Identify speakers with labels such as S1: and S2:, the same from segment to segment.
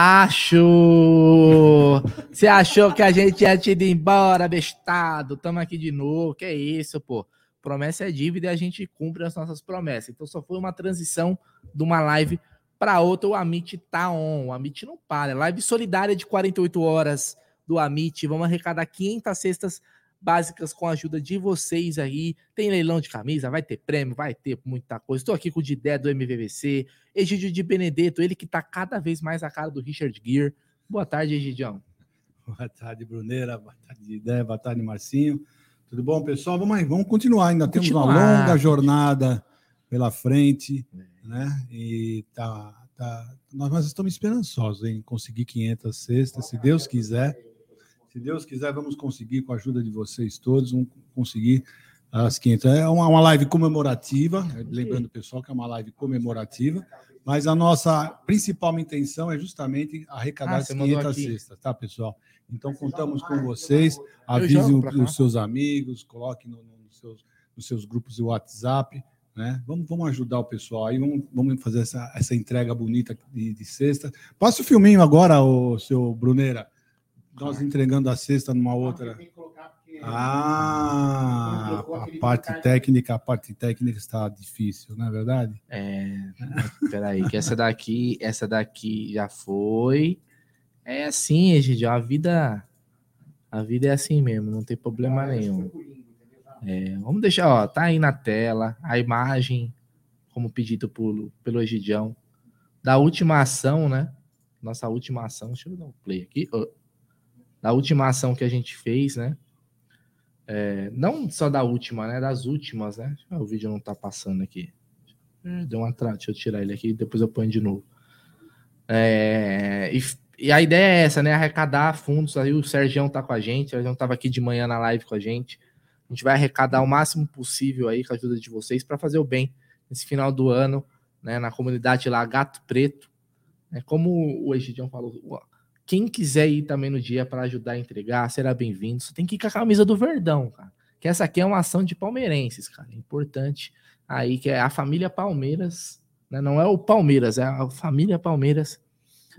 S1: Acho! Você achou que a gente ia te ir embora, bestado? Tamo aqui de novo. Que é isso, pô? Promessa é dívida e a gente cumpre as nossas promessas. Então só foi uma transição de uma live para outra. O Amit tá on. O Amit não para. Live solidária de 48 horas do Amit. Vamos arrecadar 500 cestas básicas com a ajuda de vocês aí. Tem leilão de camisa, vai ter prêmio, vai ter muita coisa. Estou aqui com o Didé do MVVC, Egídio de Benedetto, ele que está cada vez mais a cara do Richard Gere. Boa tarde, Egidião.
S2: Boa tarde, Bruneira. Boa tarde, Didé. Boa tarde, Marcinho. Tudo bom, pessoal? Vamos, vamos continuar. Ainda temos uma longa jornada pela frente, né? E tá, tá, nós estamos esperançosos em conseguir 500 cestas, se Deus quiser. Se Deus quiser, vamos conseguir, com a ajuda de vocês todos, vamos conseguir as 500. É uma, uma live comemorativa, lembrando, pessoal, que é uma live comemorativa, mas a nossa principal intenção é justamente arrecadar ah, as 500 cestas, tá, pessoal? Então, contamos com vocês, avisem os seus amigos, coloquem no, no, nos, seus, nos seus grupos de WhatsApp, né? Vamos, vamos ajudar o pessoal aí, vamos, vamos fazer essa, essa entrega bonita de, de cesta. Passa o filminho agora, o seu Bruneira nós entregando a cesta numa outra. Ah, a parte técnica, a parte técnica está difícil, não é verdade?
S1: É, peraí, que essa daqui, essa daqui já foi. É assim, Egidio, a vida, a vida é assim mesmo, não tem problema nenhum. É, vamos deixar, ó, tá aí na tela a imagem, como pedido por, pelo Egidião, da última ação, né? Nossa última ação, deixa eu dar um play aqui. Oh da última ação que a gente fez, né? É, não só da última, né? Das últimas, né? O vídeo não tá passando aqui. Deu uma trava, deixa eu tirar ele aqui, depois eu ponho de novo. É, e, e, a ideia é essa, né? Arrecadar fundos. Aí o Sergião tá com a gente, o Sergião tava aqui de manhã na live com a gente. A gente vai arrecadar o máximo possível aí com a ajuda de vocês para fazer o bem nesse final do ano, né? Na comunidade lá, Gato Preto. É, como o Egidião falou, quem quiser ir também no dia para ajudar a entregar, será bem-vindo. Você tem que ir com a camisa do Verdão, cara. Que essa aqui é uma ação de palmeirenses, cara. É importante aí, que é a família Palmeiras. Né? Não é o Palmeiras, é a família Palmeiras.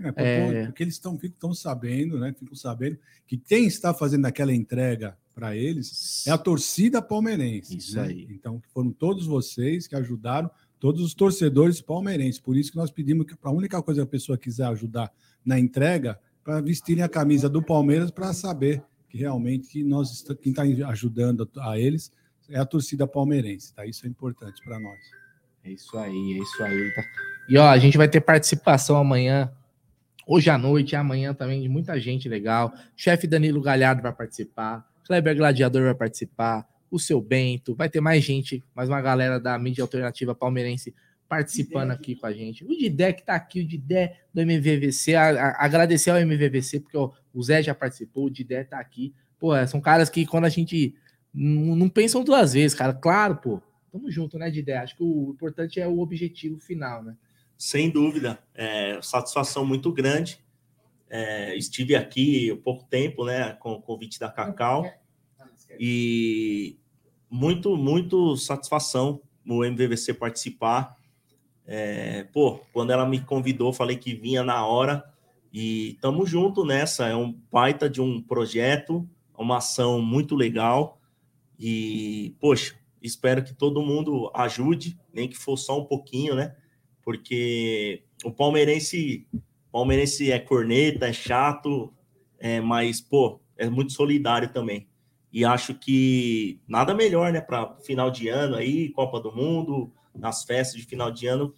S2: É, porque, é... porque eles estão sabendo, né? Ficam sabendo que quem está fazendo aquela entrega para eles é a torcida palmeirense.
S1: Isso né? aí.
S2: Então, foram todos vocês que ajudaram, todos os torcedores palmeirenses. Por isso que nós pedimos que a única coisa que a pessoa quiser ajudar na entrega para vestirem a camisa do Palmeiras para saber que realmente nós quem está ajudando a eles é a torcida palmeirense, tá? Isso é importante para nós.
S1: É isso aí, é isso aí. Tá? E ó, a gente vai ter participação amanhã, hoje à noite, e amanhã também de muita gente legal. Chefe Danilo Galhardo vai participar, Kleber Gladiador vai participar, o seu Bento, vai ter mais gente, mais uma galera da mídia alternativa palmeirense participando aqui com a gente. O Didé que está aqui, o Didé do MVVC, a, a, agradecer ao MVVC, porque ó, o Zé já participou, o Didé está aqui. Pô, é, são caras que quando a gente não, pensam duas vezes, cara. Claro, pô, tamo junto, né, Didé? Acho que o importante é o objetivo final, né?
S3: Sem dúvida, é, satisfação muito grande. É, estive aqui há pouco tempo, né, com o convite da Cacau, e muito, muito satisfação no MVVC participar é, pô, quando ela me convidou, falei que vinha na hora e estamos junto nessa. É um baita de um projeto, uma ação muito legal e, poxa, espero que todo mundo ajude, nem que for só um pouquinho, né? Porque o palmeirense, palmeirense é corneta, é chato, é, mas, pô, é muito solidário também. E acho que nada melhor, né, para final de ano aí, Copa do Mundo, nas festas de final de ano,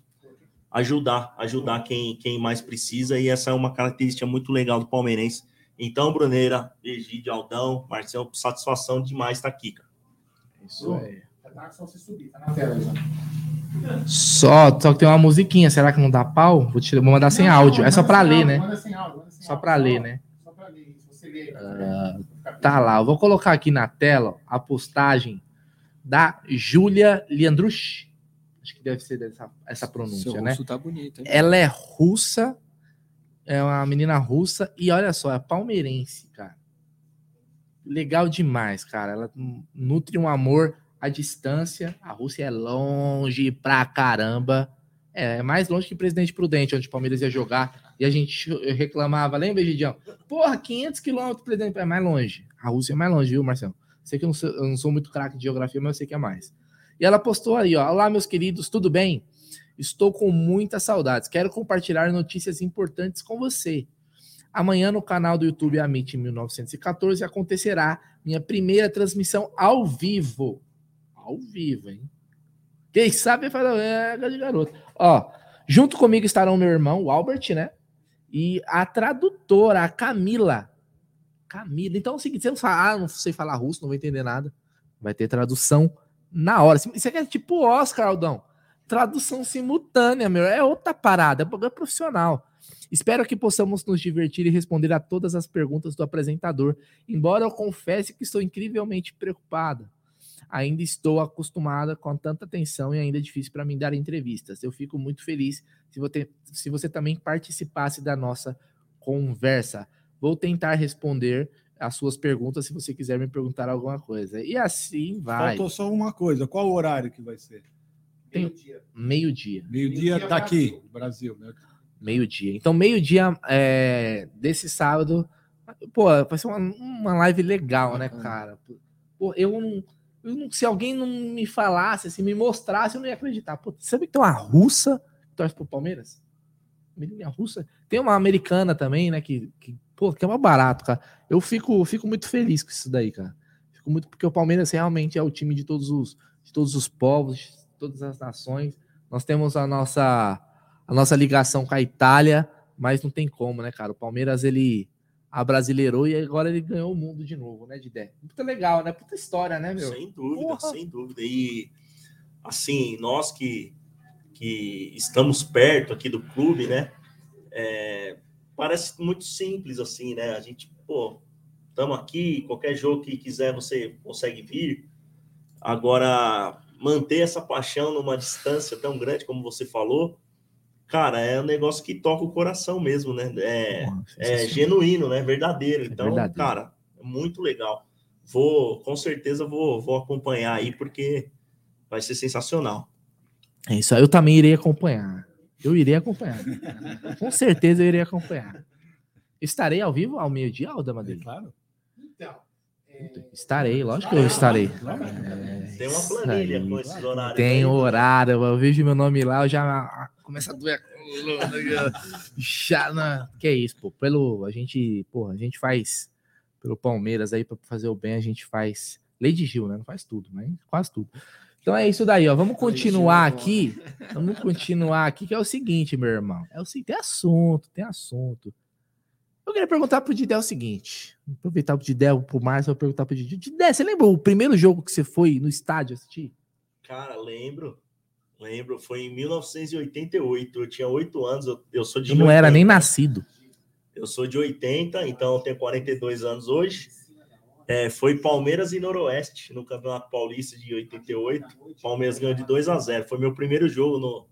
S3: ajudar, ajudar quem, quem mais precisa, e essa é uma característica muito legal do palmeirense. Então, Bruneira, Egídio, Aldão, Marcelo, satisfação demais estar aqui, cara.
S1: Isso aí. Só, só que tem uma musiquinha, será que não dá pau? Vou, te, vou mandar sem não, áudio. Não, é só para ler, né? Só para ler, né? Só para ler. Você lê, uh, tá lá, eu vou colocar aqui na tela a postagem da Júlia Leandrucci Acho que deve ser dessa, essa pronúncia, Seu né?
S2: Tá bonito, hein?
S1: Ela é russa, é uma menina russa e olha só, é palmeirense, cara. Legal demais, cara. Ela nutre um amor à distância. A Rússia é longe pra caramba, É, é mais longe que Presidente Prudente, onde o Palmeiras ia jogar. E a gente reclamava, lembra, Gidião? Porra, 500 quilômetros, Presidente. É mais longe. A Rússia é mais longe, viu, Marcelo? Sei que eu não sou, eu não sou muito craque de geografia, mas eu sei que é mais. E ela postou aí, ó. Olá, meus queridos, tudo bem? Estou com muitas saudades. Quero compartilhar notícias importantes com você. Amanhã no canal do YouTube Amit 1914 acontecerá minha primeira transmissão ao vivo. Ao vivo, hein? Quem sabe fala, é, de garoto. Ó, junto comigo estarão meu irmão, o Albert, né? E a tradutora, a Camila. Camila. Então é o seguinte: você não fala, ah, não sei falar russo, não vou entender nada. Vai ter tradução na hora. Isso aqui é tipo Oscar, Aldão. Tradução simultânea, meu. É outra parada, é profissional. Espero que possamos nos divertir e responder a todas as perguntas do apresentador, embora eu confesse que estou incrivelmente preocupada. Ainda estou acostumada com tanta atenção e ainda é difícil para mim dar entrevistas. Eu fico muito feliz se você, se você também participasse da nossa conversa. Vou tentar responder as suas perguntas se você quiser me perguntar alguma coisa. E assim vai.
S2: Faltou só uma coisa. Qual o horário que vai ser?
S1: Meio-dia. Meio-dia.
S2: Meio-dia tá aqui, Brasil, né?
S1: Meio-dia. Então, meio-dia é, desse sábado. Pô, vai ser uma, uma live legal, né, cara? Pô, eu não, eu não. Se alguém não me falasse, se me mostrasse, eu não ia acreditar. Pô, sabe que tem uma russa que torce pro Palmeiras? Menina russa. Tem uma americana também, né? Que, que, pô, que é mais barato, cara. Eu fico, fico muito feliz com isso daí, cara. Fico muito, porque o Palmeiras realmente é o time de todos os, de todos os povos, de todas as nações. Nós temos a nossa a nossa ligação com a Itália, mas não tem como, né, cara? O Palmeiras, ele abrasileirou e agora ele ganhou o mundo de novo, né, Didé? Muito legal, né? Puta história, né, meu?
S3: Sem dúvida, Porra. sem dúvida. E, assim, nós que, que estamos perto aqui do clube, né, é, parece muito simples, assim, né? A gente, pô, estamos aqui, qualquer jogo que quiser você consegue vir. Agora, manter essa paixão numa distância tão grande como você falou, cara, é um negócio que toca o coração mesmo, né? É, é genuíno, né? Verdadeiro. É então, é verdadeiro. cara, é muito legal. Vou, com certeza, vou, vou acompanhar aí, porque vai ser sensacional.
S1: É isso aí, eu também irei acompanhar. Eu irei acompanhar. com certeza eu irei acompanhar. Estarei ao vivo ao meio-dia, Alda Madeira?
S2: É claro.
S1: Então, Estarei, lógico que eu estarei.
S3: É, tem uma planilha com esses horários.
S1: Tem horário, eu vejo meu nome lá, eu já começa a doer a coluna. já, não. Que é isso, pô. Pelo, a gente, pô, a gente faz pelo Palmeiras aí para fazer o bem, a gente faz. De Gil, né? Não faz tudo, mas quase tudo. Então é isso daí, ó. Vamos continuar aqui. Vamos continuar aqui, que é o seguinte, meu irmão. É o seguinte, tem assunto, tem assunto. Eu queria perguntar pro Didé o seguinte. Aproveitar pro Didé, pro Márcio, eu perguntar pro Didé. Didé, você lembra o primeiro jogo que você foi no estádio assistir?
S3: Cara, lembro. Lembro, foi em 1988. Eu tinha oito anos, eu, eu sou de. Eu
S1: não 80. era nem nascido.
S3: Eu sou de 80, então eu tenho 42 anos hoje. É, foi Palmeiras e Noroeste no Campeonato Paulista de 88. Palmeiras ganhou de 2 a 0. Foi meu primeiro jogo no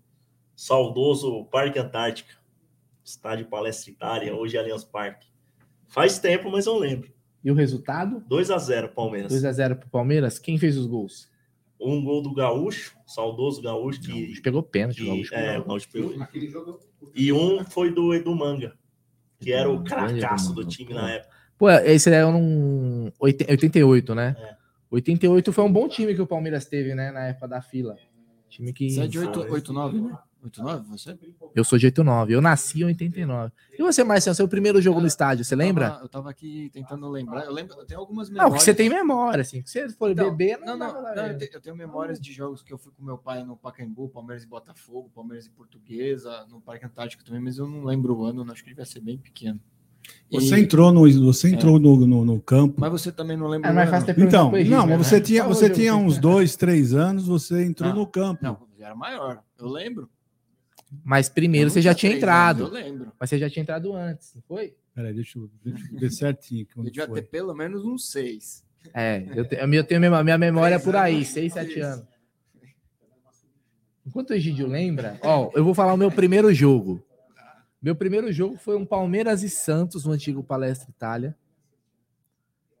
S3: saudoso Parque Antártica, estádio Palestra Itália, hoje Allianz Parque. Faz tempo, mas eu lembro.
S1: E o resultado?
S3: 2 a 0 Palmeiras.
S1: 2 a 0 para Palmeiras. Quem fez os gols?
S3: um gol do Gaúcho, saudoso Gaúcho, que. Gaúcho
S1: pegou pênalti,
S3: Gaúcho. É, o Gaúcho pegou. E um foi do Edu Manga, que era o cracaço do time na época.
S1: Pô, esse é um 88, né? É. 88 foi um bom time que o Palmeiras teve, né? Na época da fila. Time que.
S2: Você é de 89, né? 89, você?
S1: Eu sou de 89. Eu nasci em 89. E você, Marcelo, seu primeiro jogo no estádio, você lembra?
S2: Eu tava, eu tava aqui tentando lembrar. Eu lembro, eu tenho algumas
S1: memórias. Não, que você tem memória, assim. Que você for
S2: então,
S1: beber,
S2: não, não, não, não eu, tenho, eu, tenho, memórias de jogos que eu fui com meu pai no Pacaembu, Palmeiras e Botafogo, Palmeiras e Portuguesa, no Parque Antártico também, mas eu não lembro o ano, acho que devia ser bem pequeno. Você e... entrou no você entrou é. no, no, no, campo.
S1: Mas você também não lembra. É
S2: mais fácil então, não, mas você né? tinha você tinha uns dois, três anos, você entrou no campo.
S1: Não, era maior. Eu lembro. Mas primeiro você já tinha entrado. Anos, eu lembro. Mas você já tinha entrado antes, não foi?
S2: Peraí, deixa eu, deixa eu ver certinho.
S1: Eu devia foi. ter pelo menos uns seis. É, eu, te, eu tenho a minha memória por aí, seis, sete anos. Enquanto o Egidio lembra, ó, eu vou falar o meu primeiro jogo. Meu primeiro jogo foi um Palmeiras e Santos no antigo Palestra Itália,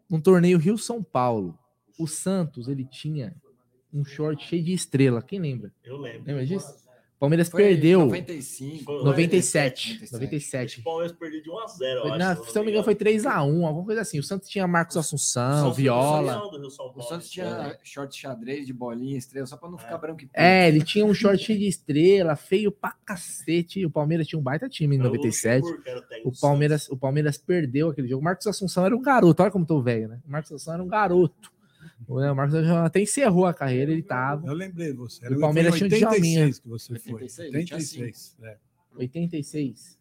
S1: num torneio Rio São Paulo. O Santos ele tinha um short cheio de estrela. Quem lembra?
S3: Eu lembro.
S1: Lembra disso? Palmeiras Foi perdeu.
S4: 95.
S1: 97. 97.
S3: O Palmeiras perdeu de 1 a 0
S1: eu acho, se não me engano, foi 3 a 1 alguma coisa assim. O Santos tinha Marcos Assunção, o Viola.
S4: O Santos tinha short xadrez de bolinha, estrela, só pra não ficar é. branco e
S1: preto. É, ele tinha um short de estrela, feio pra cacete. O Palmeiras tinha um baita time em 97. O Palmeiras, o Palmeiras perdeu aquele jogo. O Marcos Assunção era um garoto. Olha como tô velho, né? O Marcos Assunção era um garoto. O Marcos até encerrou a carreira, ele tava.
S2: Eu lembrei você.
S1: O Palmeiras tinha um Djalminha.
S2: que você foi. 86. 86. É.
S1: 86.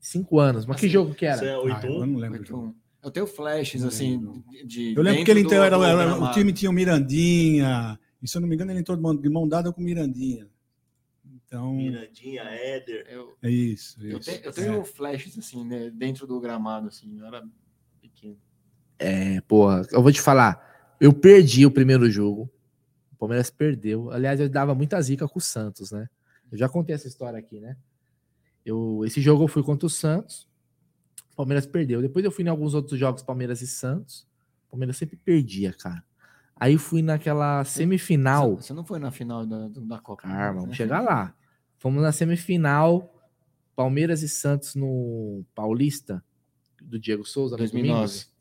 S1: Cinco anos. Mas assim, que jogo que era?
S3: É 8 ah, eu
S2: não lembro.
S4: Eu tenho flashes, assim, de.
S2: Eu lembro que ele então, era, era, o time tinha o Mirandinha. E se eu não me engano, ele entrou de mão dada com o Mirandinha. Então...
S3: Mirandinha, Éder.
S2: Eu, é isso.
S4: Eu,
S2: isso.
S4: Tenho, eu tenho é. flashes, assim, né, dentro do gramado, assim. Eu era pequeno.
S1: É, porra, eu vou te falar. Eu perdi o primeiro jogo. O Palmeiras perdeu. Aliás, eu dava muita zica com o Santos, né? Eu já contei essa história aqui, né? Eu, esse jogo eu fui contra o Santos. O Palmeiras perdeu. Depois eu fui em alguns outros jogos, Palmeiras e Santos. O Palmeiras sempre perdia, cara. Aí fui naquela semifinal.
S4: Você não foi na final da, da Copa?
S1: Né? vamos chegar lá. Fomos na semifinal, Palmeiras e Santos no Paulista, do Diego Souza,
S4: 2009. Domingos.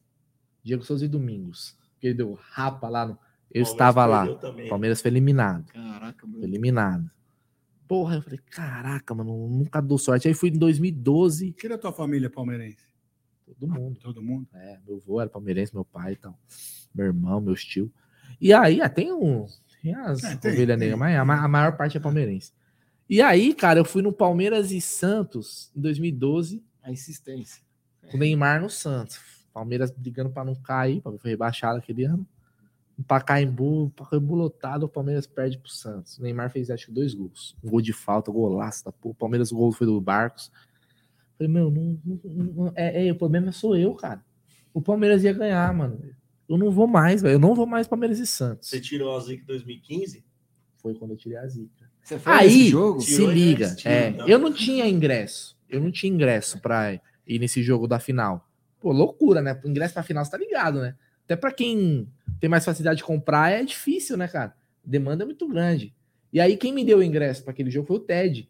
S1: Diego Souza e Domingos. Que deu rapa lá no. Eu Palmeiras estava lá. Também. Palmeiras foi eliminado.
S4: Caraca, mano.
S1: Foi eliminado. Porra, eu falei, caraca, mano, nunca dou sorte. Aí fui em 2012.
S2: Que era a tua família palmeirense?
S1: Todo mundo.
S2: Todo mundo?
S1: É, meu avô era palmeirense, meu pai e tal. Meu irmão, meu tio. E aí, ah, tem um. Tem as é, ovelhas negras, mas a, maior parte é palmeirense. E aí, cara, eu fui no Palmeiras e Santos em 2012.
S4: A insistência.
S1: Com o Neymar no Santos. Palmeiras brigando para não cair, para foi rebaixado aquele ano. Um Pacaembu, Pacaembu lotado, o Palmeiras perde pro Santos. O Neymar fez acho que dois gols. Um gol de falta, golaço da porra. O Palmeiras o gol foi do Barcos. Falei, meu, não, não, não, é, é, o problema sou eu, cara. O Palmeiras ia ganhar, mano. Eu não vou mais, velho. Eu não vou mais Palmeiras e Santos.
S3: Você tirou a zica em 2015?
S1: Foi quando eu tirei a zica.
S4: Você foi Aí, jogo?
S1: se liga. É, eu não tinha ingresso. Eu não tinha ingresso pra ir nesse jogo da final. Pô, loucura, né? O ingresso pra final, você tá ligado, né? Até para quem tem mais facilidade de comprar, é difícil, né, cara? Demanda é muito grande. E aí, quem me deu o ingresso para aquele jogo foi o Ted.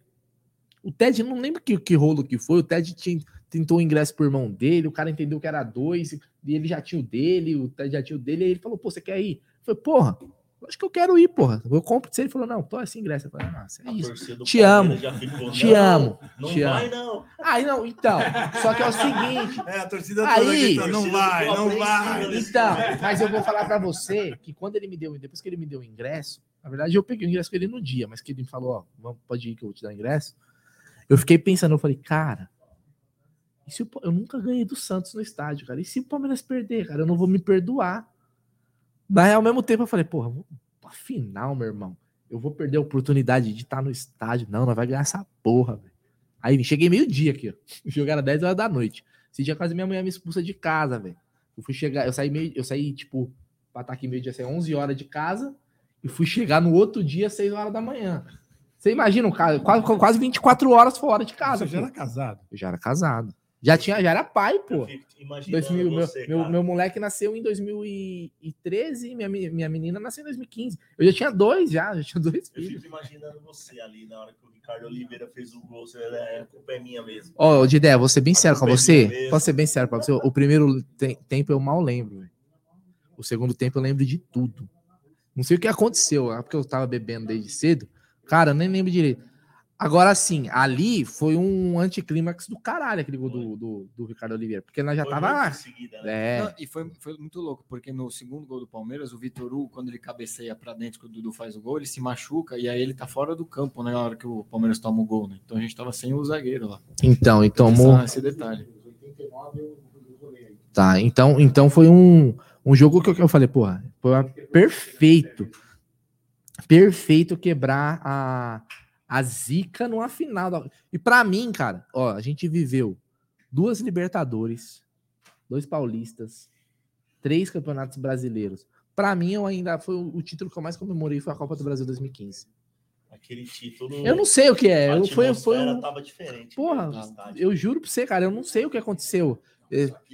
S1: O Ted, não lembro que, que rolo que foi. O Ted tinha, tentou o ingresso por irmão dele, o cara entendeu que era dois, e ele já tinha o dele, o Ted já tinha o dele, e ele falou: pô, você quer ir? Falei, porra, acho que eu quero ir, porra. Eu compro de você. Ele falou, não, tô assim, ingresso. Eu falei, nossa, é isso. Te amo. Ficou, te amo.
S3: Não
S1: te
S3: vai,
S1: amo.
S3: não.
S1: Aí, não, então. Só que é o seguinte.
S2: É, a torcida
S1: aí,
S2: toda não vai, não vai.
S1: Então, mas eu vou falar pra você que quando ele me deu, depois que ele me deu o ingresso, na verdade eu peguei o ingresso com ele no dia, mas que ele me falou, ó, pode ir que eu vou te dar o ingresso. Eu fiquei pensando, eu falei, cara, e se eu, eu nunca ganhei do Santos no estádio, cara. E se o Palmeiras perder, cara, eu não vou me perdoar. Daí, ao mesmo tempo, eu falei, porra, final, meu irmão. Eu vou perder a oportunidade de estar no estádio. Não, nós vai ganhar essa porra, velho. Aí cheguei meio-dia aqui, ó. Era 10 horas da noite. Esse dia quase minha mulher me expulsa de casa, velho. Eu fui chegar, eu saí meio, eu saí, tipo, pra estar aqui meio-dia, assim, 11 horas de casa, e fui chegar no outro dia, 6 horas da manhã. Você imagina, um cara, quase, quase 24 horas fora de casa.
S2: Você já era casado?
S1: Eu já era casado. Já tinha, já era pai, pô. 2000, meu, meu, meu, moleque nasceu em 2013, minha, minha menina nasceu em 2015. Eu já tinha dois, já, já tinha dois
S3: filhos. Eu fico imaginando você ali na hora que o Ricardo Oliveira fez o gol. Você, é, a culpa é minha mesmo.
S1: Ó, oh, Didé, vou ser bem sério com é você. Posso ser bem sério com você? O primeiro te tempo eu mal lembro. O segundo tempo eu lembro de tudo. Não sei o que aconteceu, é porque eu tava bebendo desde cedo. Cara, eu nem lembro direito. Agora sim, ali foi um anticlímax do caralho, aquele gol do, do, do, Ricardo Oliveira, porque nós já foi tava. Seguida,
S4: né? é. Não, e foi, foi muito louco, porque no segundo gol do Palmeiras, o Vitor Hugo, quando ele cabeceia para dentro, que o Dudu faz o gol, ele se machuca e aí ele tá fora do campo, né, na hora que o Palmeiras toma o gol, né? Então a gente tava sem o zagueiro lá.
S1: Então, e tomou.
S4: Esse detalhe.
S1: Tá, então, então foi um, um jogo que eu, que eu falei, porra, foi perfeito. Perfeito quebrar a a zica numa final. Da... E para mim, cara, ó, a gente viveu duas Libertadores, dois paulistas, três campeonatos brasileiros. Para mim, eu ainda foi o, título que eu mais comemorei foi a Copa do Brasil 2015.
S3: Aquele título.
S1: Eu não sei o que é. Eu foi, foi
S3: um... tava diferente.
S1: Porra, eu juro pra você, cara, eu não sei o que aconteceu.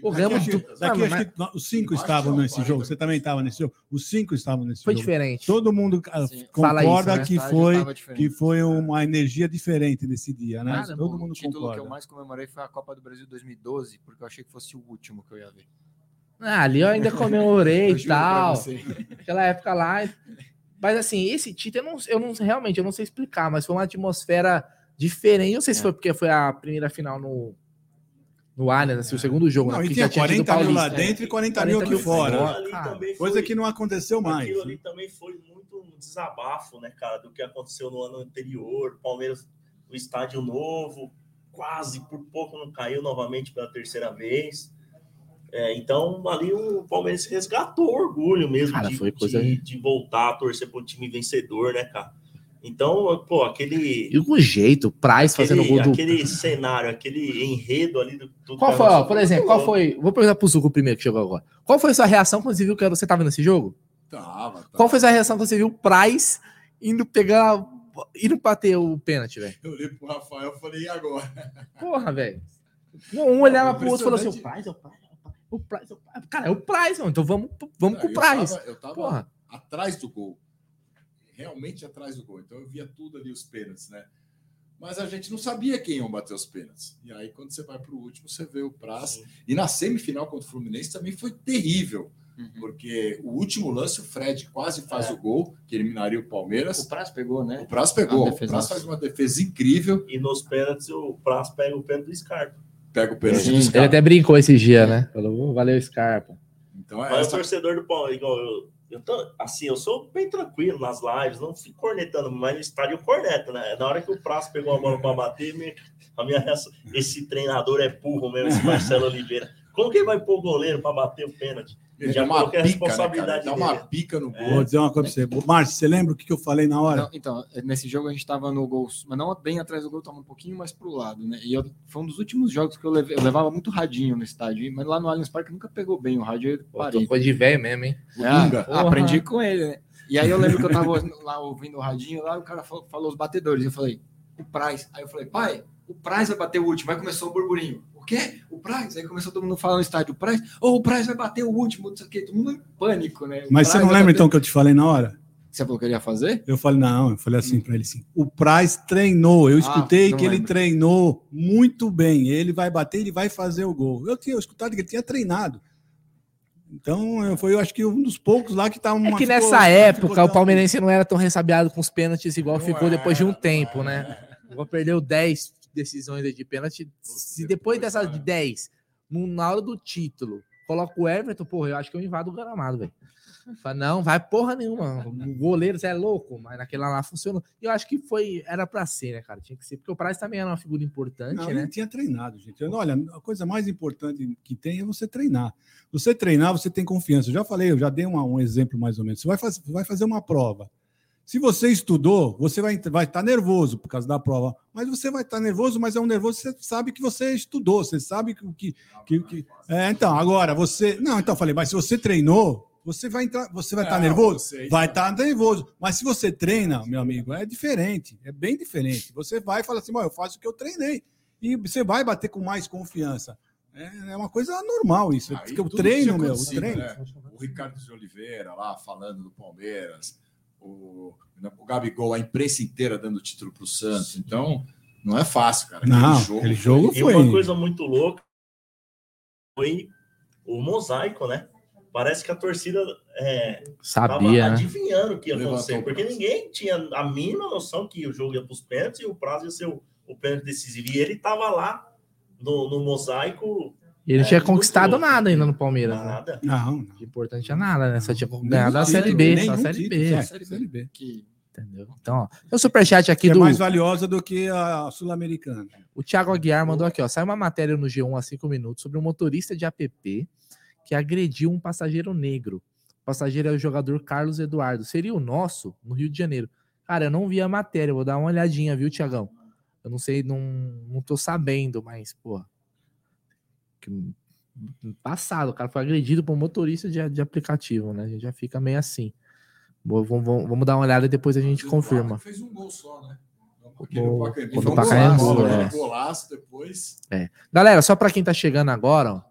S1: Corremos
S2: Daqui,
S1: tudo.
S2: acho- daqui acho
S1: mas
S2: que os cinco estavam nesse
S5: 40
S2: jogo. Você também estava nesse jogo? Os cinco estavam nesse
S1: Foi
S2: jogo.
S1: diferente.
S2: Todo mundo ah,
S4: Sim.
S1: Fala
S2: concorda
S1: isso, né?
S2: que,
S4: Estádio
S2: foi, que foi uma energia diferente nesse dia, né?
S1: Cara,
S2: Todo
S4: O
S2: mundo
S4: título
S2: concorda.
S4: que eu mais comemorei foi a Copa do Brasil 2012, porque eu achei que fosse o último que eu ia ver.
S1: Ah, ali eu ainda comemorei e tal. Aquela época lá. Mas assim, esse título, eu não, eu não realmente eu não sei explicar, mas foi uma atmosfera diferente. Eu não sei se
S4: É.
S1: foi porque foi a primeira final no, no Allianz, assim, o segundo jogo,
S2: Não,
S1: né?
S2: e
S1: Porque
S2: tinha
S1: já tinha tido
S2: 40 mil lá dentro e 40 mil
S1: 40
S2: aqui
S1: mil
S2: fora. Coisa
S3: foi-
S2: que não aconteceu mais.
S3: Aquilo
S2: né?
S3: ali também foi muito um desabafo, né, cara, do que aconteceu no ano anterior. Palmeiras, o estádio novo, quase por pouco não caiu novamente pela terceira vez. É, então, ali o Palmeiras resgatou o orgulho mesmo
S1: Cara,
S3: de,
S1: foi coisa-
S3: de, de voltar a torcer para um time vencedor, né, cara? Então, pô, aquele.
S1: E o jeito, o Price fazendo
S3: Aquele,
S1: gol do.
S3: aquele cenário, aquele enredo ali do. do
S1: Qual foi, ó, por exemplo, qual foi. Vou perguntar pro Zuco primeiro que chegou agora. Qual foi a sua reação quando você viu que você tava nesse jogo?
S5: Tava, tava.
S1: Qual foi a sua reação quando você viu o Price indo pegar. indo bater o pênalti, velho?
S5: Eu olhei pro Rafael e falei, e agora?
S1: Porra, velho. Um olhava pro outro e falou assim: o. Price, é o Price, é o Price, é o Price. Cara, é o Price, mano. Então vamos, vamos com o
S5: eu
S1: Price.
S5: tava- eu tava
S1: Porra.
S5: atrás do gol. Realmente atrás do gol. Então eu via tudo ali, os pênaltis, né? Mas a gente não sabia quem iam bater os pênaltis. E aí, quando você vai para o último, você vê o Praz.
S3: Sim.
S5: E na semifinal contra o Fluminense também foi terrível.
S4: Uhum.
S5: Porque o último lance, o Fred quase faz o gol, que eliminaria o Palmeiras.
S4: O Praz pegou, né?
S5: O Praz pegou.
S4: A
S5: O
S4: defesa.
S5: Praz faz uma defesa incrível.
S3: E nos pênaltis, o Praz pega o pênalti do Scarpa.
S5: Pega o pênalti
S4: Sim.
S5: dos
S1: Ele
S5: caras.
S1: até brincou esse dia, né? Falou, "Ô, valeu, Scarpa.
S5: Então, é
S3: Mas o
S5: essa...
S3: torcedor do Palmeiras, igual eu, eu tô, assim, eu sou bem tranquilo nas lives, não fico cornetando, mas no estádio eu corneto, né? Na hora que o Prazo pegou a bola para bater, a minha reação, esse treinador é burro mesmo, esse Marcelo Oliveira. Como que ele vai pôr o goleiro para bater o pênalti?
S5: Ele
S3: Já
S5: dá uma
S3: coloquei a
S5: pica, né,
S3: responsabilidade
S5: Dá uma pica no gol.
S2: Vou dizer uma coisa pra você. Márcio, você lembra o que eu falei na hora?
S4: Não, então, nesse jogo a gente tava no gol, mas não bem atrás do gol, tava um pouquinho mais pro lado, né? E eu- foi um dos últimos jogos que eu, levei- eu levava muito radinho no estádio, mas lá no Allianz Parque nunca pegou bem o rádio, eu parei.
S1: tô coisa de velho mesmo, hein?
S5: O
S4: Ah, aprendi com ele, né? E aí eu lembro que eu tava lá ouvindo o radinho, lá o cara falou, falou os batedores. Eu falei, o Price. Aí eu falei, pai, o Price vai bater o último. Aí começou o burburinho. O quê? O Price? Aí começou todo mundo falando no estádio, o Price, oh, o Price vai bater o último, não sei o quê. Todo mundo em pânico, né? O
S2: Mas você
S4: Price
S2: não
S4: vai
S2: lembra
S4: bater-
S2: então que eu te falei na hora?
S4: Você falou que ele ia fazer?
S2: Eu falei, não, eu falei assim pra ele assim: o Price treinou. Eu
S4: Ah,
S2: escutei
S4: não
S2: que ele
S4: lembro.
S2: treinou muito bem. Ele vai bater, ele vai fazer o gol. Eu tinha escutado que ele tinha treinado. Então, eu, foi, eu acho que um dos poucos lá que tá uma.
S1: É que nessa
S2: ficou
S1: época o palmeirense não era tão ressabiado com os pênaltis igual
S5: Não
S1: ficou depois de um tempo,
S5: não
S1: né?
S5: era.
S1: Igual perdeu 10 decisões aí de pênalti. Se depois
S5: depois,
S1: dessas de 10, no- na hora do título, coloca o Everton, porra, eu acho que eu invado o gramado, velho. Fala, não, vai porra nenhuma. O goleiro, você é louco, mas naquele lá funcionou. E eu acho que foi, era pra ser, né, cara? Tinha que ser, porque o Price também era uma figura importante,
S2: Não,
S1: né?
S2: ele tinha treinado, gente. Olha, a coisa mais importante que tem é você treinar. Você treinar, você tem confiança. Eu já falei, eu já dei uma- um exemplo mais ou menos. Você vai, faz, vai fazer uma prova. Se você estudou, você vai estar vai estar nervoso por causa da prova. Mas você vai estar nervoso, mas é um nervoso, você sabe que você estudou, você sabe que. que, que, que- é, então, agora, você. Não, então eu falei, mas se você treinou, você vai entrar, você vai estar
S5: Não,
S2: nervoso?
S5: você-
S2: Vai estar nervoso. Mas se você treina, meu amigo, é diferente. É bem diferente. Você vai e fala assim, "Bom, eu faço o que eu treinei. E você vai bater com mais confiança. É, é uma coisa normal isso.
S5: Aí tudo
S2: treino, meu, treino.
S5: né? O Ricardo de Oliveira lá falando do Palmeiras, o, o Gabigol, a imprensa inteira dando título para o Santos. Então, não é fácil, cara.
S2: Não, aquele jogo
S3: E
S2: foi.
S3: uma coisa muito louca foi o mosaico, né? Parece que a torcida é,
S1: Sabia, né?
S3: adivinhando o que ia
S5: Levantou
S3: acontecer, porque ninguém tinha a mínima noção que o jogo ia para os pênaltis e o prazo ia ser o, o pênalti decisivo. E ele tava lá no, no mosaico,
S1: E ele
S3: É,
S1: tinha conquistado nada ainda no Palmeiras, né?
S3: nada.
S2: Não, não.
S1: De importante é nada, né? Só tinha ganhado a Série B, só a Série B.
S2: é,
S4: Série B.
S2: Série B.
S4: Que
S1: Entendeu? Então, ó, tem o superchat aqui
S2: Que é
S1: do.
S2: mais valiosa do que a Sul-Americana.
S1: O Thiago Aguiar mandou aqui, ó. Sai uma matéria no G1 há cinco minutos sobre um motorista de app que agrediu um passageiro negro. O passageiro é o jogador Carlos Eduardo. Seria o nosso no Rio de Janeiro. Cara, eu não vi a matéria, vou dar uma olhadinha, viu, Tiagão? Eu não sei, não, não tô sabendo, mas, pô. Que, passado, o cara foi agredido por um motorista de, de aplicativo, né? A gente já fica meio assim. Vamos, vamos, vamos dar uma olhada e depois a gente confirma.
S5: Fez um gol só, né?
S1: Gol- do
S5: um
S1: Pacaembu,
S5: golaço,
S1: é.
S5: Golaço depois.
S1: Galera, só pra quem tá chegando agora, ó,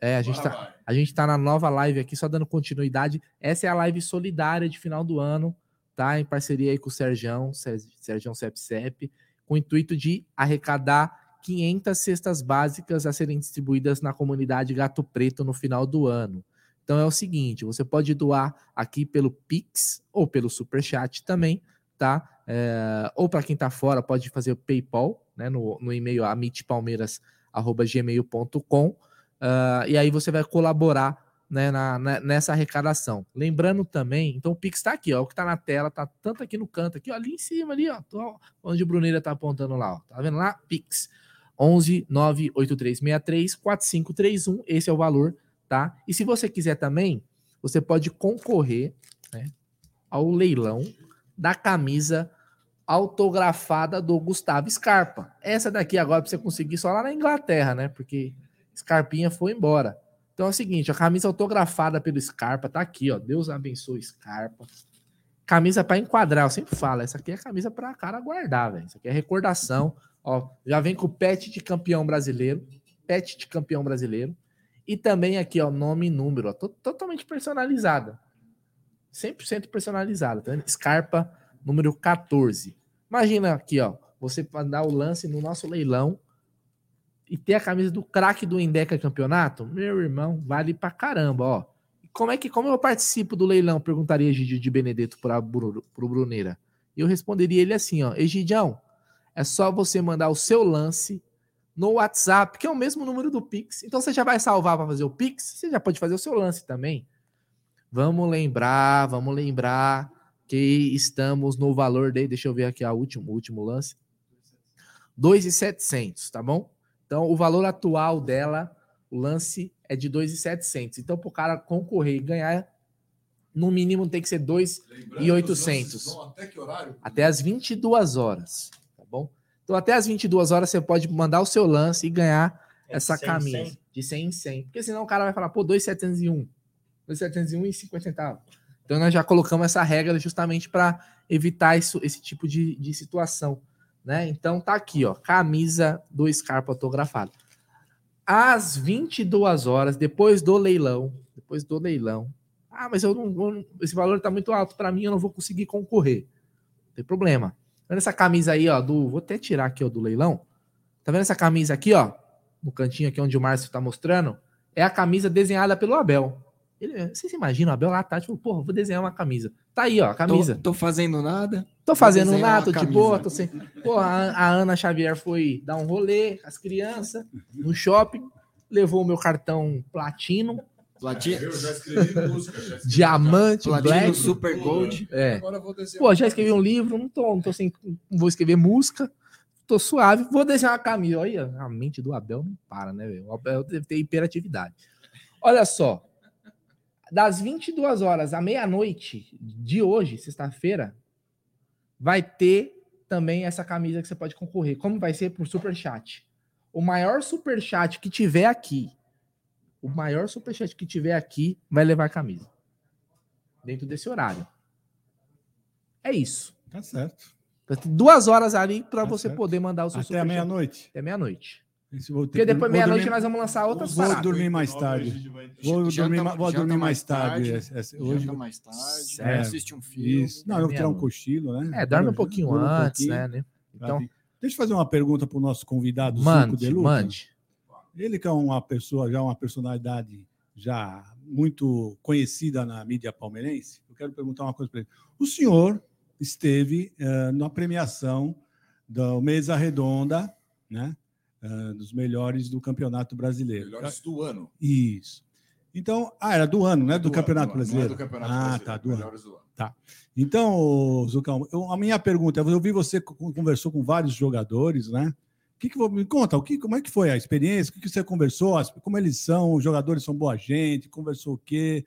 S1: É, a gente,
S5: Agora
S1: tá,
S5: vai.
S1: a gente tá na nova live aqui, só dando continuidade. Essa é a live solidária de final do ano, tá? Em parceria aí com o Serjão, Ser- Serjão CepCep, com o intuito de arrecadar 500 cestas básicas a serem distribuídas na comunidade Gato Preto no final do ano. Então é o seguinte, você pode doar aqui pelo Pix ou pelo Superchat também, tá? É, ou para quem tá fora, pode fazer o PayPal, né? No, no e-mail amitpalmeiras.gmail.com ah, e aí você vai colaborar né, na- na- nessa arrecadação. Lembrando também, então o Pix está aqui, ó, o que está na tela, tá tanto aqui no canto, aqui, ó, ali em cima, ali, ó, onde o Bruneira tá apontando lá, ó, tá vendo lá? Pix. 11 98363 4531, esse é o valor, tá? E se você quiser também, você pode concorrer né, ao leilão da camisa autografada do Gustavo Scarpa. Essa daqui agora pra você conseguir só lá na Inglaterra, né? Porque Scarpinha foi embora. Então é o seguinte, a camisa autografada pelo Scarpa tá aqui, ó. Deus abençoe Scarpa. Camisa para enquadrar, eu sempre falo, essa aqui é camisa para cara guardar, velho. Isso aqui é recordação. Ó, já vem com o pet de campeão brasileiro, pet de campeão brasileiro. E também aqui, ó, nome e número, ó, to- totalmente personalizada. 100% personalizada, tá? Scarpa número 14. Imagina aqui, ó, você mandar o lance no nosso leilão e ter a camisa do craque do Endeca Campeonato, meu irmão, vale pra caramba, ó. Como é que como eu participo do leilão? Perguntaria Egidio de Benedetto para pro Bruneira. E eu responderia ele assim, ó, Egidião, é só você mandar o seu lance no WhatsApp, que é o mesmo número do Pix. Então você já vai salvar para fazer o Pix, você já pode fazer o seu lance também. Vamos lembrar, vamos lembrar que estamos no valor de, deixa eu ver aqui a último, o último lance. 2,700, tá bom? Então o valor atual dela, o lance é de 2,700. Então para o cara concorrer e ganhar no mínimo tem que ser 2
S5: Lembrando
S1: E
S5: que os
S1: 800.
S5: lances vão Até que horário?
S1: até as 22 horas, bom? Então até as 22 horas você pode mandar o seu lance e ganhar
S3: É
S1: essa
S3: 100,
S1: camisa
S3: 100.
S1: de 100 em 100. Porque senão o cara vai falar, pô, 2,701. 2,701 e 50 centavos. Então nós já colocamos essa regra justamente para evitar isso, esse tipo de, de situação, né? Então tá aqui, ó, camisa do Scarpa autografado. Às 22 horas, depois do leilão, depois do leilão. Ah, mas eu não, eu não- esse valor tá muito alto para mim, eu não vou conseguir concorrer. Não tem problema. Tá vendo essa camisa aí, ó, do, vou até tirar aqui, ó, do leilão. Tá vendo essa camisa aqui, ó, no cantinho aqui onde o Márcio tá mostrando? É a camisa desenhada pelo Abel. Ele, vocês imaginam, o Abel lá atrás falou, porra, vou desenhar uma camisa. Tá aí, ó, a camisa.
S4: Tô, tô fazendo nada.
S1: Tô fazendo nada, tô de
S4: camisa.
S1: boa, tô sem. Pô, a, a Ana Xavier foi dar um rolê com as crianças no shopping, levou o meu cartão platino,
S4: Platino,
S5: Eu já escrevi música. já escrevi
S1: diamante,
S4: Platino
S1: black.
S4: Super Gold.
S1: É.
S5: Agora vou desenhar
S1: Pô, já escrevi um livro, não tô, não tô sem. Não vou escrever música, tô suave, vou desenhar uma camisa. Olha, a mente do Abel não para, né, velho? O Abel deve ter hiperatividade. Olha só. Das 22 horas à meia-noite de hoje, sexta-feira, vai ter também essa camisa que você pode concorrer. Como vai ser por superchat? O maior superchat que tiver aqui, o maior superchat que tiver aqui vai levar a camisa. Dentro desse horário. É isso.
S2: Tá certo.
S1: Tem duas horas ali para
S2: Tá
S1: você
S2: certo.
S1: poder mandar o seu
S2: Até meia-noite.
S1: Até meia-noite.
S2: Vou
S1: Porque
S2: que-
S1: depois
S2: vou
S1: meia-noite nós vamos lançar outras
S2: Vou
S1: paradas.
S2: dormir mais tarde. Vou
S4: Janta-
S2: dormir, ma- vou
S4: janta
S2: dormir mais
S4: mais
S2: tarde.
S4: tarde,
S2: esse- esse-
S4: Hoje
S2: hoje,
S4: mais tarde,
S1: Certo.
S4: assiste um filme.
S2: isso. Não, eu vou tirar um cochilo, né?
S1: É, dorme um pouquinho
S2: Dorme um
S1: antes,
S2: pouquinho.
S1: né? né? Então,
S2: Deixa eu fazer uma pergunta para o nosso convidado,
S1: mande,
S2: Deluca.
S1: mande.
S2: Ele que é uma pessoa, já uma personalidade já muito conhecida na mídia palmeirense, eu quero perguntar uma coisa para ele. O senhor esteve eh, na premiação da Mesa Redonda, né? eh, dos melhores do Campeonato Brasileiro.
S5: Melhores do ano.
S2: Isso. Então, ah, era do ano, né? Do,
S5: ano,
S2: Campeonato
S5: do ano, não é
S2: Brasileiro.
S5: do Campeonato
S2: ah,
S5: Brasileiro,
S2: tá, do ano.
S5: melhores do ano.
S2: Então, ô, Zucão, eu- a minha pergunta é: eu vi você co- conversou com vários jogadores, né? Que, que me conta? O que, como é que foi a experiência? O que, que você conversou? Como eles são? Os jogadores são boa gente? Conversou o quê?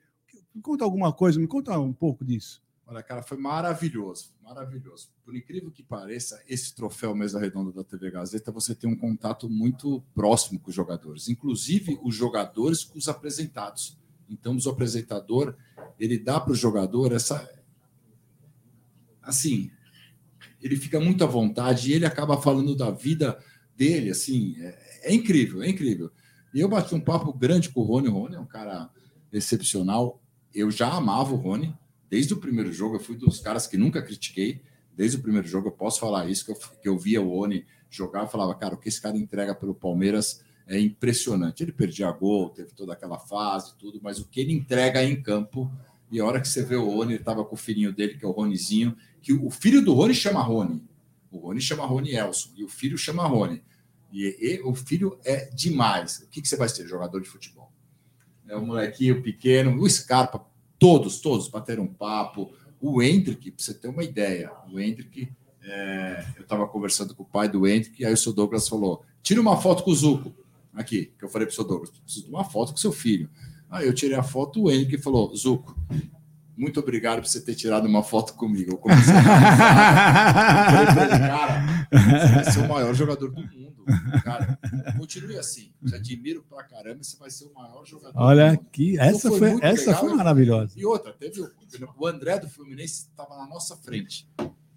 S2: Me conta alguma coisa, me conta um pouco disso.
S5: Olha, cara, foi maravilhoso, maravilhoso. Por incrível que pareça, esse troféu Mesa Redonda da TV Gazeta, você tem um contato muito próximo com os jogadores, inclusive os jogadores com os apresentados. Então, o apresentador, ele dá para o jogador essa. Assim, ele fica muito à vontade e ele acaba falando da vida dele, assim, é, é incrível, é incrível. E eu bati um papo grande com o Rony. O Rony é um cara excepcional. Eu já amava o Rony. Desde o primeiro jogo, eu fui dos caras que nunca critiquei. Desde o primeiro jogo, eu posso falar isso, que eu, que eu via o Rony jogar, eu falava, cara, o que esse cara entrega pelo Palmeiras é impressionante. Ele perdia gol, teve toda aquela fase, tudo, mas o que ele entrega em campo, e a hora que você vê o Rony, ele estava com o filhinho dele, que é o Ronizinho, que o filho do Rony chama Rony. O Rony chama Rony Elson, e o filho chama Rony. E, e o filho é demais. O que, que você vai ser? Jogador de futebol. É o molequinho pequeno, o Scarpa, todos, todos bateram um papo. O Hendrick, para você ter uma ideia, o Hendrick, é, eu estava conversando com o pai do Hendrick, e aí o seu Douglas falou: tira uma foto com o Zuco. Aqui, que eu falei para o seu Douglas: preciso de uma foto com seu filho. Aí eu tirei a foto, o Hendrick falou: Zuco, muito obrigado por você ter tirado uma foto comigo. Eu comecei a falei, cara, você vai ser o maior jogador do mundo. Cara, continue assim. Te admiro pra caramba, você vai ser o maior jogador.
S2: Olha que essa então, foi, foi essa legal. foi maravilhosa.
S5: E outra, teve o, o André do Fluminense estava na nossa frente.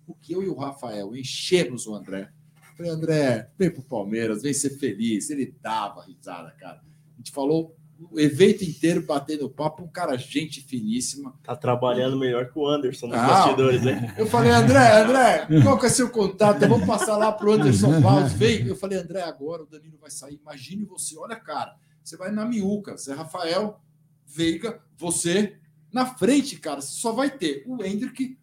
S5: O que eu e o Rafael enchemos o André. Falei, André, vem pro Palmeiras, vem ser feliz. Ele dava risada, cara. A gente falou o evento inteiro batendo papo, um cara, gente finíssima.
S3: Tá trabalhando melhor que o Anderson nos ah, bastidores, né?
S5: Eu falei, André, André, qual que é seu contato? Vamos passar lá pro Anderson Barros. Vem. Eu falei, André, agora o Danilo vai sair. Imagine você, olha, cara, você vai na miúca, Zé Rafael, Veiga, você, na frente, cara, você só vai ter o Hendrick,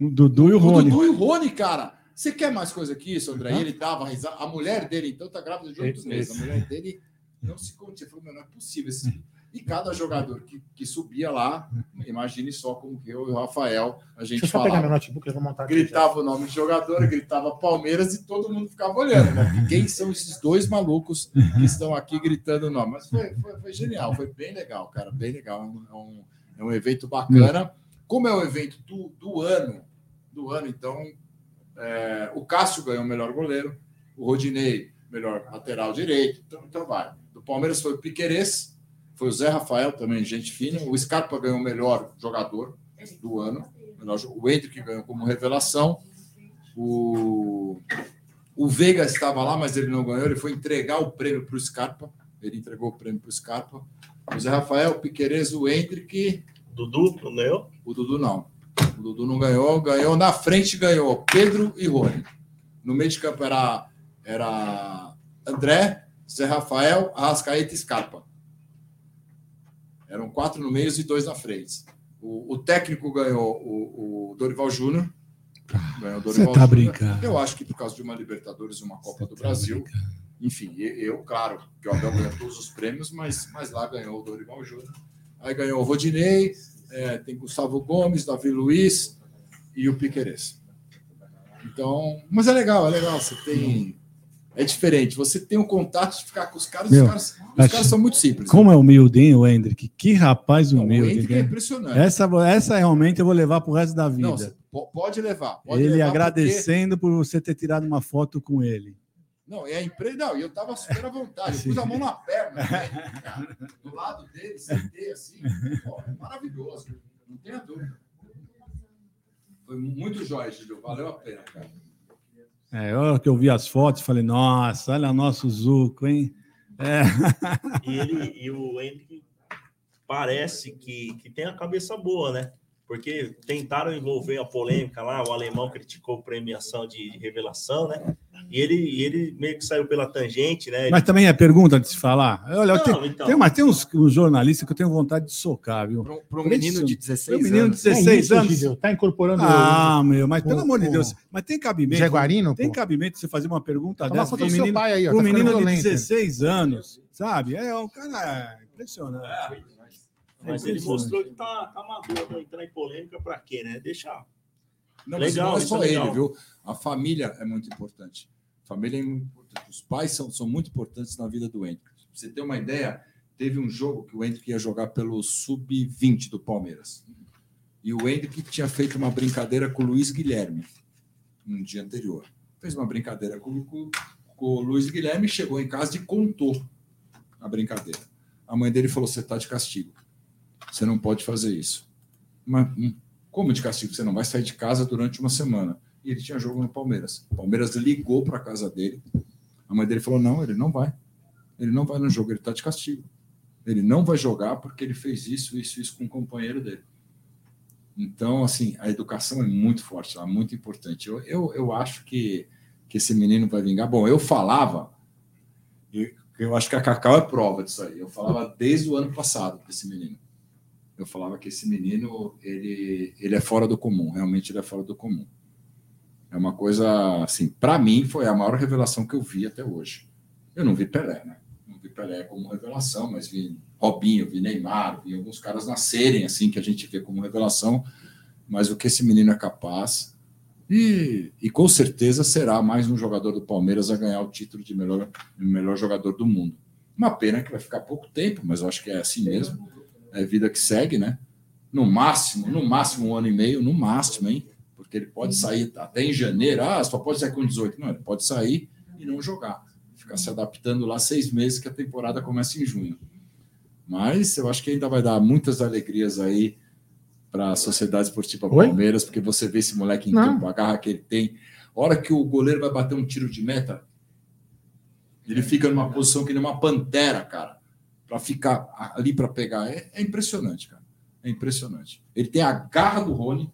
S2: o Dudu e o Rony.
S5: O Dudu e o Rony, cara. Você quer mais coisa que isso, André? Ele dava risada. A mulher dele, então, tá grávida de oito meses. A mulher dele não se contia. Falou, não é possível. Esse... E cada jogador que, que subia lá, imagine só como que eu e o Rafael, a gente Deixa eu falava, pegar meu notebook, eu vou montar aqui, Gritava o nome de jogador, gritava Palmeiras e todo mundo ficava olhando. Né? Quem são esses dois malucos que estão aqui gritando o nome? Mas foi, foi, foi genial, foi bem legal, cara, bem legal. É um, é um evento bacana. Como é o evento do, do ano, do ano, então, é, o Cássio ganhou o melhor goleiro, o Rodinei, melhor lateral direito, então, então vai. Do Palmeiras foi o Piquerez, foi o Zé Rafael também, gente fina. O Scarpa ganhou o melhor jogador do ano. O Hendrick ganhou como revelação. O, o Veiga estava lá, mas ele não ganhou. Ele foi entregar o prêmio para o Scarpa. Ele entregou o prêmio para o Scarpa. O Zé Rafael, o Piquerez, o Hendrick.
S3: Dudu não ganhou?
S5: O Dudu não. O Dudu não ganhou. Ganhou na frente, ganhou Pedro e Rony. No meio de campo era, era André, Zé Rafael, Arrascaeta e Scarpa. Eram quatro no meio e dois na frente. O, o técnico ganhou o, o Dorival Júnior.
S2: Você tá brincando.
S5: Eu acho que por causa de uma Libertadores e uma Copa do tá Brasil. Brincando. Enfim, eu, claro, que o Abel ganhou todos os prêmios, mas, mas lá ganhou o Dorival Júnior. Aí ganhou o Rodinei, é, tem Gustavo Gomes, Davi Luiz e o Piqueires. Então, mas é legal, é legal. Você tem é diferente. Você tem um contato de ficar com os caras, Meu, os caras, os caras são muito simples.
S2: Como né? é humilde, hein, o Hendrick? Que rapaz humilde. o Hendrick
S5: é impressionante.
S2: Essa, essa realmente eu vou levar para o resto da vida.
S5: Não, pode levar. Pode
S2: ele
S5: levar
S2: agradecendo porque... por você ter tirado uma foto com ele.
S5: Não, é impre... não, eu estava super à vontade. Eu pus a mão na perna cara, do lado dele, sentei assim. Ó, é maravilhoso, não tenha dúvida. Foi muito jóia, Gil. Valeu a pena, cara.
S2: É, hora que eu vi as fotos, falei, nossa, olha nosso Zuco, hein? É.
S3: E, ele, e o Henrique parece que, que tem a cabeça boa, né? Porque tentaram envolver a polêmica lá, o alemão criticou premiação de revelação, né? E ele, ele meio que saiu pela tangente, né?
S2: Mas também é pergunta de se falar. Olha, não, tem, então... tem, mas tem uns, uns, jornalistas que eu tenho vontade de socar, viu?
S4: Para um menino de 16 anos. Um
S2: menino de 16 é isso, anos.
S1: Gideu, tá incorporando.
S2: Ah, meu, mas pelo amor de Deus. Mas tem cabimento.
S1: Jaguarino?
S2: Tem pô. cabimento você fazer uma pergunta Fala dessa para um menino, aí, ó, tá menino de 16 anos, sabe? É um cara impressionante. É,
S3: mas ele mostrou que tá, tá maduro, entrar em polêmica para quê, né? Deixar.
S5: Não, legal, não é só ele, viu? A família é muito importante. Família é muito importante. Os pais são, são muito importantes na vida do Hendrick. Pra você ter uma ideia, teve um jogo que o Hendrick ia jogar pelo sub-20 do Palmeiras. E o Hendrick tinha feito uma brincadeira com o Luiz Guilherme um dia anterior. Fez uma brincadeira com, com, com o Luiz Guilherme, chegou em casa e contou a brincadeira. A mãe dele falou: Você está de castigo. Você não pode fazer isso. Mas hum, como de castigo? Você não vai sair de casa durante uma semana e ele tinha jogo no Palmeiras. O Palmeiras ligou para casa dele. A mãe dele falou: não, ele não vai. Ele não vai no jogo, ele está de castigo. Ele não vai jogar porque ele fez isso, isso, isso com o companheiro dele. Então, assim, a educação é muito forte, é muito importante. Eu, eu, eu acho que, que esse menino vai vingar. Bom, eu falava, eu, eu acho que a Cacau é prova disso aí. Eu falava desde o ano passado desse menino. Eu falava que esse menino, ele, ele é fora do comum, realmente ele é fora do comum. É uma coisa, assim, para mim foi a maior revelação que eu vi até hoje. Eu não vi Pelé, né? Não vi Pelé como revelação, mas vi Robinho, vi Neymar, vi alguns caras nascerem assim que a gente vê como revelação. Mas o que esse menino é capaz, e, e com certeza será mais um jogador do Palmeiras a ganhar o título de melhor, melhor jogador do mundo. Uma pena que vai ficar pouco tempo, mas eu acho que é assim mesmo. É vida que segue, né? No máximo, no máximo um ano e meio, no máximo, hein? Porque ele pode sair até em janeiro, ah, só pode sair com 18. Não, ele pode sair e não jogar. Ficar se adaptando lá seis meses, que a temporada começa em junho. Mas eu acho que ainda vai dar muitas alegrias aí para a Sociedade Esportiva Palmeiras, porque você vê esse moleque em não. campo, a garra que ele tem. A hora que o goleiro vai bater um tiro de meta, ele fica numa posição que nem uma pantera, cara, para ficar ali para pegar. É, é impressionante, cara. É impressionante. Ele tem a garra do Rony,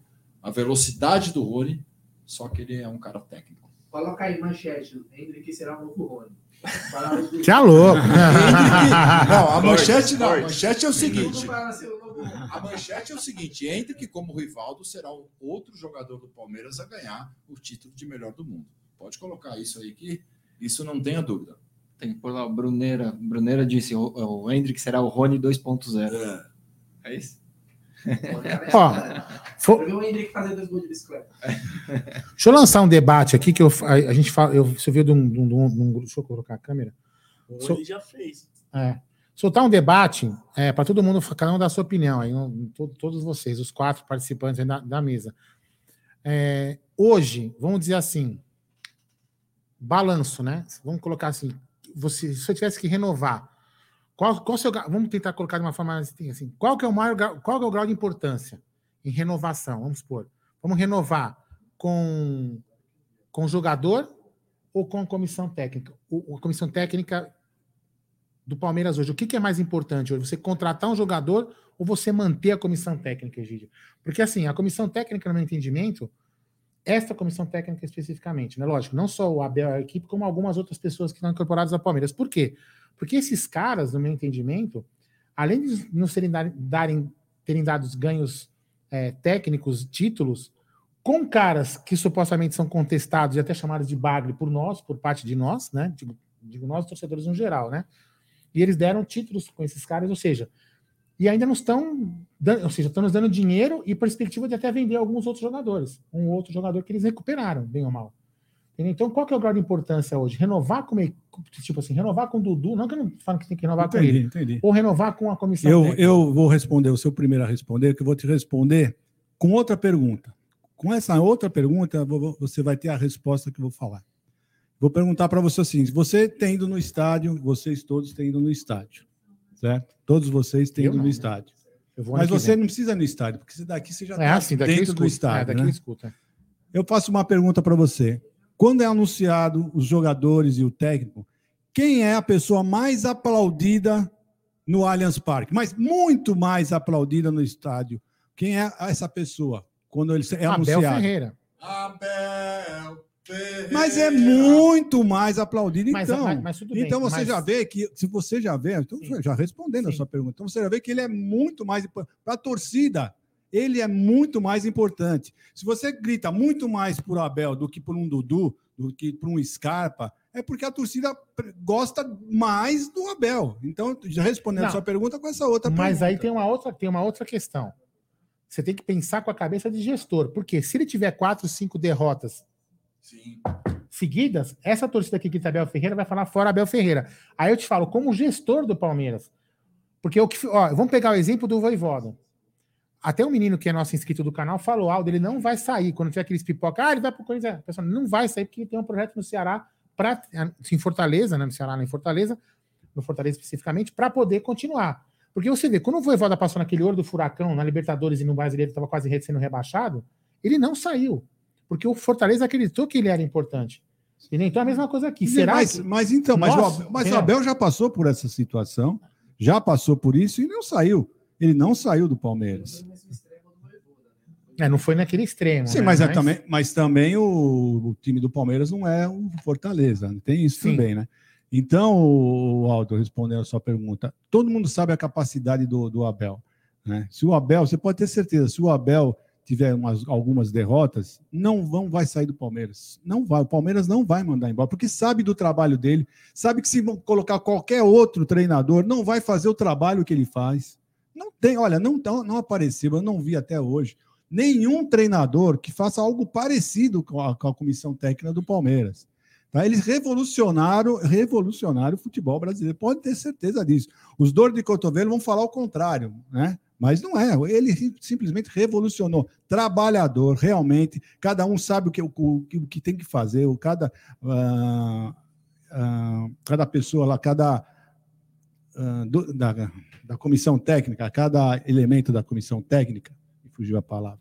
S5: a velocidade do Rony, só que ele é um cara técnico.
S1: Coloca aí manchete, Hendrick será o novo Rony.
S6: Que é louco.
S5: não, a manchete não. A manchete é o seguinte. A manchete é o seguinte: Hendrick, como Rivaldo, será o outro jogador do Palmeiras a ganhar o título de melhor do mundo. Pode colocar isso aí que isso não tenha dúvida.
S4: Tem que pôr lá, o Bruneira. Bruneira disse: o, o Hendrick será o Rony 2.0. É. é isso?
S6: Ó, for... o Henrique fazer dois gols de bicicleta. Deixa eu lançar um debate aqui que eu, a, a gente fala. Eu, você viu de um, de, um, de um, Deixa eu colocar a câmera.
S3: Um so, ele já fez.
S6: É. Soltar um debate é, para todo mundo, cada um dar a sua opinião, aí, todos vocês, os quatro participantes da, da mesa. É, hoje, vamos dizer assim, balanço, né? Vamos colocar assim: você, se eu tivesse que renovar qual, qual seu, vamos tentar colocar de uma forma assim, qual que é o maior qual é o grau de importância em renovação? Vamos supor, vamos renovar com com jogador ou com comissão técnica? O, a comissão técnica do Palmeiras hoje, o que, que é mais importante hoje? Você contratar um jogador ou você manter a comissão técnica, Egídio? Porque assim, a comissão técnica, no meu entendimento, esta comissão técnica especificamente, né? Lógico, não só o Abel, a equipe, como algumas outras pessoas que estão incorporadas ao Palmeiras. Por quê? Porque esses caras, no meu entendimento, além de não serem darem, terem dados ganhos é, técnicos, títulos, com caras que supostamente são contestados e até chamados de bagre por nós, por parte de nós, né? Digo, digo nós, torcedores no geral, né? E eles deram títulos com esses caras, ou seja, e ainda não estão, ou seja, estão nos dando dinheiro e perspectiva de até vender alguns outros jogadores. Um outro jogador que eles recuperaram, bem ou mal. Então, qual que é o grau de importância hoje? Renovar com tipo assim, renovar com o Dudu, não que eu não falo que tem que renovar entendi, com ele, entendi. ou renovar com a comissão.
S2: Eu, eu vou responder, o seu primeiro a responder, que eu vou te responder com outra pergunta. Com essa outra pergunta, você vai ter a resposta que eu vou falar. Vou perguntar para você assim: você tem ido no estádio, vocês todos têm ido no estádio, certo? Todos vocês têm ido no estádio. Mas você vem. não precisa ir no estádio, porque daqui você já está é, assim, dentro do estádio. É, daqui né? escuta. Eu faço uma pergunta para você. Quando é anunciado os jogadores e o técnico, quem é a pessoa mais aplaudida no Allianz Parque? Mas muito mais aplaudida no estádio. Quem é essa pessoa quando ele é Abel anunciado? Ferreira. Abel Ferreira. Mas é muito mais aplaudido. Então, mas, mas, mas então bem, você já vê que, se você já vê, então, já respondendo Sim. a sua pergunta, então você já vê que ele é muito mais para a torcida ele é muito mais importante. Se você grita muito mais por Abel do que por um Dudu, do que por um Scarpa, é porque a torcida gosta mais do Abel. Então, já respondendo a sua pergunta com essa outra
S6: Mas
S2: pergunta.
S6: aí tem uma outra, tem uma outra questão. Você tem que pensar com a cabeça de gestor, porque se ele tiver quatro, cinco derrotas Sim. seguidas, essa torcida aqui que tá Abel Ferreira vai falar fora Abel Ferreira. Aí eu te falo, como gestor do Palmeiras, porque o que, ó, vamos pegar o exemplo do Voivoda. Até um menino que é nosso inscrito do canal falou, Aldo, ele não vai sair. Quando tiver aqueles pipoca, ah, ele vai pro Corinthians. Pessoal, não vai sair porque tem um projeto no Ceará, pra, em Fortaleza, né, no Ceará, em Fortaleza, no Fortaleza especificamente, para poder continuar. Porque você vê, quando o Voivoda passou naquele olho do furacão, na Libertadores e no Brasileiro estava quase sendo rebaixado, ele não saiu. Porque o Fortaleza acreditou que ele era importante. Então é a mesma coisa aqui. Será
S2: mas,
S6: que...
S2: mas então, mas,
S6: Nossa,
S2: o, mas o Abel já passou por essa situação, já passou por isso e não saiu. Ele não saiu do Palmeiras.
S6: É, não foi naquele extremo.
S2: Sim,
S6: né?
S2: mas, é também, mas também o, o time do Palmeiras não é o Fortaleza, tem isso
S6: Sim.
S2: também, né? Então, o Aldo, respondendo a sua pergunta, todo mundo sabe a capacidade do, do Abel. Né? Se o Abel, você pode ter certeza, se o Abel tiver umas- algumas derrotas, não vão, vai sair do Palmeiras. Não vai, o Palmeiras não vai mandar embora, porque sabe do trabalho dele, sabe que se colocar qualquer outro treinador, não vai fazer o trabalho que ele faz. Não tem, olha, não, não apareceu, eu não vi até hoje nenhum treinador que faça algo parecido com a, com a comissão técnica do Palmeiras. Tá? Eles revolucionaram, revolucionaram o futebol brasileiro. Pode ter certeza disso. Os dores de cotovelo vão falar o contrário, né? Mas não é. Ele sim- simplesmente revolucionou. Trabalhador, realmente. Cada um sabe o que, o, que- o que tem que fazer. O cada, ah, ah, cada pessoa lá, cada ah, do- da, da comissão técnica, cada elemento da comissão técnica, fugiu a palavra,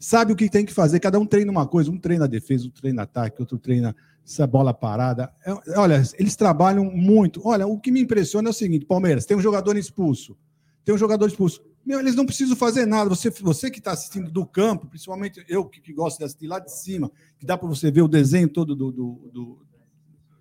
S2: sabe o que tem que fazer. Cada um treina uma coisa, um treina defesa, um treina ataque, outro treina essa bola parada. É, olha, eles trabalham muito. Olha, o que me impressiona é o seguinte: Palmeiras tem um jogador expulso, tem um jogador expulso. Meu, eles não precisam fazer nada. Você, você que está assistindo do campo, principalmente eu que, que gosto de assistir lá de cima, que dá para você ver o desenho todo do, do, do,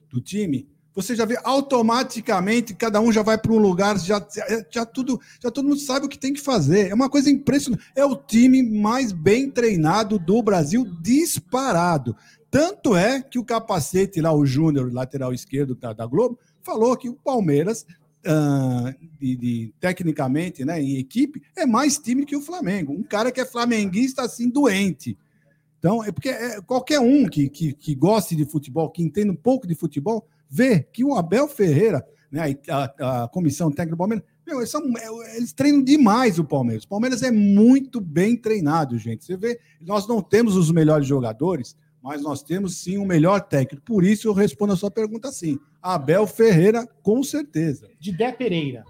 S2: do time, você já vê automaticamente, cada um já vai para um lugar, já, já, tudo, já todo mundo sabe o que tem que fazer. É uma coisa impressionante. É o time mais bem treinado do Brasil, disparado. Tanto é que o capacete lá, o Júnior, lateral esquerdo da, da Globo, falou que o Palmeiras, ah, de, de- tecnicamente, né, em equipe, é mais time que o Flamengo. Um cara que é flamenguista assim, doente. Então, é porque é, qualquer um que, que, que goste de futebol, que entenda um pouco de futebol, vê que o Abel Ferreira, né, a, a comissão técnica do Palmeiras, meu, eles, são, é, eles treinam demais o Palmeiras. O Palmeiras é muito bem treinado, gente. Você vê, nós não temos os melhores jogadores, mas nós temos sim o melhor técnico. Por isso eu respondo a sua pergunta assim. Abel Ferreira, com certeza.
S6: De Dé Pereira.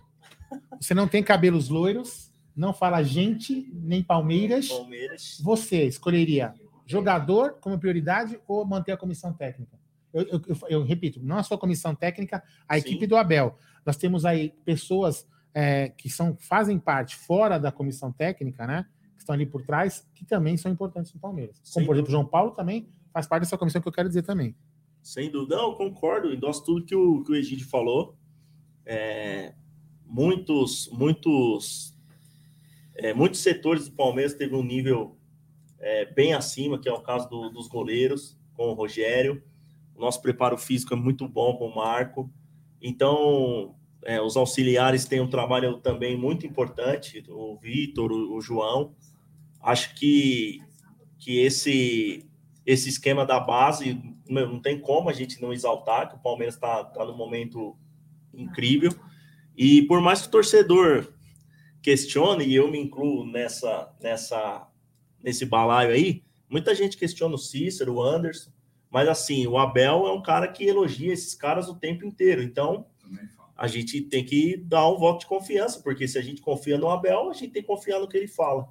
S6: Você não tem cabelos loiros, não fala gente, nem Palmeiras.
S3: Palmeiras.
S6: Você escolheria jogador como prioridade ou manter a comissão técnica? Eu, eu- eu- repito, não a sua comissão técnica, a
S3: Sim.
S6: equipe do Abel. Nós temos aí pessoas é, que são, fazem parte fora da comissão técnica, né? Que estão ali por trás, que também são importantes no Palmeiras. Como, por exemplo, o
S3: dúvida.
S6: João Paulo também faz parte dessa comissão que eu quero dizer também.
S3: Sem dúvida, não, eu concordo, endosso tudo que o, que o Egídio falou. É, muitos, muitos, é, muitos setores do Palmeiras teve um nível é, bem acima, que é o caso do- dos goleiros, com o Rogério. O nosso preparo físico é muito bom com o Marco. Então, é, os auxiliares têm um trabalho também muito importante, o Vitor, o, o João. Acho que, que esse, esse esquema da base, não tem como a gente não exaltar, que o Palmeiras está tá num momento incrível. E por mais que o torcedor questione, e eu me incluo nessa, nessa, nesse balaio aí, muita gente questiona o Cícero, o Anderson, mas assim, o Abel é um cara que elogia esses caras o tempo inteiro. Então, a gente tem que dar um voto de confiança, porque se a gente confia no Abel, a gente tem que confiar no que ele fala.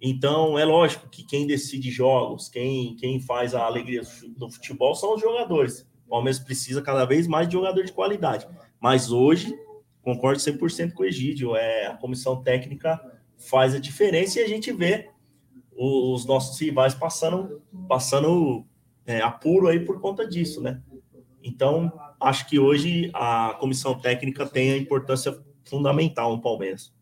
S3: Então, é lógico que quem decide jogos, quem, quem faz a alegria do futebol são os jogadores. O Palmeiras precisa cada vez mais de jogador de qualidade. Mas hoje, concordo 100% com o Egídio, é, a comissão técnica faz a diferença e a gente vê os nossos rivais passando, passando é, apuro aí por conta disso, né? Então, acho que hoje a comissão técnica tem a importância fundamental no Palmeiras.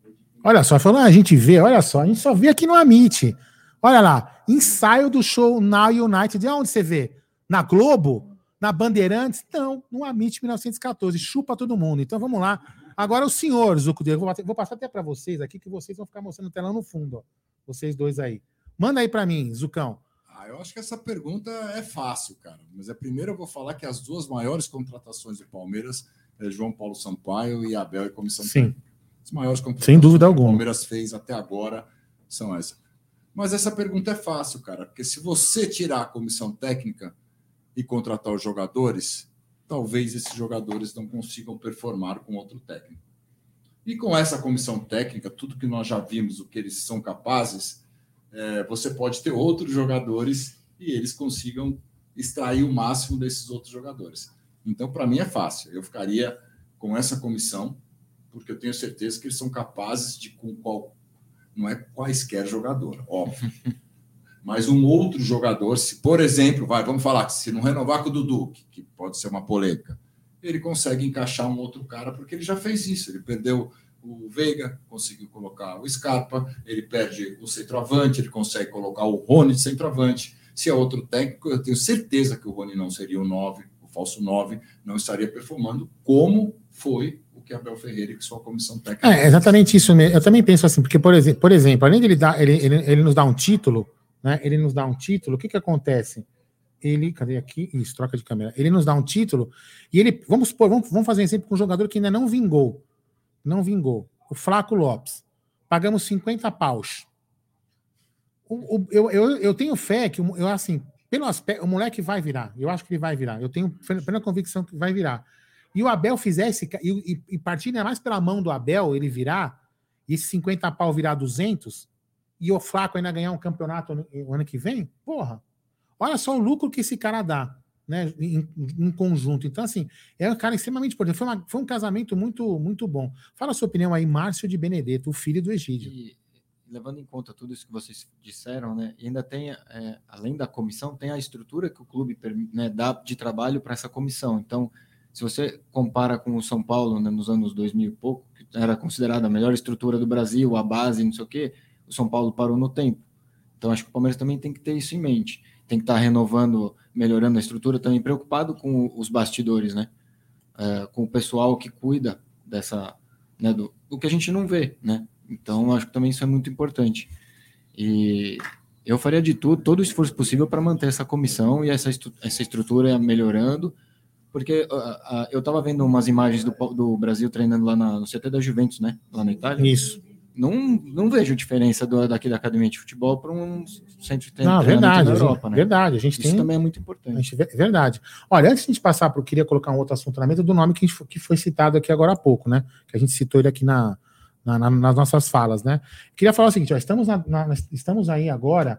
S6: Olha só, falando, a gente vê, olha só, a gente só vê aqui no Amit. Olha lá, ensaio do show Now United. Onde você vê? Na Globo? Na Bandeirantes? Não, no Amit 1914. Chupa todo mundo. Então vamos lá. Agora o senhor, eu vou, vou passar até para vocês aqui, que vocês vão ficar mostrando o telão no fundo. Ó. Vocês dois aí. Manda aí para mim, Zucão.
S5: Ah, eu acho que essa pergunta é fácil, cara. Mas é primeiro eu vou falar que as duas maiores contratações do Palmeiras é João Paulo Sampaio e Abel e comissão
S6: Sim.
S5: As maiores contratações
S6: Sem dúvida
S5: que
S6: alguma.
S5: o Palmeiras fez até agora são essas. Mas essa pergunta é fácil, cara, porque se você tirar a comissão técnica e contratar os jogadores, talvez esses jogadores não consigam performar com outro técnico. E com essa comissão técnica, tudo que nós já vimos, o que eles são capazes, é, você pode ter outros jogadores e eles consigam extrair o máximo desses outros jogadores. Então, para mim é fácil. Eu ficaria com essa comissão, porque eu tenho certeza que eles são capazes de com qual não é quaisquer jogador, óbvio. Mas um outro jogador, se por exemplo, vai, vamos falar que se não renovar com o Dudu, que, que pode ser uma polêmica, ele consegue encaixar um outro cara porque ele já fez isso. Ele perdeu o Veiga, conseguiu colocar o Scarpa, ele perde o centroavante, ele consegue colocar o Rony de centroavante. Se é outro técnico, eu tenho certeza que o Rony não seria o 9, o falso 9, não estaria performando como foi o que Abel Ferreira e sua comissão técnica.
S6: É exatamente isso mesmo. Eu também penso assim, porque, por exemplo, por exemplo além de ele, dar, ele, ele, ele nos dá um título, né? Ele nos dá um título, o que, que acontece? Ele, cadê aqui? Isso, troca de câmera. Ele nos dá um título e ele, vamos supor, vamos, vamos fazer um exemplo com um jogador que ainda não vingou. Não vingou. O Flaco Lopes. Pagamos 50 paus. O, o, eu, eu, eu tenho fé que, eu assim, pelo aspecto, o moleque vai virar. Eu acho que ele vai virar. Eu tenho plena convicção que vai virar. E o Abel fizesse, e, e, e partindo é mais pela mão do Abel, ele virar, e esse 50 pau virar 200, e o Flaco ainda ganhar um campeonato no, no ano que vem, porra, olha só o lucro que esse cara dá, né, em, em conjunto. Então, assim, é um cara extremamente importante. Foi, uma, foi um casamento muito, muito bom. Fala a sua opinião aí, Márcio de Benedetto, o filho do Egídio.
S4: E, levando em conta tudo isso que vocês disseram, né, ainda tem, é, além da comissão, tem a estrutura que o clube né, dá de trabalho para essa comissão. Então, se você compara com o São Paulo né, nos anos 2000 e pouco, que era considerada a melhor estrutura do Brasil, a base, não sei o quê, o São Paulo parou no tempo. Então, acho que o Palmeiras também tem que ter isso em mente. Tem que estar renovando, melhorando a estrutura, também preocupado com os bastidores, né? É, com o pessoal que cuida dessa, né, do, do que a gente não vê, né? Então, acho que também isso é muito importante. E eu faria de tudo, todo o esforço possível para manter essa comissão e essa, essa estrutura melhorando, porque uh, uh, eu estava vendo umas imagens do, do Brasil treinando lá na, no CT da Juventus, né? Lá na Itália.
S6: Isso.
S4: Não, não vejo diferença do, daqui da academia de futebol para um centro de
S6: treinamento verdade, na Europa, né? Verdade, a gente
S4: Isso
S6: tem...
S4: também é muito importante.
S6: Gente, verdade. Olha, antes de a gente passar para, queria colocar um outro assunto na mesa do nome que, gente, que foi citado aqui agora há pouco, né? Que a gente citou ele aqui na, na, na nas nossas falas, né? Queria falar o seguinte: ó, estamos, na, na, estamos aí agora.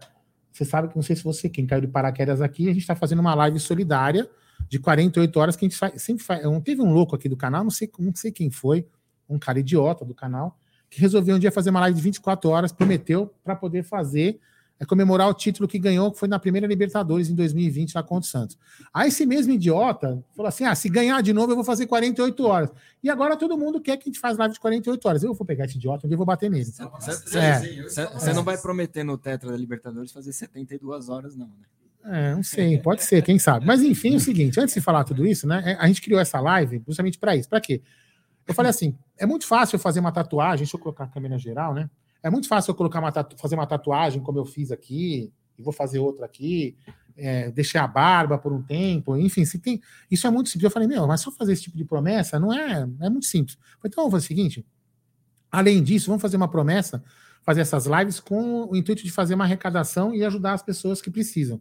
S6: Você sabe que não sei se você, quem caiu de paraquedas aqui, a gente está fazendo uma live solidária de 48 horas que a gente faz, sempre faz. Teve um louco aqui do canal, não sei, não sei quem foi, um cara idiota do canal, que resolveu um dia fazer uma live de 24 horas, prometeu para poder fazer, é, comemorar o título que ganhou, que foi na primeira Libertadores em 2020 lá contra o Santos. Aí esse mesmo idiota falou assim: ah, se ganhar de novo, eu vou fazer 48 horas. E agora todo mundo quer que a gente faça live de 48 horas. Eu vou pegar esse idiota, onde eu vou bater nele.
S4: Você é. não vai prometer no Tetra da Libertadores fazer 72 horas, não, né?
S6: É, não sei, pode ser, quem sabe. Mas enfim, é o seguinte, antes de falar tudo isso, né? É, a gente criou essa live justamente para isso. Para quê? Eu falei assim: é muito fácil eu fazer uma tatuagem, deixa eu colocar a câmera geral, né? É muito fácil eu colocar uma fazer uma tatuagem como eu fiz aqui, e vou fazer outra aqui, é, a barba por um tempo, enfim, se tem. Isso é muito simples. Eu falei, meu, mas só fazer esse tipo de promessa não é, é muito simples. Então vamos fazer o seguinte: além disso, vamos fazer uma promessa, fazer essas lives com o intuito de fazer uma arrecadação e ajudar as pessoas que precisam.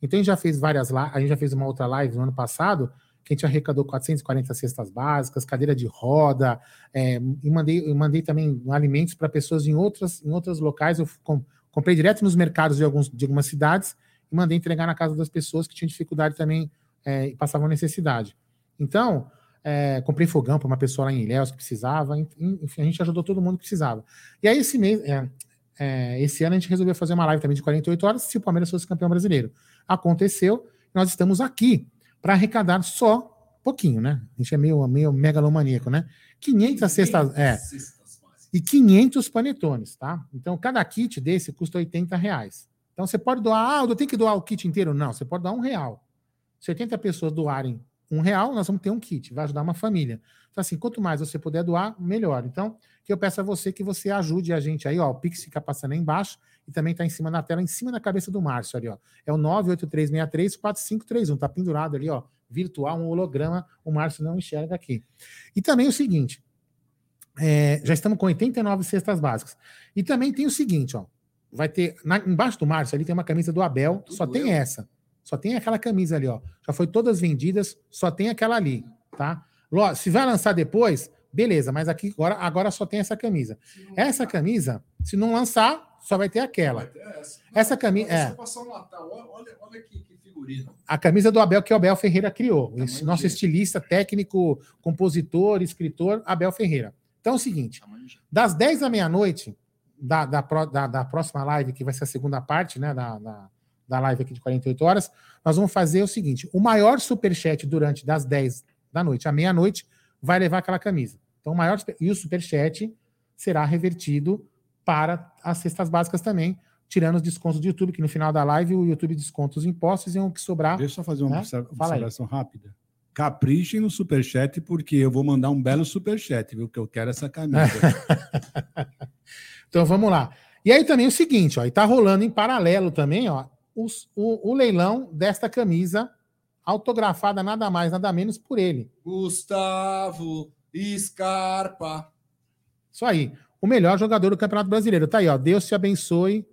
S6: Então a gente já fez várias lives, a gente já fez uma outra live no ano passado, que a gente arrecadou 440 cestas básicas, cadeira de roda, é, e mandei, mandei também alimentos para pessoas em outras, em outros locais. Eu com, comprei direto nos mercados de, alguns, de algumas cidades e mandei entregar na casa das pessoas que tinham dificuldade também é, e passavam necessidade. Então, é, comprei fogão para uma pessoa lá em Ilhéus que precisava, enfim, a gente ajudou todo mundo que precisava. E aí, esse mês, é, é, esse ano, a gente resolveu fazer uma live também de 48 horas se o Palmeiras fosse campeão brasileiro aconteceu. Nós estamos aqui para arrecadar só pouquinho, né? A gente é meio, meio megalomaníaco, né? 500 cestas, é, e 500 panetones, tá? Então, cada kit desse custa 80 reais. Então, você pode doar, ah, eu tenho que doar o kit inteiro? Não, você pode doar um real. Se 80 pessoas doarem um real, nós vamos ter um kit, vai ajudar uma família. Então, assim, quanto mais você puder doar, melhor. Então, que eu peço a você que você ajude a gente aí, ó. O Pix fica passando aí embaixo e também está em cima da tela, em cima da cabeça do Márcio ali, ó. É o 983634531, tá pendurado ali, ó. Virtual, um holograma, o Márcio não enxerga aqui. E também o seguinte, é, já estamos com 89 cestas básicas. E também tem o seguinte, ó. Vai ter, na, embaixo do Márcio ali tem uma camisa do Abel, Tudo só tem eu. essa. Só tem aquela camisa ali, ó. Já foi todas vendidas, só tem aquela ali, tá? Se vai lançar depois, beleza, mas aqui agora, agora só tem essa camisa. Essa camisa, se não lançar, só vai ter aquela.
S5: Vai ter essa.
S6: Essa camisa- é.
S5: passar o Natal. Olha, olha, que, que figurino.
S6: A camisa do Abel que o Abel Ferreira criou. Esse nosso estilista, técnico, compositor, escritor, Abel Ferreira. Então é o seguinte, das 10 da meia-noite, da, da, da- da próxima live, que vai ser a segunda parte, né, da, da, da live aqui de 48 horas, nós vamos fazer o seguinte: o maior superchat durante das 10 da noite à meia-noite vai levar aquela camisa. Então, o maior e o superchat será revertido para as cestas básicas também, tirando os descontos do YouTube, que no final da live o YouTube desconta os impostos e o que sobrar.
S7: Deixa eu só fazer uma
S6: Né?
S7: observação rápida. Caprichem no superchat, porque eu vou mandar um belo superchat, viu? Que eu quero essa camisa.
S6: Então vamos lá. E aí também o seguinte, ó, e tá rolando em paralelo também, ó, os- o, o leilão desta camisa autografada nada mais, nada menos por ele.
S5: Gustavo Scarpa.
S6: Isso aí. O melhor jogador do Campeonato Brasileiro. Tá aí, ó. Deus te abençoe.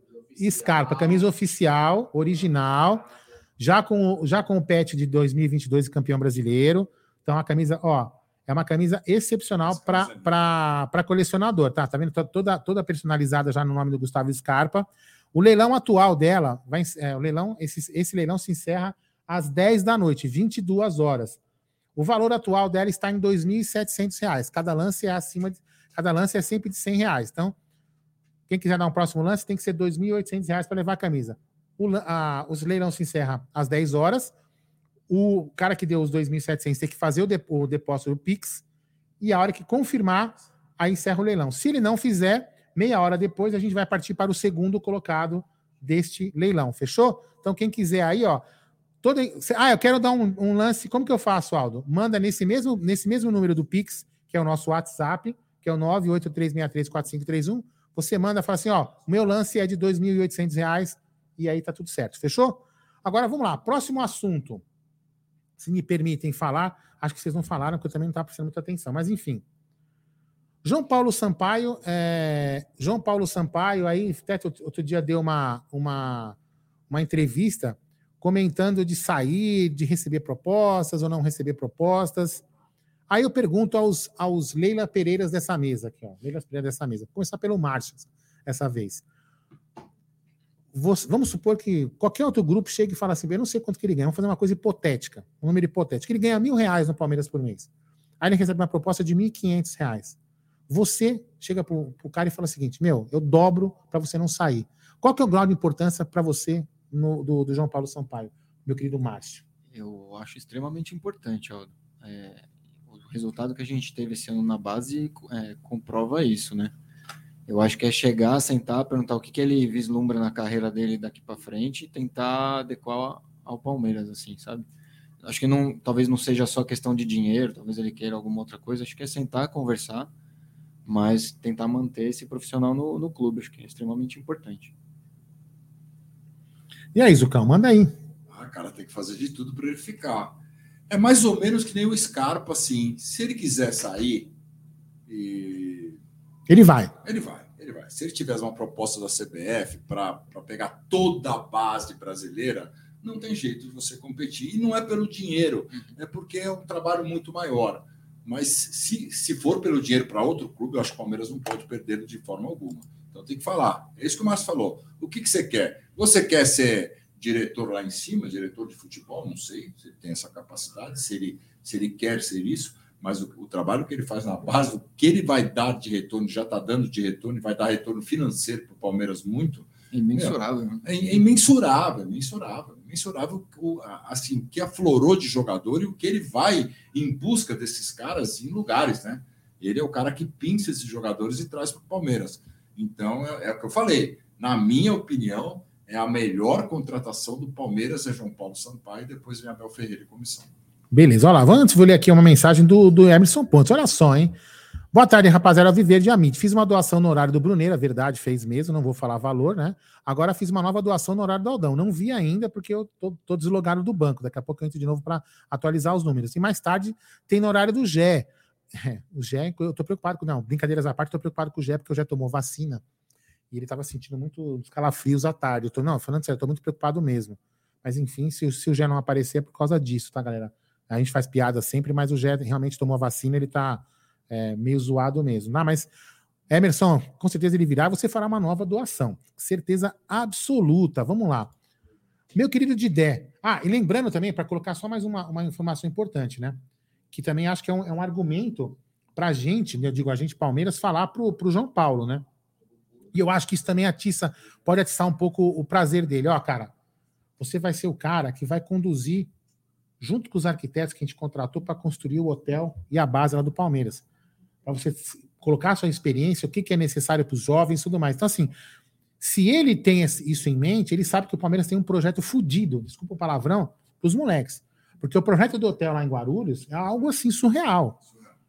S6: Scarpa, camisa oficial, original, já com, já com o pet de 2022 e campeão brasileiro. Então a camisa, ó, é uma camisa excepcional
S5: é
S6: para colecionador, tá? Tá vendo? Tá Toda, toda personalizada já no nome do Gustavo Scarpa. O leilão atual dela, vai, é, o leilão, esse, esse leilão se encerra às 10 da noite, 22 horas. O valor atual dela está em 2.700 reais. Cada lance é acima de, cada lance é sempre de 100 reais. Então, quem quiser dar um próximo lance tem que ser 2.800 reais para levar a camisa. O, a- os leilão se encerra às 10 horas. O cara que deu os 2.700 tem que fazer o, o depósito do Pix e a hora que confirmar, aí encerra o leilão. Se ele não fizer, meia hora depois a gente vai partir para o segundo colocado deste leilão. Fechou? Então, quem quiser aí, ó. Todo, ah, eu quero dar um, um lance. Como que eu faço, Aldo? Manda nesse mesmo, nesse mesmo número do Pix, que é o nosso WhatsApp, que é o 983634531. Você manda fala assim: ó, o meu lance é de 2.800 reais e aí tá tudo certo. Fechou? Agora vamos lá. Próximo assunto. Se me permitem falar, acho que vocês não falaram, porque eu também não estava prestando muita atenção, mas enfim. João Paulo Sampaio, é, João Paulo Sampaio, aí até outro dia deu uma, uma, uma entrevista comentando de sair, de receber propostas ou não receber propostas. Aí eu pergunto aos, aos Leila Pereiras dessa mesa aqui, ó. Leila Pereira dessa mesa. Vou começar pelo Márcio essa vez. Vos- Vamos supor que qualquer outro grupo chegue e fala assim: eu não sei quanto que ele ganha, vamos fazer uma coisa hipotética, um número hipotético. Ele ganha mil reais no Palmeiras por mês. Aí ele recebe uma proposta de 1.500 reais. Você chega pro, pro cara e fala o seguinte: meu, eu dobro para você não sair. Qual que é o grau de importância para você no- do, do João Paulo Sampaio, meu querido Márcio?
S4: Eu acho extremamente importante, Aldo. É, o resultado que a gente teve esse ano na base é, comprova isso, né? Eu acho que é chegar, sentar, perguntar o que, que ele vislumbra na carreira dele daqui para frente e tentar adequar ao Palmeiras, assim, sabe? Acho que não, talvez não seja só questão de dinheiro, talvez ele queira alguma outra coisa. Acho que é sentar, conversar, mas tentar manter esse profissional no, no clube. Acho que é extremamente importante.
S6: E aí, Zucão, manda aí.
S5: Ah, cara, tem que fazer de tudo para ele ficar. É mais ou menos que nem o Scarpa, assim. Se ele quiser sair, e
S6: Ele vai.
S5: ele vai, ele vai. Se ele tivesse uma proposta da CBF para pegar toda a base brasileira, não tem jeito de você competir. E não é pelo dinheiro, é porque é um trabalho muito maior. Mas se, se for pelo dinheiro para outro clube, eu acho que o Palmeiras não pode perder de forma alguma. Então tem que falar. É isso que o Márcio falou. O que, que você quer? Você quer ser diretor lá em cima, diretor de futebol? Não sei se ele tem essa capacidade, se ele, se ele quer ser isso, mas o, o trabalho que ele faz na base, o que ele vai dar de retorno, já está dando de retorno, vai dar retorno financeiro para o Palmeiras muito,
S4: Imensurável, né?
S5: é, é imensurável, imensurável, imensurável o, assim, que aflorou de jogador e o que ele vai em busca desses caras em lugares, né? Ele é o cara que pinça esses jogadores e traz para o Palmeiras. Então, é, é o que eu falei. Na minha opinião, é a melhor contratação do Palmeiras é João Paulo Sampaio e depois vem Abel Ferreira e comissão.
S6: Beleza, olha lá. Antes, vou ler aqui uma mensagem do, do Emerson Pontes. Olha só, hein? Boa tarde, rapaziada. Viver de Amit. Fiz uma doação no horário do Bruneira, verdade, fez mesmo, não vou falar valor, né? Agora fiz uma nova doação no horário do Aldão. Não vi ainda, porque eu tô, tô deslogado do banco. Daqui a pouco eu entro de novo para atualizar os números. E mais tarde tem no horário do Gé. É, o Gé, eu tô preocupado com. Não, brincadeiras à parte, tô preocupado com o Gé, porque o Gé tomou vacina e ele tava sentindo muito calafrios à tarde. Eu tô, não, falando sério, eu tô muito preocupado mesmo. Mas enfim, se, se o Gé não aparecer é por causa disso, tá, galera? A gente faz piada sempre, mas o Gé realmente tomou a vacina, ele tá é, meio zoado mesmo. Não, mas Emerson, com certeza ele virá, você fará uma nova doação. Certeza absoluta. Vamos lá. Meu querido Didé. Ah, e lembrando também, para colocar só mais uma, uma informação importante, né? Que também acho que é um, é um argumento para a gente, né, eu digo a gente, Palmeiras, falar para o João Paulo, né? E eu acho que isso também atiça, pode atiçar um pouco o prazer dele. Ó, cara, você vai ser o cara que vai conduzir, junto com os arquitetos que a gente contratou para construir o hotel e a base lá do Palmeiras. Para você colocar sua experiência, o que, que é necessário para os jovens e tudo mais. Então, assim, se ele tem isso em mente, ele sabe que o Palmeiras tem um projeto fudido, desculpa o palavrão, para os moleques. Porque o projeto do hotel lá em Guarulhos é algo assim surreal.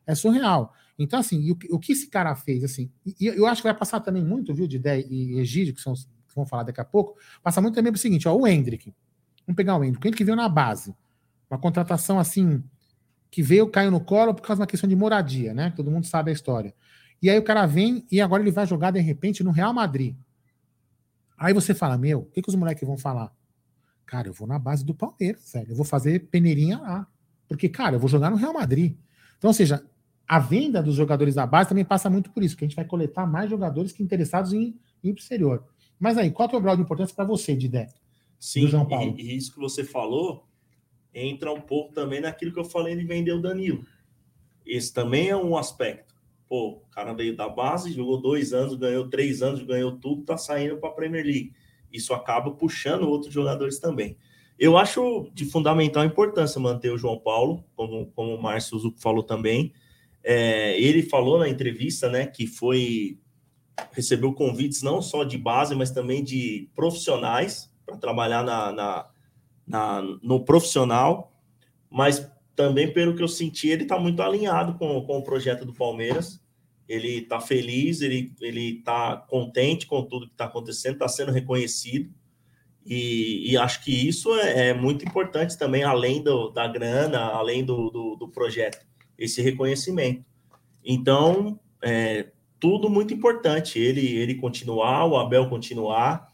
S6: É surreal. Então, assim, o, o que esse cara fez, assim, e eu acho que vai passar também muito, viu, de ideia e Egídio, que são que vão falar daqui a pouco, passa muito também para o seguinte, ó, o Hendrick. Vamos pegar o Hendrick. O Hendrick veio na base. Uma contratação assim, que veio, caiu no colo por causa de uma questão de moradia, né? Todo mundo sabe a história. E aí o cara vem e agora ele vai jogar de repente no Real Madrid. Aí você fala, meu, o que, que os moleques vão falar? Cara, eu vou na base do Palmeiras, velho. Eu vou fazer peneirinha lá. Porque, cara, eu vou jogar no Real Madrid. Então, ou seja, a venda dos jogadores da base também passa muito por isso, que a gente vai coletar mais jogadores que interessados em ir para o exterior. Mas aí, qual é o grau de importância para você, Didé?
S3: Sim, João Paulo? E, e isso que você falou entra um pouco também naquilo que eu falei de vender o Danilo. Esse também é um aspecto. Pô, o cara veio da base, jogou dois anos, ganhou três anos, ganhou tudo, tá saindo para a Premier League. Isso acaba puxando outros jogadores também. Eu acho de fundamental importância manter o João Paulo, como, como o Márcio Zucco falou também. É, ele falou na entrevista, né, que foi recebeu convites não só de base, mas também de profissionais para trabalhar na, na, na, no profissional, mas também, pelo que eu senti, ele está muito alinhado com, com o projeto do Palmeiras. Ele está feliz, ele está contente com tudo que está acontecendo, está sendo reconhecido. E, e, acho que isso é, é, muito importante também, além do, da grana, além do, do, do projeto, esse reconhecimento. Então, é, tudo muito importante. Ele, ele continuar, o Abel continuar.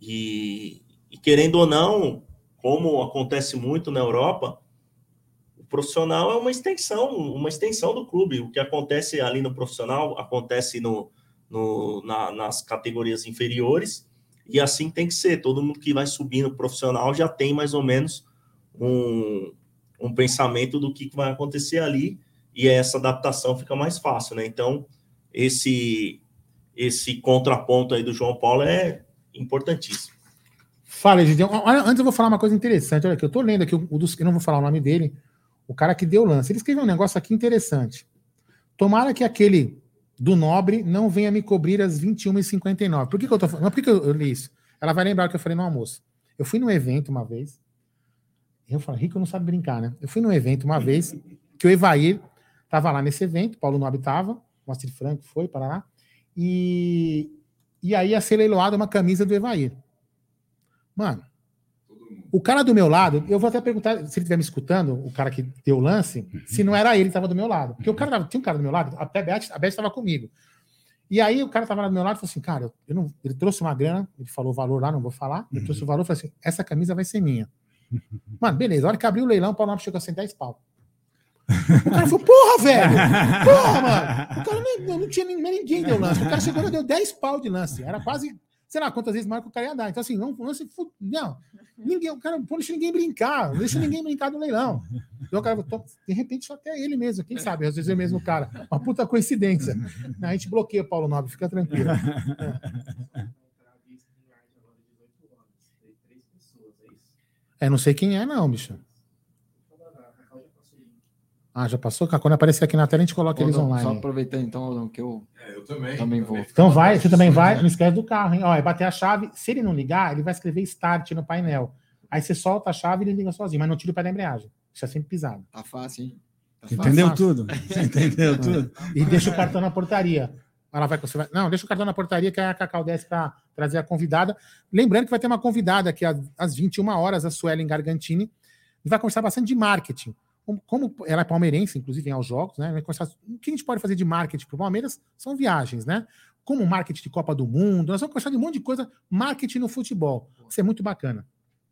S3: E, e querendo ou não, como acontece muito na Europa, o profissional é uma extensão, uma extensão do clube. O que acontece ali no profissional acontece no, no na, nas categorias inferiores e assim tem que ser. Todo mundo que vai subindo profissional já tem mais ou menos um, um pensamento do que vai acontecer ali e essa adaptação fica mais fácil, né? Então, esse esse contraponto aí do João Paulo é importantíssimo.
S6: Fala, Egidião. Antes eu vou falar uma coisa interessante. Olha aqui, eu tô lendo aqui o dos. Eu não vou falar o nome dele. O cara que deu o lance. Ele escreveu um negócio aqui interessante. Tomara que aquele do Nobre não venha me cobrir às 21h59. Por que, que eu tô falando? Por que, que eu, li isso? Ela vai lembrar o que eu falei no almoço. Eu fui num evento uma vez. Eu falo, Rico não sabe brincar, né? Eu fui num evento uma vez que o Evair tava lá nesse evento, Paulo Nobre tava, o Moacir Franco foi para lá. E, e aí ia ser leiloada uma camisa do Evair. Mano, o cara do meu lado, eu vou até perguntar, se ele estiver me escutando, o cara que deu o lance, se não era ele que estava do meu lado. Porque o cara tinha um cara do meu lado, até a Beth, estava comigo. E aí o cara estava lá do meu lado e falou assim, cara, eu não, ele trouxe uma grana, ele falou o valor lá, não vou falar, ele trouxe o valor e falou assim, essa camisa vai ser minha. Mano, beleza, a hora que abriu o leilão, o Paulo chegou a 110 pau. O cara falou, porra, velho! Porra, mano! O cara não, não tinha ninguém, ninguém deu lance. O cara chegou e deu 10 pau de lance. Era quase sei lá quantas vezes mais que o cara ia dar. Então, assim, não, se, não ninguém, o cara não deixa ninguém brincar, não deixa ninguém brincar no leilão. Então, o cara, de repente, só até ele mesmo, quem sabe, às vezes é o mesmo cara. Uma puta coincidência. A gente bloqueia o Paulo Nobre, fica tranquilo. É, não sei quem é, não, bicho. Ah, já passou? Quando aparecer aqui na tela, a gente coloca eles online.
S4: Só aproveitando, então, que eu,
S5: é, eu também,
S4: também vou.
S6: Então vai, você também vai, não esquece do carro, hein? Ó, é bater a chave. Se ele não ligar, ele vai escrever start no painel. Aí você solta a chave e ele liga sozinho, mas não tira o pé da embreagem. Isso é sempre pisado.
S4: Tá fácil, hein? Tá
S7: Entendeu fácil. tudo? entendeu tudo?
S6: E deixa o cartão na portaria. Ela vai, você vai, não, deixa o cartão na portaria que a Cacau desce para trazer a convidada. Lembrando que vai ter uma convidada aqui às 21 horas, a Suelen Gargantini, e vai conversar bastante de marketing como ela é palmeirense, inclusive, vem aos jogos, né? O que a gente pode fazer de marketing para o Palmeiras são viagens, né? Como marketing de Copa do Mundo, nós vamos conversar de um monte de coisa, marketing no futebol. Isso é muito bacana.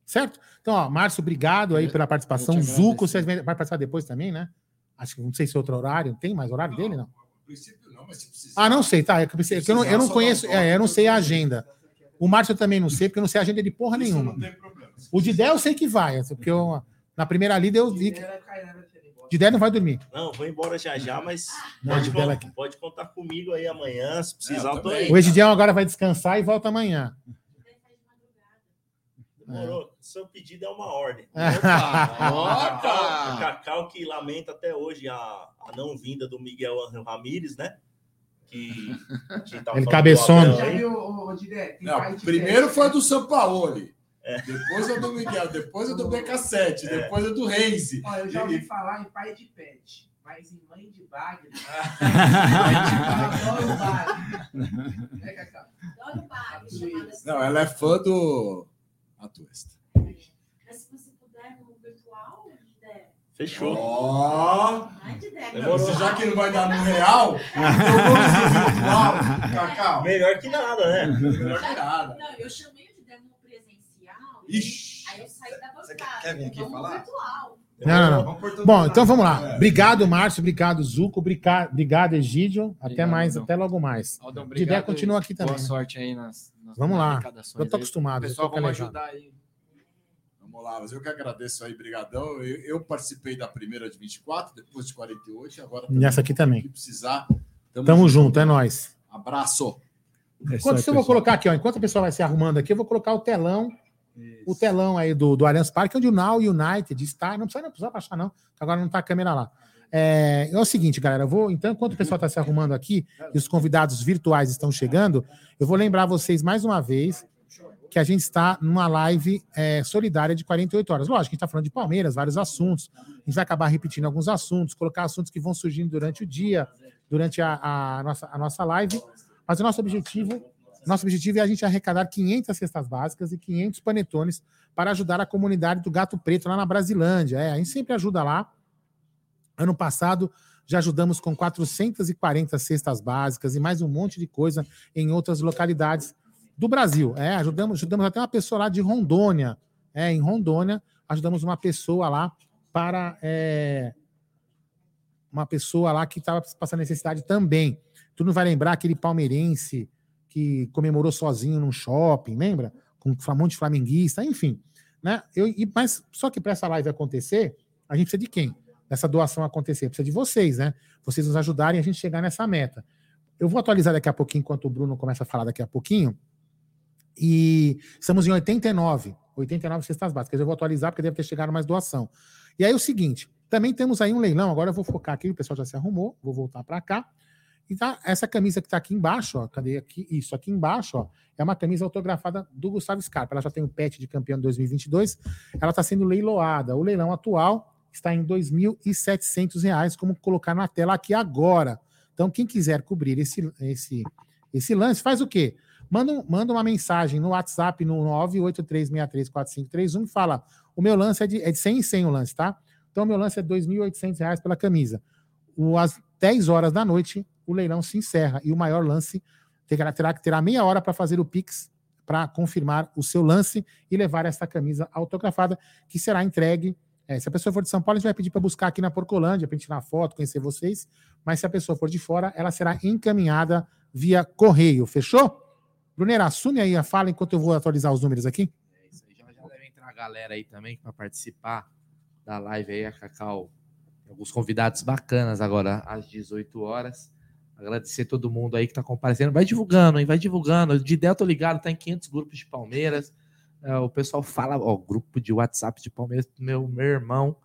S6: Certo? Então, ó, Márcio, obrigado aí pela participação. Zuco, você vai participar depois também, né? Acho que não sei se é outro horário. Tem mais horário dele, não?
S5: princípio não, se precisar.
S6: Ah, não sei, tá. É que eu, pensei- é que eu não, eu não conheço, é, eu não sei a agenda. O Márcio eu também não sei, porque eu não sei a agenda de porra nenhuma. O Didé eu sei que vai, assim, porque eu, na primeira lida eu vi que Didé não vai dormir.
S3: Não, vou embora já já, mas
S6: Não,
S3: pode, pode contar comigo aí amanhã. Se precisar,
S5: É, eu
S3: tô
S5: também.
S3: aí.
S6: O Egidião agora vai descansar e volta amanhã.
S3: Demorou. Seu pedido é uma ordem.
S5: Opa!
S3: Cacau, Cacau que lamenta até hoje a, a não vinda do Miguel Ramírez, né? Que,
S6: Ele cabeçona.
S5: primeiro
S8: pet.
S5: foi a do Sampaoli.
S3: É.
S5: Depois a do Miguel, depois a do BK7, depois a do Reise.
S8: Ó, eu já ouvi falar em pai de pet, mas em mãe de bagre. bagre. Né?
S9: Adoro chamada assim.
S5: Não, ela é fã do Atuesta.
S9: Mas se você puder no virtual, Dé.
S3: Fechou.
S5: Ó!
S3: Demorou.
S5: Você já que não vai dar no real, eu vou no virtual. Cacau,
S3: Melhor que nada, né?
S5: melhor que nada.
S9: Não, eu chamei o de Dé no presencial.
S5: Ixi.
S9: Aí eu saí da bancada.
S4: Você quer- quer vir aqui falar?
S9: virtual.
S6: Não, não, não. Bom, então vamos lá. Obrigado, Márcio. Obrigado, Zuco. Obrigado, obrigado Egídio. Até
S4: Obrigado,
S6: mais,
S4: Aldão.
S6: até logo mais.
S4: Aldão,
S6: Didé
S4: obrigado
S6: continua
S4: e
S6: aqui também,
S4: Boa
S6: né?
S4: sorte aí nas, nas
S6: Vamos lá. Eu tô acostumado.
S4: Pessoal,
S6: eu tô
S4: vamos ajudar aí.
S5: Vamos lá, mas eu que agradeço aí, brigadão. Eu, eu participei da primeira de 24, depois de 48, agora
S6: E essa aqui também.
S5: que precisar.
S6: Tamo junto, é nóis.
S5: Abraço.
S7: É
S6: Enquanto
S7: aí,
S6: isso, eu vou colocar aqui, ó. Enquanto o pessoal vai se arrumando aqui, eu vou colocar o telão, o telão aí do, do Allianz Parque, onde o Now United está. Não precisa, não precisa baixar, não, agora não tá a câmera lá. É, é o seguinte, galera, eu vou, então, enquanto o pessoal está se arrumando aqui e os convidados virtuais estão chegando, eu vou lembrar vocês mais uma vez que a gente está numa live é, solidária de 48 horas. Lógico, a gente está falando de Palmeiras, vários assuntos. A gente vai acabar repetindo alguns assuntos, colocar assuntos que vão surgindo durante o dia, durante a, a nossa, a nossa live. Mas o nosso objetivo, nosso objetivo é a gente arrecadar 500 cestas básicas e 500 panetones para ajudar a comunidade do Gato Preto lá na Brasilândia. É, a gente sempre ajuda lá. Ano passado já ajudamos com 440 cestas básicas e mais um monte de coisa em outras localidades do Brasil. É, ajudamos, ajudamos até uma pessoa lá de Rondônia. É, em Rondônia, ajudamos uma pessoa lá para é, uma pessoa lá que estava passando necessidade também. Tu não vai lembrar aquele palmeirense que comemorou sozinho num shopping, lembra? Com um monte de flamenguista, enfim. Né? Eu, e- mas só que para essa live acontecer, a gente precisa de quem? Dessa doação acontecer, precisa de vocês, né? Vocês nos ajudarem a gente chegar nessa meta. Eu vou atualizar daqui a pouquinho, enquanto o Bruno começa a falar daqui a pouquinho. E estamos em 89, 89 cestas básicas. Eu vou atualizar porque deve ter chegado mais doação. E aí é o seguinte, também temos aí um leilão. Agora eu vou focar aqui, o pessoal já se arrumou. Vou voltar para cá. E tá, essa camisa que está aqui embaixo, ó, cadê aqui? Isso, aqui embaixo, ó, é uma camisa autografada do Gustavo Scarpa. Ela já tem o pet de campeão de 2022. Ela está sendo leiloada. O leilão atual está em 2.700 reais, como colocar na tela aqui agora. Então, quem quiser cobrir esse, esse, esse lance, faz o quê? Manda, manda uma mensagem no WhatsApp no 983634531 e fala: o meu lance é de, é de 100 em 100 o lance, tá? Então, o meu lance é 2.800 reais pela camisa. O, às 10 horas da noite, o leilão se encerra e o maior lance terá, terá, terá meia hora para fazer o Pix para confirmar o seu lance e levar essa camisa autografada, que será entregue. é, se a pessoa for de São Paulo, a gente vai pedir para buscar aqui na Porcolândia, para tirar foto, conhecer vocês. Mas se a pessoa for de fora, ela será encaminhada via correio. Fechou? Bruneira, assume aí a fala enquanto eu vou atualizar os números aqui.
S1: É isso aí. Já, já deve entrar a galera aí também para participar da live aí, a Cacau. Tem alguns convidados bacanas agora às 18 horas. Agradecer todo mundo aí que tá comparecendo. Vai divulgando, hein? Vai divulgando. De Del, tô ligado, tá em 500 grupos de Palmeiras. É, o pessoal fala, ó, grupo de WhatsApp de Palmeiras, meu, meu irmão.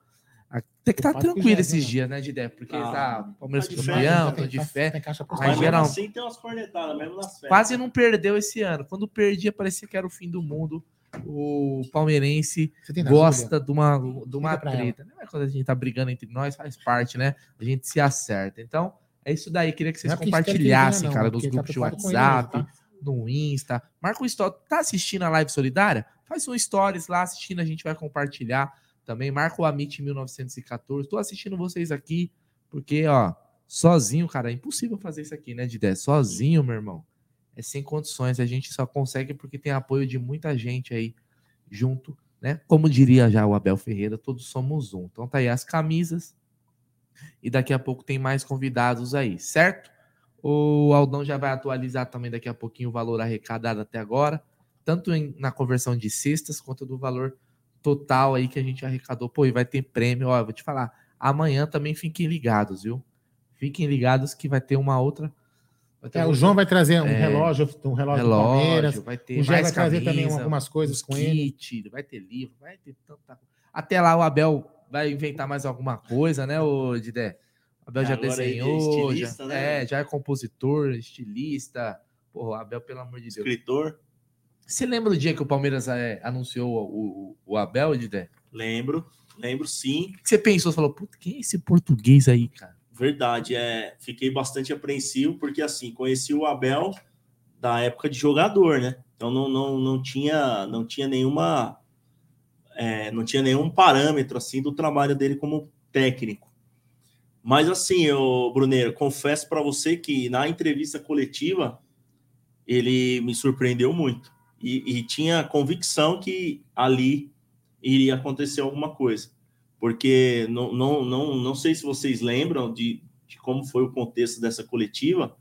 S1: Até que tá
S6: Eu faço
S1: tranquilo
S6: já,
S1: esses
S6: né?
S1: dias, né, Didé? Porque
S3: Ah,
S1: tá Palmeiras
S3: tá de
S1: campeão, tá de fé.
S6: Tem caixa
S1: Mas
S3: mesmo
S1: geral-
S3: assim tem umas cornetadas, mesmo nas férias.
S1: Quase não perdeu esse ano. Quando perdia, parecia que era o fim do mundo. O palmeirense
S6: tem
S1: gosta de uma, de uma treta. Não é quando a gente tá brigando entre nós, faz parte, né? A gente se acerta. Então, é isso daí. Queria que vocês
S6: Não é que
S1: compartilhassem, cara,
S6: é
S1: nos
S6: ele tá
S1: grupos de
S6: ele
S1: WhatsApp,
S6: mesmo,
S1: no Insta. Marca um story. Tá assistindo a live solidária? Faz um stories lá assistindo, a gente vai compartilhar também. Marca o Amit 1914. Tô assistindo vocês aqui, porque, ó, sozinho, cara, é impossível fazer isso aqui, né, Didé? Sozinho, meu irmão. É sem condições. A gente só consegue porque tem apoio de muita gente aí junto, né? Como diria já o Abel Ferreira, todos somos um. Então tá aí as camisas. E daqui a pouco tem mais convidados aí, certo? O Aldão já vai atualizar também daqui a pouquinho o valor arrecadado até agora, tanto em- na conversão de cestas quanto do valor total aí que a gente arrecadou. Pô, e vai ter prêmio, ó, eu vou te falar. Amanhã também fiquem ligados, viu? Fiquem ligados que vai ter uma outra. vai ter
S6: É, o João vai trazer um
S1: É.
S6: relógio, um relógio, do Palmeiras.
S1: relógio, vai ter
S6: O
S1: mais
S6: vai trazer também
S1: camisa,
S6: algumas coisas com ele.
S1: kit, vai ter livro, vai ter tanta Até lá o Abel vai inventar mais alguma coisa, né, o Didé? O Abel
S3: É,
S1: já
S3: agora ele é
S1: desenhou,
S3: estilista,
S1: já,
S3: né?
S1: é, já é compositor, estilista. Porra, o Abel, pelo amor de Deus.
S3: Escritor,
S1: Você lembra do dia que o Palmeiras é, anunciou o, o, o Abel, Didé?
S3: lembro, lembro sim.
S1: O que você pensou? Você falou, puta, quem é esse português aí, cara?
S3: Verdade, é, fiquei bastante apreensivo porque assim, conheci o Abel da época de jogador, né? Então não, não, não tinha não tinha nenhuma é, não tinha nenhum parâmetro assim do trabalho dele como técnico. Mas assim, eu, Bruneiro, confesso para você que na entrevista coletiva ele me surpreendeu muito e, e tinha convicção que ali iria acontecer alguma coisa. Porque não, não, não, não sei se vocês lembram de, de como foi o contexto dessa coletiva,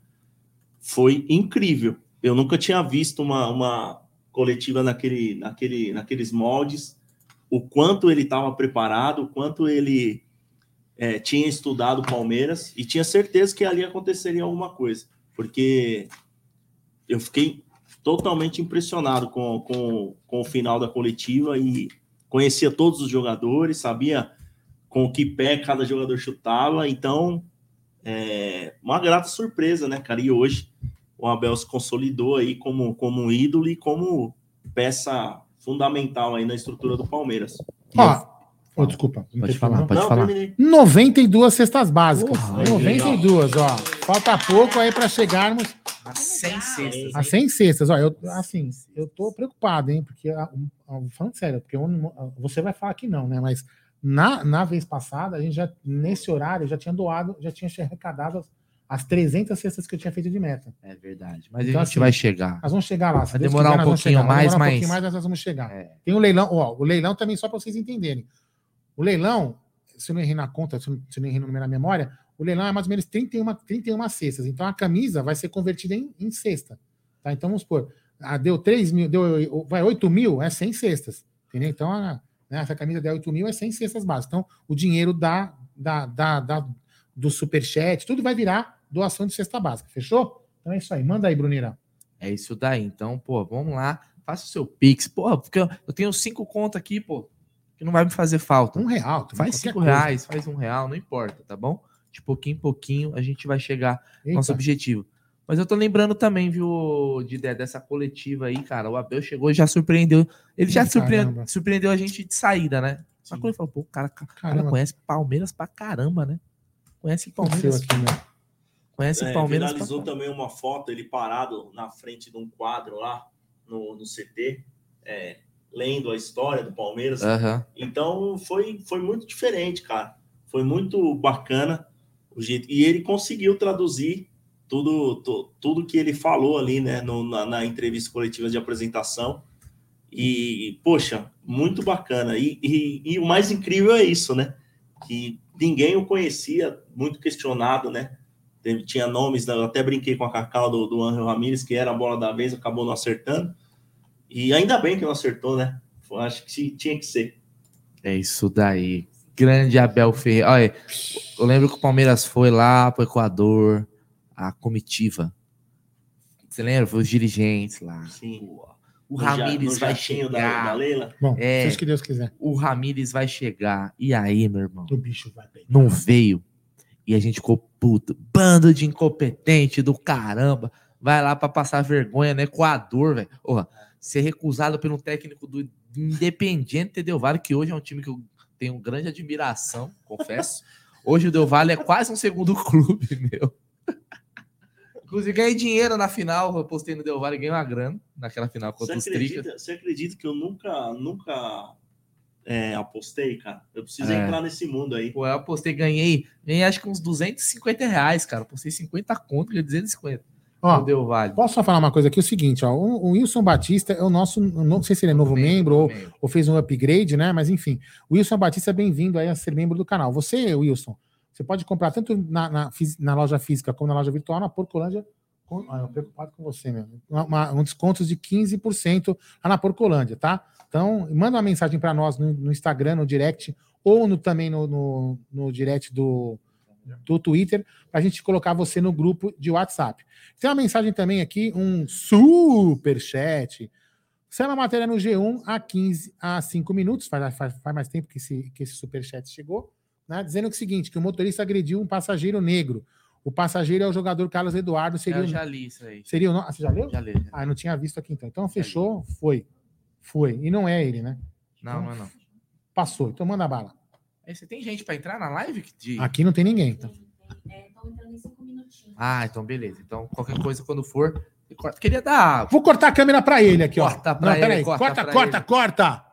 S3: foi incrível. Eu nunca tinha visto uma, uma coletiva naquele, naquele, naqueles moldes, o quanto ele estava preparado, o quanto ele é, tinha estudado Palmeiras. E tinha certeza que ali aconteceria alguma coisa, porque eu fiquei totalmente impressionado com, com, com o final da coletiva e conhecia todos os jogadores, sabia com que pé cada jogador chutava, então é uma grata surpresa, né, cara? E hoje o Abel se consolidou aí como, como um ídolo e como peça fundamental aí na estrutura do Palmeiras.
S6: Ô, desculpa.
S1: Pode falar,
S6: problema.
S1: pode
S3: Não,
S1: falar.
S3: terminei.
S6: 92 cestas básicas.
S1: Porra,
S6: 92, ó. Falta pouco aí para chegarmos
S1: Sem cestas.
S6: a 100 cestas. Ó, eu, assim, eu tô preocupado, hein? Porque, ah, um, ah, falando sério, porque eu ah, você vai falar que não, né? Mas na, na vez passada, a gente já, nesse horário, já tinha doado, já tinha arrecadado as, as 300 cestas que eu tinha feito de meta.
S1: É verdade. Mas
S6: Então,
S1: a gente
S6: assim,
S1: vai chegar.
S6: Nós vamos chegar lá. se
S1: Vai demorar um
S6: nós vamos
S1: pouquinho
S6: chegar.
S1: Mais,
S6: demorar um
S1: mas-
S6: pouquinho mais, mas nós vamos chegar.
S1: É.
S6: Tem o leilão, ó, o leilão também, só para vocês entenderem. O leilão, se eu não errei na conta, se eu não, errei no número na memória, o leilão é mais ou menos 31, 31 cestas. Então a camisa vai ser convertida em, em cesta. Tá? Então vamos supor, ah, deu 3 mil, deu, vai 8 mil, é 100 cestas. Entendeu? Então, a, né, se a camisa der 8 mil, é 100 cestas básicas. Então o dinheiro da, da, da, da- do superchat, tudo vai virar doação de cesta básica. Fechou? Então é isso aí. Manda aí, Brunira.
S1: É isso daí. Então, pô, vamos lá. Faça o seu Pix. Pô, porque eu tenho cinco contas aqui, pô, que não vai me fazer falta.
S6: Um real.
S1: Faz cinco
S6: coisa.
S1: reais, faz um real, não importa, tá bom? De pouquinho em pouquinho a gente vai chegar no nosso
S6: Eita.
S1: objetivo. Mas eu tô lembrando também, viu, de, dessa coletiva aí, cara. O Abel chegou e já surpreendeu. Ele já
S6: Ih,
S1: surpre-
S6: caramba.
S1: surpreendeu a gente de saída, né? Só quando ele falou, pô, o cara, cara conhece Palmeiras pra caramba, né? Conhece Palmeiras,
S6: aqui, né?
S1: conhece
S3: É,
S1: Palmeiras caramba.
S3: também uma foto, ele parado na frente de um quadro lá no, no CT, é, lendo a história do Palmeiras.
S1: Aham.
S3: Então foi, foi muito diferente, cara. Foi muito bacana o jeito. E ele conseguiu traduzir tudo, tu- tudo que ele falou ali, né, no- na, na entrevista coletiva de apresentação. E, poxa, muito bacana. E, e, e o mais incrível é isso, né? Que ninguém o conhecia, muito questionado, né? Teve- tinha nomes, né, eu até brinquei com a Cacau do, do Angel Ramírez, que era a bola da vez, acabou não acertando. E ainda bem que não acertou, né? Eu acho que tinha que ser.
S1: É isso daí. Grande Abel Ferreira. Olha, eu lembro que o Palmeiras foi lá pro Equador, a comitiva. Você lembra? Foi os dirigentes lá.
S3: Sim.
S1: Pô, O Ramires vai
S3: jatinho da,
S1: chegar.
S3: da Leila.
S6: Bom,
S1: É.
S6: seja que Deus quiser.
S1: O Ramires vai chegar. E aí, meu irmão?
S6: O bicho vai pegar.
S1: Não veio. E a gente ficou puto. Bando de incompetente do caramba. Vai lá pra passar vergonha no Equador, velho. Ser recusado pelo técnico do Independiente Del Valle, que hoje é um time que eu tenho grande admiração, confesso. Hoje o Del Valle é quase um segundo clube, meu. Inclusive, ganhei dinheiro na final. Eu postei no Del Valle e ganhei uma grana naquela final
S3: Você
S1: contra os Tricas.
S3: acredita, você acredita que eu nunca, nunca é, apostei, cara? Eu preciso
S1: É.
S3: entrar nesse mundo aí.
S1: Pô, eu apostei, ganhei, ganhei acho que uns 250 reais, cara. Apostei 50 conto, ganhei 250
S6: Ó,
S1: no Del Valle.
S6: posso só falar uma coisa aqui? O seguinte, ó, o, Wilson Batista é o nosso, não sei se ele é novo membro ou,
S1: membro.
S6: ou fez um upgrade, né? Mas enfim, o Wilson Batista é bem-vindo aí a ser membro do canal. Você, Wilson, Você pode comprar tanto na, na, na loja física como na loja virtual, na Porcolândia. Com, ah, eu preocupado com você mesmo. Uma- um desconto de 15% lá na Porcolândia, tá? Então, manda uma mensagem para nós no, no Instagram, no direct, ou no, também no, no, no direct do, do Twitter, para a gente colocar você no grupo de WhatsApp. Tem uma mensagem também aqui, um super chat. Saiu uma matéria no G1 há 15 a 5 minutos, faz, faz, faz mais tempo que esse, que esse superchat chegou, né, dizendo o seguinte: que o motorista agrediu um passageiro negro. O passageiro é o jogador Carlos Eduardo. Seria,
S1: Eu
S6: o-
S1: já li isso aí.
S6: seria o nome. Ah, você já leu?
S1: Já li. já li.
S6: Ah, eu não tinha visto aqui então. Então fechou, foi. Foi. E não é ele, né?
S1: Não, não, não.
S6: Passou. Então manda bala.
S1: Aí Você tem gente pra entrar na live? De...
S6: Aqui não tem ninguém. Então.
S9: Estão entrando em cinco minutinhos.
S1: Ah, então beleza. Então qualquer coisa quando for. eu corto. Queria dar.
S6: Vou cortar a câmera para ele aqui, ó.
S1: Corta pra
S6: não,
S1: ele,
S6: peraí.
S1: corta
S6: Corta,
S1: pra
S6: corta,
S1: ele.
S6: corta.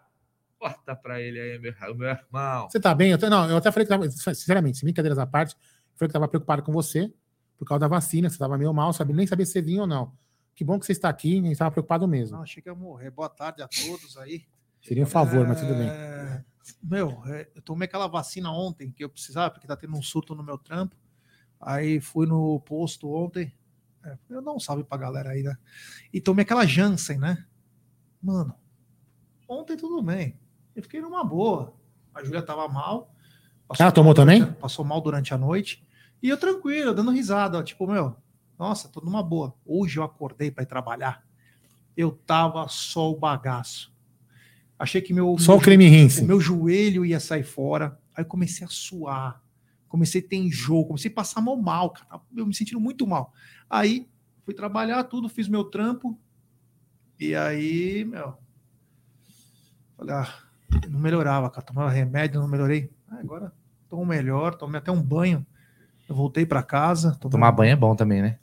S1: Corta pra ele aí, meu, meu irmão.
S6: Você tá bem? Eu tô- não, eu até falei que tava, sinceramente, sem brincadeiras à parte, eu falei que tava preocupado com você por causa da vacina, você tava meio mal, sabe? Nem sabia se você vinha ou não. Que bom que você está aqui, nem estava preocupado mesmo.
S10: Não, achei que ia morrer. Boa tarde a todos aí.
S6: Seria um favor, mas tudo bem.
S10: Meu, é, eu tomei aquela vacina ontem que eu precisava, porque tá tendo um surto no meu trampo. Aí fui no posto ontem. É, eu não salve pra galera aí, né? E tomei aquela Janssen, né? Mano, ontem tudo bem. Eu fiquei numa boa. A Júlia tava mal.
S6: Ela tomou
S10: mal durante
S6: também?
S10: a- passou mal durante a noite. E eu tranquilo, dando risada. Tipo, meu, nossa, tô numa boa. Hoje eu acordei para ir trabalhar. Eu tava só o bagaço. Achei que meu,
S6: Só o
S10: meu,
S6: creme rinse.
S10: o meu joelho ia sair fora. Aí eu comecei a suar. Comecei a ter enjoo. Comecei a passar mal mal, cara. Eu me sentindo muito mal. Aí fui trabalhar tudo, fiz meu trampo. E aí, meu. Falei, ah, não melhorava, cara. Tomava remédio, não melhorei. Ah, agora tô melhor, tomei até um banho. Eu voltei para casa.
S1: Tomar banho é bom também, né?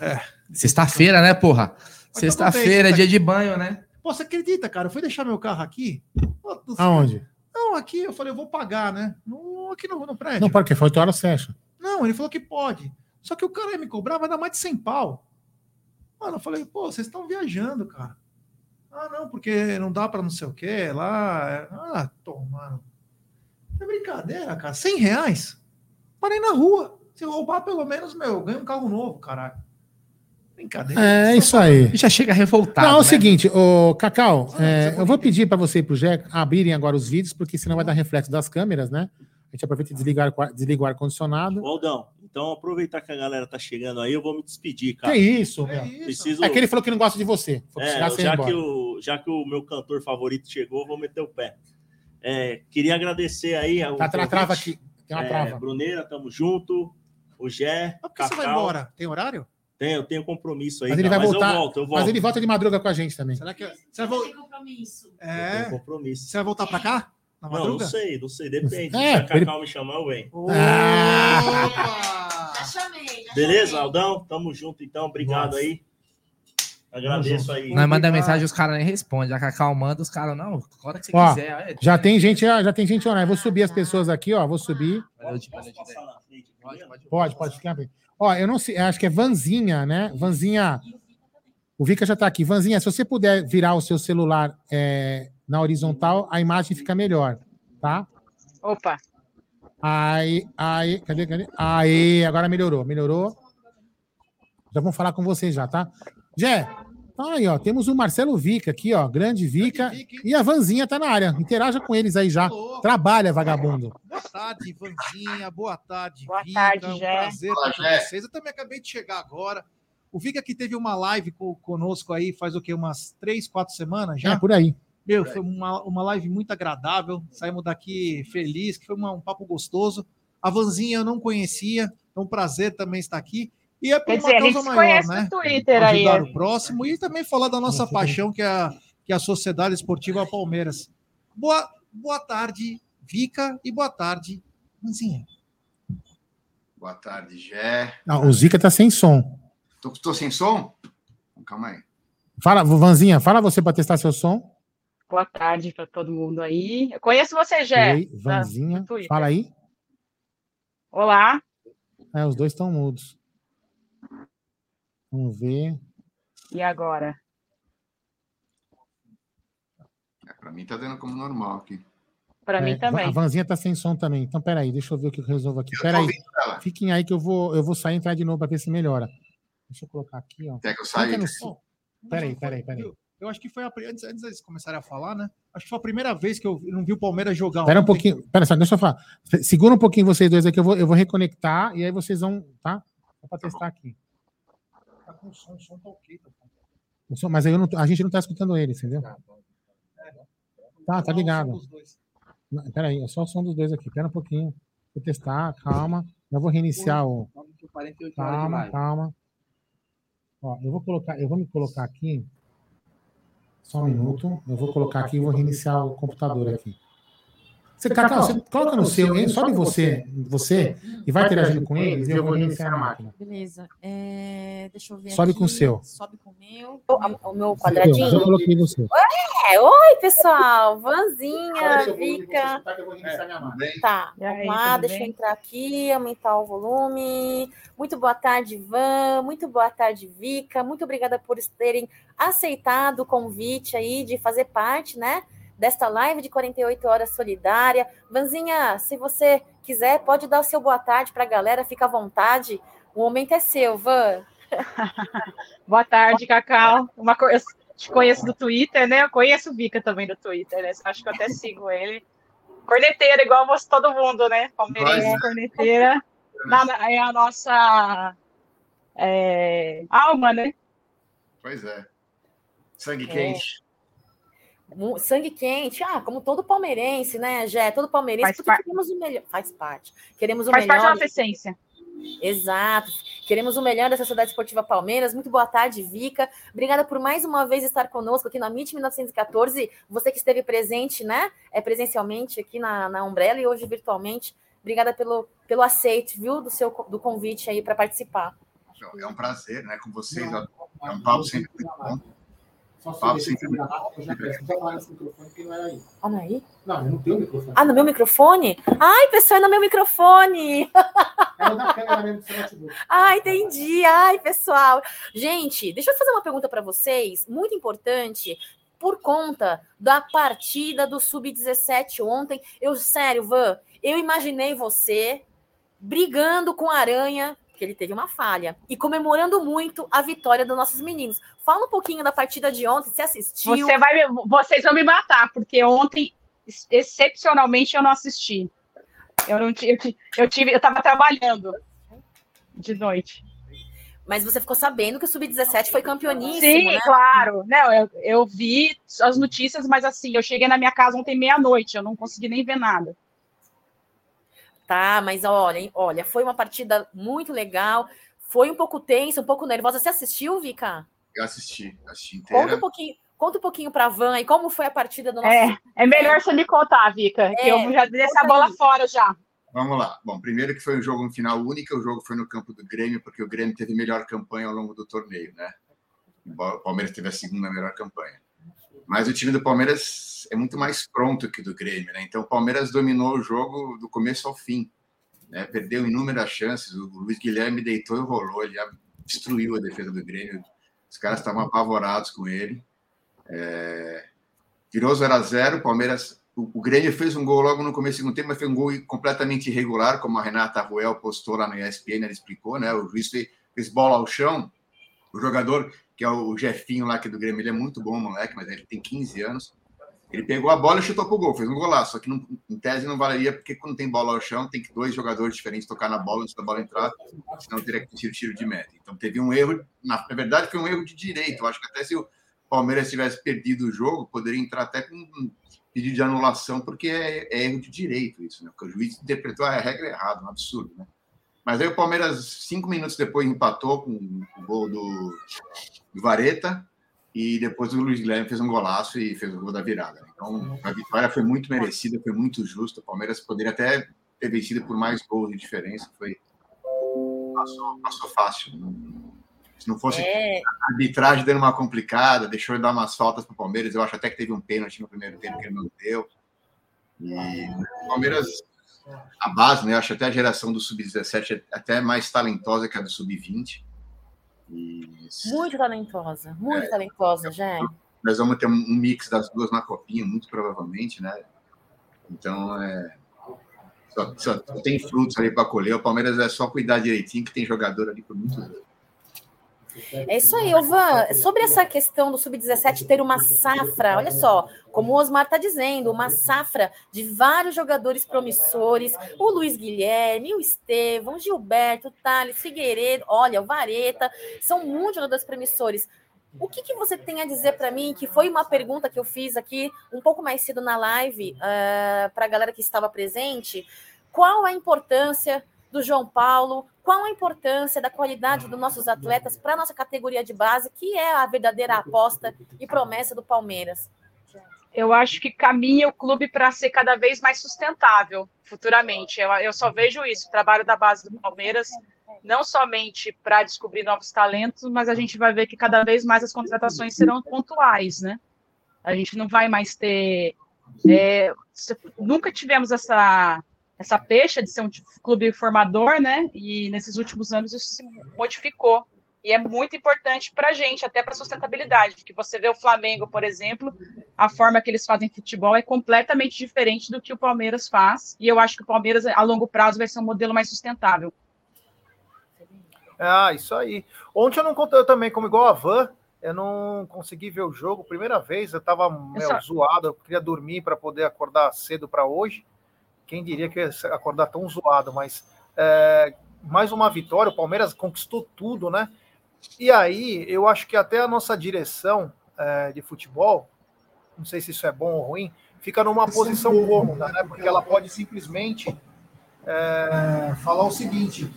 S10: É.
S1: Sexta-feira, né, porra? Sexta-feira,
S10: tá
S1: dia de banho, né?
S10: Pô, você acredita, cara? Eu fui deixar meu carro aqui. Pô.
S6: Aonde?
S10: Não, aqui eu falei, eu vou pagar, né? No, aqui no, no prédio.
S6: Não, porque foi 8 horas fecha.
S10: Não, ele falou que pode. Só que o cara ia me cobrar, vai dar mais de 100 pau. Mano, eu falei, pô, vocês estão viajando, cara. Ah, não, porque não dá pra não sei o quê, lá. é- Ah, tomando. É brincadeira, cara. 100 reais? Parei na rua. Se roubar, pelo menos, meu, eu ganho um carro novo, caralho. Brincadeira.
S6: É isso aí.
S1: Já chega revoltado.
S6: Não, é o
S1: né?
S6: seguinte, ô, Cacau, é, eu vou pedir para você e pro Jé abrirem agora os vídeos, porque senão vai dar reflexo das câmeras, né? A gente aproveita e desliga, o ar- desliga o ar-condicionado.
S3: Aldão, então aproveitar que a galera tá chegando aí, eu vou me despedir, cara.
S6: Que isso,
S10: É
S6: meu?
S10: isso.
S3: Preciso.
S6: É que ele falou que não gosta de você.
S3: É, já, que o, já que o meu cantor favorito chegou, vou meter o pé. É, queria agradecer aí. ao
S6: Tá, tra-
S3: convite.
S6: trava aqui. Tem uma
S3: É,
S6: trava.
S3: Bruneira, tamo junto. O Gé,
S10: Mas por que você vai embora? Tem horário?
S3: Tem, eu tenho compromisso aí.
S6: Mas ele
S3: cara,
S6: vai voltar.
S3: eu volto, eu volto.
S6: Mas ele volta de madruga com a gente também.
S10: Será que. Você
S9: Você
S10: vai,
S9: tem compromisso.
S3: Eu tenho
S10: é,
S3: compromisso.
S10: você vai voltar pra cá? Na
S3: Não, não sei, não sei, depende.
S6: É,
S3: Se a Cacau me chamar, eu venho.
S6: Ah!
S9: Já chamei. Já
S3: Beleza,
S9: chamei.
S3: Aldão? Tamo junto então, obrigado
S6: Nossa.
S3: aí. Agradeço aí.
S1: Nós manda mensagem, os caras nem respondem. A Cacau manda, os caras, não, a hora que você
S6: Ó,
S1: quiser. é,
S6: Já tem gente, ó, já tem gente online. Vou subir as pessoas aqui, ó. Vou subir.
S3: Frente primeiro?
S6: Pode, pode ficar bem. Ó, eu não sei, acho que é Vanzinha, né? Vanzinha. O Vika já tá aqui. Vanzinha, se você puder virar o seu celular é, na horizontal, a imagem fica melhor, tá?
S11: Opa,
S6: Aí, aí, cadê, cadê? Aí, agora melhorou, melhorou. Já vamos falar com você já, tá? Jé, aí, ó, temos o Marcelo Vica aqui, ó, grande Vica, e a Vanzinha tá na área. Interaja com eles aí já.
S10: Alô.
S6: Trabalha, vagabundo.
S10: Boa tarde, Vanzinha. Boa tarde,
S11: Boa
S10: Vika.
S11: tarde,
S10: É um
S11: Jé.
S10: prazer estar com vocês. Eu também acabei de chegar agora. O Vika que teve uma live co- conosco aí faz o quê? Umas três, quatro semanas já?
S6: É, por aí.
S10: Meu, foi uma, uma live muito agradável. Saímos daqui feliz, que foi uma- um papo gostoso. A Vanzinha eu não conhecia, é um prazer também estar aqui. E é por
S11: quer
S10: uma
S11: dizer, a gente
S10: causa maior,
S11: conhece
S10: né?
S11: Twitter aí.
S10: Ajudar
S11: é.
S10: o próximo e também falar da nossa paixão, que é a, que é a Sociedade Esportiva Palmeiras. Boa, boa tarde, Vika, e boa tarde, Vanzinha.
S5: Boa tarde, Gé.
S6: Ah, o Zica tá sem som.
S5: Tô, tô sem som? Calma aí.
S6: Fala, Vanzinha, fala você para testar seu som.
S11: Boa tarde para todo mundo aí. Eu conheço você, Jé.
S6: Oi, Vanzinha. Fala aí.
S11: Olá.
S6: É, os dois estão mudos. Vamos ver.
S11: E agora?
S5: É, pra mim tá dando como normal aqui.
S11: Para
S6: É,
S11: mim também.
S6: A Vanzinha tá sem som também. Então, peraí, deixa eu ver o que eu resolvo aqui. Peraí. Fiquem aí que eu vou, eu vou sair e entrar de novo para ver se melhora. Deixa eu colocar aqui, ó.
S12: Quer que eu saia?
S6: Peraí, peraí, peraí.
S10: Eu, eu acho que foi a, antes, antes deles começarem a falar, né? Acho que foi a primeira vez que eu não vi o Palmeiras jogar.
S6: Espera um pouquinho. Pera só, deixa eu falar. Segura um pouquinho vocês dois aqui, eu vou, eu vou reconectar e aí vocês vão, tá? Só para testar aqui.
S10: Com som, o som tá ok. Tá.
S6: O som- Mas aí não a gente não tá escutando eles, entendeu? Tá, tá ligado. Não, Peraí, é só o som dos dois aqui. Espera um pouquinho. Vou testar, calma. Eu vou reiniciar o.
S1: 48 horas de
S6: Calma, calma. Ó, eu vou colocar, eu vou me colocar aqui. Só um minuto. Eu vou colocar aqui e vou reiniciar o computador aqui. Você, Cacau, você coloca no seu, hein? sobe você, você e vai interagindo com eles e eu vou reiniciar a máquina.
S13: Beleza. É, deixa eu ver.
S6: Sobe
S13: aqui.
S6: com o seu.
S13: Sobe com o meu.
S11: O, o meu
S6: Eu
S11: quadradinho.
S6: coloquei no seu.
S11: É, oi, pessoal. Vanzinha, Vika. Tá,
S13: E aí,
S11: vamos lá, deixa eu entrar aqui, aumentar o volume. Muito boa tarde, Van. Muito boa tarde, Vika. Muito obrigada por terem aceitado o convite aí de fazer parte, né? Desta live de 48 horas solidária. Vanzinha, se você quiser, pode dar o seu boa tarde para a galera, fica à vontade. O momento é seu, Van.
S13: Boa tarde, Cacau. Uma co... Eu te conheço do Twitter, né? Eu conheço o Vika também do Twitter, né? Acho que eu até sigo ele. Corneteira, igual você, todo mundo, né? Palmeirense,
S12: Mas-
S13: corneteira. Na- na- é a nossa é, alma, né?
S12: Pois é. Sangue
S11: É.
S12: quente.
S11: Sangue quente, ah, como todo palmeirense, né, Jé? Todo palmeirense,
S13: Faz
S11: porque
S13: par-
S11: queremos o melhor. Faz parte. Queremos o
S13: Faz parte da
S11: melhor.
S13: nossa essência.
S11: Exato. Queremos o melhor da Sociedade Esportiva Palmeiras. Muito boa tarde, Vica. Obrigada por mais uma vez estar conosco aqui na MIT 1914. Você que esteve presente, né? É presencialmente aqui na, na Umbrella e hoje virtualmente. Obrigada pelo, pelo aceite, viu, do seu do convite aí para participar.
S12: É um prazer, né? Com vocês. É um papo sempre muito bom. Papo sempre muito bom.
S11: Ah, não é aí?
S6: Não, eu não tenho microfone.
S11: Ah, no meu microfone? Ai, pessoal, é no meu microfone.
S6: É o da câmera mesmo do seu notebook.
S11: Ah, entendi. Ai, pessoal. Gente, deixa eu fazer uma pergunta para vocês, muito importante, por conta da partida do Sub-17 ontem. Eu, sério, Van, eu imaginei você brigando com a Aranha, que ele teve uma falha, e comemorando muito a vitória dos nossos meninos. Fala um pouquinho da partida de ontem, você assistiu?
S13: Você vai, me- vocês vão me matar, porque ontem, ex- excepcionalmente, eu não assisti. Eu não ti- eu, ti- eu tive, eu estava trabalhando de noite.
S11: Mas você ficou sabendo que o Sub-17 foi campeoníssimo,
S13: Sim,
S11: né?
S13: claro. Não, eu, eu vi as notícias, mas assim, eu cheguei na minha casa ontem meia-noite, eu não consegui nem ver nada.
S11: Tá, mas olha, olha, foi uma partida muito legal. Foi um pouco tensa, um pouco nervosa. Você assistiu, Vika?
S12: Eu assisti, assisti
S11: Conta
S12: inteira.
S11: um pouquinho, conta um pouquinho para Van e como foi a partida do nosso.
S13: É, é melhor você me contar, Vika, que
S11: É,
S13: eu já dei essa
S11: conta
S13: bola
S11: aí.
S13: fora já.
S12: Vamos lá. Bom, primeiro que foi um jogo em final única, o jogo foi no campo do Grêmio, porque o Grêmio teve melhor campanha ao longo do torneio, né? O Palmeiras teve a segunda melhor campanha. Mas o time do Palmeiras é muito mais pronto que do Grêmio, né? Então o Palmeiras dominou o jogo do começo ao fim. Né? Perdeu inúmeras chances. O Luiz Guilherme deitou e rolou, ele já destruiu a defesa do Grêmio. Os caras estavam apavorados com ele. É, Virou 0 a 0 o Palmeiras. O, o Grêmio fez um gol logo no começo do segundo tempo, mas foi um gol completamente irregular, como a Renata Ruel postou lá no ESPN, ela explicou, né? O juiz fez bola ao chão. O jogador, que é o Jefinho lá que é do Grêmio, ele é muito bom, moleque, mas ele tem 15 anos. Ele pegou a bola e chutou pro gol, fez um golaço. Só que não, em tese não valeria, porque quando tem bola ao chão, tem que dois jogadores diferentes tocar na bola antes da bola entrar, senão teria que tirar tiro de meta. Então teve um erro, na, na verdade foi um erro de direito. Eu acho que até se o Palmeiras tivesse perdido o jogo, poderia entrar até com um pedido de anulação, porque é, é erro de direito isso, né? Porque o juiz interpretou a regra errada, um absurdo, né? Mas aí o Palmeiras, cinco minutos depois, empatou com o gol do, do Vareta, e depois o Luiz Guilherme fez um golaço e fez o gol da virada. né? Então, a vitória foi muito merecida, foi muito justa. O Palmeiras poderia até ter vencido por mais gols de diferença. Foi passou, passou fácil. Se não fosse
S11: É.
S12: a arbitragem dando uma complicada, deixou ele dar umas faltas para o Palmeiras. Eu acho até que teve um pênalti no primeiro tempo que ele não deu. E o Palmeiras, a base, né? Eu acho até a geração do sub-17 é até mais talentosa que a do sub-20. E
S11: Muito talentosa, muito
S12: É.
S11: talentosa, gente.
S12: nós vamos ter um mix das duas na copinha, muito provavelmente, né? Então, é, só, só tem frutos ali para colher. O Palmeiras é só cuidar direitinho, que tem jogador ali por muitos anos.
S11: É isso aí, Ovan. Sobre essa questão do Sub-17 ter uma safra, olha só, como o Osmar está dizendo, uma safra de vários jogadores promissores, o Luiz Guilherme, o Estevão, Gilberto, Thales, Figueiredo, olha, o Vareta, são muitos jogadores promissores. O que, que você tem a dizer para mim, que foi uma pergunta que eu fiz aqui um pouco mais cedo na live, uh, para a galera que estava presente, qual a importância do João Paulo, qual a importância da qualidade dos nossos atletas para a nossa categoria de base, que é a verdadeira aposta e promessa do Palmeiras.
S13: Eu acho que caminha o clube para ser cada vez mais sustentável futuramente. Eu, eu só vejo isso, o trabalho da base do Palmeiras, não somente para descobrir novos talentos, mas a gente vai ver que cada vez mais as contratações serão pontuais, né? A gente não vai mais ter. É, nunca tivemos essa essa pecha de ser um clube formador, né? E nesses últimos anos isso se modificou. E é muito importante para a gente, até para a sustentabilidade, que você vê o Flamengo, por exemplo, a forma que eles fazem futebol é completamente diferente do que o Palmeiras faz. E eu acho que o Palmeiras, a longo prazo, vai ser um modelo mais sustentável.
S10: Ah, isso aí. Ontem eu não contei eu também, como igual a Van, eu não consegui ver o jogo. Primeira vez, eu estava só... zoado, eu queria dormir para poder acordar cedo para hoje. Quem diria que ia acordar tão zoado, mas é, mais uma vitória, o Palmeiras conquistou tudo, né? E aí, eu acho que até a nossa direção é, de futebol, não sei se isso é bom ou ruim, fica numa posição cômoda, né? Porque ela pode simplesmente é, falar o seguinte.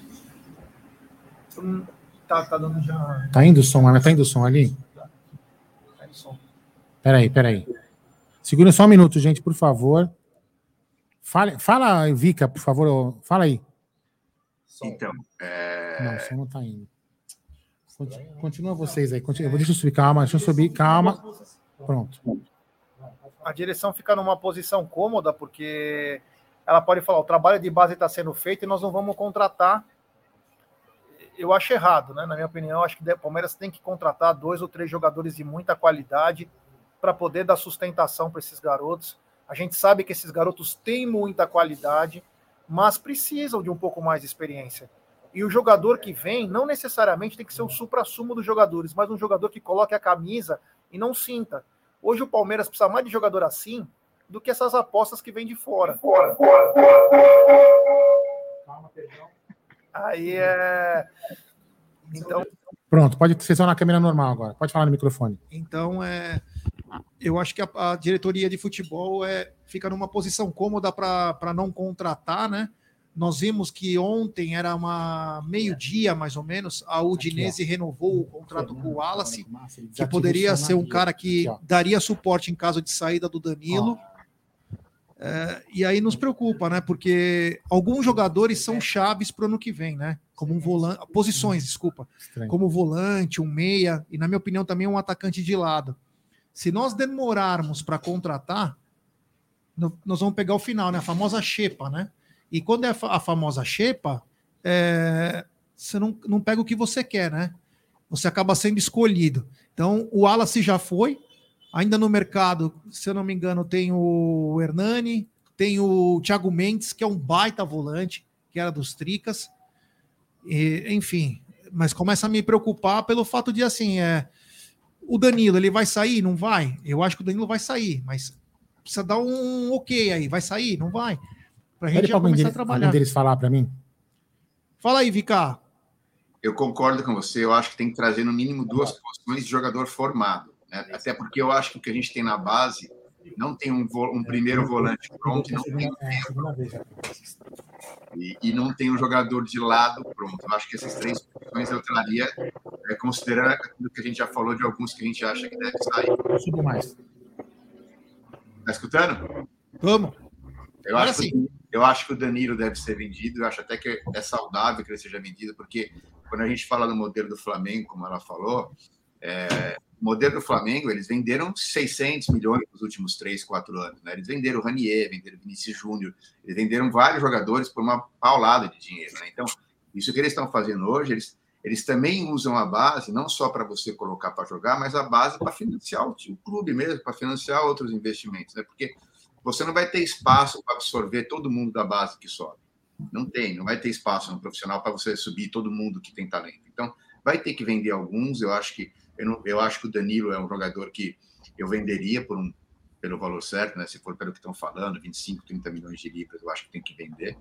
S10: Hum, tá, tá dando já.
S6: Tá indo o som, tá indo o som ali? Tá indo som. Peraí, peraí. Segura só um minuto, gente, por favor. Fala, fala, Vika, por favor. Fala aí.
S12: Então, é...
S6: Não, só não tá indo. Continua vocês aí. Continua. Deixa eu subir, calma, deixa eu subir, calma. Pronto.
S10: A direção fica numa posição cômoda, porque ela pode falar: o trabalho de base está sendo feito e nós não vamos contratar. Eu acho errado, né? Na minha opinião, acho que o Palmeiras tem que contratar dois ou três jogadores de muita qualidade para poder dar sustentação para esses garotos. A gente sabe que esses garotos têm muita qualidade, mas precisam de um pouco mais de experiência. E o jogador que vem não necessariamente tem que ser o supra-sumo dos jogadores, mas um jogador que coloque a camisa e não sinta. Hoje o Palmeiras precisa mais de jogador assim do que essas apostas que vêm de fora. fora. Aí é. Então.
S6: Pronto, pode ser só na câmera normal agora. Pode falar no microfone.
S10: Então é eu acho que a, a, diretoria de futebol é, fica numa posição cômoda para não contratar, né? Nós vimos que ontem era uma meio-dia, mais ou menos, a Udinese renovou o contrato com o Wallace, que poderia ser um cara que daria suporte em caso de saída do Danilo. É, e aí nos preocupa, né? Porque alguns jogadores são chaves para o ano que vem, né? Como um volante, posições, desculpa, como volante, um meia e na minha opinião também um atacante de lado. Se nós demorarmos para contratar, nós vamos pegar o final, né? A famosa xepa, né? E quando é a famosa xepa, é, você não, não pega o que você quer, né? Você acaba sendo escolhido. Então, o Wallace já foi. Ainda no mercado, se eu não me engano, tem o Hernani, tem o Thiago Mendes, que é um baita volante, que era dos Tricas. E, enfim, mas começa a me preocupar pelo fato de, assim, é, o Danilo, ele vai sair? Não vai? Eu acho que o Danilo vai sair, mas precisa dar um ok aí. Vai sair? Não vai?
S6: Pra gente já começar a trabalhar. deles falar para mim.
S10: Fala aí, Vika.
S12: Eu concordo com você. Eu acho que tem que trazer no mínimo duas posições de jogador formado. Né? Até porque eu acho que o que a gente tem na base não tem um, um primeiro volante pronto, não tem e, e, não tem um jogador de lado pronto. Eu acho que essas três posições eu traria, é, considerando aquilo que a gente já falou de alguns que a gente acha que deve sair.
S6: Subo mais.
S12: Tá escutando?
S10: Vamos.
S12: Eu acho, que, eu acho que o Danilo deve ser vendido. Eu acho até que é saudável que ele seja vendido, porque quando a gente fala do modelo do Flamengo, como ela falou, é, o modelo do Flamengo, eles venderam 600 milhões nos últimos 3, 4 anos. Né? Eles venderam o Ranier, venderam o Vinícius Júnior, eles venderam vários jogadores por uma paulada de dinheiro. Né? Então, isso que eles estão fazendo hoje, eles, eles também usam a base, não só para você colocar para jogar, mas a base para financiar o, o clube mesmo, para financiar outros investimentos. Né? Porque você não vai ter espaço para absorver todo mundo da base que sobe. Não tem, não vai ter espaço no profissional para você subir todo mundo que tem talento. Então, vai ter que vender alguns. Eu acho que eu, não, eu acho que o Danilo é um jogador que eu venderia por um pelo valor certo, né? Se for pelo que estão falando, 25, 30 milhões de libras, eu acho que tem que vender.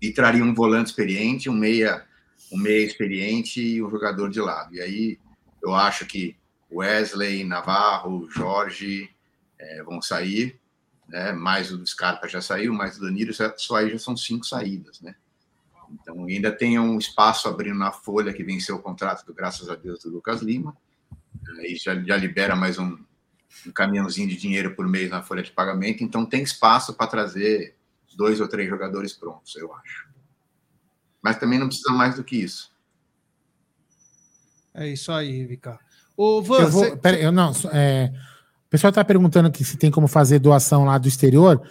S12: E traria um volante experiente, um meia, um meia experiente e um jogador de lado. E aí eu acho que Wesley, Navarro, Jorge é, vão sair, né? Mais o Scarpa já saiu, mais o Danilo, só aí já são cinco saídas, né? Então ainda tem um espaço abrindo na folha que venceu o contrato, do, graças a Deus, do Lucas Lima. Aí já, já libera mais um, um caminhãozinho de dinheiro por mês na folha de pagamento, então tem espaço para trazer dois ou três jogadores prontos, eu acho. Mas também não precisa mais do que isso.
S10: É isso aí, Vika. Ô, Van,
S6: eu vou,
S10: você-
S6: pera, eu não, é, o pessoal está perguntando aqui se tem como fazer doação lá do exterior.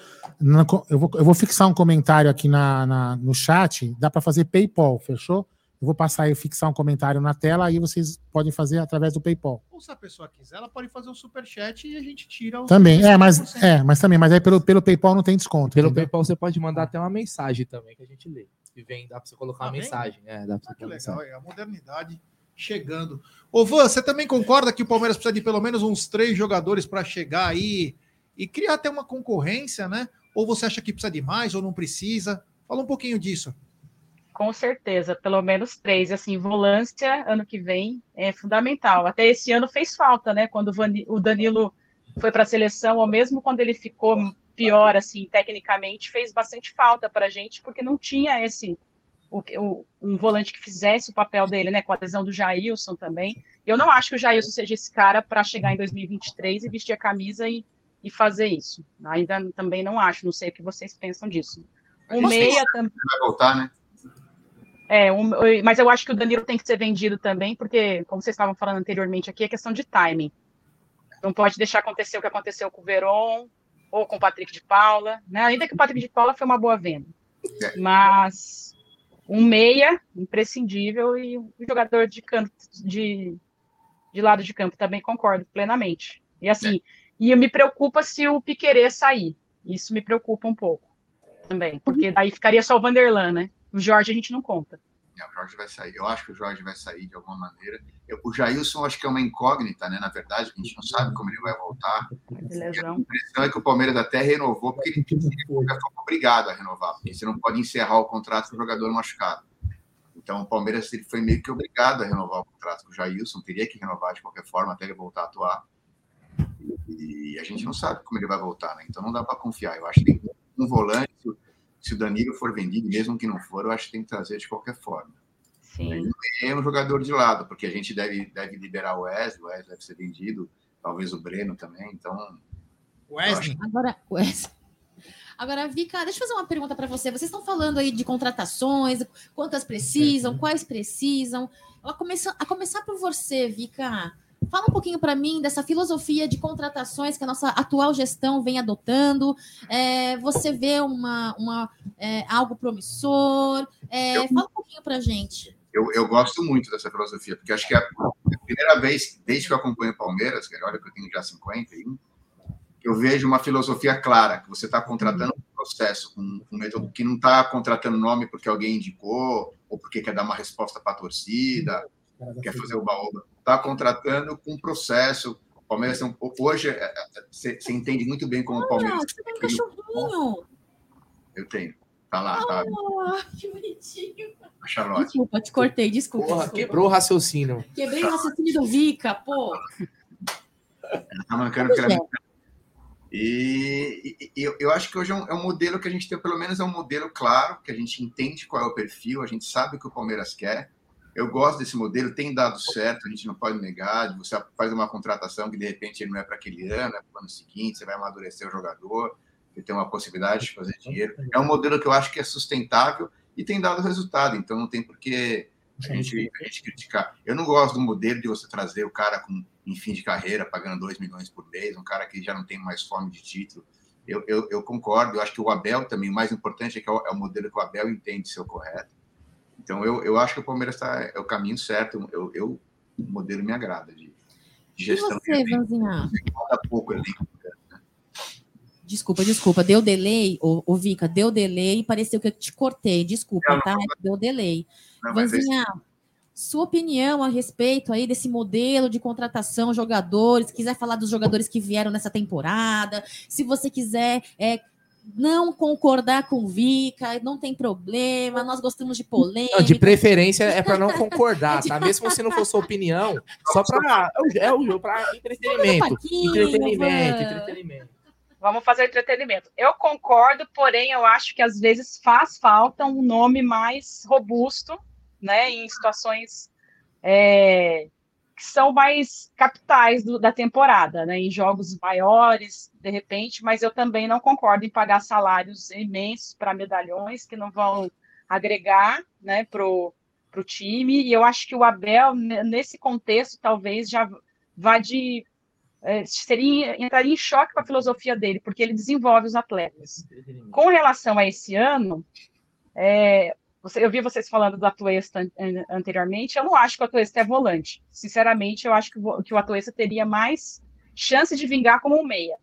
S6: Eu, vou, eu vou fixar um comentário aqui na, na- no chat. Dá para fazer PayPal, fechou? Eu vou passar aí, fixar um comentário na tela, aí vocês podem fazer através do PayPal.
S10: Ou se a pessoa quiser, ela pode fazer um superchat e a gente tira o.
S6: Também, é, mas,
S10: 50%.
S6: é, mas também, mas aí pelo, pelo PayPal não tem desconto.
S1: Pelo
S6: entendeu?
S1: PayPal você pode mandar até uma mensagem também que a gente lê. E vem, dá pra você colocar
S10: Tá
S1: uma mensagem. É, dá pra você
S10: Ah, que legal,
S1: mensagem.
S10: é a modernidade chegando. Ô, Van, você também concorda que o Palmeiras precisa de pelo menos uns três jogadores para chegar aí e criar até uma concorrência, né? Ou você acha que precisa de mais ou não precisa? Fala um pouquinho disso.
S13: Com certeza, pelo menos três. Assim, volância ano que vem é fundamental. Até esse ano fez falta, né? Quando o Danilo foi para a seleção, ou mesmo quando ele ficou pior, assim, tecnicamente, fez bastante falta para a gente, porque não tinha esse o, o- um volante que fizesse o papel dele, né? Com a adesão do Jailson também. Eu não acho que o Jailson seja esse cara para chegar em 2023 e vestir a camisa e, e fazer isso. Ainda também não acho, não sei o que vocês pensam disso. O meia também.
S12: Vai voltar, né?
S13: É, um- mas eu acho que o Danilo tem que ser vendido também, porque, como vocês estavam falando anteriormente aqui, é questão de timing. Não pode deixar acontecer o que aconteceu com o Veron ou com o Patrick de Paula, né? Ainda que o Patrick de Paula foi uma boa venda. Mas um meia, imprescindível, e um jogador de canto, de, de lado de campo também concordo plenamente. E assim, e me preocupa se o Piquerez sair. Isso me preocupa um pouco também, porque daí ficaria só o Vanderlan, né? O Jorge a gente não conta.
S12: É, o Jorge vai sair. Eu acho que o Jorge vai sair de alguma maneira. Eu, o Jailson, acho que é uma incógnita, né? Na verdade, a gente não sabe como ele vai voltar.
S13: De
S12: A impressão é que o Palmeiras até renovou, porque ele ele foi obrigado a renovar, porque você não pode encerrar o contrato com o jogador machucado. Então, o Palmeiras ele foi meio que obrigado a renovar o contrato com o Jailson, teria que renovar de qualquer forma até ele voltar a atuar. E, a gente não sabe como ele vai voltar, né? Então não dá para confiar. Eu acho que tem um volante, se o Danilo for vendido, mesmo que não for, eu acho que tem que trazer de qualquer forma.
S13: Sim.
S12: É um jogador de lado, porque a gente deve, deve liberar o Wesley, o Wesley deve ser vendido, talvez o Breno também, então
S10: Wesley.
S14: Agora, Wesley. Agora, Vika, deixa eu fazer uma pergunta para você. Vocês estão falando aí de contratações, quantas precisam, quais precisam. A começar, a começar por você, Vika. Fala um pouquinho para mim dessa filosofia de contratações que a nossa atual gestão vem adotando. É, você vê uma, uma, é, algo promissor? É, fala um pouquinho para gente.
S12: eu, eu gosto muito dessa filosofia, porque acho que é a primeira vez, desde que eu acompanho o Palmeiras, que olha que eu tenho já 51, que eu vejo uma filosofia clara, que você está contratando um processo, um, um método que não está contratando nome porque alguém indicou, ou porque quer dar uma resposta para a torcida, quer fazer o baúba. Está contratando com processo. O Palmeiras tem um, hoje é, é, você você entende muito bem como o
S14: Ah,
S12: Palmeiras.
S14: você tem um cachorrinho.
S12: Eu tenho. Tá lá, tá.
S14: Ah, que bonitinho.
S12: A Charlotte.
S14: Desculpa, te cortei, desculpa.
S1: Porra,
S14: desculpa.
S1: quebrou o raciocínio.
S14: Quebrei o raciocínio do Vika, pô.
S12: Ela tá mancando é E, e- e eu, eu acho que hoje é um, é um modelo que a gente tem, pelo menos é um modelo claro, que a gente entende qual é o perfil, a gente sabe o que o Palmeiras quer. Eu gosto desse modelo, tem dado certo, a gente não pode negar. Você faz uma contratação que de repente não é para aquele ano, é para o ano seguinte, você vai amadurecer o jogador, você tem uma possibilidade de fazer dinheiro. É um modelo que eu acho que é sustentável e tem dado resultado, então não tem por que a gente, a gente criticar. Eu não gosto do modelo de você trazer o cara com, em fim de carreira, pagando 2 milhões por mês, um cara que já não tem mais fome de título. Eu, eu, eu concordo, eu acho que o Abel também, o mais importante é que é o, é o modelo que o Abel entende ser o correto. Então, eu, eu acho que o Palmeiras está é o caminho certo. Eu, eu, o modelo me agrada de, de
S14: E
S12: gestão.
S14: você, Vanzinha?
S12: Pouco elenco.
S14: Desculpa, desculpa. Deu delay, ô, ô Vika, deu delay. Pareceu que eu te cortei. Desculpa,
S12: Não,
S14: tá?
S12: não.
S14: Deu delay.
S12: Não,
S14: Vanzinha, sua opinião a respeito aí desse modelo de contratação, jogadores, quiser falar dos jogadores que vieram nessa temporada, se você quiser é, não concordar com o Vika, não tem problema, nós gostamos de polêmica.
S1: Não, de preferência é para não concordar, tá? Mesmo se não for sua opinião, só para é o jogo para entretenimento, entretenimento, entretenimento.
S13: Vamos fazer entretenimento. Eu concordo, porém eu acho que às vezes faz falta um nome mais robusto, né, em situações é, que são mais capitais do- da temporada, né, em jogos maiores, de repente, mas eu também não concordo em pagar salários imensos para medalhões que não vão agregar, né, pro pro time, e eu acho que o Abel, ne- nesse contexto, talvez já vá de é, seria, entraria em choque com a filosofia dele, porque ele desenvolve os atletas. Com relação a esse ano, é, você- eu vi vocês falando do Atuesta an- an- anteriormente, eu não acho que o Atuesta é volante. Sinceramente, eu acho que, que o Atuesta teria mais chance de vingar como um meia.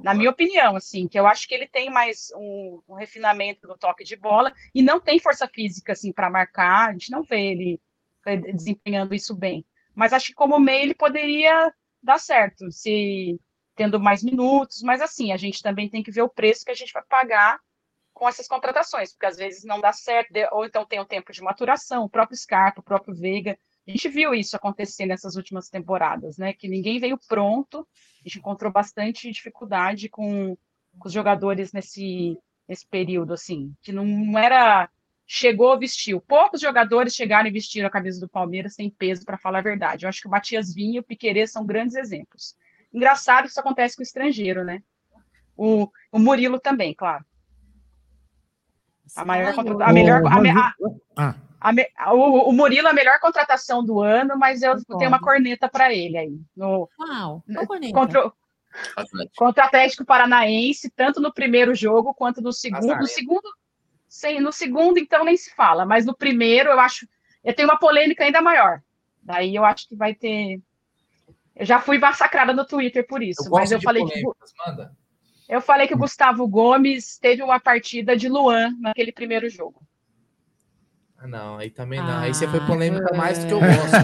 S13: Na minha opinião, assim, que eu acho que ele tem mais um, um refinamento no toque de bola e não tem força física, assim, para marcar, a gente não vê ele eh, desempenhando isso bem. Mas acho que como meia ele poderia dar certo, se tendo mais minutos, mas assim, a gente também tem que ver o preço que a gente vai pagar com essas contratações, porque às vezes não dá certo, ou então tem um tempo de maturação, o próprio Scarpa, o próprio Veiga, a gente viu isso acontecer nessas últimas temporadas, né, que ninguém veio pronto, a gente encontrou bastante dificuldade com, com os jogadores nesse, nesse período, assim, que não era chegou, vestiu. Poucos jogadores chegaram e vestiram a camisa do Palmeiras sem peso, para falar a verdade. Eu acho que o Matias Vinha e o Piquerez são grandes exemplos. Engraçado que isso acontece com o estrangeiro, né? O, o Murilo também, claro. A maior contra- a melhor a, me- a-
S6: Ah,
S13: a me- o, o Murilo é a melhor contratação do ano, mas eu tenho uma corneta para ele aí. No,
S14: Uau, qual corneta?
S13: contra, o- contra o Atlético Paranaense, tanto no primeiro jogo quanto no segundo. No
S1: Azarento.
S13: segundo, sim, no segundo, então nem se fala, mas no primeiro eu acho. Eu tenho uma polêmica ainda maior. Daí eu acho que vai ter. Eu já fui massacrada no Twitter por isso,
S1: Eu
S13: mas eu falei que.
S1: manda.
S13: Eu falei que o Gustavo Gomes teve uma partida de Luan naquele primeiro jogo.
S1: Ah, não, aí também não. Aí você foi
S14: Ah,
S1: polêmica mais do que eu gosto.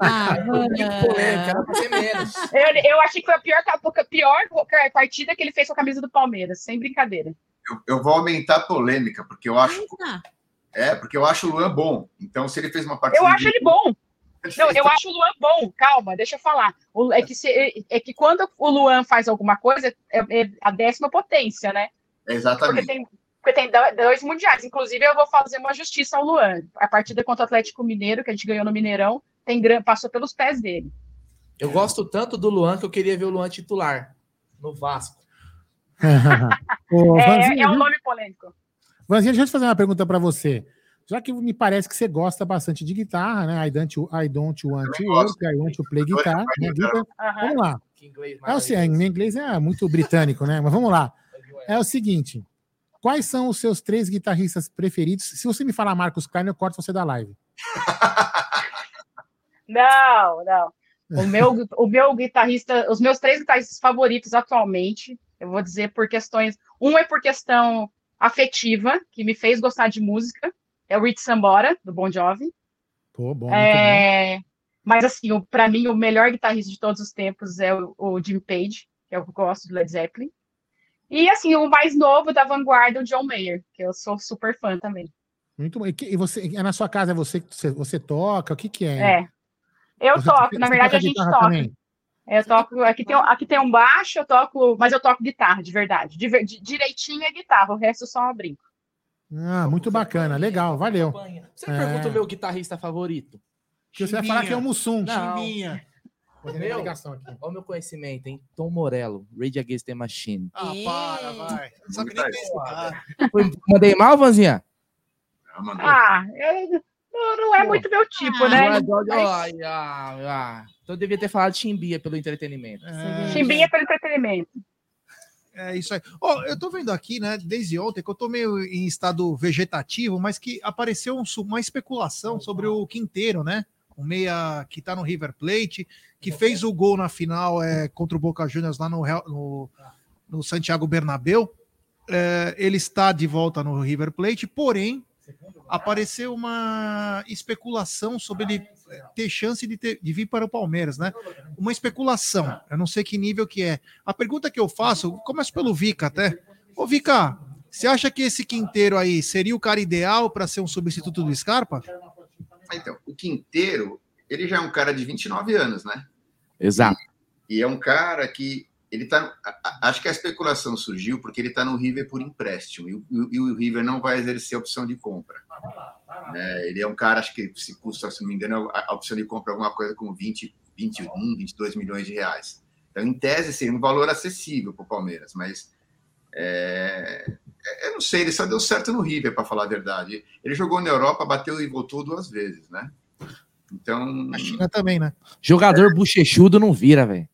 S14: Ah,
S1: Eu polêmica, era menos.
S13: Eu, eu achei que foi a pior, a pior partida que ele fez com a camisa do Palmeiras, sem brincadeira.
S12: Eu, eu vou aumentar a polêmica, porque eu acho.
S14: Ah,
S12: É, porque eu acho o Luan bom. Então, se ele fez uma partida.
S13: Eu acho
S12: de-
S13: ele bom. Não, eu acho o Luan bom, calma, deixa eu falar. O- é, que se- é que quando o Luan faz alguma coisa, é, é a décima potência, né? Porque
S12: Exatamente.
S13: tem, porque tem do- dois mundiais. Inclusive, eu vou fazer uma justiça ao Luan. A partida contra o Atlético Mineiro, que a gente ganhou no Mineirão, tem, passou pelos pés dele.
S1: Eu gosto tanto do Luan que eu queria ver o Luan titular no Vasco.
S13: É, é um nome polêmico.
S6: Vanzinha, deixa eu te fazer uma pergunta para você. Já que me parece que você gosta bastante de guitarra, né? I don't, I don't want to work, I want to play guitar. Né? Guitar.
S13: Aham.
S6: Vamos lá.
S1: Que inglês
S6: É o seguinte, meu inglês é muito britânico, né? Mas vamos lá. É o seguinte: quais são os seus três guitarristas preferidos? Se você me falar Marcos Klein, eu corto você da live.
S13: Não, não. O meu, o meu guitarrista, os meus três guitarristas favoritos atualmente, eu vou dizer por questões. Um é por questão afetiva, que me fez gostar de música, é o Rich Sambora, do Bon Jovi.
S6: Pô, bom, muito bom.
S13: É, mas assim, para mim, o melhor guitarrista de todos os tempos é o, o Jim Page, que eu gosto do Led Zeppelin. E assim, o mais novo da vanguarda, o John Mayer, que eu sou super fã também.
S6: Muito bom. E, que- você, é na sua casa, é você, você, você toca? O que, que é?
S13: É. Eu
S6: Você-
S13: toco, na verdade a gente toca.
S6: também?
S13: Eu toco, aqui tem, um- aqui tem um baixo, eu toco, mas eu toco guitarra, de verdade. De, de- direitinho é guitarra, o resto eu só brinco.
S6: Ah, muito bacana, legal, valeu.
S1: Você
S6: É.
S1: pergunta o meu guitarrista favorito?
S6: Que você vai falar que é o Mussum.
S1: Não.
S10: Chimbinha.
S1: O
S6: Meu.
S1: olha o meu conhecimento, hein? Tom Morello, Rage Against the Machine.
S10: Ah, para, vai. Nem é
S1: Mandei mal, Vanzinha?
S13: Ah, eu- não, não é muito meu tipo, né?
S1: Ai,
S13: Mas-
S1: ai, ai, ai. Então eu devia ter falado Chimbia pelo entretenimento.
S13: Chimbinha pelo entretenimento.
S10: É isso aí. Ó, eu tô vendo aqui, né, desde ontem, que eu tô meio em estado vegetativo, mas que apareceu um uma especulação sobre o Quinteiro, né? O meia que tá no River Plate, que fez o gol na final é, contra o Boca Juniors lá no, no, no Santiago Bernabéu, é, ele está de volta no River Plate, porém apareceu uma especulação sobre ele ter chance de, ter- de vir para o Palmeiras, né? Uma especulação, eu não sei que nível que é. A pergunta que eu faço, começo pelo Vica até. Ô Vica, você acha que esse Quinteiro aí seria o cara ideal para ser um substituto do Scarpa?
S12: Então, o Quinteiro, ele já é um cara de 29 anos, né?
S1: Exato.
S12: E é um cara que ele tá. Acho que a especulação surgiu porque ele está no River por empréstimo e o, e o River não vai exercer a opção de compra. né? Ele é um cara, acho que se custa, se não me engano, a, a opção de compra é alguma coisa com 20, 21, 22 milhões de reais. Então, em tese, seria um valor acessível para o Palmeiras, mas é, é- eu não sei, ele só deu certo no River, para falar a verdade. Ele jogou na Europa, bateu e voltou duas vezes, né? Então.
S10: A China também, né?
S1: Jogador bochechudo não vira, velho.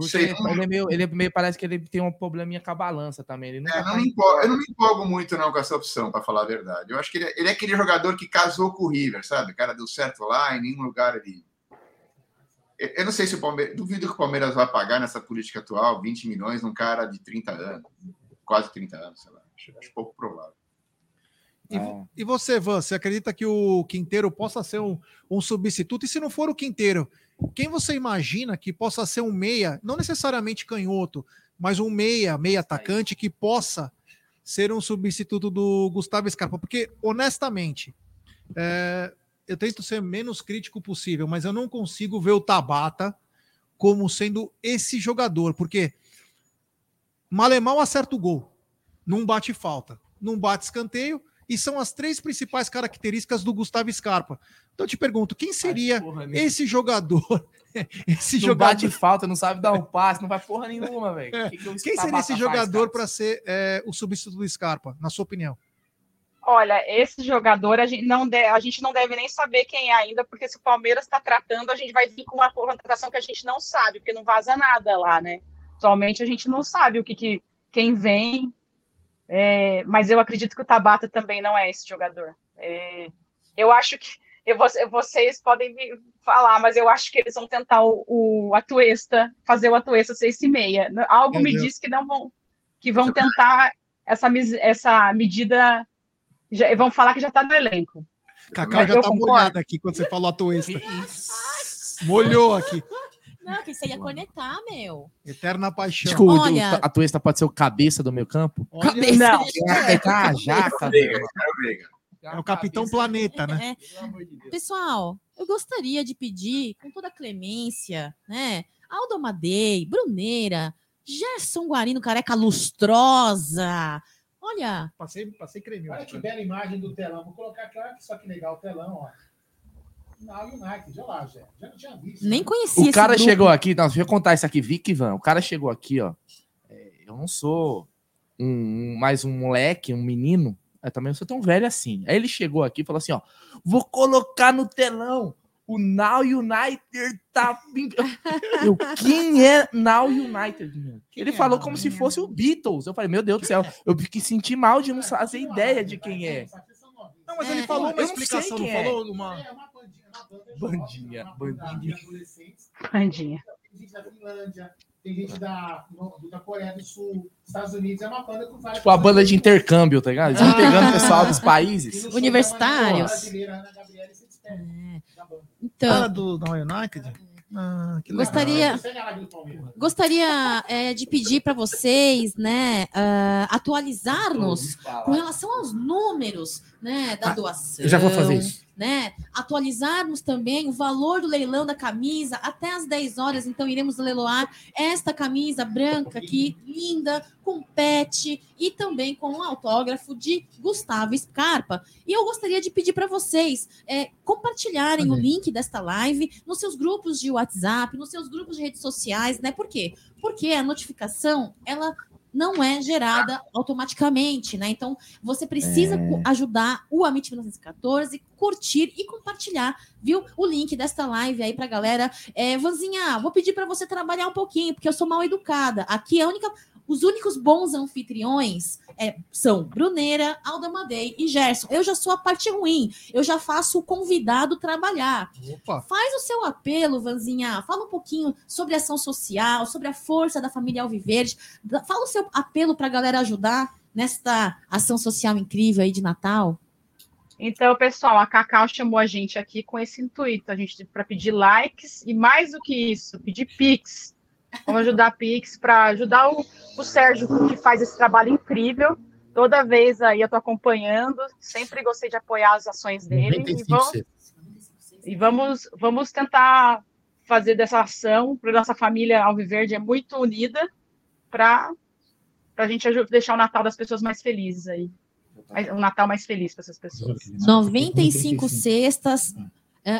S12: Sei,
S1: ele, é meio, ele é meio- parece que ele tem um probleminha com a balança também. Ele
S12: É, não empolgo- eu não me empolgo muito não com essa opção, para falar a verdade. Eu acho que ele, é- ele é aquele jogador que casou com o River, sabe? O cara deu certo lá, em nenhum lugar ele. Eu não sei se o Palmeiras. Duvido que o Palmeiras vai pagar nessa política atual 20 milhões num cara de 30 anos, quase 30 anos, sei lá. Acho, acho pouco provável.
S10: E, vo- e você, Van, você acredita que o Quinteiro possa ser um, um substituto? E se não for o Quinteiro, quem você imagina que possa ser um meia, não necessariamente canhoto, mas um meia, meia atacante que possa ser um substituto do Gustavo Scarpa? Porque, honestamente, é, eu tento ser menos crítico possível, mas eu não consigo ver o Tabata como sendo esse jogador, porque Malemal acerta o gol, não bate falta, não bate escanteio, e são as três principais características do Gustavo Scarpa. Então eu te pergunto, quem seria esse jogador? esse
S1: Não
S10: jogador
S1: bate falta, não sabe dar um passe, não vai porra nenhuma, velho.
S10: É,
S1: Que que
S10: Quem seria esse jogador para ser é, o substituto do Scarpa, na sua opinião?
S13: Olha, esse jogador a gente, não de- a gente não deve nem saber quem é ainda, porque se o Palmeiras está tratando, a gente vai vir com uma contratação que a gente não sabe, porque não vaza nada lá, né? Atualmente a gente não sabe o que, que quem vem, é, mas eu acredito que o Tabata também não é esse jogador. É, eu acho que eu, vo- vocês podem me falar, mas eu acho que eles vão tentar o, o Atuesta, fazer o Atuesta ser esse meia. Algo me diz que não vão, que vão tentar essa, essa medida, já, vão falar que já está no elenco.
S10: Cacau
S13: Eu
S10: já tá
S13: concordo.
S10: molhada aqui quando você falou atuesta. Molhou aqui.
S14: Não, que você ia conectar, meu.
S10: Eterna paixão.
S1: O,
S14: Olha-
S1: o, a Tuesta pode ser o cabeça do meio campo.
S14: Cabeça.
S13: Não.
S1: Vai tá jaca, velho.
S10: É o Capitão Planeta, né?
S14: É. Pessoal, eu gostaria de pedir, com toda a clemência, né? Aldo Amadei, Bruneira, Gerson Guarino, careca lustrosa. Olha,
S10: Passei, passei creme.
S6: Olha que bela imagem do telão. Vou colocar aqui, olha só que legal o telão, ó. United, olha lá, já. Já não tinha visto.
S14: nem
S6: né?
S14: conhecia
S1: O cara
S14: grupo.
S1: chegou aqui, não, deixa eu contar isso aqui, Vic Van. O cara chegou aqui, ó. é, eu não sou um, um- mais um moleque, um menino. Eu também não sou tão velho assim. Aí ele chegou aqui e falou assim: ó, vou colocar no telão. O Now United tá. Eu, quem é Now United, meu? Ele falou como se fosse o Beatles. Eu falei, meu Deus do céu, eu fiquei senti mal de não fazer ideia de quem é.
S10: Não, mas ele
S14: É,
S10: falou
S1: eu
S10: uma explicação, não
S1: é.
S10: falou uma.
S6: É bandinha,
S1: Bandinha, bandinha.
S6: banda de adolescentes.
S13: Bandinha.
S6: Tem gente da Finlândia, tem gente da, no- da Coreia do Sul, Estados Unidos. É uma banda com várias
S1: Tipo a banda de intercâmbio, tá ligado? Eles vão
S14: Ah.
S1: pegando o pessoal dos países.
S14: Universitários.
S6: Brasileira, Ana Gabriela, você despede
S14: É. Então,
S10: Cara do da United? Ah, que legal.
S14: Gostaria- gostaria é, de pedir para vocês, né, ah, atualizar-nos com relação aos números, né, da doação.
S6: Eu já vou fazer isso.
S14: né? Atualizarmos também o valor do leilão da camisa até às 10 horas. Então, iremos leiloar esta camisa branca aqui, linda, com pet e também com um autógrafo de Gustavo Scarpa. E eu gostaria de pedir para vocês é, compartilharem o link desta live nos seus grupos de WhatsApp, nos seus grupos de redes sociais, né? Por quê? Porque a notificação, ela não é gerada automaticamente, né? Então, você precisa
S1: É.
S14: ajudar o Amit 1914, curtir e compartilhar, viu? O link desta live aí pra galera. É, Vanzinha, vou pedir para você trabalhar um pouquinho, porque eu sou mal educada. Aqui a única Os únicos bons anfitriões é, são Bruneira, Alda Madei e Gerson. Eu já sou a parte ruim. Eu já faço o convidado trabalhar.
S10: Opa.
S14: Faz o seu apelo, Vanzinha. Fala um pouquinho sobre ação social, sobre a força da família Alviverde. Fala o seu apelo para a galera ajudar nesta ação social incrível aí de Natal.
S13: Então, pessoal, a Cacau chamou a gente aqui com esse intuito, a gente para pedir likes e mais do que isso, pedir pix. Vamos ajudar a pix para ajudar o, o Sérgio que faz esse trabalho incrível. Toda vez aí eu tô acompanhando, sempre gostei de apoiar as ações dele e vamos, e vamos, vamos tentar fazer dessa ação para nossa família Alviverde é muito unida para a gente deixar o Natal das pessoas mais felizes aí. Um Natal mais feliz para essas pessoas.
S14: 95 cestas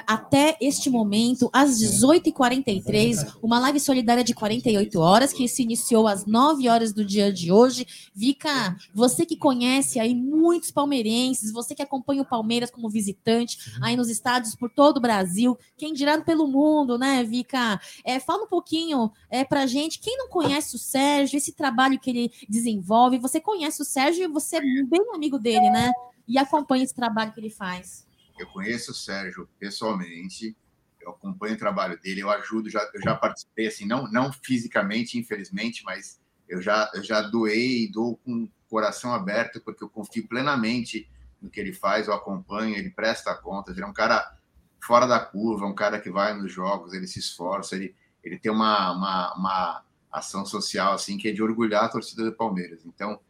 S14: até este momento, às 18h43, uma live solidária de 48 horas, que se iniciou às 9 horas do dia de hoje. Vika, você que conhece aí muitos palmeirenses, você que acompanha o Palmeiras como visitante aí nos estádios por todo o Brasil, quem dirá pelo mundo, né, Vika? É, fala um pouquinho é, pra gente, quem não conhece o Sérgio, esse trabalho que ele desenvolve, você conhece o Sérgio e você é bem amigo dele, né? E acompanha esse trabalho que ele faz.
S12: Eu conheço o Sérgio pessoalmente, eu acompanho o trabalho dele, eu ajudo, já, eu já participei, assim, não, não fisicamente, infelizmente, mas eu já, eu já doei e dou com o coração aberto, porque eu confio plenamente no que ele faz, eu acompanho, ele presta contas, ele é um cara fora da curva, um cara que vai nos jogos, ele se esforça, ele, ele tem uma, uma, uma ação social, assim, que é de orgulhar a torcida do Palmeiras. Então,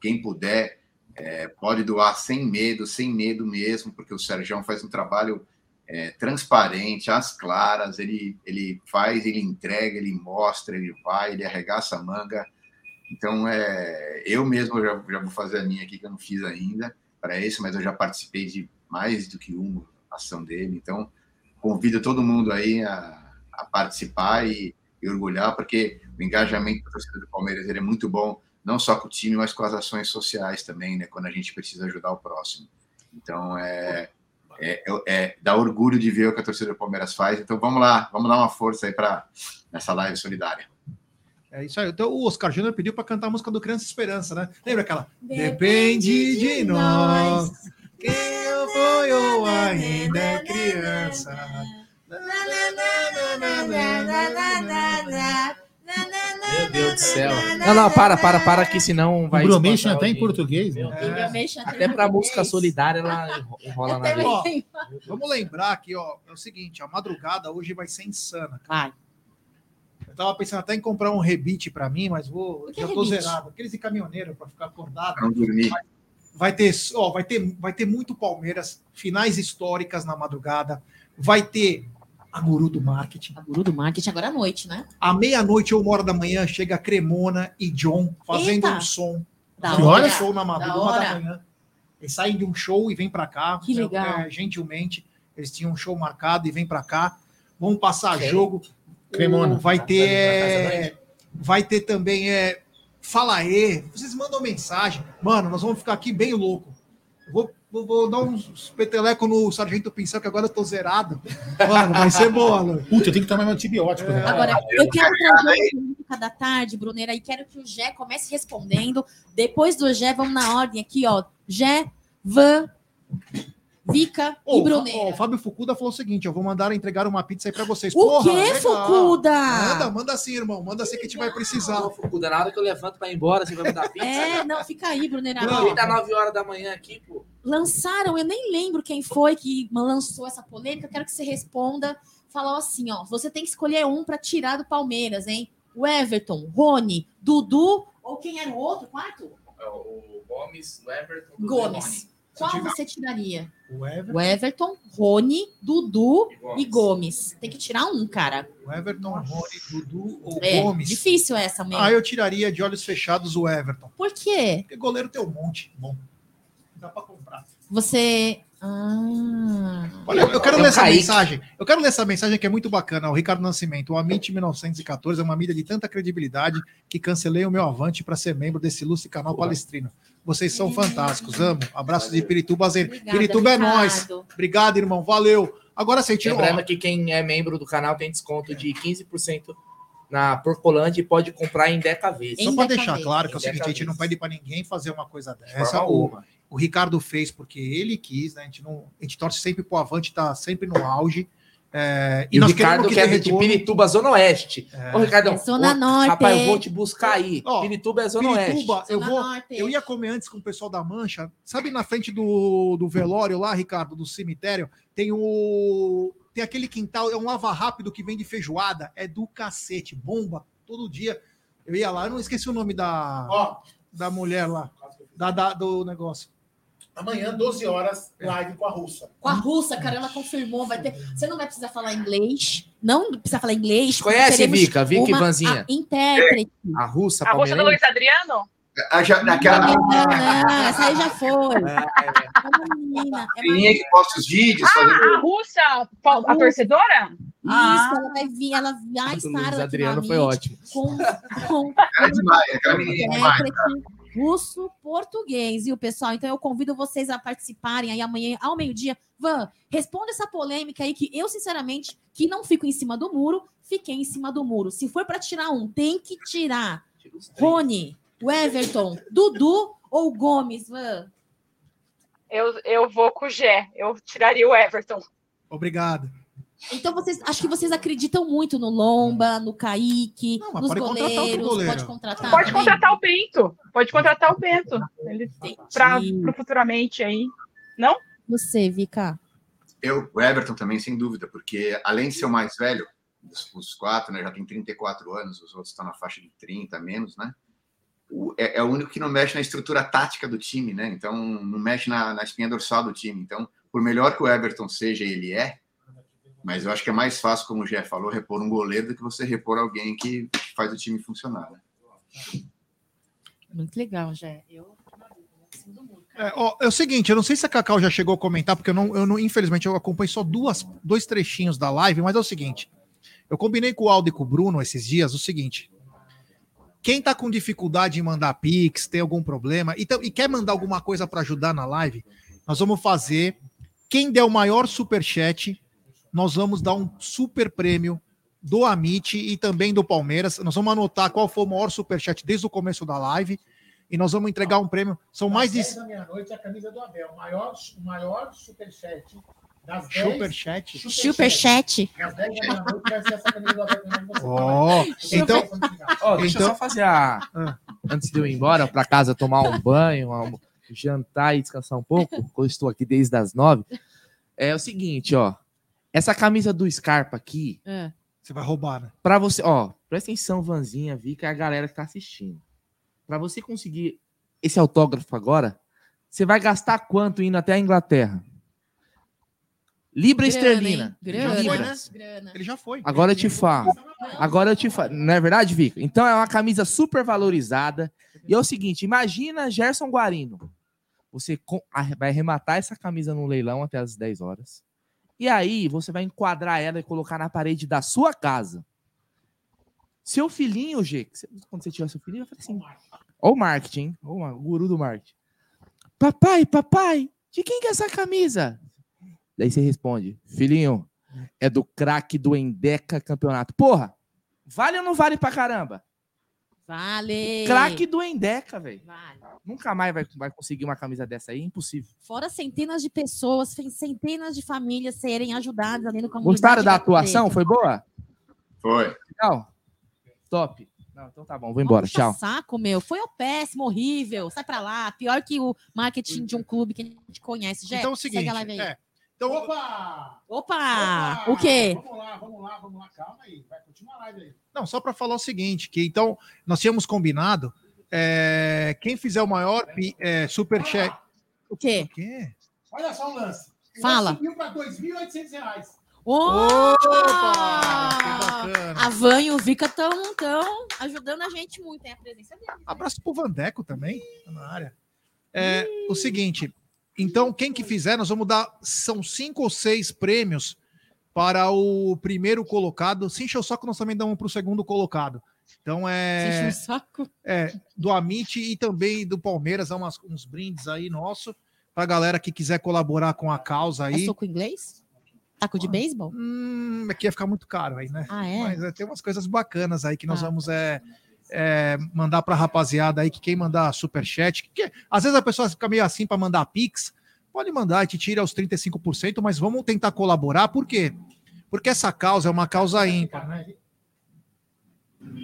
S12: quem puder, é, pode doar sem medo, sem medo mesmo, porque o Sérgio faz um trabalho é, transparente, às claras, ele, ele faz, ele entrega, ele mostra, ele vai, ele arregaça a manga. Então, é, eu mesmo já, já vou fazer a minha aqui, que eu não fiz ainda, para esse, mas eu já participei de mais do que uma ação dele. Então, convido todo mundo aí a, a participar e, e orgulhar, porque o engajamento da torcida do Palmeiras ele é muito bom, não só com o time, mas com as ações sociais também, né? Quando a gente precisa ajudar o próximo. Então, é, é, é, é dá orgulho de ver o que a torcida do Palmeiras faz. Então, vamos lá, vamos dar uma força aí para nessa live solidária.
S10: É isso aí. Então o Oscar Júnior pediu para cantar a música do Criança Esperança, né? Lembra aquela? Depende de nós. Quem eu fui ou ainda é criança.
S1: Meu Deus do céu. Não, não, para, para, para, que senão vai.
S6: O Bromation até em português, né?
S14: Bromation até português.
S1: música solidária ela enrola na
S10: Ó,
S1: gente.
S10: vamos lembrar aqui, ó, é o seguinte, a madrugada hoje vai ser insana.
S14: Vai.
S10: Eu tava pensando até em comprar um rebite para mim, mas vou,
S14: que
S10: já
S14: é
S10: tô
S14: rebite?
S10: zerado. Aqueles de caminhoneiro para ficar acordado.
S12: Não dormir.
S10: Vai, vai ter, ó, vai ter, vai ter muito Palmeiras, finais históricas na madrugada. Vai ter a guru do marketing.
S14: A guru do marketing agora à noite, né?
S10: À meia-noite ou uma hora da manhã chega a Cremona e John fazendo
S14: Eita!
S10: um som.
S14: Da
S10: Fazendo
S14: hora.
S10: um show na madrugada,
S14: Da
S10: da manhã. Eles saem de um show e vêm para cá.
S14: Que legal.
S10: É, gentilmente, eles tinham um show marcado e vêm para cá. Vão passar jogo.
S6: Cremona.
S10: O- Vai ter. É, vai ter também. É, Fala aí. Vocês mandam mensagem. Mano, nós vamos ficar aqui bem louco. Eu Vou, vou, vou dar uns peteleco no Sargento Pincel, que agora eu tô zerado. Mano, vai ser boa, mano.
S6: Puta, eu tenho que tomar meu antibiótico. né?
S14: Agora, eu quero trazer a pergunta da tarde, Bruneira, e quero que o Gé comece respondendo. Depois do Gé, vamos na ordem aqui, ó. Gé, Van, Vika
S10: Ô,
S14: e
S10: o ó, o Fábio Fucuda falou o seguinte: eu vou mandar entregar uma pizza aí pra vocês.
S14: O quê,
S10: legal.
S14: Fucuda?
S10: Manda, manda assim, irmão. Manda assim que a gente vai precisar.
S1: Ô, Fucuda, na hora que eu levanto pra ir embora, você vai me dar pizza?
S14: É, não, fica aí, Bruneira.
S1: Não, dá 9 horas da manhã aqui, pô.
S14: Lançaram, eu nem lembro quem foi que lançou essa polêmica, eu quero que você responda. Falou assim, ó, você tem que escolher um para tirar do Palmeiras, hein? O Everton, Rony, Dudu ou quem era o outro, quarto?
S1: O Gomes, o Everton, o
S14: Gomes. Qual
S10: tirar-
S14: você tiraria?
S10: O Everton,
S14: O Everton, Rony, Dudu
S1: E Gomes.
S14: e Gomes. Tem que tirar um, cara.
S10: o Everton, Rony, Dudu ou
S14: É,
S10: Gomes.
S14: difícil essa mesmo.
S10: Ah, eu tiraria de olhos fechados o Everton.
S14: Por quê?
S10: Porque goleiro tem um monte. Bom, dá pra comprar.
S14: Você... Ah...
S10: Olha, eu quero
S1: um
S10: ler essa
S1: Kaique.
S10: mensagem. Eu quero ler essa mensagem que é muito bacana. O Ricardo Nascimento. O Amit 1914 é uma mídia de tanta credibilidade que cancelei o meu avante para ser membro desse ilustre canal palestrino. Vocês são fantásticos. Amo. Abraço de Pirituba.
S14: Obrigada,
S10: Pirituba é
S14: Ricardo.
S10: nós. Obrigado, irmão. Valeu. Agora você tirou.
S1: Lembrando que quem é membro do canal tem desconto de 15% na Porcolândia e pode comprar em Deca vezes.
S10: Só para deixar claro que é o seguinte, a gente não pede para ninguém fazer uma coisa dessa.
S1: forma
S10: O, o Ricardo fez porque ele quis, né? A gente, não, a gente torce sempre pro Avante, tá sempre no auge. É,
S1: E, o
S10: nós
S1: Ricardo que é
S10: dê
S1: de. Pirituba, Zona Oeste. Ô, Ricardão,
S14: É Zona
S1: ô,
S14: Norte.
S1: Rapaz, eu vou te buscar aí.
S10: Ó,
S1: Pirituba é Zona
S10: Pirituba,
S1: Oeste.
S10: eu
S14: Zona
S10: vou.
S14: Norte.
S10: Eu ia comer antes com o pessoal da Mancha. Sabe na frente do, do velório lá, Ricardo, do cemitério, tem o tem aquele quintal, é um lava rápido que vende feijoada, é do cacete, bomba todo dia. Eu ia lá, eu não esqueci o nome da
S6: Ó,
S10: da mulher lá, da, da- do negócio.
S6: Amanhã, 12 horas, live com a russa.
S14: Com a russa, cara, ela confirmou, vai ter. Você não vai precisar falar inglês, não precisa falar inglês.
S1: Conhece, Vika? Vicky
S14: uma-
S1: Vanzinha?
S14: a intérprete.
S1: A russa,
S13: A roxa do
S1: palmeirense.
S13: Luiz Adriano?
S12: Ah, já, naquela
S14: Não, não, essa aí já foi.
S1: É,
S14: É uma menina. É
S12: menina que posta os vídeos, fazendo
S13: Ah, a russa, a,
S14: russa.
S13: torcedora?
S14: Isso, ela vai vir, ela vai
S1: do
S14: estar
S1: Luiz
S14: aqui
S1: Adriano foi ótimo.
S14: Com, com
S12: Ela é demais, aquela menina é demais.
S14: Russo português, viu, pessoal? Então eu convido vocês a participarem aí amanhã ao meio-dia. Van, responda essa polêmica aí que eu, sinceramente, que não fico em cima do muro, fiquei em cima do muro. Se for para tirar um, tem que tirar. Rony, o Everton, Dudu ou Gomes, Van?
S13: Eu, eu vou com o Gé. Eu tiraria o Everton.
S10: Obrigado.
S14: Então vocês, acho que vocês acreditam muito no Lomba, no Kaique,
S10: mas
S14: nos
S10: pode contratar
S14: goleiros,
S10: goleiro.
S14: pode contratar.
S13: Pode
S14: também?
S13: contratar o Bento. Pode contratar o Bento. Ele para futuramente aí. Não?
S14: Você, Vika.
S12: Eu, o Everton também, sem dúvida, porque além de ser o mais velho, os, os quatro, né, já tem 34 anos, os outros estão na faixa de 30 menos, né? O- é, é o único que não mexe na estrutura tática do time, né? Então, não mexe na, na espinha dorsal do time. Então, por melhor que o Everton seja, ele é, mas eu acho que é mais fácil, como o Jeff falou, repor um goleiro do que você repor alguém que, que faz o time funcionar, né?
S14: Muito legal, Jé. Eu
S10: É, ó, é o seguinte, eu não sei se a Cacau já chegou a comentar, porque eu não, eu não infelizmente, eu acompanho só duas, dois trechinhos da live, mas é o seguinte. Eu combinei com o Aldo e com o Bruno esses dias o seguinte. Quem tá com dificuldade em mandar Pix, tem algum problema, e, e quer mandar alguma coisa para ajudar na live, nós vamos fazer. Quem der o maior superchat, nós vamos dar um super prêmio do Amit e também do Palmeiras. Nós vamos anotar qual foi o maior superchat desde o começo da live. E nós vamos entregar um prêmio. São mais de.
S6: 10 da meia-noite, a camisa do Abel. O maior, o maior superchat das 10.
S10: Superchat?
S14: Superchat.
S6: Às 10 da meia-noite vai ser essa camisa do Abel. fala.
S10: então-
S1: Ó, deixa eu
S10: Então-
S1: só fazer a. Antes de eu ir embora para casa tomar um banho, um- jantar e descansar um pouco, eu estou aqui desde as nove. É o seguinte, ó. Essa camisa do Scarpa aqui,
S14: É.
S10: Você vai roubar, né?
S1: Pra você, ó, presta atenção, Vanzinha, Vika e a galera que tá assistindo. Pra você conseguir esse autógrafo agora, você vai gastar quanto indo até a Inglaterra? Libra
S14: Grana,
S1: esterlina.
S14: Grana.
S1: Libras.
S14: Grana.
S10: Ele já foi.
S1: Agora eu te falo. Agora eu te falo. Não é verdade, Vika? Então é uma camisa super valorizada. E é o seguinte: imagina Gerson Guarino. Você vai arrematar essa camisa no leilão até as 10 horas. E aí você vai enquadrar ela e colocar na parede da sua casa. Seu filhinho, G, quando você tiver seu filhinho, vai falar assim: Ó o marketing? Ó o guru do marketing. Papai, papai, de quem que é essa camisa? Daí você responde: Filhinho, é do craque do Endeca Campeonato. Porra, vale ou não vale pra caramba?
S14: Vale.
S1: Craque do Endeca, velho.
S14: Vale.
S1: Nunca mais vai, vai conseguir uma camisa dessa aí, impossível.
S14: Fora centenas de pessoas, centenas de famílias serem ajudadas ali no comunidade.
S1: Gostaram da atuação? Foi boa?
S12: Foi.
S1: Legal? Top. Não, então tá bom, vou embora.
S14: Puxa
S1: Tchau.
S14: saco, meu. Foi o péssimo, horrível. Sai pra lá. Pior que o marketing de um clube que a gente conhece. Jé,
S10: Então é o
S14: segue
S10: seguinte.
S14: a live aí.
S10: É, então,
S6: Opa!
S14: Opa! O quê?
S6: Vamos lá, vamos lá, vamos lá. Calma aí. Vai continuar a live aí.
S10: Não, só para falar o seguinte, que então nós tínhamos combinado, é, quem fizer o maior é, superchat...
S14: O quê?
S10: O quê?
S6: Olha só o lance.
S14: Fala.
S6: Subiu para 2.800 reais.
S10: Opa!
S14: A Van e o Vika estão tão ajudando a gente muito, hein? A presença deles.
S10: Abraço pro Vandeco também, tá na área. É, o seguinte, então quem que fizer, nós vamos dar, são cinco ou seis prêmios para o primeiro colocado. Se encher o saco, nós também damos para o segundo colocado. Então
S14: Se
S10: é,
S14: encher o saco.
S10: é do Amit e também do Palmeiras, há umas- uns brindes aí nosso para galera que quiser colaborar com a causa
S14: É
S10: aí.
S14: soco inglês? Taco de beisebol?
S10: Hum, aqui ia ficar muito caro aí, né?
S14: Ah, é?
S10: Mas é, tem umas coisas bacanas aí que nós
S14: Ah.
S10: vamos é, é, mandar pra rapaziada aí, que quem mandar superchat, que, que- às vezes a pessoa fica meio assim para mandar pix, pode mandar, a gente tira os 35%, mas vamos tentar colaborar, por quê? Porque essa causa é uma causa ímpar, né?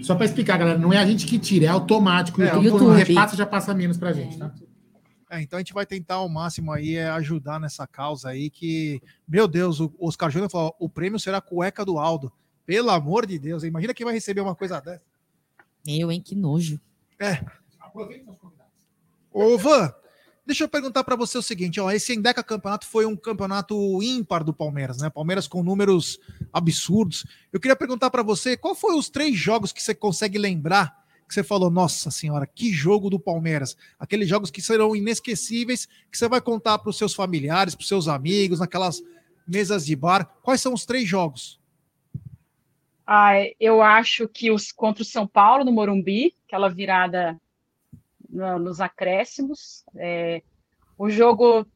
S6: Só para explicar, galera, não é a gente que tira, é automático.
S10: É,
S6: YouTube,
S10: YouTube.
S6: quando repassa já passa menos pra gente, tá?
S10: É, então a gente vai tentar ao máximo aí é, ajudar nessa causa aí que, meu Deus, o Oscar Júnior falou, o prêmio será a cueca do Aldo. Pelo amor de Deus, imagina quem vai receber uma coisa dessa.
S14: Eu, hein? Que nojo.
S10: É. Ô, Van, deixa eu perguntar para você o seguinte, ó, esse Endeca Campeonato foi um campeonato ímpar do Palmeiras, né? Palmeiras com números absurdos. Eu queria perguntar para você, qual foi os três jogos que você consegue lembrar que você falou, nossa senhora, que jogo do Palmeiras. Aqueles jogos que serão inesquecíveis, que você vai contar para os seus familiares, para os seus amigos, naquelas mesas de bar. Quais são os três jogos?
S13: Ah, eu acho que os contra o São Paulo no Morumbi, aquela virada no- nos acréscimos, é, o jogo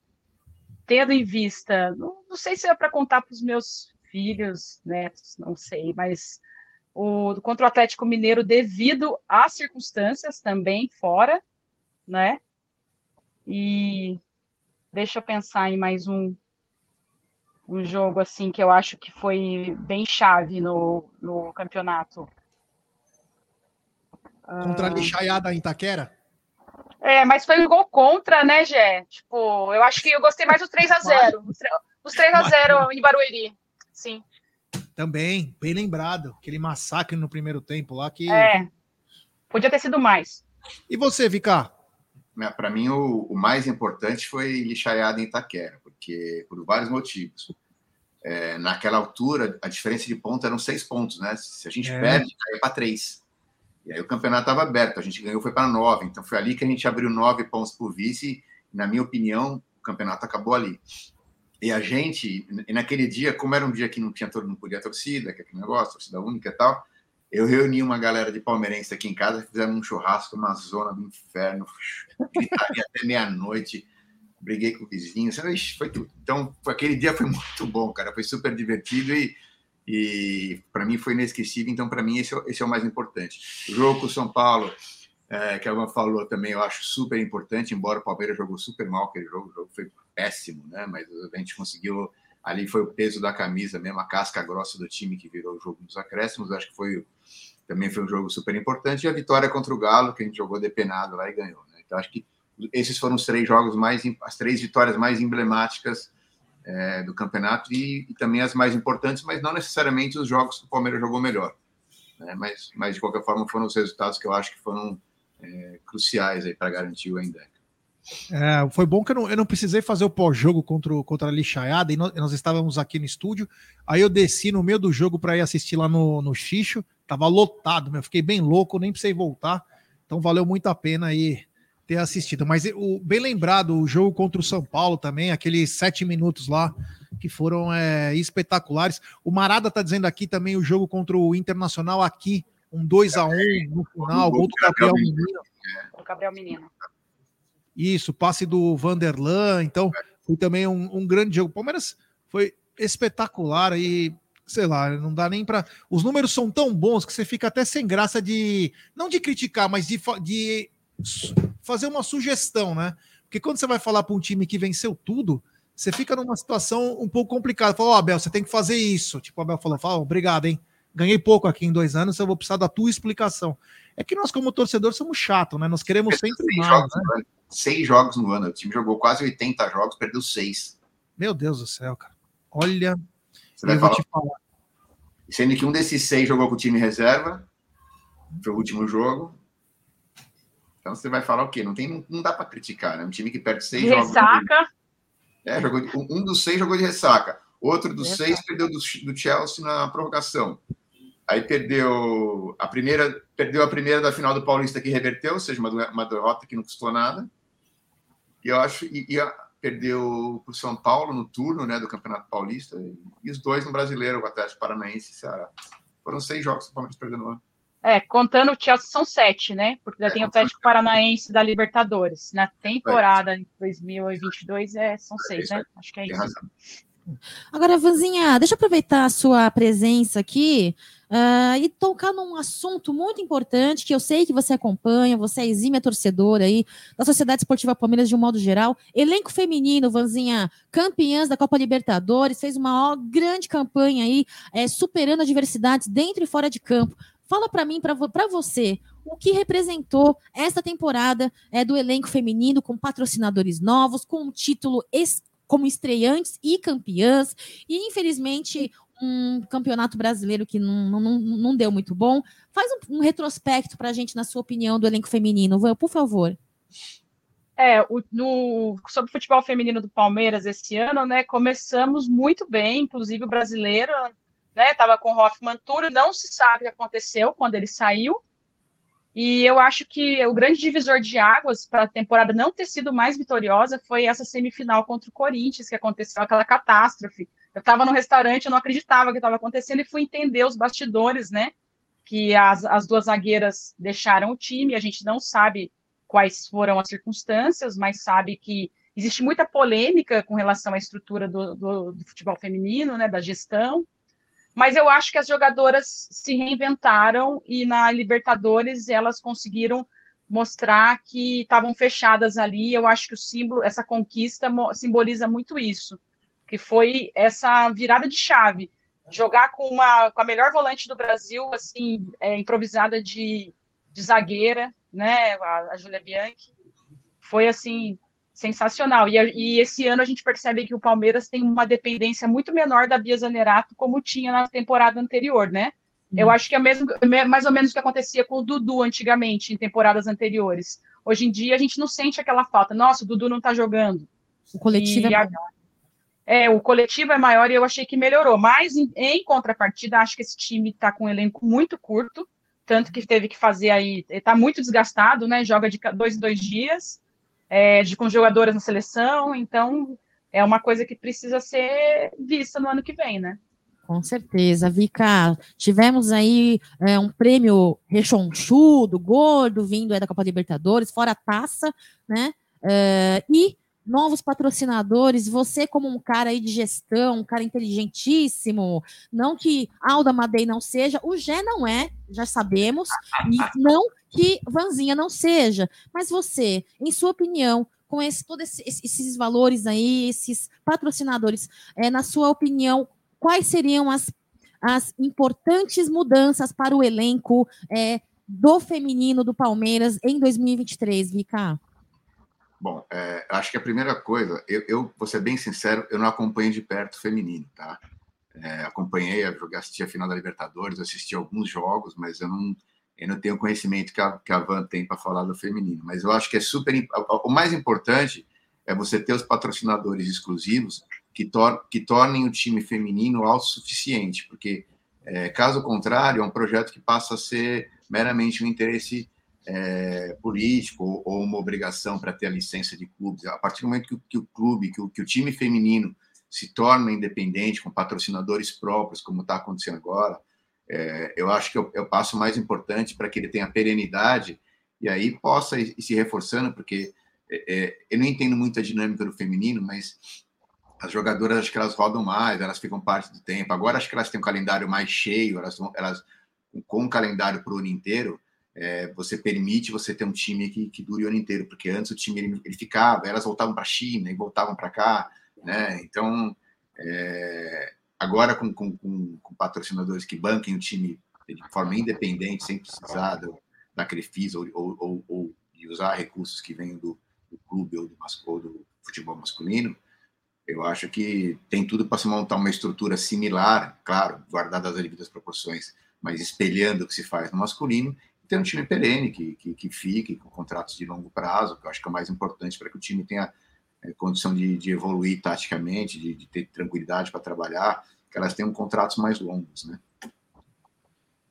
S13: tendo em vista, não, não sei se é para contar para os meus filhos, netos, não sei, mas o contra o Atlético Mineiro devido às circunstâncias também fora, né? E deixa eu pensar em mais um um jogo assim que eu acho que foi bem chave no, no campeonato.
S10: Contra a Lixaiada em Itaquera?
S13: É, mas foi um gol contra, né, Gé? Tipo, eu acho que eu gostei mais dos 3 a 0 Os tre- Os 3 a 0 em Barueri. Sim.
S10: Também, bem lembrado. Aquele massacre no primeiro tempo lá que.
S13: É. Podia ter sido mais.
S10: E você, Vika?
S12: Para mim, o, o mais importante foi lixaiada em Itaquera, porque por vários motivos. É, naquela altura, a diferença de ponto eram seis pontos, né? Se a gente
S10: É.
S12: perde, cai para três. E aí o campeonato estava aberto, a gente ganhou, foi para nove. Então foi ali que a gente abriu nove pontos por vice. E, na minha opinião, o campeonato acabou ali. E a gente, e naquele dia, como era um dia que não tinha todo mundo podia torcida, que é aquele negócio, torcida única e tal, eu reuni uma galera de palmeirense aqui em casa, fizemos um churrasco na zona do inferno, gritaria até meia-noite, briguei com o vizinho, foi tudo. Então, aquele dia foi muito bom, cara, foi super divertido e, e para mim foi inesquecível. Então, para mim, esse, é esse é o mais importante. O jogo com o São Paulo, é, que a Alma falou também, eu acho super importante, embora o Palmeiras jogou super mal aquele jogo, o jogo foi péssimo, né? Mas a gente conseguiu. Ali foi o peso da camisa, mesmo a casca grossa do time que virou o jogo nos acréscimos. Acho que foi também foi um jogo super importante. E a vitória contra o Galo, que a gente jogou depenado lá e ganhou. Né? Então, acho que esses foram os três jogos mais, as três vitórias mais emblemáticas é, do campeonato e, e também as mais importantes, mas não necessariamente os jogos que o Palmeiras jogou melhor. Né? Mas, mas, de qualquer forma, foram os resultados que eu acho que foram é, cruciais para garantir o Endec.
S10: É, foi bom que eu não, eu não precisei fazer o pós-jogo contra, contra a Lixaiada, e nós, nós estávamos aqui no estúdio. Aí eu desci no meio do jogo para ir assistir lá no, no Xixo. Tava lotado, meu. Fiquei bem louco, nem precisei voltar. Então valeu muito a pena aí ter assistido. Mas o, bem lembrado, o jogo contra o São Paulo também, aqueles sete minutos lá que foram é, espetaculares. O Marada tá dizendo aqui também o jogo contra o Internacional aqui, um 2 a 1 no final, gol do Gabriel Menino.
S13: O Gabriel Menino.
S10: Isso, passe do Vanderlan. Então, foi também um, um grande jogo. O Palmeiras foi espetacular e, sei lá, não dá nem para. Os números são tão bons que você fica até sem graça de. Não de criticar, mas de, de fazer uma sugestão, né? Porque quando você vai falar para um time que venceu tudo, você fica numa situação um pouco complicada. Fala, ó, Abel, você tem que fazer isso. Tipo, o Abel falou, fala, obrigado, hein? Ganhei pouco aqui em dois anos, eu vou precisar da tua explicação. É que nós, como torcedor, somos chatos, né? Nós queremos sempre
S12: Seis
S10: mais,
S12: jogos,
S10: né?
S12: no ano. Seis jogos no ano. O time jogou quase 80 jogos, perdeu seis.
S10: Meu Deus do céu, cara. Olha,
S12: Você vai falar-
S10: falar.
S12: Sendo que um desses seis jogou com o time reserva, foi o último jogo. Então você vai falar o quê? Não, tem, não, não dá para criticar, né? Um time que perde seis
S13: De
S12: jogos.
S13: ressaca.
S12: É, jogou, de- um dos seis jogou de ressaca. Outro dos
S13: Ressaca.
S12: seis perdeu do, do Chelsea na prorrogação. Aí perdeu a primeira, perdeu a primeira da final do Paulista que reverteu, ou seja, uma, uma derrota que não custou nada. E eu acho e, e a- perdeu para o São Paulo no turno, né, do Campeonato Paulista e os dois no Brasileiro, o Atlético Paranaense e Ceará. Foram seis jogos que o Palmeiras perdeu no ano.
S13: É, contando o Chelsea são sete, né? Porque já tem o Atlético Paranaense da Libertadores. Na temporada em 2022 é, são seis, né? Acho que é isso.
S14: Agora, Vanzinha, deixa eu aproveitar a sua presença aqui ah, e tocar num assunto muito importante que eu sei que você acompanha, você é exímia torcedora aí da Sociedade Esportiva Palmeiras de um modo geral. Elenco feminino, Vanzinha, campeãs da Copa Libertadores, fez uma grande campanha aí, eh, superando adversidades dentro e fora de campo. Fala para mim, para você, o que representou esta temporada eh, do elenco feminino com patrocinadores novos, com um título es- como estreantes e campeãs, e infelizmente um campeonato brasileiro que não, não, não- deu muito bom. Faz um, um retrospecto para a gente, na sua opinião, do elenco feminino, por favor.
S13: É, o- no, sobre o futebol feminino do Palmeiras esse ano, né? Começamos muito bem, inclusive o brasileiro, né? Tava com Hoffman Túlio, não se sabe o que aconteceu quando ele saiu. E eu acho que o grande divisor de águas para a temporada não ter sido mais vitoriosa foi essa semifinal contra o Corinthians, que aconteceu aquela catástrofe. Eu estava no restaurante, eu não acreditava que estava acontecendo e fui entender os bastidores, né? Que as, as duas zagueiras deixaram o time, a gente não sabe quais foram as circunstâncias, mas sabe que existe muita polêmica com relação à estrutura do, do, do futebol feminino, né, da gestão. Mas eu acho que as jogadoras se reinventaram e na Libertadores elas conseguiram mostrar que estavam fechadas ali. Eu acho que o símbolo, essa conquista simboliza muito isso, que foi essa virada de chave. Jogar com uma com a melhor volante do Brasil, assim, é, improvisada de, de zagueira, né, a, a Júlia Bianchi, foi assim sensacional. E, e esse ano a gente percebe que o Palmeiras tem uma dependência muito menor da Bia Zanerato, como tinha na temporada anterior, né? Eu acho que é mesmo, me- mais ou menos o que acontecia com o Dudu antigamente, em temporadas anteriores. Hoje em dia a gente não sente aquela falta. Nossa, o Dudu não tá jogando.
S14: O coletivo
S13: E
S14: é maior.
S13: é, o coletivo é maior e eu achei que melhorou. Mas, em, em contrapartida, acho que esse time está com um elenco muito curto, tanto que teve que fazer aí. Está muito desgastado, né? Joga de dois em dois dias, é, de, com jogadoras na seleção, então é uma coisa que precisa ser vista no ano que vem, né?
S14: Com certeza, Vika. Tivemos aí é, um prêmio rechonchudo, gordo, vindo aí da Copa Libertadores, fora a taça, né? É, e novos patrocinadores. Você, como um cara aí de gestão, um cara inteligentíssimo, não que Alda Madei não seja, o Gé não é, já sabemos, e não que Vanzinha não seja. Mas você, em sua opinião, com esse, todos esse- esses valores aí, esses patrocinadores, é, na sua opinião, quais seriam as, as importantes mudanças para o elenco é, do feminino do Palmeiras em 2023, Vika?
S12: Bom, é, acho que a primeira coisa, eu, eu vou ser bem sincero, eu não acompanho de perto o feminino, tá? É, acompanhei, assisti a final da Libertadores, assisti alguns jogos, mas eu não, eu não tenho conhecimento que a, que a Van tem para falar do feminino. Mas eu acho que é super. O mais importante é você ter os patrocinadores exclusivos que, tor que tornem o time feminino autossuficiente, porque é, caso contrário, é um projeto que passa a ser meramente um interesse é, político ou, ou uma obrigação para ter a licença de clubes. A partir do momento que, o- que o clube, que o, que o time feminino se torna independente, com patrocinadores próprios, como está acontecendo agora, é, eu acho que é o, é o passo mais importante para que ele tenha perenidade e aí possa ir, se reforçando, porque é, eu não entendo muito a dinâmica do feminino, mas as jogadoras acho que elas rodam mais, elas ficam parte do tempo. Agora acho que elas têm um calendário mais cheio, elas, elas com calendário para o ano inteiro, é, você permite você ter um time que, que dure o ano inteiro, porque antes o time ele, ele ficava, elas voltavam para a China e voltavam para cá, né? Então, é, agora com, com, com, com patrocinadores que banquem o time de forma independente, sem precisar do, da Crefisa ou, ou, ou, ou de usar recursos que vêm do, do clube ou do, ou do futebol masculino, eu acho que tem tudo para se montar uma estrutura similar, claro, guardadas as devidas proporções, mas espelhando o que se faz no masculino, ter um time perene que, que, que fique com contratos de longo prazo, que eu acho que é o mais importante para que o time tenha é, condição de, de evoluir taticamente, de, de ter tranquilidade para trabalhar, que elas tenham contratos mais longos, né?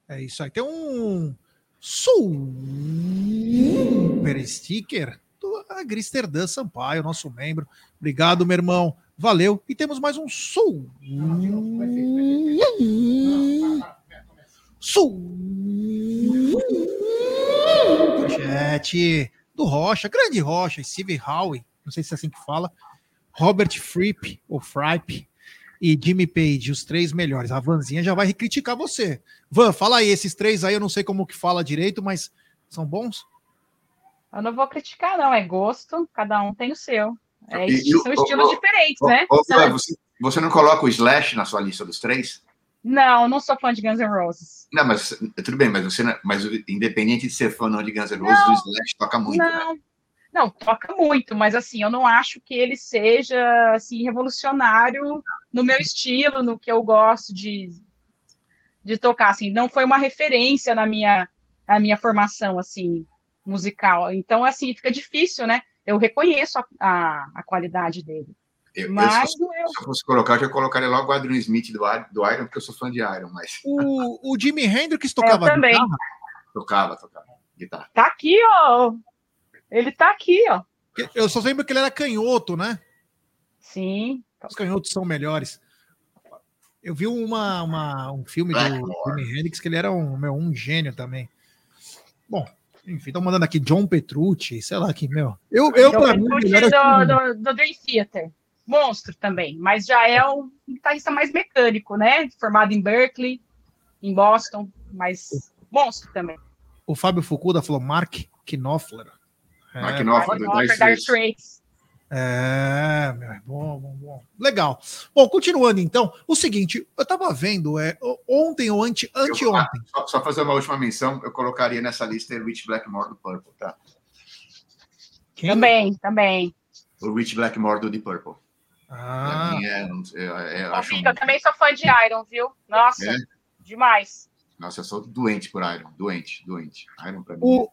S10: É isso aí. Tem um super sticker do Agristerdã Sampaio, nosso membro. Obrigado, meu irmão. Valeu. E temos mais um sul. Superchat do Rocha, grande Rocha, Steve Howe, não sei se é assim que fala. Robert Fripp, ou Fripp. e Jimmy Page, os três melhores. A Vanzinha já vai criticar você. Van, fala aí, esses três aí, eu não sei como que fala direito, mas são bons?
S13: Eu não vou criticar, não. É gosto, cada um tem o seu. É,
S12: E- e
S13: são estilos
S12: o-
S13: diferentes, né?
S12: ô, Fran, você, você não coloca o Slash na sua lista dos três?
S13: Não, não sou fã de Guns N' Roses.
S12: Não, mas tudo bem, mas você mas independente de ser fã ou não de Guns N' Roses,
S13: Não.
S12: o Slash toca muito, né?
S13: não, não, toca muito, mas assim, eu não acho que ele seja assim revolucionário no meu estilo, no que eu gosto de, de tocar, assim, não foi uma referência na minha na minha formação assim musical. Então assim, fica difícil, né? Eu reconheço a, a, a qualidade dele.
S12: Eu, eu,
S13: Mas
S12: se, eu, se eu fosse colocar, eu já colocaria logo o Adrian Smith do, do Iron, porque eu sou fã de Iron, mas
S10: O, o Jimi Hendrix
S13: Eu
S10: tocava
S13: também.
S10: guitarra?
S12: tocava, tocava guitarra.
S13: Tá aqui, ó. Ele tá aqui, ó.
S10: Eu só lembro que ele era canhoto, né?
S13: Sim.
S10: Os canhotos são melhores. Eu vi uma, uma- um filme do
S12: Blackmore.
S10: Jimi Hendrix que ele era um, meu, um gênio também. Bom, enfim, estão mandando aqui John Petrucci, sei lá que, meu. Eu, eu
S13: John
S10: pra mim,
S13: Petrucci
S10: é o
S13: do, do, do Dream Theater. Monstro também, mas já é um guitarrista mais mecânico, né? Formado em Berkeley, em Boston, mas monstro também.
S10: O Fábio Fukuda falou Mark Knopfler. É,
S12: Mark Knopfler, do
S13: Walker,
S12: Dire
S13: Dire
S12: Straits.
S10: É, meu, é bom, bom, bom. Legal. Bom, continuando então, o seguinte, eu tava vendo, é, ontem ou ante,
S12: Eu-
S10: anteontem,
S12: ah, só, só fazer uma última menção, eu colocaria nessa lista o Rich Blackmore do Purple, tá?
S10: quem?
S13: Também, também.
S12: O Rich Blackmore do The Purple.
S10: Ah,
S12: é, é, é- eu
S13: Ô,
S12: acho um-
S13: também sou fã de Iron, viu? Nossa,
S12: É?
S13: demais.
S12: Nossa, eu sou doente por Iron, doente, doente. Iron pra mim.
S10: o,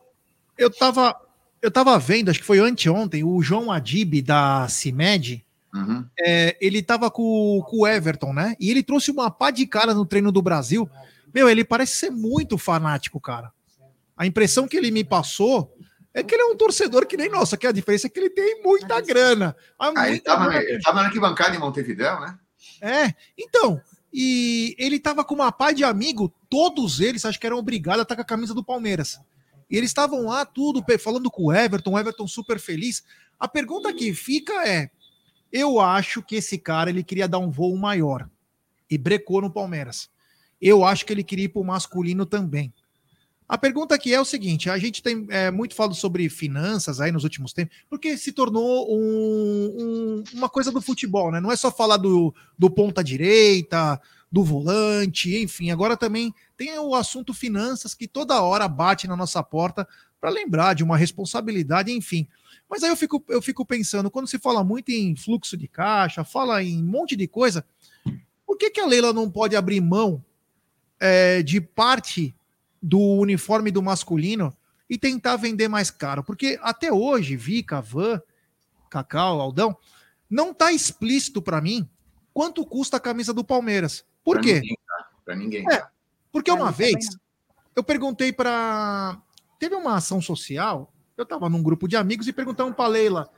S10: eu tava eu tava vendo, acho que foi anteontem, o João Adib da CIMED,
S12: Uhum.
S10: é, ele tava com, com o Everton, né? E ele trouxe uma pá de cara no treino do Brasil. Meu, ele parece ser muito fanático, cara. A impressão que ele me passou é que ele é um torcedor que nem nossa, que a diferença é que ele tem muita grana.
S12: Ah, ele
S10: muita
S12: ele tava na arquibancada em Montevidéu, né?
S10: É, então, e ele tava com uma pá de amigo, todos eles acho que eram obrigados a estar com a camisa do Palmeiras. E eles estavam lá tudo falando com o Everton, o Everton super feliz. A pergunta que fica é: eu acho que esse cara ele queria dar um voo maior e brecou no Palmeiras. Eu acho que ele queria ir pro masculino também. A pergunta aqui é o seguinte: a gente tem é, muito falado sobre finanças aí nos últimos tempos, porque se tornou um- um- uma coisa do futebol, né? Não é só falar do, do ponta direita, do volante, enfim. Agora também tem o assunto finanças que toda hora bate na nossa porta para lembrar de uma responsabilidade, enfim. Mas aí eu fico, eu fico pensando, quando se fala muito em fluxo de caixa, fala em um monte de coisa, por que, que a Leila não pode abrir mão é, de parte do uniforme do masculino e tentar vender mais caro? Porque até hoje, Vika, Van, Cacau, Aldão, não tá explícito para mim quanto custa a camisa do Palmeiras. Por
S12: Pra
S10: quê?
S12: Ninguém, tá? Pra ninguém.
S10: É, porque
S13: É,
S10: uma vez eu perguntei para. Teve uma ação social, eu tava num grupo de amigos e perguntamos pra Leila.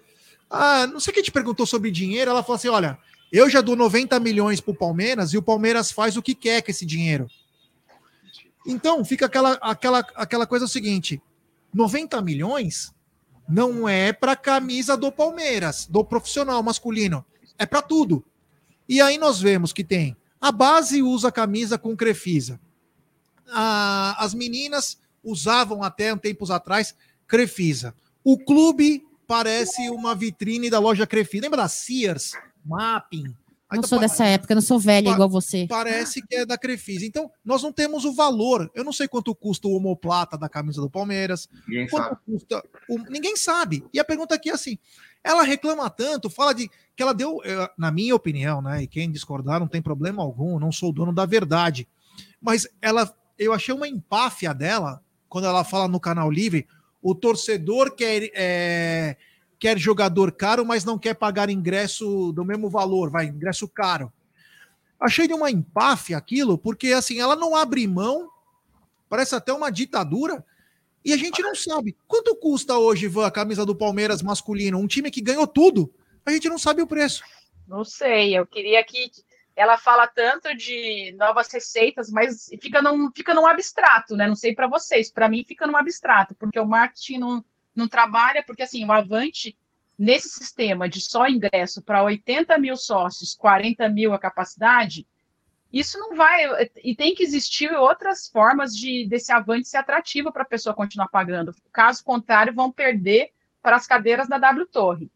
S10: Ah, não sei quem te perguntou sobre dinheiro. Ela falou assim: olha, eu já dou 90 milhões pro Palmeiras e o Palmeiras faz o que quer com esse dinheiro. Então fica aquela, aquela, aquela coisa seguinte: 90 milhões não é para camisa do Palmeiras, do profissional masculino, é para tudo. E aí nós vemos que tem a base usa camisa com Crefisa. A- as meninas usavam até um tempos atrás Crefisa. O clube parece uma vitrine da loja Crefisa. Lembra da Sears, Mapping? Aí
S14: Não
S10: tá
S14: sou dessa época, não sou velha
S10: Pa-
S14: igual você.
S10: Parece que é da Crefisa. Então, nós não temos o valor. Eu não sei quanto custa o homoplata da camisa do Palmeiras.
S12: Ninguém
S10: Quanto
S12: sabe.
S10: custa? o- Ninguém sabe. E a pergunta aqui é assim: ela reclama tanto, fala de que ela deu, eh, na minha opinião, né? E quem discordar não tem problema algum, não sou dono da verdade. Mas ela, eu achei uma empáfia dela quando ela fala no canal livre: o torcedor quer, eh, quer jogador caro, mas não quer pagar ingresso do mesmo valor, vai, ingresso caro. Achei de uma empáfia aquilo, porque assim, ela não abre mão, parece até uma ditadura, e a gente não sabe. Quanto custa hoje, Ivan, a camisa do Palmeiras masculino? Um time que ganhou tudo. A gente não sabe o preço.
S13: Não sei, eu queria que ela fala tanto de novas receitas, mas fica num, fica num abstrato, né? Não sei para vocês, para mim fica num abstrato, porque o marketing não, não trabalha, porque assim, o Avante nesse sistema de só ingresso para 80 mil sócios, 40 mil a capacidade, isso não vai. E tem que existir outras formas de desse avante ser atrativo para a pessoa continuar pagando. Caso contrário, vão perder para as cadeiras da W Torre,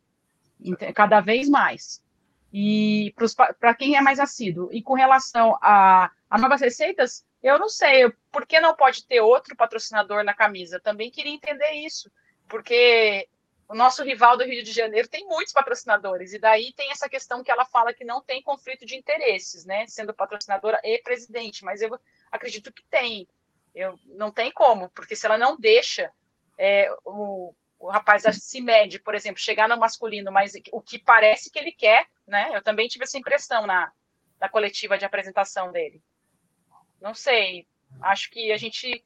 S13: cada vez mais. E para quem é mais assíduo. E com relação a, a novas receitas, eu não sei, por que não pode ter outro patrocinador na camisa? Também queria entender isso, porque o nosso rival do Rio de Janeiro tem muitos patrocinadores, e daí tem essa questão que ela fala que não tem conflito de interesses, né? Sendo patrocinadora e presidente, mas eu acredito que tem. Eu, não tem como, porque se ela não deixa é, o, o rapaz da CIMED, por exemplo, chegar no masculino, mas o que parece que ele quer, né? Eu também tive essa impressão na, na coletiva de apresentação dele. Não sei, acho que a gente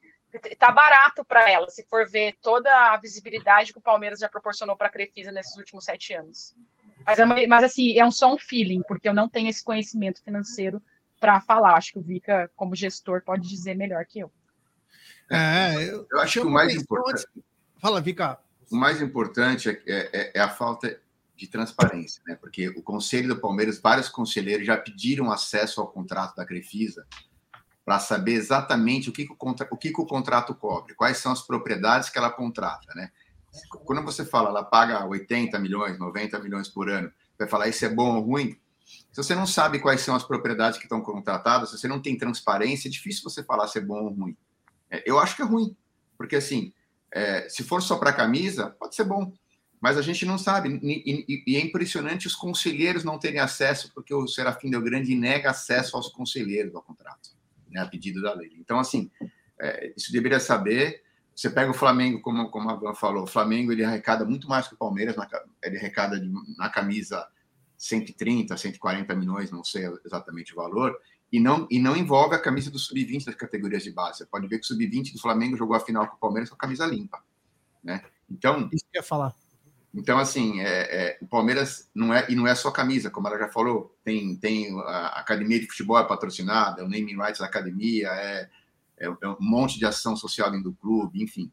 S13: tá barato para ela, se for ver toda a visibilidade que o Palmeiras já proporcionou para a Crefisa nesses últimos sete anos. Mas, é mas, assim, é um só um feeling, porque eu não tenho esse conhecimento financeiro para falar. Acho que o Vika, como gestor, pode dizer melhor que eu.
S12: É, eu, eu acho que o mais importante.
S10: Fala, Vika.
S12: O mais importante é, é, é, a falta de transparência, né? Porque o conselho do Palmeiras, vários conselheiros já pediram acesso ao contrato da Crefisa para saber exatamente o que, que o, contra, o que, que o contrato cobre, quais são as propriedades que ela contrata, né? Quando você fala, ela paga 80 milhões, 90 milhões por ano, vai falar isso é bom ou ruim? Se você não sabe quais são as propriedades que estão contratadas, se você não tem transparência, é difícil você falar se é bom ou ruim. É, eu acho que é ruim, porque assim, é, se for só para camisa, pode ser bom, mas a gente não sabe. E, e, e, é impressionante os conselheiros não terem acesso, porque o Serafim Del Grande nega acesso aos conselheiros ao contrato né, a pedido da lei. Então, assim, é, isso deveria saber. Você pega o Flamengo, como, como a Van falou, o Flamengo ele arrecada muito mais que o Palmeiras, na, ele arrecada de, na camisa 130, 140 milhões, não sei exatamente o valor, e não, e não envolve a camisa do sub-20 das categorias de base. Você pode ver que o sub-20 do Flamengo jogou a final com o Palmeiras com a camisa limpa. Né? Então.
S10: Isso que eu ia falar.
S12: Então, assim, é, é, o Palmeiras não é, e não é só camisa, como ela já falou, tem, tem a academia de futebol é patrocinada, o naming rights da academia, é, é, é, um monte de ação social dentro do clube, enfim.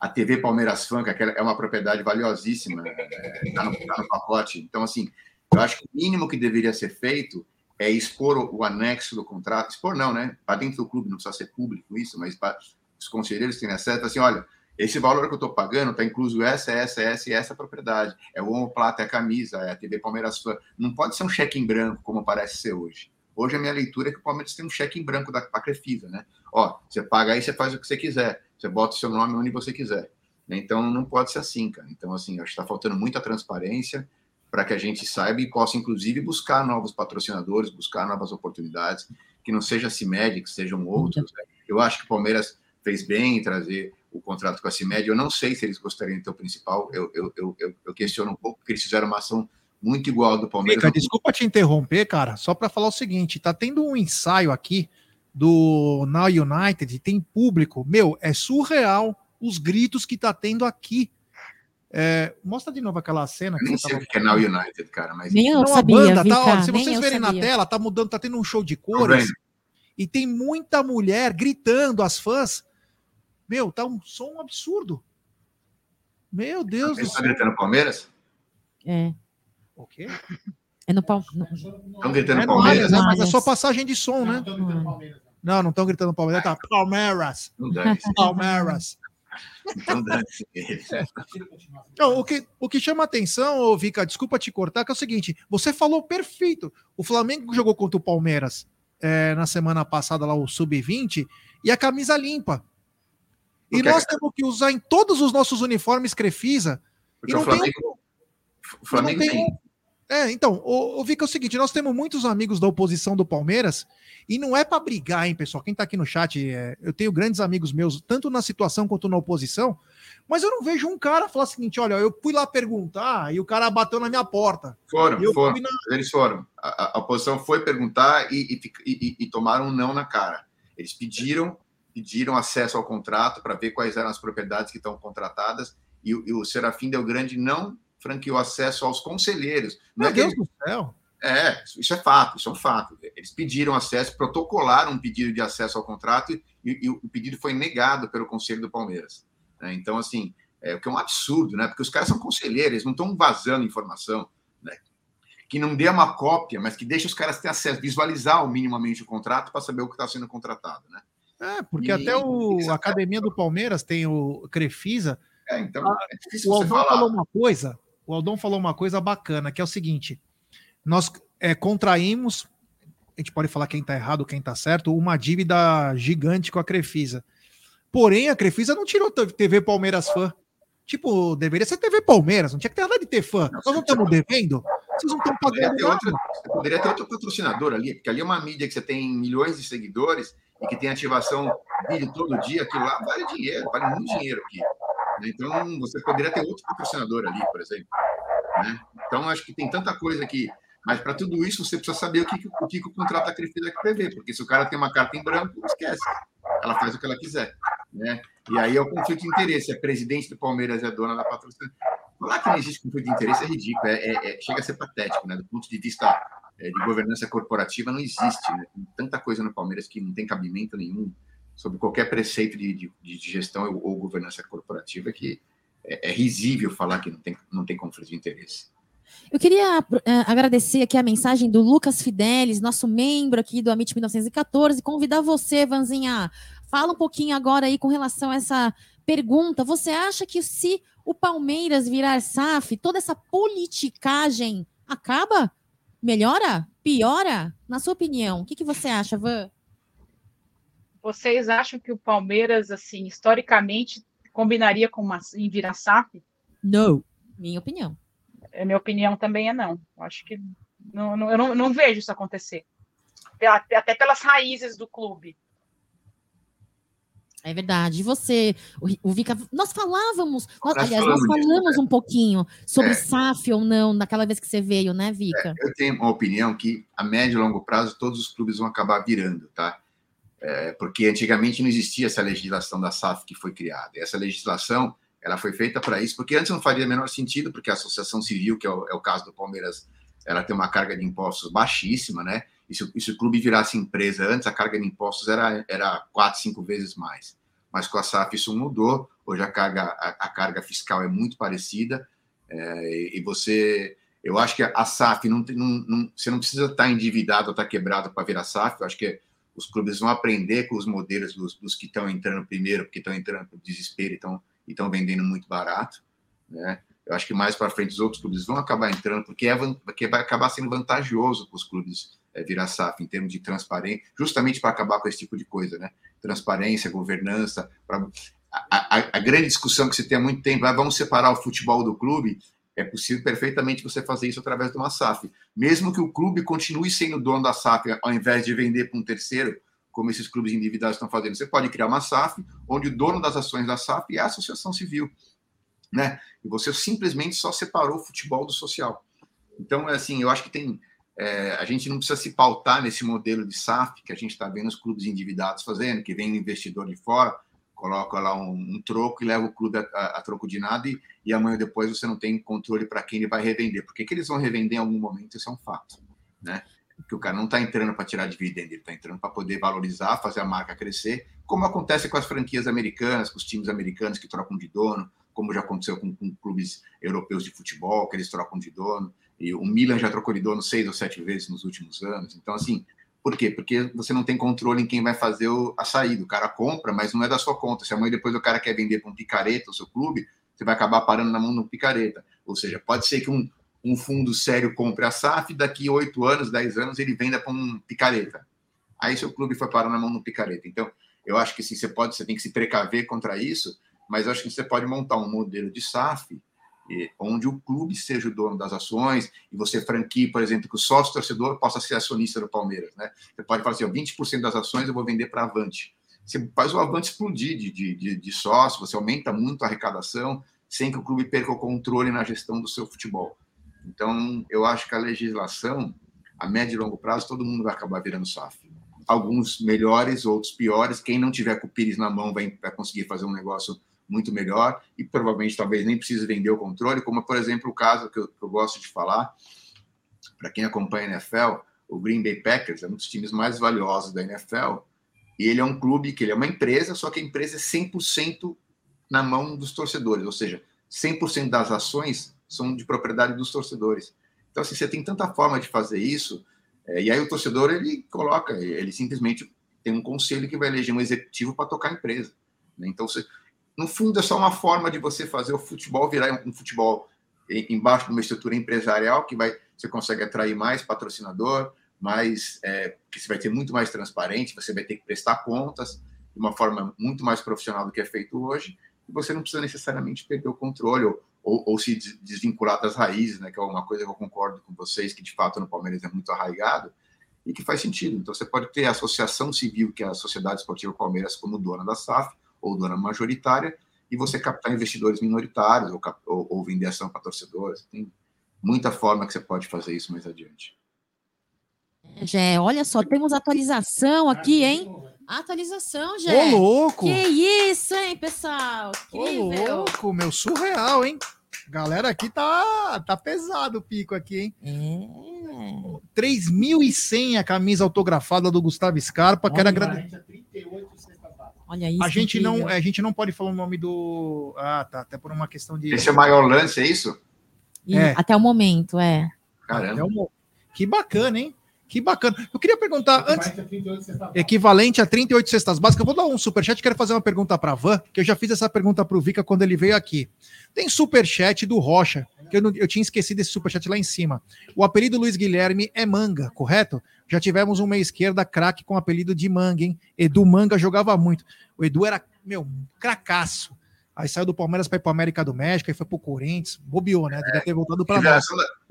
S12: A TV Palmeiras Fã, que é uma propriedade valiosíssima, está é, tá no, tá no pacote. Então, assim, eu acho que o mínimo que deveria ser feito é expor o, anexo do contrato, expor não, né? Para dentro do clube, não precisa ser público isso, mas para os conselheiros terem acesso, assim, olha, esse valor que eu estou pagando está incluso essa, essa, essa e essa propriedade. É o omoplata, é a camisa, é a TV Palmeiras Fã. Não pode ser um cheque em branco, como parece ser hoje. Hoje a minha leitura é que o Palmeiras tem um cheque em branco da Crefisa, né? Ó, você paga aí, você faz o que você quiser. Você bota o seu nome onde você quiser. Então não pode ser assim, cara. Então, assim, acho que está faltando muita transparência para que a gente saiba e possa, inclusive, buscar novos patrocinadores, buscar novas oportunidades, que não seja a CIMED, que sejam outros. Né? Eu acho que o Palmeiras fez bem em trazer o contrato com a CIMED. Eu não sei se eles gostariam de ter o principal. Eu, eu, eu, eu, questiono um pouco, porque eles fizeram uma ação muito igual do Palmeiras.
S10: Fica, desculpa te interromper, cara, só para falar o seguinte: tá tendo um ensaio aqui do Now United, tem público. Meu, é surreal os gritos que tá tendo aqui. É, mostra de novo aquela cena.
S12: Eu nem sei o que é Now United, cara, mas.
S14: Nem eu não, sabia, a banda,
S10: tá, ó, se vocês verem na tela, tá mudando, tá tendo um show de cores. E tem muita mulher gritando, as fãs, meu, tá um som absurdo. Meu Deus
S12: Você do céu. gritando Palmeiras?
S14: É.
S10: O quê?
S14: É no Palmeiras.
S12: Estão gritando é Palmeiras?
S10: É, mas é só passagem de som, né? Não, não estão gritando Palmeiras, tá Palmeiras. Palmeiras. Não, o, que, o que chama atenção, Vika, desculpa te cortar, que é o seguinte: você falou perfeito. O Flamengo jogou contra o Palmeiras é, na semana passada, lá o Sub-20, e a camisa limpa. E nós temos que usar em todos os nossos uniformes Crefisa.
S12: Porque e não o Flamengo, tem, Flamengo tem, tem.
S10: É, então, o, o Vika, é o seguinte, nós temos muitos amigos da oposição do Palmeiras, e não é para brigar, hein, pessoal? Quem tá aqui no chat, é, eu tenho grandes amigos meus, tanto na situação quanto na oposição, mas eu não vejo um cara falar o seguinte: olha, eu fui lá perguntar e o cara bateu na minha porta.
S12: Foram, foram. Na... Eles foram. A, a, oposição foi perguntar e, e, e, e tomaram um não na cara. Eles pediram pediram acesso ao contrato para ver quais eram as propriedades que estão contratadas e, e, o Serafim Del Grande não franqueou acesso aos conselheiros.
S10: Não Meu é Deus do céu!
S12: É, isso é fato, isso é um fato. Eles pediram acesso, protocolaram um pedido de acesso ao contrato e, e o pedido foi negado pelo Conselho do Palmeiras. Né? Então, assim, É, o que é um absurdo, né? Porque os caras são conselheiros, eles não estão vazando informação, né? Que não dê uma cópia, mas que deixe os caras ter acesso, visualizar minimamente o contrato para saber o que está sendo contratado, né?
S10: É, porque
S12: E-
S10: até o a Academia do Palmeiras tem o Crefisa.
S12: É, então,
S10: Ah,
S12: é
S10: o Aldão
S12: falar.
S10: falou uma coisa. O Aldão falou uma coisa bacana, que é o seguinte: nós é, contraímos, a gente pode falar quem está errado, quem está certo, uma dívida gigante com a Crefisa. Porém, a Crefisa não tirou TV Palmeiras fã. Tipo, deveria ser TV Palmeiras, não tinha que ter nada de ter fã. Nós não estamos devendo? Vocês não estão
S12: Poderia
S10: pagando
S12: ter,
S10: nada.
S12: outro, poderia ter outro patrocinador ali, porque ali é uma mídia que você tem milhões de seguidores e que tem ativação vídeo todo dia, aquilo lá vale dinheiro, vale muito dinheiro aqui. né? Então, você poderia ter outro patrocinador ali, por exemplo. né? Então, acho que tem tanta coisa aqui. Mas para tudo isso, você precisa saber o que, o, que, o contrato da Crefisa prevê, porque se o cara tem uma carta em branco, esquece. Ela faz o que ela quiser. Né? E aí é o conflito de interesse. A presidente do Palmeiras é dona da patrocinadora. Falar que não existe conflito de interesse é ridículo, é, é- é- chega a ser patético, né? Do ponto de vista é, de governança corporativa, não existe. Né? Tem tanta coisa no Palmeiras que não tem cabimento nenhum sobre qualquer preceito de, de- de gestão ou, ou governança corporativa que é, é risível falar que não tem, não tem conflito de interesse.
S14: Eu queria agradecer aqui a mensagem do Lucas Fidelis, nosso membro aqui do Amit 1914, convidar você, Vanzinha, fala um pouquinho agora aí com relação a essa pergunta. Você acha que se o Palmeiras virar SAF, toda essa politicagem acaba? Melhora? Piora? Na sua opinião, o que, que você acha, Van?
S13: Vocês acham que o Palmeiras, assim, historicamente, combinaria com uma, em virar SAF?
S14: Não. Minha opinião.
S13: A minha opinião também é não. Eu acho que não, não- eu não, não vejo isso acontecer. Até pelas raízes do clube.
S14: É verdade. E você, o, Vika, nós falávamos, nós-
S12: Nós
S14: aliás, nós
S12: falamos disso,
S14: falamos um pouquinho sobre
S12: É.
S14: SAF ou não, naquela vez que você veio, né, Vika?
S12: Eu tenho uma opinião que, a médio e longo prazo, todos os clubes vão acabar virando, tá? É, porque antigamente não existia essa legislação da SAF que foi criada. E essa legislação ela foi feita para isso, porque antes não faria o menor sentido, porque a associação civil, que é o, é o caso do Palmeiras, ela tem uma carga de impostos baixíssima, né? E se, e se o clube virasse empresa antes, a carga de impostos era, era quatro, cinco vezes mais. Mas com a SAF isso mudou, hoje a carga, a, a carga fiscal é muito parecida, é, e, você eu acho que a SAF não, não, não você não precisa estar endividado ou estar quebrado para virar SAF. Eu acho que os clubes vão aprender com os modelos dos, dos que estão entrando primeiro, porque estão entrando por desespero e estão, vendendo muito barato. Né? Eu acho que mais para frente os outros clubes vão acabar entrando, porque, é, porque vai acabar sendo vantajoso para os clubes virar SAF em termos de transparência, justamente para acabar com esse tipo de coisa, né? Transparência, governança. pra- a, a- a grande discussão que se tem há muito tempo é vamos separar o futebol do clube. É possível perfeitamente você fazer isso através de uma SAF. Mesmo que o clube continue sendo dono da SAF, ao invés de vender para um terceiro, como esses clubes endividados estão fazendo. Você pode criar uma SAF, onde o dono das ações da SAF é a associação civil. Né? E você simplesmente só separou o futebol do social. Então, é assim, eu acho que tem. É, a gente não precisa se pautar nesse modelo de SAF que a gente está vendo os clubes endividados fazendo, que vem um investidor de fora, coloca lá um, um troco e leva o clube a, a- a troco de nada e, e amanhã depois você não tem controle para quem ele vai revender. Porque que eles vão revender em algum momento, isso é um fato. Né? Porque o cara não está entrando para tirar dividendo, ele está entrando para poder valorizar, fazer a marca crescer, como acontece com as franquias americanas, com os times americanos que trocam de dono, como já aconteceu com, com clubes europeus de futebol, que eles trocam de dono. E o Milan já trocou de dono seis ou sete vezes nos últimos anos. Então, assim, por quê? Porque você não tem controle em quem vai fazer a saída. O cara compra, mas não é da sua conta. Se amanhã depois o cara quer vender para um picareta o seu clube, você vai acabar parando na mão um picareta. Ou seja, pode ser que um, um fundo sério compre a SAF, daqui oito anos, dez anos, ele venda para um picareta. Aí seu clube foi parar na mão um picareta. Então, eu acho que sim, você pode, você tem que se precaver contra isso, mas eu acho que você pode montar um modelo de SAF onde o clube seja o dono das ações e você franquie, por exemplo, que o sócio torcedor possa ser acionista do Palmeiras, né? Você pode falar assim, ó, 20% das ações eu vou vender para Avante. Você faz o Avante explodir de, de, de, de sócio, você aumenta muito a arrecadação sem que o clube perca o controle na gestão do seu futebol. Então, eu acho que a legislação, a médio e longo prazo, todo mundo vai acabar virando SAF. Alguns melhores, outros piores. Quem não tiver com o Pires na mão vai, vai conseguir fazer um negócio muito melhor e provavelmente talvez nem precise vender o controle, como por exemplo o caso que eu, que eu gosto de falar, para quem acompanha a NFL, o Green Bay Packers é um dos times mais valiosos da NFL e ele é um clube que ele é uma empresa, só que a empresa é 100% na mão dos torcedores, ou seja, 100% das ações são de propriedade dos torcedores. Então, assim, você tem tanta forma de fazer isso, é, e aí o torcedor, ele coloca, ele simplesmente tem um conselho que vai eleger um executivo para tocar a empresa. Né? Então, você, no fundo, é só uma forma de você fazer o futebol virar um futebol embaixo de uma estrutura empresarial que vai, você consegue atrair mais patrocinador, mais é, que você vai ter muito mais transparente, você vai ter que prestar contas de uma forma muito mais profissional do que é feito hoje, e você não precisa necessariamente perder o controle ou, ou, ou se desvincular das raízes, né, que é uma coisa que eu concordo com vocês, que de fato no Palmeiras é muito arraigado, e que faz sentido. Então você pode ter a associação civil, que é a Sociedade Esportiva Palmeiras, como dona da SAF, ou dona majoritária, e você captar investidores minoritários ou, ou, ou vender ação para torcedores. Tem muita forma que você pode fazer isso mais adiante.
S14: Jé, olha só, temos atualização aqui, hein? Atualização, Jé.
S10: Ô, louco!
S14: Que isso, hein, pessoal?
S10: Ô,
S14: Incrível.
S10: louco, meu, surreal, hein? Galera aqui tá, tá pesado o pico aqui, hein?
S14: É.
S10: 3.100 a camisa autografada do Gustavo Scarpa. Quero agradecer.
S14: Olha isso.
S10: A gente, não, a gente não pode falar o nome do. Ah, tá. Até por uma questão de.
S12: Esse é o maior lance, é isso?
S14: E
S10: é.
S14: Até o momento, é.
S12: Caramba.
S10: Um- Que bacana, hein? Que bacana. Eu queria perguntar antes. Equivalente a 38 cestas básicas. Eu vou dar um superchat. Quero fazer uma pergunta para Van, que eu já fiz essa pergunta para o Vika quando ele veio aqui. Tem superchat do Rocha, que eu, não- eu tinha esquecido esse superchat lá em cima. O apelido Luiz Guilherme é Manga, correto? Já tivemos um meia esquerda craque com apelido de Manga, hein? Edu Manga jogava muito. O Edu era, meu, cracaço. Aí saiu do Palmeiras para ir para América do México, aí foi pro Corinthians, bobeou, né? Devia ter voltado para nós.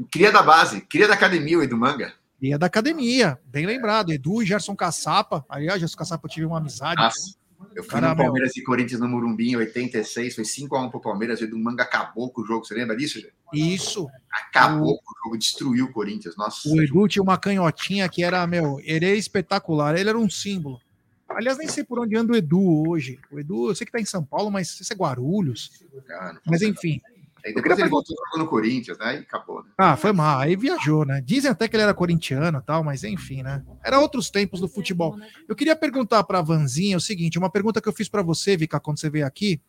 S12: Cria da, cria base, cria da academia, o Edu Manga.
S10: É da academia, bem lembrado. Edu e Gerson Caçapa. Ó, Gerson Caçapa eu tive uma amizade.
S12: Nossa, eu fui
S10: Cara,
S12: no Palmeiras e Corinthians no Morumbi em 86, foi 5x1 pro Palmeiras, o Edu Manga acabou com o jogo, você lembra disso, gente?
S10: Isso.
S12: Acabou com o jogo, destruiu o Corinthians, nossa.
S10: O Edu tinha uma canhotinha que era, meu, ele é espetacular, ele era um símbolo. Aliás, nem sei por onde anda o Edu hoje. O Edu, eu sei que tá em São Paulo, mas se é Guarulhos.
S12: Ah,
S10: Mas enfim.
S12: Aí
S10: Eu
S12: depois
S10: queria
S12: ele voltou no Corinthians, né? E acabou, né?
S10: Ah, foi mal. Aí viajou, né? Dizem até que ele era corintiano e tal, mas enfim, né? Era outros tempos do futebol. Eu queria perguntar para a Vanzinha o seguinte: uma pergunta que eu fiz para você, Vika, quando você veio aqui.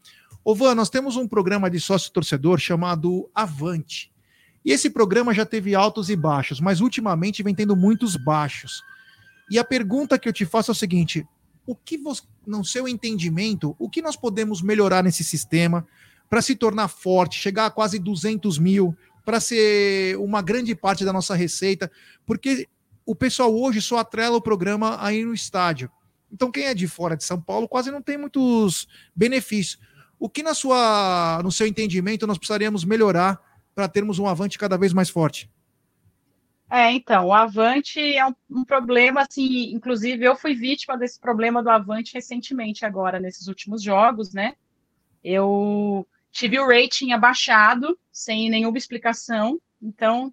S10: Ô, Van, nós temos um programa de sócio-torcedor chamado Avante. E esse programa já teve altos e baixos, mas ultimamente vem tendo muitos baixos. E a pergunta que eu te faço é o seguinte: o que você, no seu entendimento, o que nós podemos melhorar nesse sistema para se tornar forte, chegar a quase 200 mil, para ser uma grande parte da nossa receita? Porque o pessoal hoje só atrela o programa aí no estádio. Então, quem é de fora de São Paulo quase não tem muitos benefícios. O que, na sua, no seu entendimento, nós precisaríamos melhorar para termos um avante cada vez mais forte?
S13: É, então, o Avante é um, um problema, assim, inclusive eu fui vítima desse problema do Avante recentemente agora, nesses últimos jogos, né? Eu tive o rating abaixado, sem nenhuma explicação, então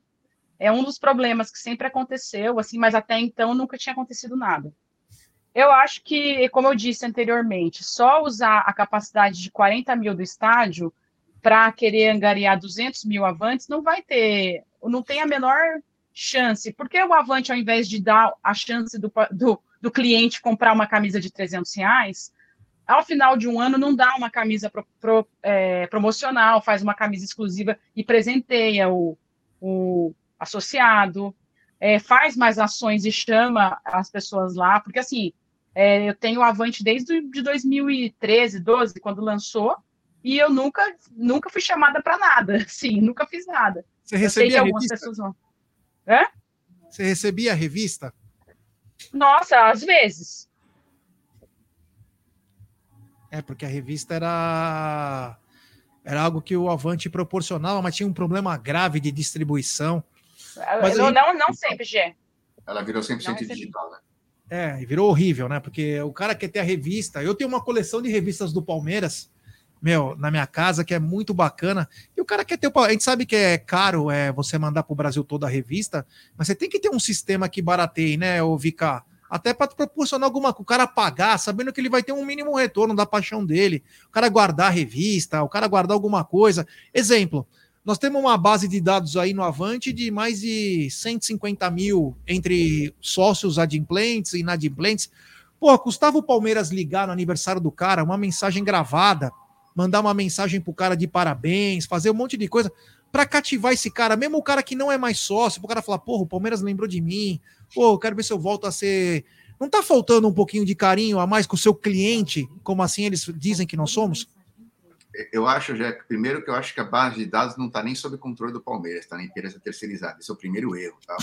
S13: é um dos problemas que sempre aconteceu, assim, mas até então nunca tinha acontecido nada. Eu acho que, como eu disse anteriormente, só usar a capacidade de 40 mil do estádio para querer angariar 200 mil avantes não vai ter, não tem a menor chance. Porque o avante, ao invés de dar a chance do, do, do cliente comprar uma camisa de 300 reais, ao final de um ano não dá uma camisa pro, pro, é, promocional, faz uma camisa exclusiva e presenteia o, o associado, é, faz mais ações e chama as pessoas lá, porque assim, é, eu tenho o Avante desde de 2013, 12, quando lançou, e eu nunca, nunca fui chamada para nada, sim, nunca fiz nada.
S10: Você
S13: eu
S10: recebia
S13: algumas
S10: revista?
S13: pessoas vão. Hã?
S10: Você recebia a revista?
S13: Nossa, às vezes.
S10: É, porque a revista era era algo que o Avante proporcionava, mas tinha um problema grave de distribuição. Mas
S13: não,
S10: aí-
S13: não, não sempre, Gê.
S12: Ela virou 100%
S13: Não recebi.
S12: digital, né?
S10: É, e virou horrível, né? Porque o cara quer ter a revista. Eu tenho uma coleção de revistas do Palmeiras, meu, na minha casa, que é muito bacana. E o cara quer ter. o A gente sabe que é caro é, você mandar para o Brasil toda a revista, mas você tem que ter um sistema que barateie, né, o Vika? Até para proporcionar alguma coisa, o cara pagar, sabendo que ele vai ter um mínimo retorno da paixão dele. O cara guardar a revista, o cara guardar alguma coisa. Exemplo, nós temos uma base de dados aí no Avante de mais de 150 mil entre sócios adimplentes e inadimplentes. Pô, custava o Palmeiras ligar no aniversário do cara uma mensagem gravada, mandar uma mensagem pro cara de parabéns, fazer um monte de coisa para cativar esse cara, mesmo o cara que não é mais sócio, pro cara falar, porra, o Palmeiras lembrou de mim, pô, quero ver se eu volto a ser. Não tá faltando um pouquinho de carinho a mais com o seu cliente, como assim eles dizem que nós somos?
S12: Eu acho, já primeiro que eu acho que a base de dados não está nem sob controle do Palmeiras, está na empresa terceirizada. Esse é o primeiro erro, tá?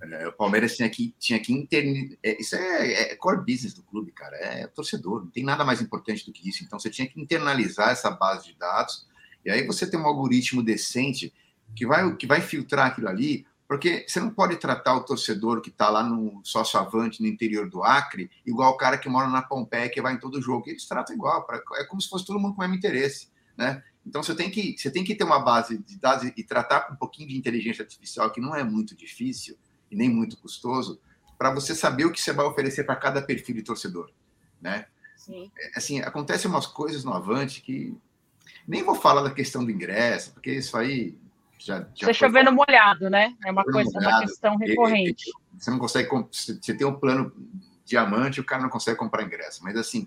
S12: É, o Palmeiras tinha que, tinha que internizar. Isso é, é, core business do clube, cara. É torcedor. Não tem nada mais importante do que isso. Então você tinha que internalizar essa base de dados. E aí você tem um algoritmo decente que vai, que vai filtrar aquilo ali porque você não pode tratar o torcedor que está lá no sócio avante, no interior do Acre, igual o cara que mora na Pompeia, que vai em todo jogo. Eles tratam igual, é como se fosse todo mundo com o mesmo interesse. Né? Então você tem, que, você tem que ter uma base de dados e tratar com um pouquinho de inteligência artificial, que não é muito difícil e nem muito custoso, para você saber o que você vai oferecer para cada perfil de torcedor. Né?
S13: Sim.
S12: Assim, acontecem umas coisas no Avante que. Nem vou falar da questão do ingresso, porque isso aí já, já
S13: Você chovendo molhado, né? É uma coisa, uma questão recorrente.
S12: Você não consegue, você tem um plano diamante, o cara não consegue comprar ingresso. Mas assim,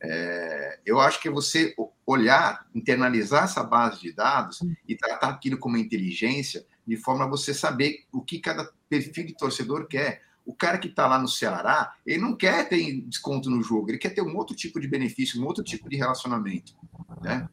S12: é, eu acho que você olhar, internalizar essa base de dados e tratar aquilo como inteligência, de forma a você saber o que cada perfil de torcedor quer. O cara que está lá no Ceará, ele não quer ter desconto no jogo, ele quer ter um outro tipo de benefício, um outro tipo de relacionamento. Né?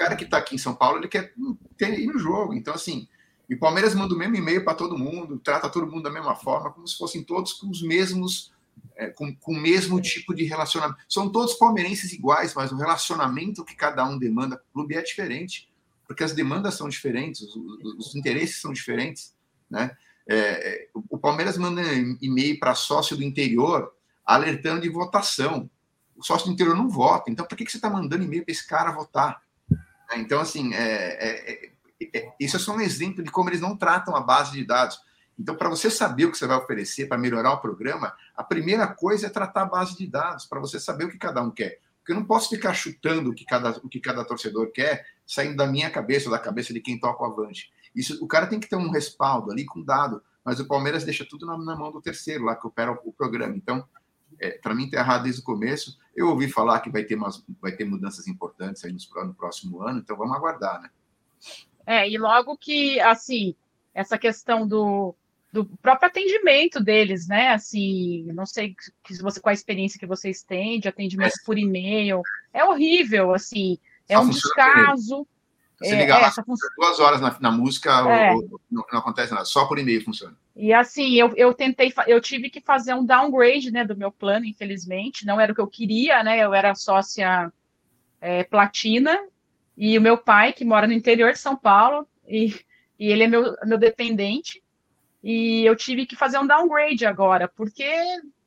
S12: Cara que está aqui em São Paulo, ele quer ter, ir no jogo. Então, assim, e o Palmeiras manda o mesmo e-mail para todo mundo, trata todo mundo da mesma forma, como se fossem todos com os mesmos, é, com, com o mesmo tipo de relacionamento. São todos palmeirenses iguais, mas o relacionamento que cada um demanda para o clube é diferente, porque as demandas são diferentes, os, os interesses são diferentes, né? É, o Palmeiras manda e-mail para sócio do interior alertando de votação. O sócio do interior não vota. Então, por que, que você está mandando e-mail para esse cara votar? Então, assim, é, é, é, isso é só um exemplo de como eles não tratam a base de dados. Então, para você saber o que você vai oferecer para melhorar o programa, a primeira coisa é tratar a base de dados, para você saber o que cada um quer. Porque eu não posso ficar chutando o que cada, o que cada torcedor quer, saindo da minha cabeça ou da cabeça de quem toca o avante. Isso, o cara tem que ter um respaldo ali com dado, mas o Palmeiras deixa tudo na, na mão do terceiro lá que opera o, o programa. Então, é, para mim, está errado desde o começo. Eu ouvi falar que vai ter, umas, vai ter mudanças importantes aí no, no próximo ano, então vamos aguardar, né?
S13: É, e logo que, assim, essa questão do, do próprio atendimento deles, né? Assim, não sei que você, qual a experiência que vocês têm de atendimento é. por e-mail. É horrível, assim, é Só um descaso.
S12: Você liga é, lá, duas horas na, na música, é. ou, ou, não, não, acontece nada, só por e-mail funciona.
S13: E assim, eu, eu tentei, eu tive que fazer um downgrade né, do meu plano, infelizmente, não era o que eu queria, né? Eu era sócia é, platina, e o meu pai, que mora no interior de São Paulo, e, e ele é meu, meu dependente, e eu tive que fazer um downgrade agora, porque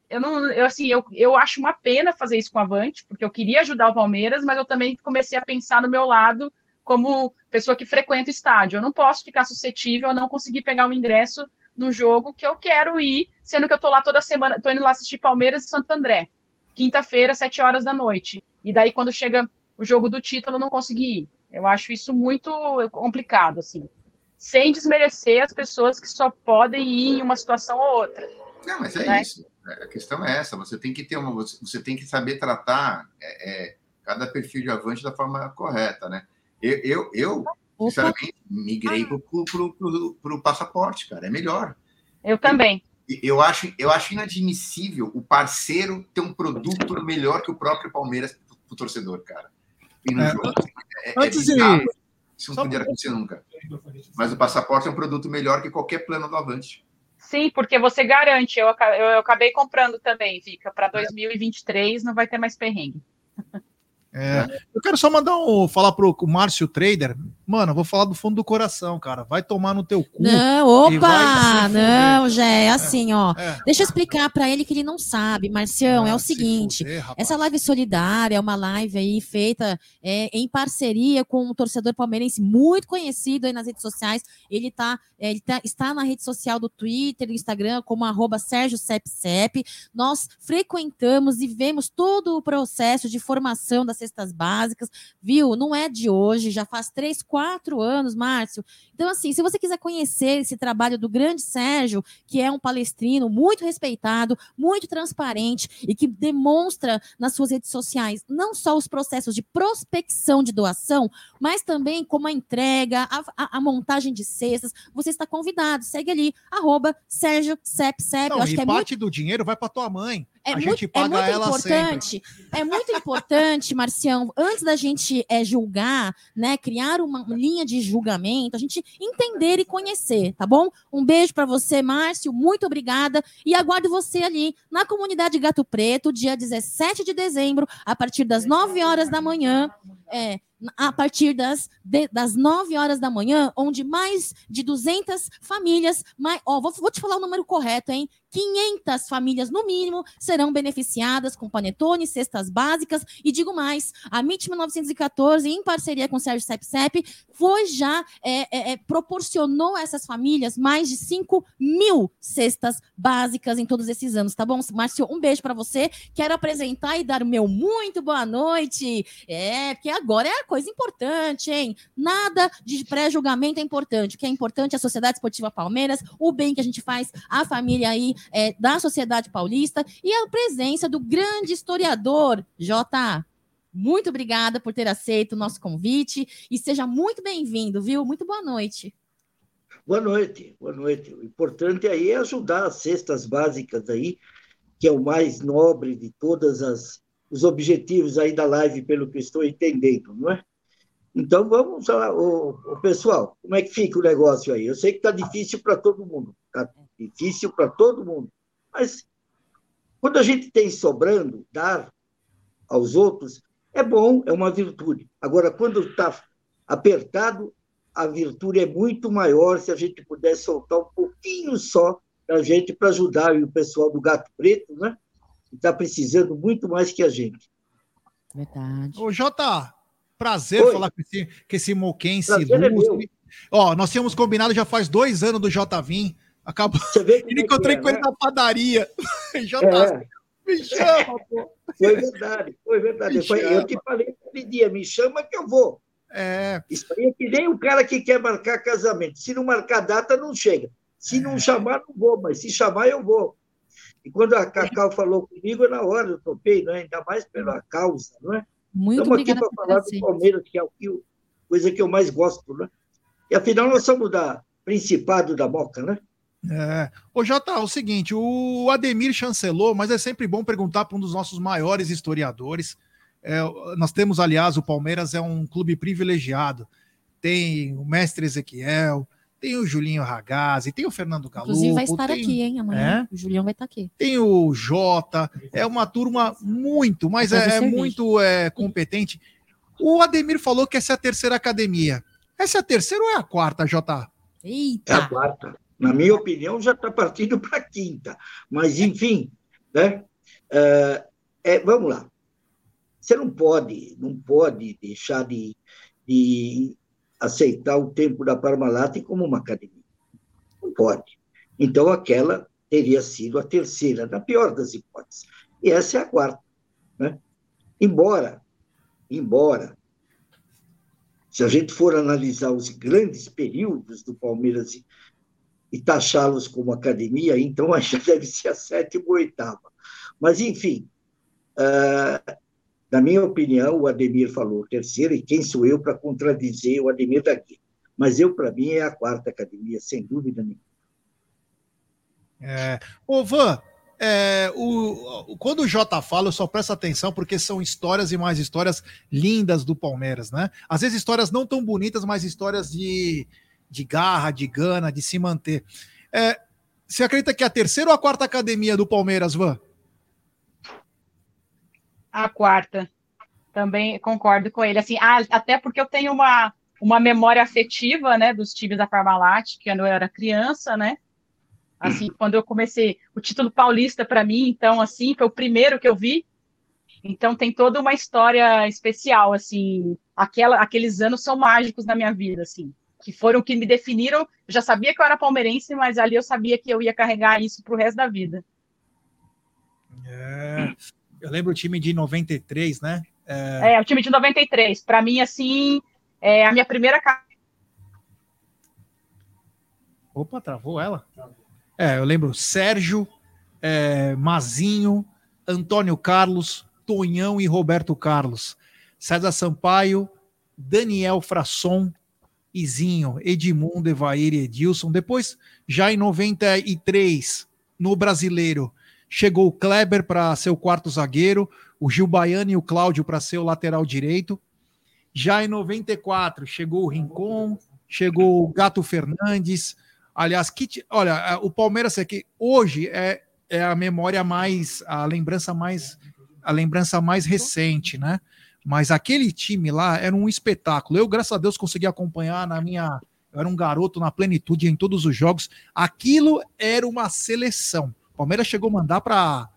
S13: eu não, eu, assim, eu, eu acho uma pena fazer isso com a Avante, porque eu queria ajudar o Palmeiras, mas eu também comecei a pensar no meu lado como pessoa que frequenta o estádio. Eu não posso ficar suscetível a não conseguir pegar um ingresso no jogo que eu quero ir, sendo que eu tô lá toda semana, tô indo lá assistir Palmeiras e Santo André, quinta-feira, sete horas da noite. E daí, quando chega o jogo do título, eu não consegui ir. Eu acho isso muito complicado, assim. Sem desmerecer as pessoas que só podem ir em uma situação ou outra.
S12: Não, mas é né? isso. A questão é essa. Você tem que ter uma, você tem que saber tratar é, é, cada perfil de avante da forma correta, né? Eu, eu, eu sinceramente, migrei para o passaporte, cara. É melhor.
S13: Eu também.
S12: Eu, eu, acho, eu acho inadmissível o parceiro ter um produto melhor que o próprio Palmeiras para o torcedor, cara. E no é, jogo. É, é Antes é de. Isso não podia acontecer nunca. Mas o passaporte é um produto melhor que qualquer plano do Avante.
S13: Sim, porque você garante. Eu, eu, eu acabei comprando também, fica para 2023 não vai ter mais perrengue.
S10: É, eu quero só mandar um, falar pro Márcio Trader, mano, vou falar do fundo do coração, cara. Vai tomar no teu cu.
S14: Não, opa, não, já é assim, ó. É. Deixa eu explicar para ele que ele não sabe, Marcião. Ah, é o seguinte: fuder, essa live solidária é uma live aí feita é, em parceria com um torcedor palmeirense muito conhecido aí nas redes sociais. Ele tá, é, ele tá, está na rede social do Twitter, do Instagram, como arroba Sérgio Sepsep. Nós frequentamos e vemos todo o processo de formação das cestas básicas, viu? Não é de hoje, já faz três, quatro anos, Márcio. Então, assim, se você quiser conhecer esse trabalho do grande Sérgio, que é um palestrino muito respeitado, muito transparente e que demonstra nas suas redes sociais não só os processos de prospecção de doação, mas também como a entrega, a, a- a montagem de cestas, você está convidado. Segue ali, arroba Sérgio Sep Sep.
S10: Não,
S14: Eu acho
S10: e
S14: que é muito
S10: parte do dinheiro vai para tua mãe.
S14: É
S10: a
S14: muito, é muito importante,
S10: sempre.
S14: é muito importante, Marcião, antes da gente é, julgar, né, criar uma linha de julgamento, a gente entender e conhecer, tá bom? Um beijo para você, Márcio, muito obrigada e aguardo você ali na comunidade Gato Preto, dia 17 de dezembro, a partir das 9 horas da manhã, é, a partir das, de- das 9 horas da manhã, onde mais de 200 famílias, mais, ó, vou, vou te falar o número correto, hein? 500 famílias, no mínimo, serão beneficiadas com panetone, cestas básicas. E digo mais, a MIT 1914, em parceria com o Sérgio Sepsep, foi já, é, é, é, proporcionou a essas famílias mais de 5 mil cestas básicas em todos esses anos, tá bom? Márcio, um beijo para você. Quero apresentar e dar o meu muito boa noite. É, porque agora é a coisa importante, hein? Nada de pré-julgamento é importante. O que é importante é a Sociedade Esportiva Palmeiras, o bem que a gente faz à família aí é, da sociedade paulista e a presença do grande historiador, Jota. Muito obrigada por ter aceito o nosso convite e seja muito bem-vindo, viu? Muito boa noite.
S15: Boa noite, boa noite. O importante aí é ajudar as cestas básicas aí, que é o mais nobre de todas as os objetivos aí da live, pelo que estou entendendo, não é? Então vamos lá, o pessoal, como é que fica o negócio aí? Eu sei que está difícil para todo mundo, está difícil para todo mundo, mas quando a gente tem sobrando, dar aos outros é bom, é uma virtude. Agora, quando está apertado, a virtude é muito maior se a gente puder soltar um pouquinho só da gente para ajudar o pessoal do Gato Preto, né? Que está precisando muito mais que a gente.
S14: Verdade.
S10: Ô, Jota, prazer
S15: Oi.
S10: falar com esse, com esse moquense
S15: é
S10: ilustre.
S15: meu.
S10: Ó, nós tínhamos combinado já faz dois anos do Jota Vim. Acabou.
S15: Você vê como
S10: E
S15: é que
S10: encontrei
S15: é,
S10: com ele
S15: né?
S10: na padaria. Jota,
S15: É.
S10: me chama, pô.
S15: Foi verdade, foi verdade.
S10: Me
S15: eu
S10: chama.
S15: te falei aquele dia, me chama que eu vou.
S10: É.
S15: Isso aí é que nem o cara que quer marcar casamento. Se não marcar data, não chega. Se
S10: É.
S15: não chamar, não vou, mas se chamar, eu vou. E quando a Cacau falou comigo, na hora eu topei, não é? ainda mais pela causa, não é?
S14: Muito
S15: Estamos aqui para falar do Palmeiras, que é o que eu- coisa que eu mais gosto, né? E afinal, nós somos da Principado da Moca, né?
S10: É. Ô, Jota, é o seguinte, o Ademir chancelou, mas é sempre bom perguntar para um dos nossos maiores historiadores. É, nós temos, aliás, o Palmeiras é um clube privilegiado. Tem o mestre Ezequiel, tem o Julinho Ragazzi, tem o Fernando Galo.
S14: Inclusive vai estar aqui, hein,
S10: É?
S14: amanhã. O Julião vai estar aqui.
S10: Tem o Jota, é uma turma muito, mas é, é muito é, competente. O Ademir falou que essa é a terceira academia. Essa é a terceira ou é a quarta, Jota?
S15: É
S14: Eita!
S15: a quarta. Na minha opinião, já está partindo para a quinta. Mas, enfim, né? É, é, vamos lá. Você não pode, não pode deixar de, de aceitar o tempo da Parmalat como uma academia. Não pode. Então, aquela teria sido a terceira, na pior das hipóteses. E essa é a quarta. Né? Embora, embora, se a gente for analisar os grandes períodos do Palmeiras e, e taxá-los como academia, então já deve ser a sétima ou oitava. Mas, enfim, ah, na minha opinião, o Ademir falou terceira, e quem sou eu para contradizer o Ademir daqui? Mas eu, para mim, é a quarta academia, sem dúvida nenhuma.
S10: É. Ô, Van, é, o, quando o Jota fala, eu só presto atenção porque são histórias e mais histórias lindas do Palmeiras, né? Às vezes histórias não tão bonitas, mas histórias de, de garra, de gana, de se manter. É, você acredita que é a terceira ou a quarta academia do Palmeiras, Van?
S13: A quarta. Também concordo com ele. Assim, ah, até porque eu tenho uma, uma memória afetiva, né, dos times da Parmalat, que quando eu era criança, né? Assim, quando eu comecei o título paulista para mim, então assim, foi o primeiro que eu vi. Então tem toda uma história especial, assim, aquela, aqueles anos são mágicos na minha vida, assim, que foram que me definiram. Eu já sabia que eu era palmeirense, mas ali eu sabia que eu ia carregar isso pro resto da vida.
S10: É, eu lembro o time de 93, né? É,
S13: é o time de 93. Para mim, assim, é a minha primeira.
S10: Opa, travou ela? É, eu lembro Sérgio, é, Mazinho, Antônio Carlos, Tonhão e Roberto Carlos, César Sampaio, Daniel Frasson, Izinho, Edmundo, Evair e Edilson. Depois, já em 93, no Brasileiro, chegou o Kleber para ser o quarto zagueiro, o Gil Baiano e o Cláudio para ser o lateral direito. Já em 94, chegou o Rincon, chegou o Gato Fernandes. Aliás, que, olha, o Palmeiras aqui hoje é, é a memória mais, a lembrança mais, a lembrança mais recente, né? Mas aquele time lá era um espetáculo. Eu, graças a Deus, consegui acompanhar na minha. Eu era um garoto na plenitude em todos os jogos. Aquilo era uma seleção. O Palmeiras chegou a mandar para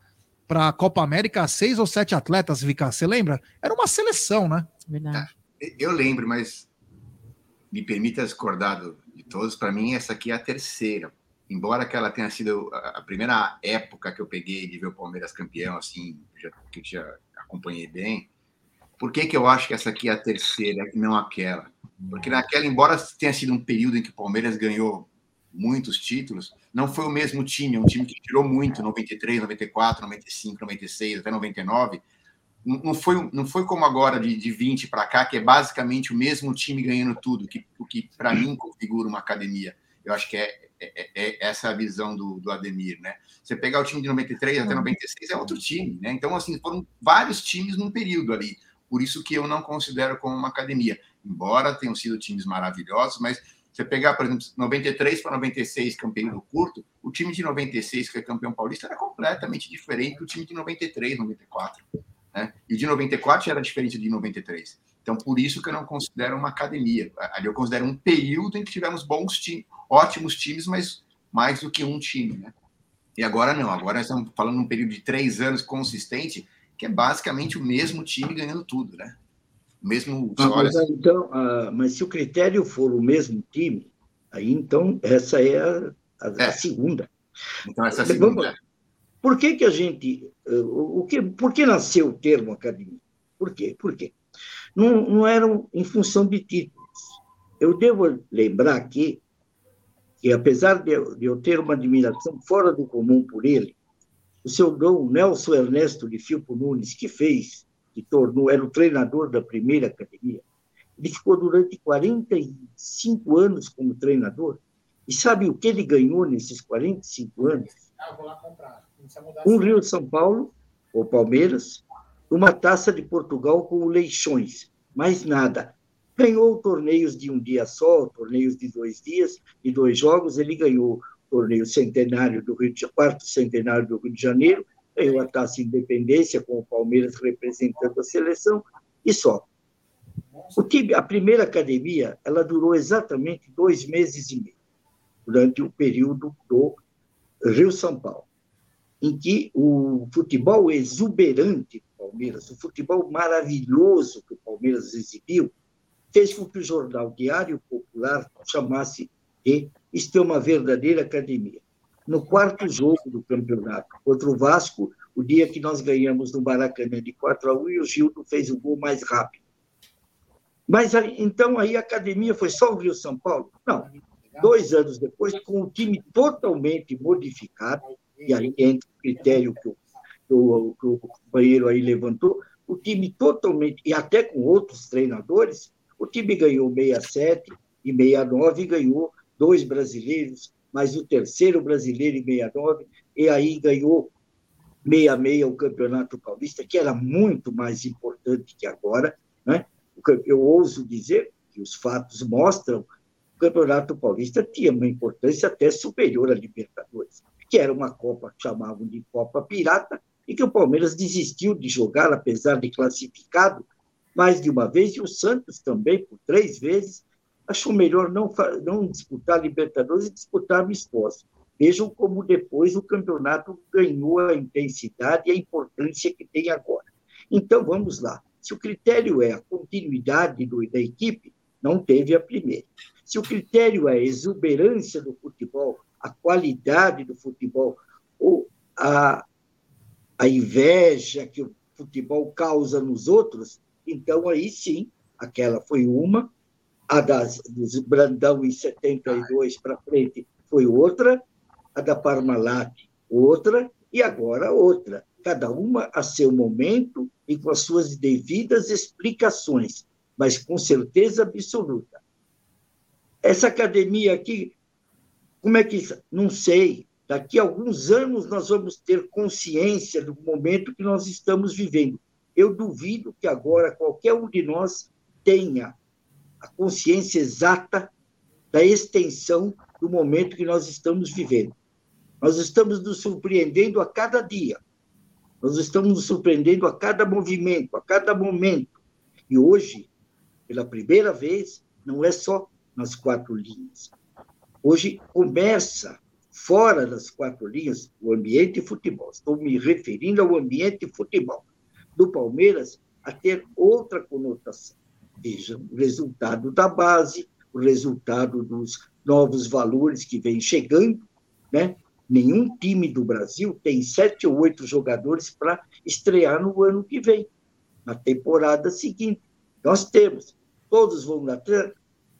S10: para a Copa América seis ou sete atletas, Vika. Você lembra? Era uma seleção, né?
S11: Verdade.
S12: Eu lembro, mas me permita discordar de todos. Para mim, essa aqui é a terceira. Embora que ela tenha sido a primeira época que eu peguei de ver o Palmeiras campeão, assim, que eu já acompanhei bem, por que, que eu acho que essa aqui é a terceira e não aquela? Porque naquela, embora tenha sido um período em que o Palmeiras ganhou muitos títulos, não foi o mesmo time, é um time que tirou muito, 93, 94, 95, 96, até 99. Não foi, não foi como agora de, de 20 para cá, que é basicamente o mesmo time ganhando tudo, que, o que para mim configura uma academia. Eu acho que é, é, é, essa a visão do, do Ademir, né? Você pegar o time de 93 até 96 é outro time, né? Então, assim, foram vários times num período ali. Por isso que eu não considero como uma academia. Embora tenham sido times maravilhosos, mas você pegar, por exemplo, 93 para 96, que é um período curto, o time de 96, que é campeão paulista, era completamente diferente do time de 93, 94. Né? E de 94 já era diferente de 93. Então, por isso que eu não considero uma academia. Ali eu considero um período em que tivemos bons times, ótimos times, mas mais do que um time. Né? E agora não, agora estamos falando um período de três anos consistente, que é basicamente o mesmo time ganhando tudo, né? O mesmo.
S15: Ah, mas, então, ah, mas se o critério for o mesmo time, aí então essa é a, a, é. a segunda.
S12: Então essa é a segunda.
S15: Por que, que a gente. Eh, o, que, por que nasceu o termo academia? Por quê? Por quê? Não, não eram em função de títulos. Eu devo lembrar aqui que, apesar de eu, de eu ter uma admiração fora do comum por ele, o seu Dom Nelson Ernesto de Filpo Nunes, que fez, que tornou, era o treinador da primeira academia, ele ficou durante 45 anos como treinador. E sabe o que ele ganhou nesses 45 anos? Um Rio de São Paulo, ou Palmeiras, uma taça de Portugal com o Leixões, mais nada. Ganhou torneios de um dia só, torneios de dois dias, e dois jogos. Ele ganhou torneio centenário do Rio de quarto centenário do Rio de Janeiro, ganhou a taça Independência com o Palmeiras representando a seleção e só. O time, a primeira academia, ela durou exatamente dois meses e meio durante o período do Rio São Paulo, em que o futebol exuberante do Palmeiras, o futebol maravilhoso que o Palmeiras exibiu, fez com que o jornal Diário Popular chamasse de isto é uma verdadeira academia. No quarto jogo do campeonato, contra o Vasco, o dia que nós ganhamos no Maracanã de 4 a 1 e o Gildo fez o gol mais rápido. Mas então aí a academia foi só o Rio São Paulo? Não. Dois anos depois, com o time totalmente modificado, e aí entra o critério que o, que o, que o companheiro aí levantou, o time totalmente, e até com outros treinadores, o time ganhou 67 e 69 ganhou dois brasileiros, mais o terceiro brasileiro em 69, e aí ganhou 66 o Campeonato Paulista, que era muito mais importante que agora. Né? Eu ouso dizer que os fatos mostram que o Campeonato Paulista tinha uma importância até superior à Libertadores, que era uma Copa que chamavam de Copa Pirata, e que o Palmeiras desistiu de jogar, apesar de classificado mais de uma vez, e o Santos também, por três vezes, achou melhor não, não disputar Libertadores e disputar amistoso. Vejam como depois o campeonato ganhou a intensidade e a importância que tem agora. Então, vamos lá. Se o critério é a continuidade do, da equipe, não teve a primeira. Se o critério é a exuberância do futebol, a qualidade do futebol, ou a, a inveja que o futebol causa nos outros, então aí sim, aquela foi uma, a das, dos Brandão em 72 para frente foi outra, a da Parmalat outra e agora outra, cada uma a seu momento e com as suas devidas explicações, mas com certeza absoluta. Essa academia aqui, como é que. Não sei. Daqui a alguns anos nós vamos ter consciência do momento que nós estamos vivendo. Eu duvido que agora qualquer um de nós tenha a consciência exata da extensão do momento que nós estamos vivendo. Nós estamos nos surpreendendo a cada dia. Nós estamos nos surpreendendo a cada movimento, a cada momento. E hoje, pela primeira vez, não é só nas quatro linhas. Hoje começa, fora das quatro linhas, o ambiente futebol. Estou me referindo ao ambiente futebol do Palmeiras a ter outra conotação. Veja, o resultado da base, o resultado dos novos valores que vêm chegando, né? Nenhum time do Brasil tem sete ou oito jogadores para estrear no ano que vem, na temporada seguinte. Nós temos. Todos vão na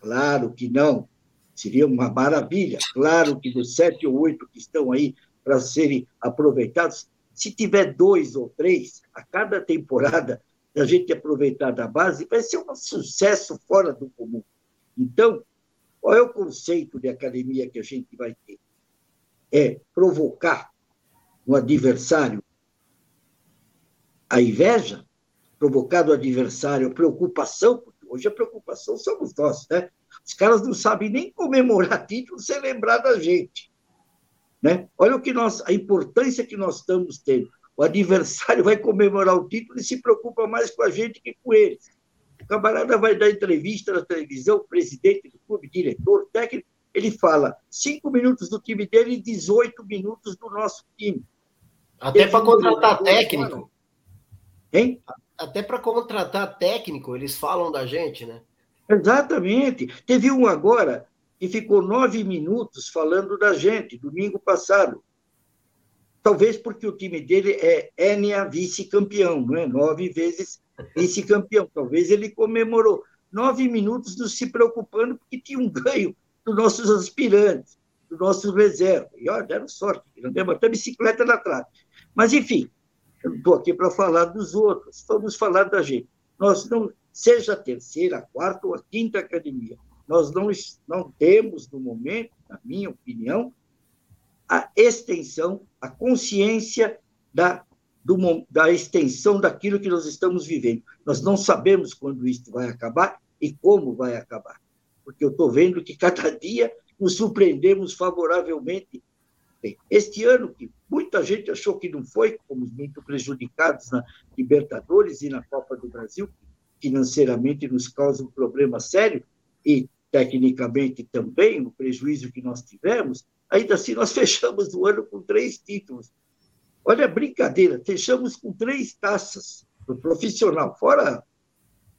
S15: Claro que não. Seria uma maravilha. Claro que dos sete ou oito que estão aí para serem aproveitados, se tiver dois ou três a cada temporada, a gente aproveitar da base, vai ser um sucesso fora do comum. Então, qual é o conceito de academia que a gente vai ter? É provocar no adversário a inveja, provocar no adversário a preocupação, porque hoje a preocupação somos nós, né? Os caras não sabem nem comemorar título sem lembrar da gente. Né? Olha o que nós, a importância que nós estamos tendo. O adversário vai comemorar o título e se preocupa mais com a gente que com eles. O camarada vai dar entrevista na televisão, presidente do clube, diretor, técnico, ele fala cinco minutos do time dele e 18 minutos do nosso time.
S16: Até para contratar técnico.
S15: Hein?
S16: Até para contratar técnico, eles falam da gente, né?
S15: Exatamente. Teve um agora que ficou nove minutos falando da gente, domingo passado. Talvez porque o time dele é Enia vice-campeão, não é? Nove vezes vice-campeão. Talvez ele comemorou nove minutos não se preocupando porque tinha um ganho dos nossos aspirantes, dos nossos reservas. E olha, deram sorte, não demos até bicicleta na trave. Mas, enfim, eu não estou aqui para falar dos outros, vamos falar da gente. Nós não, seja a terceira, a quarta ou a quinta academia, nós não, não temos, no momento, na minha opinião, a extensão, a consciência da, do, da extensão daquilo que nós estamos vivendo. Nós não sabemos quando isso vai acabar e como vai acabar, porque eu estou vendo que cada dia nos surpreendemos favoravelmente. Este ano, que muita gente achou que não foi, fomos muito prejudicados na Libertadores e na Copa do Brasil, financeiramente nos causa um problema sério, e tecnicamente também, no prejuízo que nós tivemos, ainda assim nós fechamos o ano com três títulos. Olha a brincadeira, fechamos com três taças do profissional, fora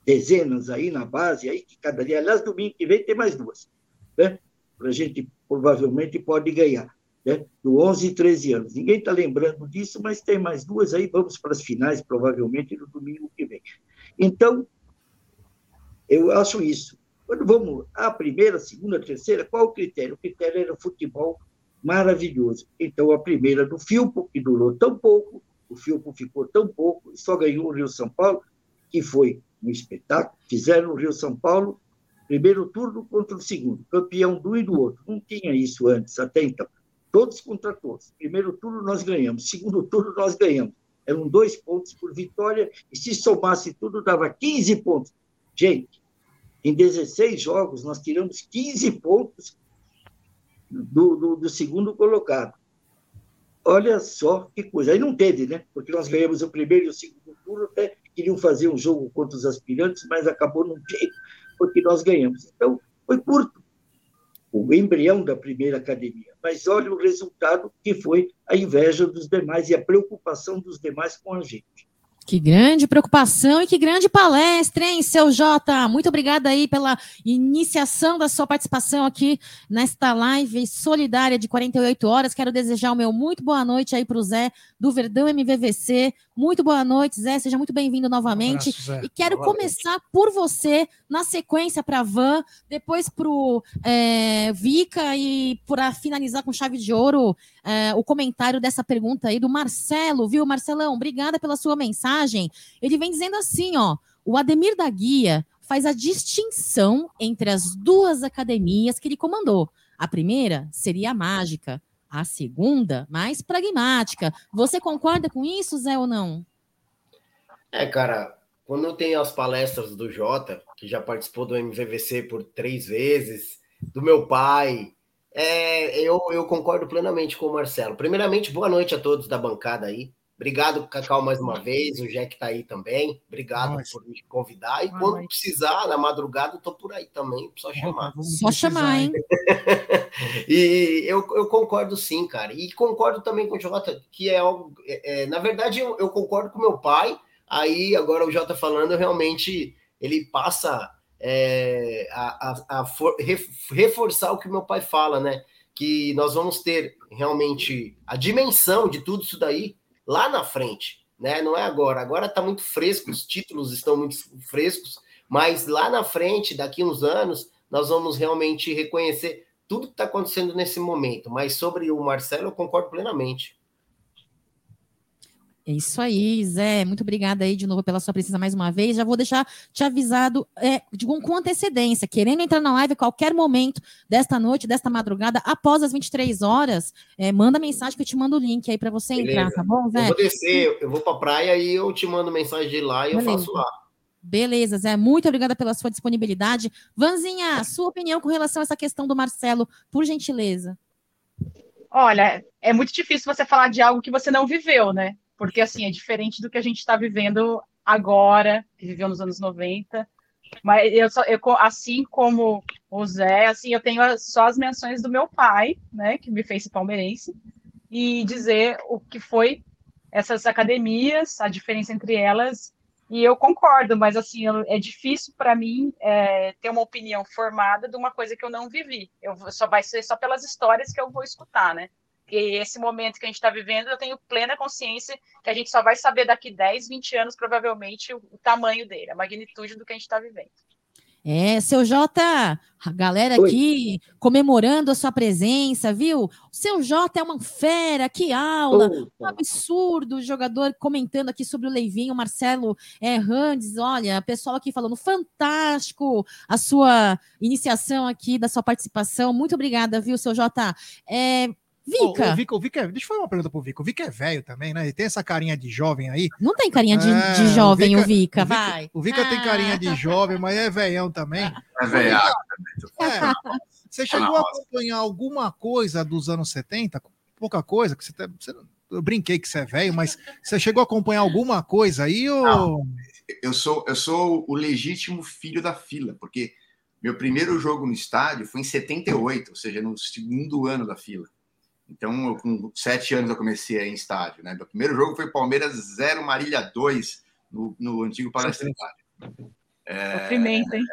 S15: dezenas aí na base, aí que cada dia, aliás, domingo que vem tem mais duas, né? Para a gente provavelmente pode ganhar, né? Do 11 e 13 anos. Ninguém está lembrando disso, mas tem mais duas aí, vamos para as finais, provavelmente no domingo que vem. Então, eu acho isso. Quando vamos à primeira, segunda, terceira, qual o critério? O critério era futebol maravilhoso. Então, a primeira do Filpo, que durou tão pouco, o Filpo ficou tão pouco, só ganhou o Rio São Paulo, que foi um espetáculo. Fizeram o Rio São Paulo, primeiro turno contra o segundo, campeão do e do outro. Não tinha isso antes, até então. Todos contra todos. Primeiro turno nós ganhamos, segundo turno nós ganhamos. Eram dois pontos por vitória, e se somasse tudo, dava 15 pontos. Gente, em 16 jogos, nós tiramos 15 pontos do, do, do, segundo colocado. Olha só que coisa. Aí não teve, né? Porque nós ganhamos o primeiro e o segundo turno, até queriam fazer um jogo contra os aspirantes, mas acabou não tendo, porque nós ganhamos. Então, foi curto o embrião da primeira academia. Mas olha o resultado que foi a inveja dos demais e a preocupação dos demais com a gente.
S14: Que grande preocupação e que grande palestra, hein, seu Jota? Muito obrigada aí pela iniciação da sua participação aqui nesta live solidária de 48 horas. Quero desejar o meu muito boa noite aí para o Zé do Verdão MVVC, Muito boa noite, Zé. Seja muito bem-vindo novamente.
S6: abraço, Zé.
S14: e quero
S6: Valeu.
S14: começar por você, na sequência para Van, depois para o Vika e para finalizar com chave de ouro é, o comentário dessa pergunta aí do Marcelo, viu, Marcelão? Obrigada pela sua mensagem. Ele vem dizendo assim, ó, o Ademir da Guia faz a distinção entre as duas academias que ele comandou. A primeira seria a mágica, a segunda, mais pragmática. Você concorda com isso, Zé, ou não?
S16: É, cara, quando eu tenho as palestras do Jota, que já participou do MVVC por três vezes, do meu pai, é, eu, eu concordo plenamente com o Marcelo. Primeiramente, boa noite a todos da bancada aí. Obrigado, Cacau, mais uma vez. O Jack tá aí também. Obrigado por me convidar. E quando precisar, na madrugada, eu tô por aí também. Só chamar.
S14: Só chamar, hein?
S16: E eu, eu concordo sim, cara. E concordo também com o Jota, que é algo. é, é, na verdade, eu, eu concordo com meu pai. Aí, agora o Jota falando, realmente ele passa é, a, a- a for- ref- reforçar o que meu pai fala, né? Que nós vamos ter realmente a dimensão de tudo isso daí lá na frente, né? Não é agora. Agora está muito fresco, os títulos estão muito frescos, mas lá na frente, daqui uns anos, nós vamos realmente reconhecer tudo que está acontecendo nesse momento. Mas sobre o Marcelo, eu concordo plenamente.
S14: É isso aí, Zé. Muito obrigada aí de novo pela sua presença mais uma vez. Já vou deixar te avisado é, de, com antecedência, querendo entrar na live a qualquer momento desta noite, desta madrugada, após as 23 horas, é, manda mensagem que eu te mando o link aí para você entrar,
S16: Beleza.
S14: tá bom, Zé?
S16: Eu vou descer, eu vou para a praia e eu te mando mensagem de lá e eu
S14: Beleza.
S16: faço lá.
S14: Beleza, Zé. Muito obrigada pela sua disponibilidade. Vanzinha, sua opinião com relação a essa questão do Marcelo, por gentileza.
S13: Olha, é muito difícil você falar de algo que você não viveu, né? Porque, assim, é diferente do que a gente está vivendo agora, que viveu nos anos 90. Mas eu, só, eu, assim como o Zé, assim, eu tenho só as menções do meu pai, né, que me fez palmeirense, e dizer o que foi essas academias, a diferença entre elas, e eu concordo, mas assim, é difícil para mim é, ter uma opinião formada de uma coisa que eu não vivi. Eu só vai ser só pelas histórias que eu vou escutar, né? E esse momento que a gente está vivendo, eu tenho plena consciência que a gente só vai saber daqui 10, 20 anos, provavelmente, o, o tamanho dele, a magnitude do que a gente está vivendo.
S14: É, seu Jota, a galera
S13: Oi.
S14: aqui comemorando a sua presença, viu? O seu Jota é uma fera, que aula, um absurdo. O jogador comentando aqui sobre o Leivinho, Marcelo é, Randes, olha, pessoal aqui falando, fantástico a sua iniciação aqui, da sua participação. Muito obrigada, viu, seu Jota? É, Vica,
S10: O, o Vica, o Vica é- deixa eu fazer uma pergunta pro Vica. O Vica é velho também, né? Ele tem essa carinha de jovem aí.
S14: não tem carinha de,
S10: É,
S14: de jovem, o Vica,
S10: o Vica-
S14: vai.
S10: O Vica tem carinha de jovem, mas é velhão também.
S12: É velhaco
S10: É, você chegou a acompanhar alguma coisa dos anos 70? Pouca coisa, que você, tá- você não- eu brinquei que você é velho, mas você chegou a acompanhar alguma coisa aí ou
S12: eu sou, eu sou o legítimo filho da fila, porque meu primeiro jogo no estádio foi em 78, ou seja, no segundo ano da fila. Então, eu, com sete anos, eu comecei em estádio. Né? Meu primeiro jogo foi Palmeiras 0, Marília 2, no, no antigo Palestra É,
S13: Sofrimento, hein?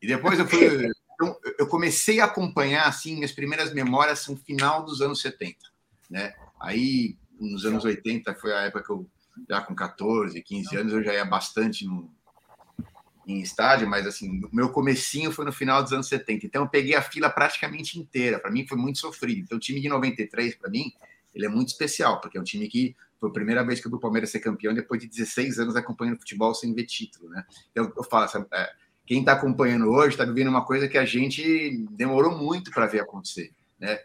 S12: e depois eu fui. então, eu comecei a acompanhar, assim, minhas primeiras memórias são final dos anos 70. Né? Aí, nos anos 80, foi a época que eu, já com 14, 15 anos, eu já ia bastante no, em estádio, mas assim, o meu comecinho foi no final dos anos 70. Então eu peguei a fila praticamente inteira. Para mim foi muito sofrido. Então o time de 93, para mim, ele é muito especial, porque é um time que foi a primeira vez que eu vi o Palmeiras ser campeão depois de 16 anos acompanhando futebol sem ver título, né? Então eu falo, sabe, é, quem está acompanhando hoje está vivendo uma coisa que a gente demorou muito para ver acontecer, né?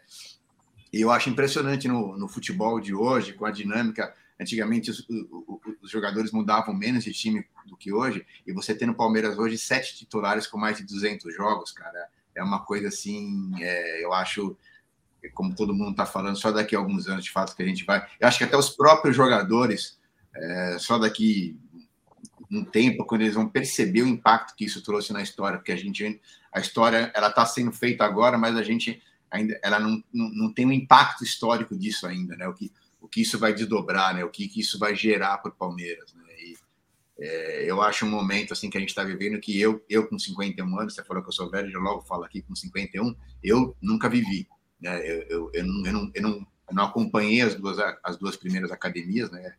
S12: E eu acho impressionante no, no futebol de hoje, com a dinâmica. Antigamente os, os jogadores mudavam menos de time do que hoje, e você tem no Palmeiras hoje sete titulares com mais de 200 jogos, cara, é uma coisa assim, é, eu acho, como todo mundo está falando, só daqui a alguns anos de fato que a gente vai. Eu acho que até os próprios jogadores, é, só daqui um tempo, quando eles vão perceber o impacto que isso trouxe na história, porque a gente, a história, ela está sendo feita agora, mas a gente ainda, ela não, não, não tem um impacto histórico disso ainda, né? O que, o que isso vai desdobrar, né? O que, que isso vai gerar para o Palmeiras, né? E, é, eu acho um momento assim que a gente está vivendo que eu, eu com 51 anos, você falou que eu sou velho, eu logo falo aqui com 51, eu nunca vivi, né? Eu, eu, eu, não, eu, não, eu, não, eu não acompanhei as duas, as duas primeiras academias, né?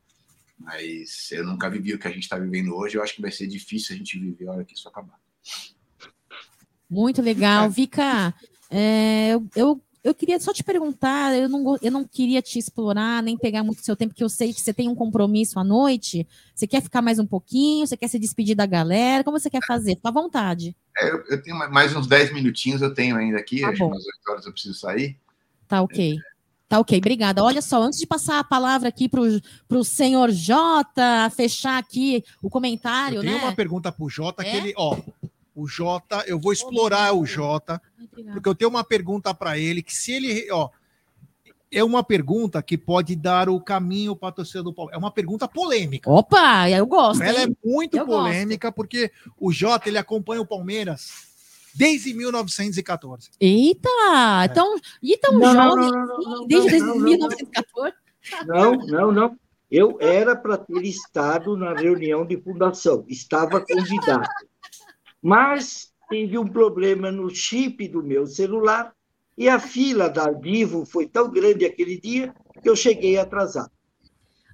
S12: Mas eu nunca vivi o que a gente está vivendo hoje. Eu acho que vai ser difícil a gente viver a hora que isso acabar.
S14: Muito legal. Vika, é, eu, eu, eu queria só te perguntar, eu não, eu não queria te explorar, nem pegar muito seu tempo, porque eu sei que você tem um compromisso à noite. Você quer ficar mais um pouquinho? Você quer se despedir da galera? Como você quer fazer? Fica à vontade.
S12: É, eu, eu tenho mais uns 10 minutinhos, eu tenho ainda aqui.
S14: Tá
S12: acho que
S14: bom.
S12: umas 8 horas eu preciso sair.
S14: Tá ok. Tá ok, obrigada. Olha só, antes de passar a palavra aqui para o senhor Jota fechar aqui o comentário,
S10: Eu tenho
S14: né?
S10: uma pergunta pro Jota, que
S14: É?
S10: ele, ó, o Jota, eu vou explorar o Jota, porque eu tenho uma pergunta para ele, que se ele, ó, é uma pergunta que pode dar o caminho para a torcida do Palmeiras. É uma pergunta polêmica.
S14: Opa, eu gosto.
S10: Ela é
S14: hein?
S10: muito
S14: Eu gosto.
S10: polêmica, porque o Jota, ele acompanha o Palmeiras desde 1914.
S14: Eita! Então, e tão
S15: Não,
S14: jovem
S15: não, não, não,
S14: desde
S15: não, não, não.
S14: 1914?
S15: Não, não, não. Eu era para ter estado na reunião de fundação, estava convidado. Mas teve um problema no chip do meu celular e a fila da Vivo foi tão grande aquele dia que eu cheguei atrasado.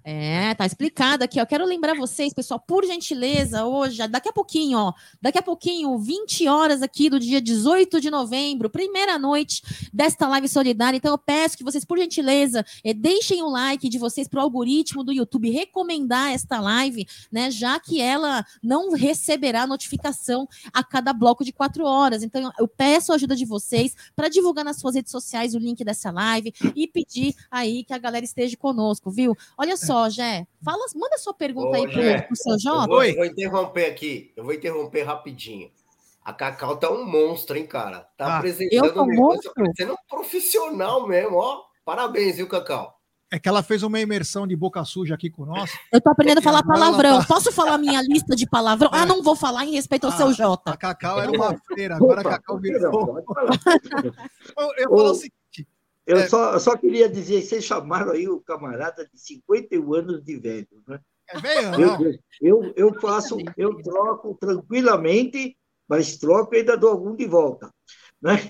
S14: É, tá explicado aqui, ó. Quero lembrar vocês, pessoal, por gentileza, hoje, daqui a pouquinho, ó, daqui a pouquinho, 20 horas aqui do dia 18 de novembro, primeira noite desta live solidária. Então, eu peço que vocês, por gentileza, eh, deixem o like de vocês para o algoritmo do YouTube recomendar esta live, né? Já que ela não receberá notificação a cada bloco de quatro horas. Então, eu peço a ajuda de vocês para divulgar nas suas redes sociais o link dessa live e pedir aí que a galera esteja conosco, viu? Olha só, Jé, fala, manda sua pergunta aí
S16: Ô, Jé,
S14: pro, pro seu
S16: eu
S14: Jota.
S16: vou, eu vou interromper aqui. Eu vou interromper rapidinho. A Cacau tá um monstro, hein, cara? Tá
S10: Ah,
S16: apresentando
S14: eu tô
S16: um negócio,
S14: monstro?
S16: parecendo um profissional mesmo, ó. Parabéns, viu, Cacau?
S10: É que ela fez uma imersão de boca suja aqui com nós.
S14: Eu tô aprendendo a falar palavrão.
S10: tá-
S14: Posso falar minha lista de palavrão? Ah, não vou falar em respeito ao seu Jota.
S10: A Cacau era uma freira, agora a
S15: Opa,
S10: Cacau
S15: pode falar,
S10: virou. Eu, eu falo o seguinte:
S15: Eu
S10: É.
S15: só, eu só queria dizer, vocês chamaram aí o camarada de 51 anos de velho, né?
S10: é velho, não.
S15: eu, eu faço, eu troco tranquilamente, mas troco e ainda dou algum de volta. Né?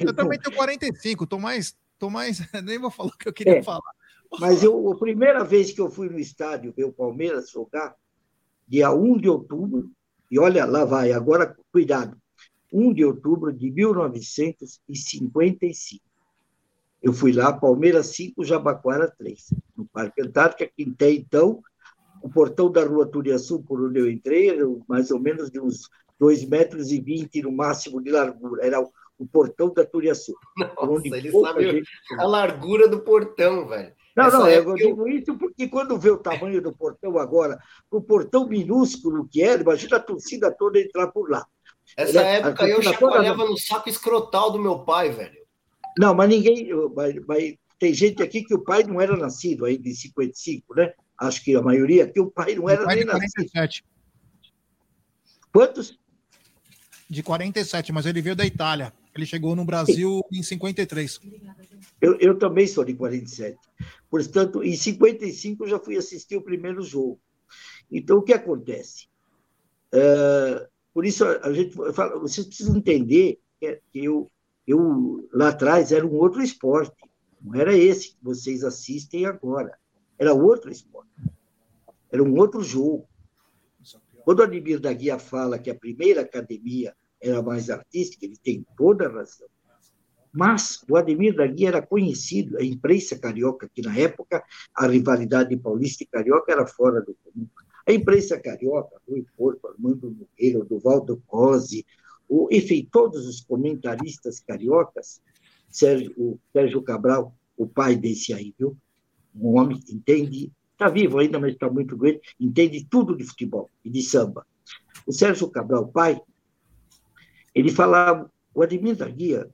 S10: Eu também tenho 45, tô mais. Tô mais. Nem vou falar o que eu queria
S15: É.
S10: falar.
S15: Mas eu, a primeira vez que eu fui no estádio ver o Palmeiras jogar, dia 1 de outubro, e olha, lá vai, agora cuidado, 1 de outubro de 1955. Eu fui lá, Palmeiras 5, Jabaquara 3, no Parque Antártica, que até então, o portão da rua Turiaçu, por onde eu entrei, era mais ou menos de uns 2,20 metros e 20 no máximo de largura. Era o, portão da Turiaçu.
S16: Nossa, ele sabe
S15: gente-
S16: a largura do portão, velho.
S15: não,
S16: Essa
S15: não, eu
S16: época eu-
S15: digo isso porque quando vê o tamanho do portão agora, o portão minúsculo que era, imagina a torcida toda entrar por lá.
S16: Essa
S15: Ele- a
S16: época eu
S15: torcida toda-
S16: chacoalhava no saco escrotal do meu pai, velho.
S15: Não, mas ninguém. Mas, mas tem gente aqui que o pai não era nascido ainda em 55, né? Acho que a maioria aqui o pai não era
S10: Pai
S15: nem
S10: de
S15: nascido.
S10: 47.
S15: Quantos?
S10: De 47, mas ele veio da Itália. Ele chegou no Brasil em 53.
S15: Eu, eu também sou de 47. Portanto, em 55 eu já fui assistir o primeiro jogo. Então, o que acontece? É, por isso, a gente fala, vocês precisam entender que eu, eu, lá atrás, era um outro esporte. Não era esse que vocês assistem agora. Era outro esporte. Era um outro jogo. Quando o Ademir da Guia fala que a primeira academia era mais artística, ele tem toda a razão. Mas o Ademir da Guia era conhecido, a imprensa carioca, que na época a rivalidade paulista e carioca era fora do comum. A imprensa carioca, Rui Porto, Armando Nogueira, Duvaldo Cosi, o, enfim, todos os comentaristas cariocas, Sérgio, o Sérgio Cabral, o pai desse aí, viu? Um homem que entende, está vivo ainda, mas está muito doente, entende tudo de futebol e de samba. O Sérgio Cabral, pai, ele falava, o Ademir da Guia,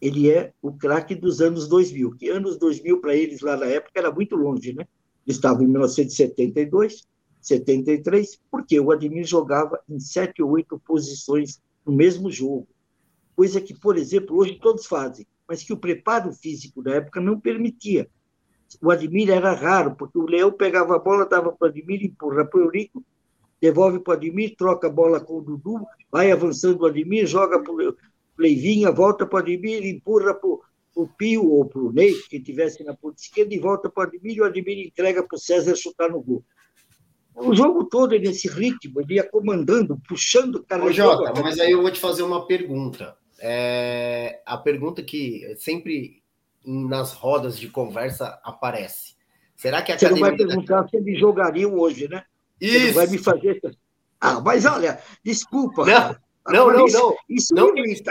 S15: ele é o craque dos anos 2000, que anos 2000 para eles lá na época era muito longe, né? Eles em 1972, 73, porque o Ademir jogava em sete ou oito posições no mesmo jogo, coisa que, por exemplo, hoje todos fazem, mas que o preparo físico da época não permitia. O Ademir era raro, porque o Leão pegava a bola, dava para o Ademir, empurra para o Eurico, devolve para o Ademir, troca a bola com o Dudu, vai avançando o Ademir, joga para o Leivinha, volta para o Ademir, empurra para o Pio ou para o Ney, que estivesse na ponta esquerda, e volta para o Ademir, e o Ademir entrega para o César chutar no gol. O jogo todo nesse ritmo, ele ia comandando, puxando,
S16: Ô,
S15: carregando.
S16: Jota, mas aí eu vou te fazer uma pergunta. É, a pergunta que sempre nas rodas de conversa aparece. Será que a
S15: Você não vai
S16: academia...
S15: perguntar se eles jogariam hoje, né?
S16: Isso.
S15: vai me fazer. Ah, mas olha, desculpa.
S16: Não, não, não,
S15: isso-
S16: não.
S15: Isso
S16: Não não eles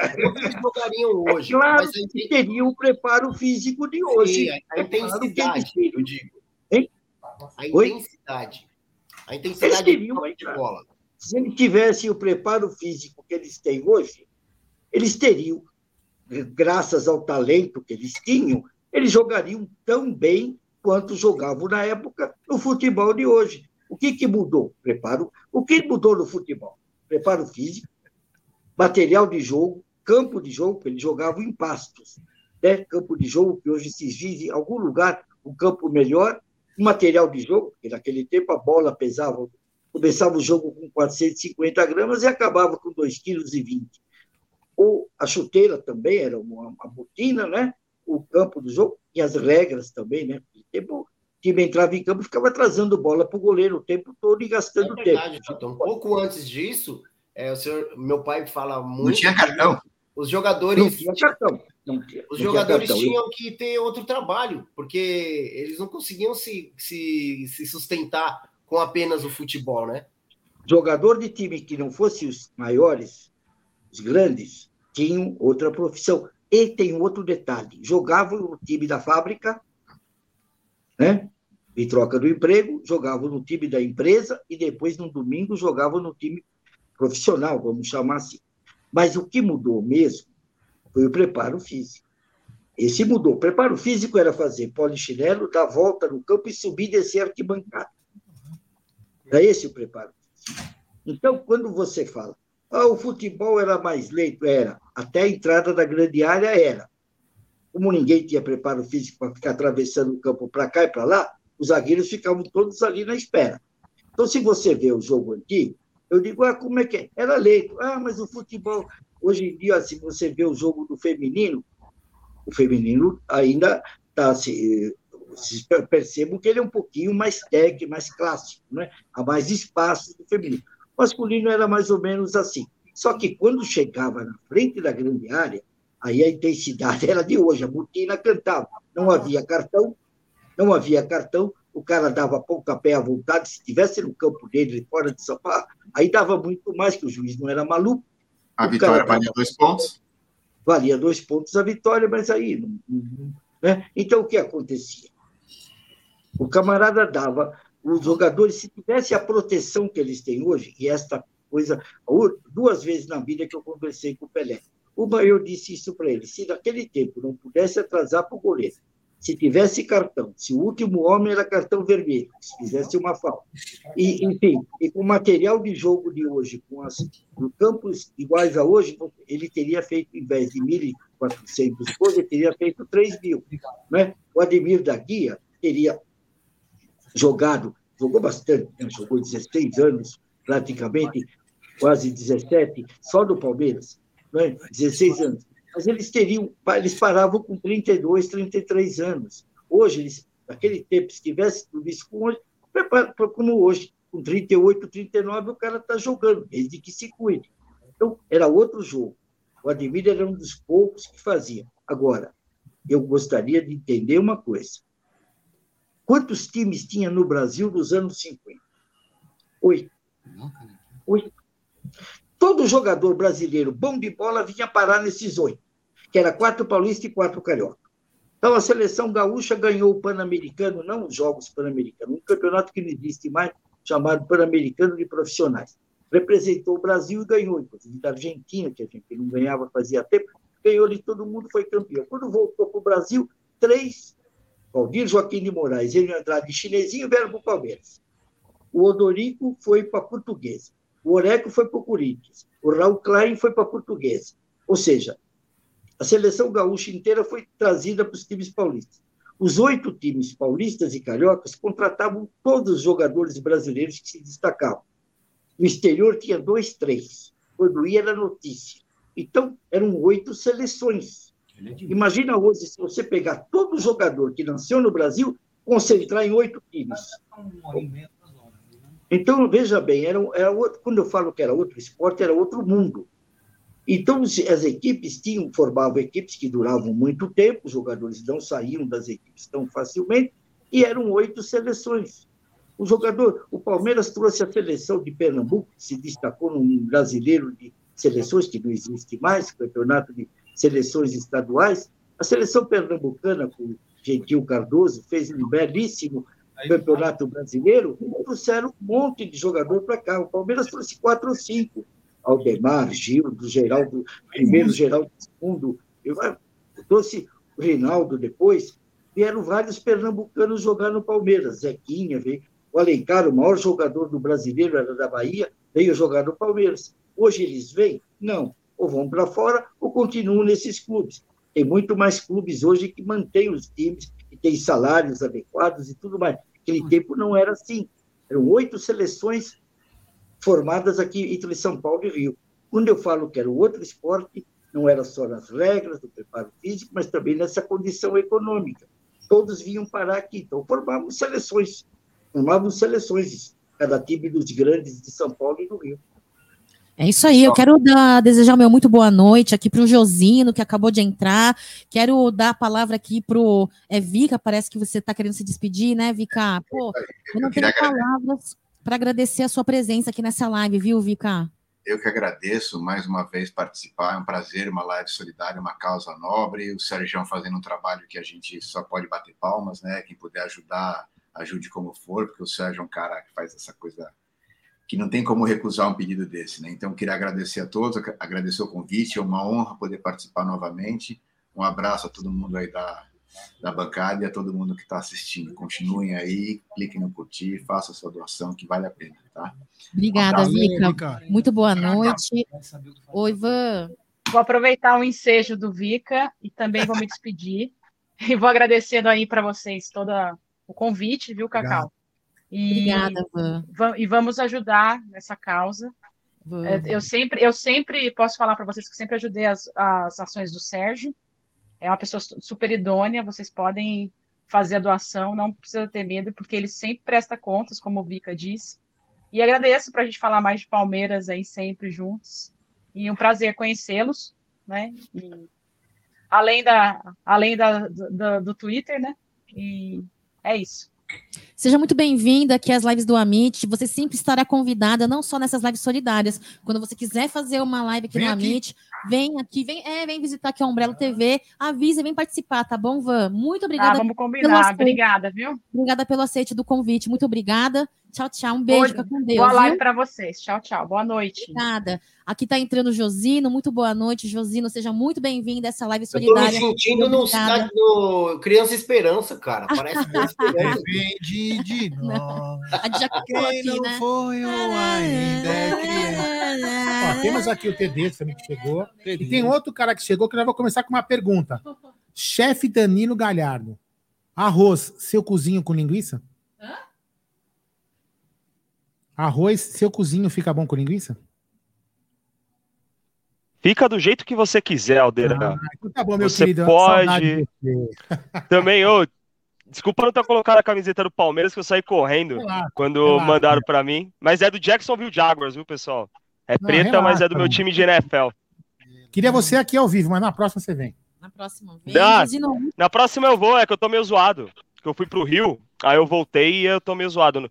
S16: jogariam hoje,
S15: É claro
S16: mas
S15: que teriam o preparo físico de hoje.
S16: Sim, a
S15: É
S16: intensidade, eu digo.
S15: Hein?
S16: A
S15: Oi?
S16: Intensidade. A
S15: Eles
S16: intensidade
S15: teriam,
S16: de bola.
S15: se eles tivessem o preparo físico que eles têm hoje, eles teriam, graças ao talento que eles tinham, eles jogariam tão bem quanto jogavam na época no futebol de hoje. O que, que mudou? Preparo. O que mudou no futebol? Preparo físico, material de jogo, campo de jogo, porque eles jogavam em pastos. Né? Campo de jogo, que hoje se exige em algum lugar um campo melhor, material de jogo, porque naquele tempo a bola pesava, começava o jogo com 450 gramas e acabava com 2,20 kg. Ou a chuteira também era uma, uma botina, né? o campo do jogo, e as regras também, né? O tempo, o time entrava em campo e ficava trazendo bola para o goleiro o tempo todo e gastando
S16: É verdade,
S15: tempo.
S16: Jota. Um pouco antes disso, é, o senhor, meu pai fala muito.
S15: tinha cartão.
S16: Os jogadores.
S15: Não tinha cartão. Não
S16: Os jogadores
S15: cartão.
S16: tinham que ter outro trabalho, porque eles não conseguiam se, se, se sustentar com apenas o futebol, né?
S15: Jogador de time que não fosse os maiores, os grandes, tinham outra profissão. E tem um outro detalhe: jogavam no time da fábrica, né? em troca do emprego, jogavam no time da empresa e depois, no domingo, jogavam no time profissional, vamos chamar assim. Mas o que mudou mesmo foi o preparo físico. Esse mudou. O preparo físico era fazer polichinelo, dar volta no campo e subir e descer arquibancada. Era esse o preparo físico. Então, quando você fala, ah, o futebol era mais lento, era. Até a entrada da grande área era. Como ninguém tinha preparo físico para ficar atravessando o campo para cá e para lá, os zagueiros ficavam todos ali na espera. Então, se você vê o jogo antigo, eu digo, ah, como é que é? Era lento. Ah, mas o futebol, hoje em dia, se você vê o jogo do feminino, o feminino ainda está se, se percebam que ele é um pouquinho mais técnico, mais clássico, né? há mais espaço do feminino. O masculino era mais ou menos assim. Só que quando chegava na frente da grande área, aí a intensidade era de hoje, a botina cantava. Não havia cartão, não havia cartão, o cara dava pontapé à vontade, se estivesse no campo dele, fora de São aí dava muito mais, que o juiz não era maluco.
S12: A vitória valia dois pontos.
S15: valia dois pontos a vitória, mas aí. né? Então, o que acontecia? O camarada dava, os jogadores, se tivesse a proteção que eles têm hoje, e esta coisa, duas vezes na vida que eu conversei com o Pelé. Uma, eu disse isso para ele: se naquele tempo não pudesse atrasar para o goleiro, se tivesse cartão, se o último homem era cartão vermelho, se fizesse uma falta, e, enfim, e com o material de jogo de hoje, com as no campos iguais a hoje, ele teria feito, em vez de 1.400 gols, ele teria feito 3 mil. Né? O Ademir da Guia teria jogado, jogou bastante, né? jogou 16 anos, praticamente, quase 17, só do Palmeiras, né? 16 anos. Mas eles teriam, eles paravam com 32, 33 anos. Hoje, eles, naquele tempo, se tivesse tudo isso com hoje, como hoje, com 38, 39, o cara está jogando, desde que se cuide. Então, era outro jogo. O Ademir era um dos poucos que fazia. Agora, eu gostaria de entender uma coisa. Quantos times tinha no Brasil nos anos 50? Oito. Oito. Todo jogador brasileiro bom de bola vinha parar nesses oito, que era quatro paulistas e quatro carioca. Então, a seleção gaúcha ganhou o Pan-Americano, não os Jogos Pan-Americanos, um campeonato que não existe mais, chamado Pan-Americano de Profissionais. Representou o Brasil e ganhou, inclusive da Argentina, que a gente não ganhava fazia tempo, ganhou de todo mundo, foi campeão. Quando voltou para o Brasil, três, Valdir Joaquim de Moraes, Enio Andrade, Chinesinho vieram para o Palmeiras. O Odorico foi para a Portuguesa. O Oreco foi para o Corinthians. O Raul Klein foi para a Portuguesa. Ou seja, a seleção gaúcha inteira foi trazida para os times paulistas. Os oito times paulistas e cariocas contratavam todos os jogadores brasileiros que se destacavam. No exterior tinha dois, três. Quando ia era notícia. Então, eram oito seleções. Imagina hoje, se você pegar todo jogador que nasceu no Brasil, concentrar em oito times. Então, veja bem, era, era outro, quando eu falo que era outro esporte, era outro mundo. Então, as equipes tinham, formavam equipes que duravam muito tempo, os jogadores não saíam das equipes tão facilmente, e eram oito seleções. O jogador, o Palmeiras trouxe a seleção de Pernambuco, que se destacou num brasileiro de seleções, que não existe mais, campeonato de seleções estaduais. A seleção pernambucana, com Gentil Cardoso, fez um belíssimo campeonato brasileiro, trouxeram um monte de jogador para cá. O Palmeiras trouxe quatro ou cinco. Aldemar, Gildo, Geraldo, primeiro Geraldo segundo, eu trouxe o Reinaldo depois, vieram vários pernambucanos jogar no Palmeiras, Zequinha, veio, o Alencar, o maior jogador do brasileiro, era da Bahia, veio jogar no Palmeiras. Hoje eles vêm? Não. Ou vão para fora ou continuam nesses clubes. Tem muito mais clubes hoje que mantêm os times, que têm salários adequados e tudo mais. Naquele tempo não era assim. Eram oito seleções formadas aqui entre São Paulo e Rio. Quando eu falo que era outro esporte, não era só nas regras do preparo físico, mas também nessa condição econômica. Todos vinham parar aqui, então formavam seleções, formavam seleções, cada time dos grandes de São Paulo e do Rio.
S14: É isso aí, eu quero dar, desejar meu muito boa noite aqui para o Josino, que acabou de entrar. Quero dar a palavra aqui para o é, Vika, parece que você está querendo se despedir, né, Vika? Pô, eu não tenho palavras para agradecer a sua presença aqui nessa live, viu, Vika?
S12: Eu que agradeço mais uma vez participar, é um prazer, uma live solidária, uma causa nobre. O Sérgio fazendo um trabalho que a gente só pode bater palmas, né? Quem puder ajudar, ajude como for, porque o Sérgio é um cara que faz essa coisa que não tem como recusar um pedido desse, né? Então, queria agradecer a todos, agradecer o convite, é uma honra poder participar novamente. Um abraço a todo mundo aí da, da bancada e a todo mundo que está assistindo. Continuem aí, cliquem no curtir, façam sua doação, que vale a pena, tá?
S14: Obrigada, Vika. Muito boa noite. Oi, Ivan.
S13: Vou aproveitar o ensejo do Vika e também vou me despedir. E vou agradecendo aí para vocês todo o convite, viu, Cacau? E,
S14: Obrigada, Van.
S13: E vamos ajudar nessa causa. É, eu sempre, eu sempre posso falar para vocês que sempre ajudei as, as ações do Sérgio. É uma pessoa super idônea, vocês podem fazer a doação, não precisa ter medo, porque ele sempre presta contas, como o Vika disse. E agradeço para a gente falar mais de Palmeiras aí sempre juntos. E um prazer conhecê-los, né? E, além da, além da, do, do Twitter, né? E é isso.
S14: Seja muito bem-vinda aqui às lives do Amit. Você sempre estará convidada, não só nessas lives solidárias. Quando você quiser fazer uma live aqui vem no aqui. Amit, vem aqui, vem, é, vem visitar aqui a Umbrella TV, avisa, vem participar, tá bom, Van? Muito obrigada.
S13: Ah, vamos combinar. Obrigada, viu?
S14: Obrigada pelo aceite do convite. Muito obrigada. Tchau, tchau. Um beijo, fica com Deus.
S13: Boa live para vocês. Tchau, tchau. Boa noite.
S14: Obrigada. Aqui está entrando o Josino. Muito boa noite, Josino. Seja muito bem-vindo a essa live solidária.
S16: Eu tô me sentindo no, cidade, no Criança Esperança, cara. Parece Esperança.
S10: Depende de nós.
S14: A já
S10: Quem
S14: aqui,
S10: não
S14: né?
S10: foi ou ainda é criança.
S6: Ó, temos aqui o TD também que chegou. E tem outro cara que chegou que nós vamos começar com uma pergunta. Chefe Danilo Galhardo. Arroz, seu cozinho com linguiça? Arroz, seu cozinho fica bom com linguiça?
S17: Fica do jeito que você quiser, Aldeira.
S6: Ah, então tá bom, meu
S17: você
S6: querido.
S17: pode.
S6: você.
S17: Também, ô. Desculpa não ter colocado a camiseta do Palmeiras, que eu saí correndo
S6: Relaxa,
S17: quando
S6: relaxa.
S17: mandaram pra mim. Mas é do Jacksonville Jaguars, viu, pessoal? É
S6: Não,
S17: preta, mas
S6: relaxa,
S17: é do meu time de NFL.
S6: Queria você aqui ao vivo, mas na próxima você vem.
S14: Na próxima vez.
S17: Na, na próxima eu vou, é que eu tô meio zoado. Que eu fui pro Rio, aí eu voltei e eu tô meio zoado.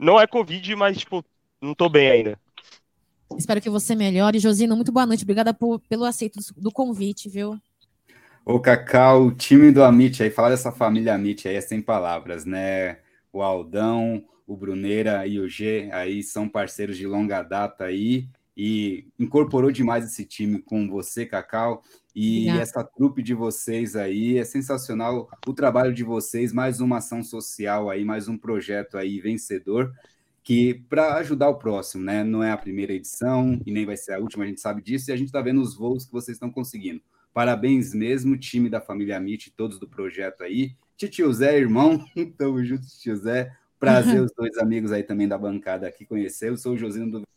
S17: Não é Covid, mas, tipo, não tô bem ainda.
S14: espero que você melhore. Josino, muito boa noite. Obrigada por- pelo aceito do, convite, viu?
S18: Ô, Cacau, o time do Amit aí, falar dessa família Amit aí é sem palavras, né? O Aldão, o Bruneira e o G aí são parceiros de longa data aí e incorporou demais esse time com você, Cacau, e
S14: Obrigada.
S18: essa trupe de vocês aí, é sensacional o trabalho de vocês, mais uma ação social aí, mais um projeto aí vencedor, que para ajudar o próximo, né? Não é a primeira edição e nem vai ser a última, a gente sabe disso, e a gente está vendo os voos que vocês estão conseguindo. Parabéns mesmo, time da família Amit, todos do projeto aí. Titio Zé, irmão, tamo junto, tio Zé. Prazer os dois amigos aí também da bancada aqui conhecer. Eu sou o Josino do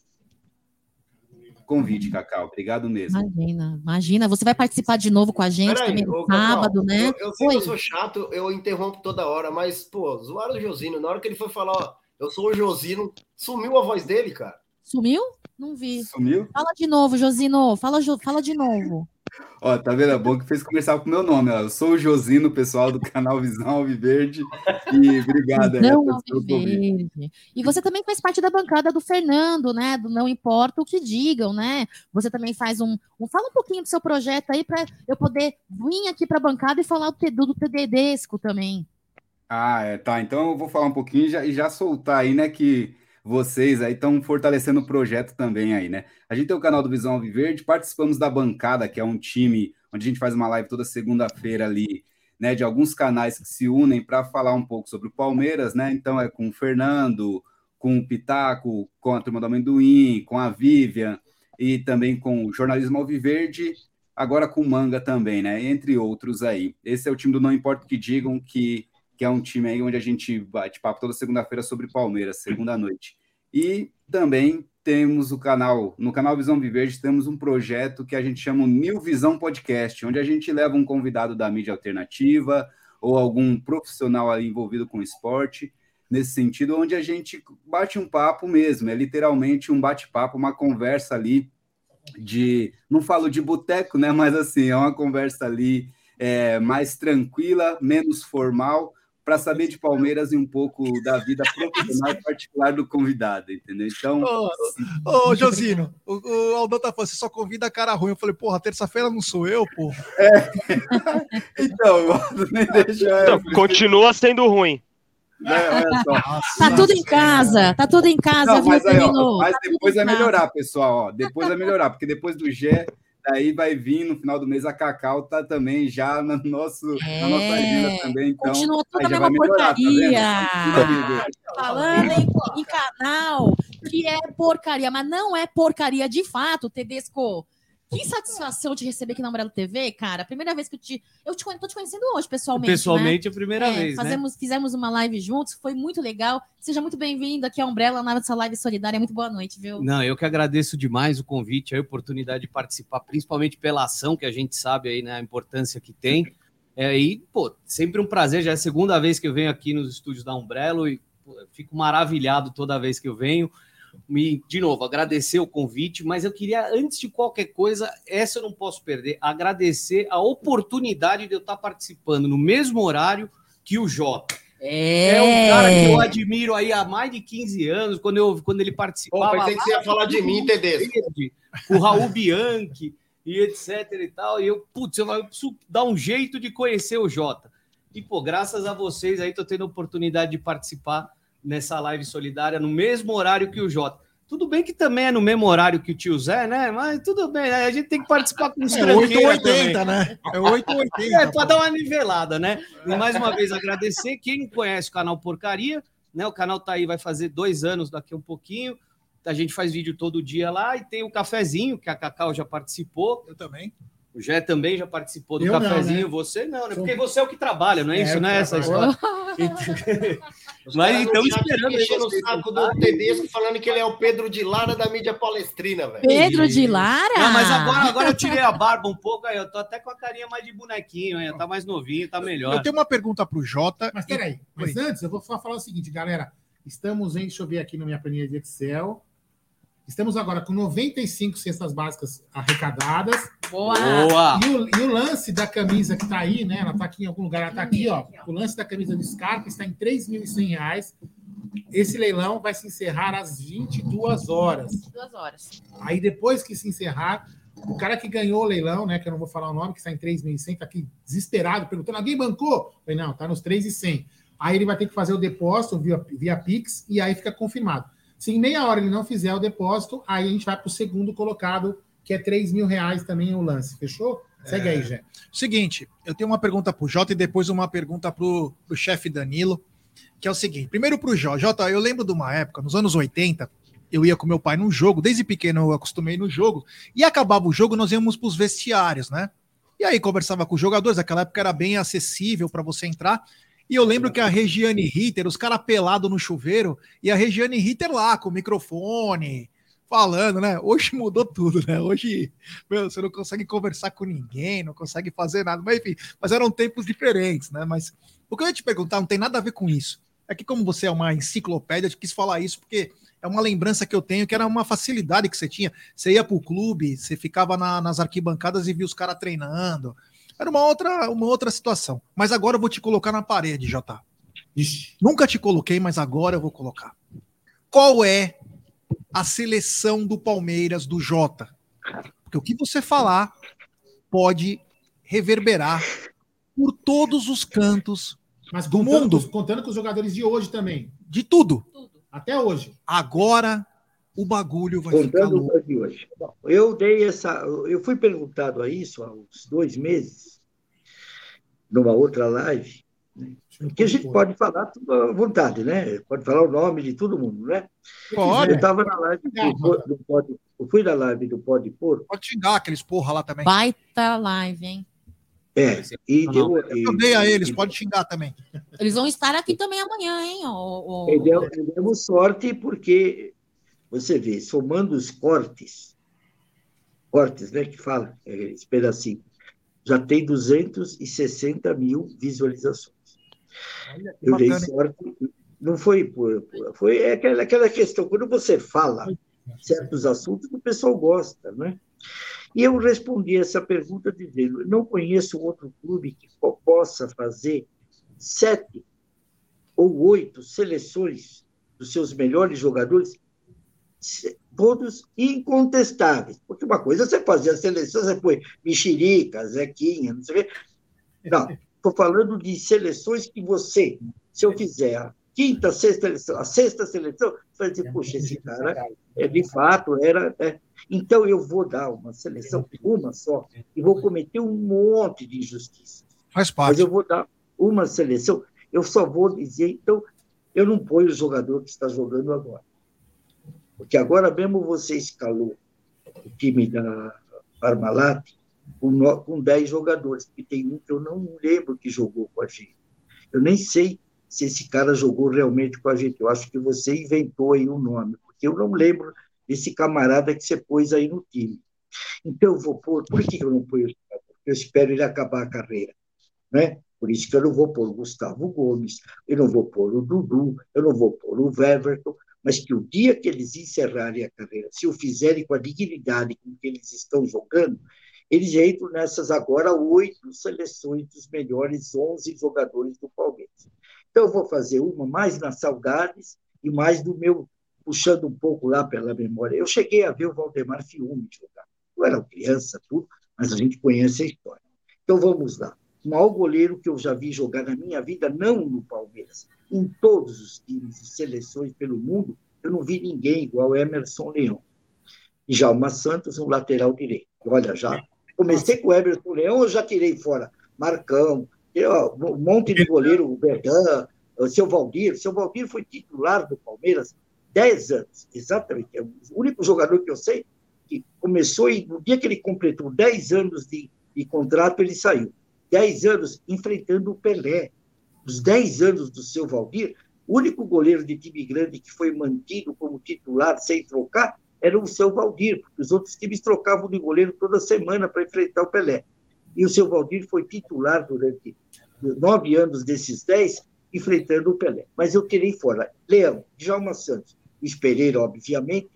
S18: convite, Cacau. Obrigado mesmo.
S14: Imagina, imagina. Você vai participar de novo com a gente
S16: Peraí,
S14: também no
S16: ô, Cacau,
S14: sábado, né?
S16: Eu, eu sei
S14: Oi.
S16: que eu sou chato, eu interrompo toda hora, mas, pô, zoaram o Josino. Na hora que ele foi falar, ó, Eu sou o Josino. Sumiu a voz dele, cara.
S14: Sumiu? Não vi.
S18: Sumiu?
S14: Fala de novo, Josino. Fala, fala de novo.
S18: Ó, tá vendo? É bom que fez começar com o meu nome. Ó. Eu sou o Josino, pessoal do canal Visão Alviverde. E obrigado aí a
S14: Não. Alviverde. E você também faz parte da bancada do Fernando, né? Do Não Importa o que digam, né? Você também faz um. um- fala um pouquinho do seu projeto aí para eu poder vir aqui para a bancada e falar do, do, TDDesco também.
S18: Ah, é, tá. Então eu vou falar um pouquinho e já, e já soltar aí, né, que vocês aí estão fortalecendo o projeto também aí, né? A gente tem o canal do Visão Alviverde, participamos da bancada, que é um time onde a gente faz uma live toda segunda-feira ali, né, de alguns canais que se unem para falar um pouco sobre o Palmeiras, né? Então é com o Fernando, com o Pitaco, com a turma do Amendoim, com a Vivian e também com o Jornalismo Alviverde, agora com o Manga também, né? Entre outros aí. Esse é o time do Não Importa o que digam, que, que é um time aí onde a gente bate papo toda segunda-feira sobre Palmeiras, segunda noite. E também temos o canal, no canal Visão Viverde, temos um projeto que a gente chama o New Visão Podcast, onde a gente leva um convidado da mídia alternativa ou algum profissional aí envolvido com esporte, nesse sentido, onde a gente bate um papo mesmo, é literalmente um bate-papo, uma conversa ali de, não falo de boteco, né, mas assim, é uma conversa ali é, mais tranquila, menos formal, para saber de Palmeiras e um pouco da vida profissional e particular do convidado, entendeu? Então,
S10: Ô, ô, Josino, o, o Aldão tá falando, você só convida cara ruim. Eu falei, porra, terça-feira não sou eu, pô.
S18: então, nem deixa
S17: Então, continua sendo ruim.
S18: né, olha só.
S14: Tá tudo em casa, tá tudo em casa,
S18: Não,
S14: viu,
S18: mas, aí, ó, mas
S14: Tá
S18: depois vai melhorar, pessoal. Ó, depois vai melhorar, porque depois do G, daí vai vir no final do mês a Cacau tá também já no nosso, na nossa agenda também. Então,
S14: É, Continua tudo a mesma
S18: melhorar, tá
S14: porcaria. Falando em, em canal que é porcaria, mas não é porcaria de fato, Tedesco. Que satisfação te receber aqui na Amarelo TV, cara. Primeira vez que eu te. Eu te, tô te conhecendo hoje, pessoalmente.
S19: Pessoalmente
S14: né?
S19: é a primeira vez, né?
S14: fazemos, Fizemos uma live juntos, foi muito legal. Seja muito bem-vindo aqui à Umbrella, na nossa live solidária. Muito boa noite, viu?
S19: Não, eu que agradeço demais o convite, a oportunidade de participar, principalmente pela ação que a gente sabe aí, né, a importância que tem. É, e, pô, sempre um prazer, já é a segunda vez que eu venho aqui nos estúdios da Umbrello e pô, fico maravilhado toda vez que eu venho. E, de novo, agradecer o convite, mas eu queria, antes de qualquer coisa, essa eu não posso perder, agradecer a oportunidade de eu estar participando no mesmo horário que o Jota.
S14: É,
S19: um cara que eu admiro aí há mais de 15 anos, quando, eu, quando ele participava.
S16: Pô, pensei que você ia falar de mim, Tedesco.
S19: Com o Raul Bianchi e etc e tal. E eu, putz, eu preciso dar um jeito de conhecer o Jota. E, pô, graças a vocês aí, tô tendo a oportunidade de participar nessa live solidária no mesmo horário que o Jota. Tudo bem que também é no mesmo horário que o tio Zé, né? Mas tudo bem, né? a gente tem que participar com os
S10: É
S19: tranqueiros
S10: 880,
S19: também.
S10: né? É 880.
S19: É, para dar uma nivelada, né? E mais uma vez agradecer. Quem não conhece o canal Porcaria, né? O canal tá aí, vai fazer dois anos daqui a um pouquinho. A gente faz vídeo todo dia lá e tem o cafezinho, que a Cacau já participou.
S10: Eu também.
S19: O Jé também já participou do
S10: Eu não,
S19: cafezinho.
S10: né?
S19: Você não, né?
S10: Sou-
S19: Porque você é o que trabalha, não é,
S10: É,
S19: isso, né? Essa história. Mas
S16: no
S19: então esperando aí
S16: enchendo o
S19: vocês
S16: saco do. Tedesco falando que ele é o Pedro de Lara da mídia palestrina, velho.
S14: Pedro de Lara?
S19: Não, mas agora, agora eu tirei a barba um pouco, aí eu tô até com a carinha mais de bonequinho, hein? Tá mais novinho, tá melhor.
S10: Eu tenho uma pergunta pro Jota.
S6: Mas peraí, mas antes eu vou falar o seguinte, galera. Estamos em, deixa eu ver aqui na minha planilha de Excel. Estamos agora com 95 cestas básicas arrecadadas.
S14: Boa!
S19: Boa!
S6: E o, e o lance da camisa que tá aí, né? Ela tá aqui em algum lugar, ela tá aqui, ó. O lance da camisa do Scarpa está em 3.100 reais. Esse leilão vai se encerrar às 22 horas.
S14: Duas horas.
S6: Aí depois que se encerrar, o cara que ganhou o leilão, né, que eu não vou falar o nome, que está em 3.100, tá aqui desesperado, perguntando, alguém bancou? Eu falei, não, tá nos 3.100. Aí ele vai ter que fazer o depósito via, via Pix e aí fica confirmado. Se em meia hora ele não fizer o depósito, aí a gente vai para o segundo colocado, que é 3 mil reais também o lance. Fechou? Segue aí, Jé.
S10: Seguinte, eu tenho uma pergunta pro Jota e depois uma pergunta pro, pro chefe Danilo, que é o seguinte. Primeiro pro Jota. Jota, eu lembro de uma época, nos anos 80, eu ia com meu pai num jogo, desde pequeno eu acostumei no jogo, e acabava o jogo, nós íamos pros vestiários, né? E aí conversava com os jogadores, naquela época era bem acessível para você entrar. E eu lembro que a Regiane Ritter, os caras pelados no chuveiro, e a Regiane Ritter lá, com o microfone, falando, né? Hoje mudou tudo, né? Hoje, meu, você não consegue conversar com ninguém, não consegue fazer nada. Mas enfim, mas eram tempos diferentes, né? Mas o que eu ia te perguntar não tem nada a ver com isso. É que, como você é uma enciclopédia, eu quis falar isso porque é uma lembrança que eu tenho que era uma facilidade que você tinha. Você ia pro clube, você ficava na- nas arquibancadas e via os caras treinando. Era uma outra, uma outra situação. Mas agora eu vou te colocar na parede, Jota. Nunca te coloquei, mas agora eu vou colocar. Qual é a seleção do Palmeiras do Jota? Porque o que você falar pode reverberar por todos os cantos
S6: Mas
S10: do mundo.
S6: contando com os jogadores de hoje também.
S10: De tudo.
S6: Até hoje.
S10: Agora o bagulho vai ficar
S15: Contando
S10: louco.
S15: as de hoje. Bom, eu dei essa. Eu fui perguntado a isso há uns dois meses, numa outra live, né? que a gente pode falar tudo à vontade, né? Pode falar o nome de todo mundo, né?
S10: Pode.
S15: Eu estava na live do, do Pode. Eu fui na live do Pode Pôr.
S10: Pode xingar aqueles porra lá também.
S14: Baita live, hein?
S15: É, e deu,
S10: Eu odeio a eles, pode xingar também.
S14: Eles vão estar aqui também amanhã, hein? O,
S15: E deu- e demos sorte porque, você vê, somando os cortes, cortes, né, que fala, é, esse pedacinho, já tem 260 mil visualizações. Eu dei
S10: bacana, hein?
S15: sorte, não foi por, por- foi aquela, aquela questão, quando você fala certos assuntos, o pessoal gosta, né? E eu respondi essa pergunta dizendo, não conheço outro clube que po- possa fazer sete ou oito seleções dos seus melhores jogadores, todos incontestáveis. Porque uma coisa é você fazer a seleção, você põe Mexerica, Zequinha, não sei o quê. Não, estou falando de seleções que você, se eu fizer a quinta, sexta seleção, a sexta seleção, você vai dizer, poxa, esse cara, é, de fato, era. é. Então, eu vou dar uma seleção, uma só, e vou cometer um monte de injustiças.
S10: Faz
S15: Mas
S10: parte.
S15: eu vou dar uma seleção, eu só vou dizer, então, eu não ponho o jogador que está jogando agora. Porque agora mesmo você escalou o time da Parmalat com, com 10 jogadores, e tem um que eu não lembro que jogou com a gente. Eu nem sei se esse cara jogou realmente com a gente. Eu acho que você inventou aí o nome, porque eu não lembro desse camarada que você pôs aí no time. Então, eu vou pôr. Por que eu não ponho esse cara? Porque eu espero ele acabar a carreira. Né? Por isso que eu não vou pôr o Gustavo Gomes, eu não vou pôr o Dudu, eu não vou pôr o Weverton, mas que o dia que eles encerrarem a carreira, se o fizerem com a dignidade com que eles estão jogando, eles entram nessas agora oito seleções dos melhores 11 jogadores do Palmeiras. Então, eu vou fazer uma mais nas saudades e mais do meu, puxando um pouco lá pela memória. Eu cheguei a ver o Valdemar Fiume jogar. Eu era criança, tudo, mas a gente conhece a história. Então, vamos lá. O maior goleiro que eu já vi jogar na minha vida, não no Palmeiras, em todos os times e seleções pelo mundo, eu não vi ninguém igual Emerson Leão. E Jalma Santos, um lateral direito. Olha, já comecei com o Emerson Leão, eu já tirei fora Marcão, e, ó, um monte de goleiro, o Berdan, o seu Valdir. O seu Valdir foi titular do Palmeiras 10 anos, exatamente. É o único jogador que eu sei que começou e no dia que ele completou 10 anos de, de contrato, ele saiu. 10 anos enfrentando o Pelé. Os 10 anos do seu Valdir, o único goleiro de time grande que foi mantido como titular sem trocar era o seu Valdir, porque os outros times trocavam de goleiro toda semana para enfrentar o Pelé. E o seu Valdir foi titular durante nove anos desses dez, enfrentando o Pelé. Mas eu tirei fora Leão, Djalma Santos, Luiz Pereira, obviamente,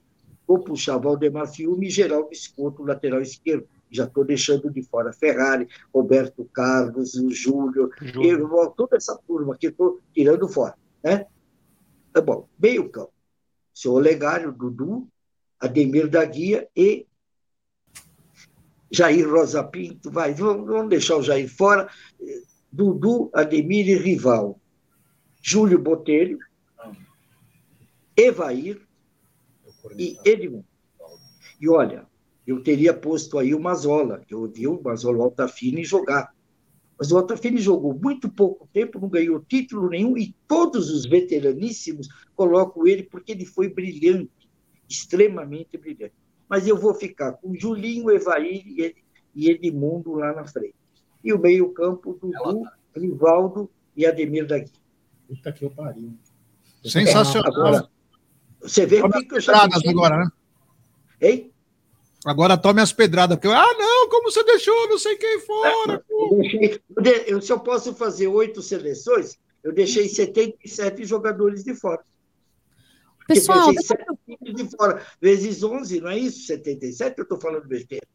S15: vou puxar Valdemar Fiume e Geraldo Escoto, lateral esquerdo. Já estou deixando de fora Ferrari, Roberto Carlos, o Júlio, eu- toda essa turma que estou tirando fora. Né? Tá bom, meio campo. Seu Olegário, Dudu, Ademir da Guia e Jair Rosa Pinto, vai, vamos, vamos deixar o Jair fora. Dudu, Ademir e Rival. Júlio Botelho, Evair e Edmundo. E olha, eu teria posto aí o Mazola, que eu vi o Mazola o Altafine jogar. Mas o Altafine jogou muito pouco tempo, não ganhou título nenhum, e todos os veteraníssimos colocam ele porque ele foi brilhante, extremamente brilhante. Mas eu vou ficar com Julinho, Evair e Ed- e Edmundo lá na frente. E o meio-campo, Dudu, Rivaldo e Ademir da Guia.
S6: Puta que eu pariu.
S10: Sensacional.
S15: Agora, você vê o que, eu já
S10: agora, né?
S15: Hein?
S10: Agora tome as pedradas, porque eu, ah, não, como você deixou não sei quem fora?
S15: Eu deixei- eu de- eu- se eu posso fazer oito seleções, Eu deixei 77 jogadores de fora.
S14: Pessoal,
S15: deixei 7 times de fora, vezes 11, não é isso? 77? Eu estou falando besteira.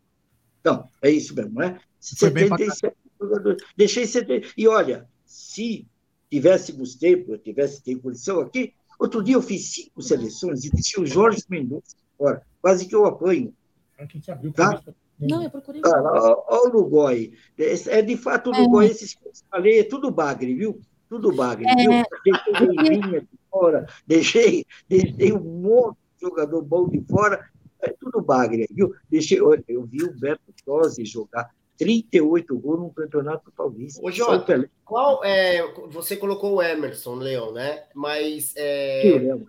S15: Não, é isso mesmo, não é?
S10: Foi bem pra
S15: 77 jogadores. Deixei 70. E olha, se tivéssemos tempo, eu tivesse tempo condição aqui, outro dia eu fiz cinco seleções e deixei o Jorge Mendonça fora. Quase que eu apanho. Tá?
S14: Não, eu procurei.
S15: Olha o Lugoi. É, é de fato o
S14: É.
S15: Lugoi, esses que eu falei, é tudo bagre, viu? Tudo bagre,
S14: É.
S15: viu? Deixei o Leivinha de fora, deixei, deixei um monte de jogador bom de fora, é tudo bagre, viu? Deixei, olha, eu vi o Beto Tosi jogar 38 gols no Campeonato Paulista.
S16: Ô, Jota,
S15: Pelé.
S16: qual é. Você colocou o Emerson, Leão, né? Mas. É,
S15: Que Léo,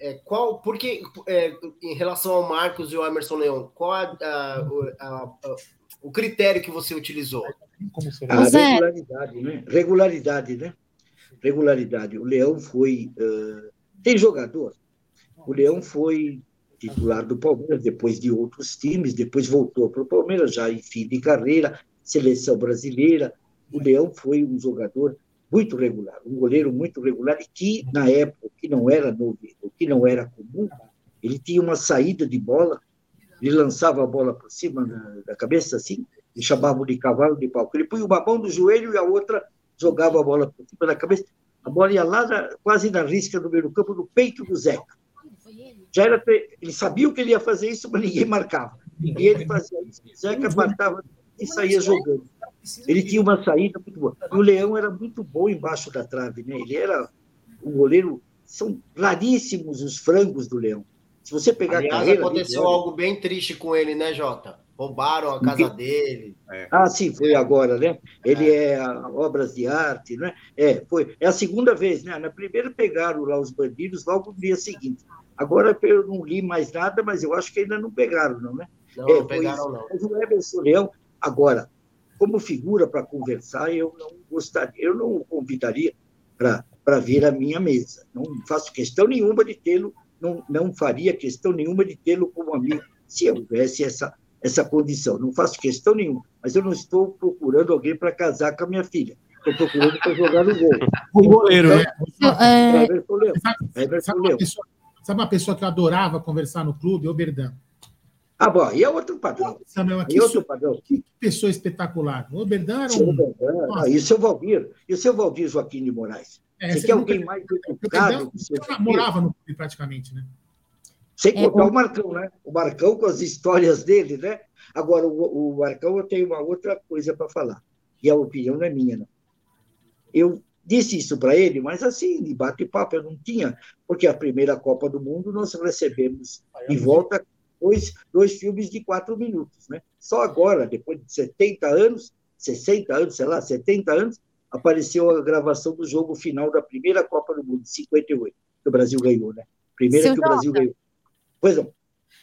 S16: é, qual. Porque é, em relação ao Marcos e ao Emerson Leão, qual a- a- o- a- a- o critério que você utilizou?
S15: A regularidade, né? Regularidade, né? Regularidade. O Leão foi. eh, tem jogador. O Leão foi titular do Palmeiras, depois de outros times, depois voltou para o Palmeiras, já em fim de carreira, seleção brasileira. O Leão foi um jogador muito regular, um goleiro muito regular, que, na época, que não era novo, que não era comum, ele tinha uma saída de bola, ele lançava a bola por cima da, da cabeça, assim, e chamavam de cavalo de palco. Ele punha uma mão no joelho e a outra jogava a bola por cima da cabeça. A bola ia lá, na- quase na risca do meio do campo, no peito do Zeca. Já era, ele sabia o que ele ia fazer isso, mas ninguém marcava. E ele fazia isso, o Zeca matava e saía jogando. Ele tinha uma saída muito boa. E o Leão era muito bom embaixo da trave, né? Ele era um goleiro. São raríssimos os frangos do Leão. Se você pegar a
S16: Aliás,
S15: carreira.
S16: aconteceu
S15: dele,
S16: algo bem triste com ele, né, Jota? Roubaram a casa dele.
S15: Ah, sim, foi agora, né? Ele é, obras de arte, né? É, foi. É a segunda vez, né? Na primeira pegaram lá os bandidos, logo no dia seguinte. Agora eu não li mais nada, mas eu acho que ainda não pegaram, não, né?
S16: Não,
S15: É,
S16: não pegaram,
S15: isso.
S16: não.
S15: Mas o Emerson Leão, agora, como figura para conversar, eu não gostaria, eu não o convidaria para vir à minha mesa. Não faço questão nenhuma de tê-lo, não, não faria questão nenhuma de tê-lo como amigo, se houvesse essa, essa condição. Não faço questão nenhuma, mas eu não estou procurando alguém para casar com a minha filha. Estou procurando para jogar no gol.
S6: O goleiro, né?
S15: É, Everton Leão. Everton
S6: Sabe uma, pessoa, sabe uma pessoa que eu adorava conversar no clube? O Berdão.
S15: Ah, bom, aí é outro padrão.
S6: Samuel,
S15: Aí
S6: que,
S15: é outro padrão.
S6: que pessoa espetacular. O Berdão era um.
S15: Verdão, ah, e o seu Valdir, e o seu Valdir Joaquim de Moraes.
S6: É,
S15: Você quer
S6: nunca-
S15: alguém mais
S6: O
S15: educado
S6: morava no clube praticamente, né?
S15: Sem
S6: É,
S15: contar
S6: o-
S15: o Marcão, né? O Marcão com as histórias dele, né? Agora, o, o Marcão, eu tenho uma outra coisa para falar. E a opinião não é minha, não. Eu disse isso para ele, mas assim, de bate-papo, eu não tinha, porque a primeira Copa do Mundo nós recebemos de volta dois, dois filmes de quatro minutos, né? Só agora, depois de 70 anos, 60 anos, sei lá, 70 anos, apareceu a gravação do jogo final da primeira Copa do Mundo, de 58, que o Brasil ganhou, né? Primeira
S14: Seu
S15: que o Brasil ganhou. Pois não.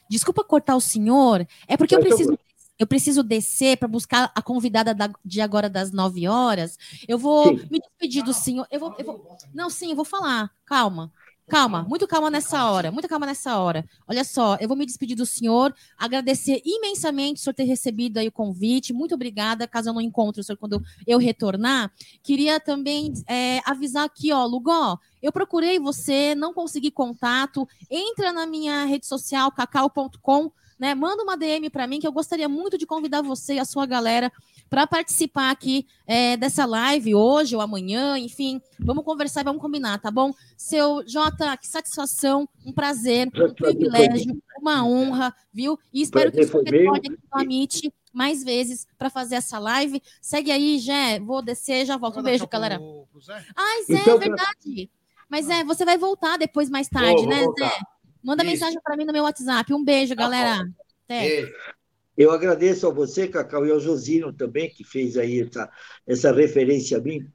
S14: Desculpa cortar o senhor, é porque eu
S15: Vai,
S14: preciso, eu preciso descer para buscar a convidada da- de agora das 9 horas. Eu vou
S15: Sim.
S14: me despedir do senhor. Eu vou, eu vou- não, sim, eu vou falar. Calma. Calma, muito calma nessa hora, muito calma nessa hora. Olha só, eu vou me despedir do senhor, agradecer imensamente o senhor ter recebido aí o convite. Muito obrigada, caso eu não encontre o senhor quando eu retornar. Queria também é, avisar aqui, ó, Lugó, eu procurei você, não consegui contato. Entra na minha rede social, cacau.com, né? Manda uma DM para mim que eu gostaria muito de convidar você e a sua galera para participar aqui é, dessa live hoje ou amanhã, enfim. Vamos conversar e vamos combinar, tá bom? Seu Jota, que satisfação, um prazer, um privilégio, uma honra, viu? E espero que
S15: meu.
S14: retorne aqui no Amit mais vezes para fazer essa live. Segue aí, Jé. Vou descer, já volto. Um beijo, galera. Ai, Zé,
S15: Então,
S14: é verdade. Mas é, você vai voltar depois mais tarde,
S15: Vou, vou
S14: né,
S15: voltar.
S14: Zé? Manda
S15: Isso.
S14: mensagem para mim no meu WhatsApp. Um beijo, galera. Até.
S15: Eu agradeço a você, Cacau, e ao Josino também, que fez aí essa, essa referência a mim.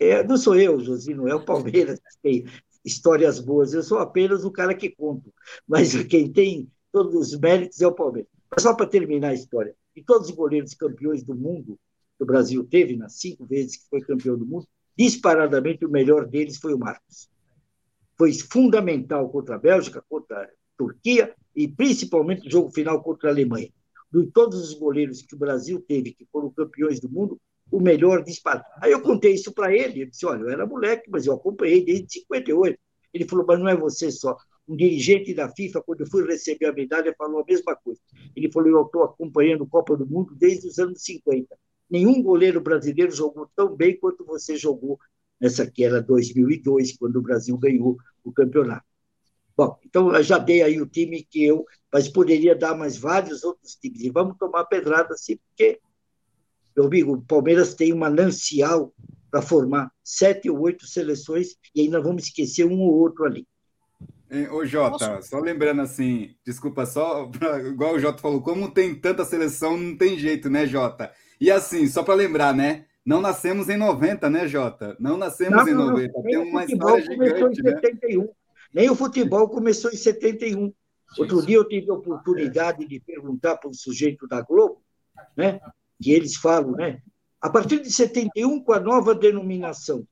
S15: É, é, não sou eu, Josino, é o Palmeiras que tem histórias boas. Eu sou apenas o cara que conto. Mas quem tem todos os méritos é o Palmeiras. Mas só para terminar a história, de todos os goleiros campeões do mundo que o Brasil teve, nas cinco vezes que foi campeão do mundo, disparadamente o melhor deles foi o Marcos. Foi fundamental contra a Bélgica, contra a Turquia e principalmente no jogo final contra a Alemanha. De todos os goleiros que o Brasil teve, que foram campeões do mundo, o melhor disparado. Aí eu contei isso para ele, ele disse, olha, eu era moleque, mas eu acompanhei desde 58. Ele falou, mas não é você só. Um dirigente da FIFA, quando eu fui receber a medalha, falou a mesma coisa. Ele falou, eu estou acompanhando a Copa do Mundo desde os anos 50. Nenhum goleiro brasileiro jogou tão bem quanto você jogou nessa que era 2002, quando o Brasil ganhou o campeonato. Bom, então eu já dei aí o time que eu, mas poderia dar mais vários outros times. E vamos tomar pedrada assim, porque, meu amigo, o Palmeiras tem um manancial para formar sete ou oito seleções e ainda vamos esquecer um ou outro ali.
S18: Hein, Ô, Jota, só lembrando assim, desculpa, só pra- igual o Jota falou, como tem tanta seleção, não tem jeito, né, Jota? E assim, só para lembrar, né? Não nascemos em 90, né, Jota? Não nascemos
S15: Não,
S18: em
S15: não, não.
S18: 90.
S15: Nem
S18: Tem
S15: o
S18: uma
S15: futebol
S18: história
S15: começou em
S18: gigante, né?
S15: 71. Nem o futebol começou em 71. Outro dia eu tive a oportunidade de perguntar para um sujeito da Globo, né, que eles falam, né, a partir de 71, com a nova denominação.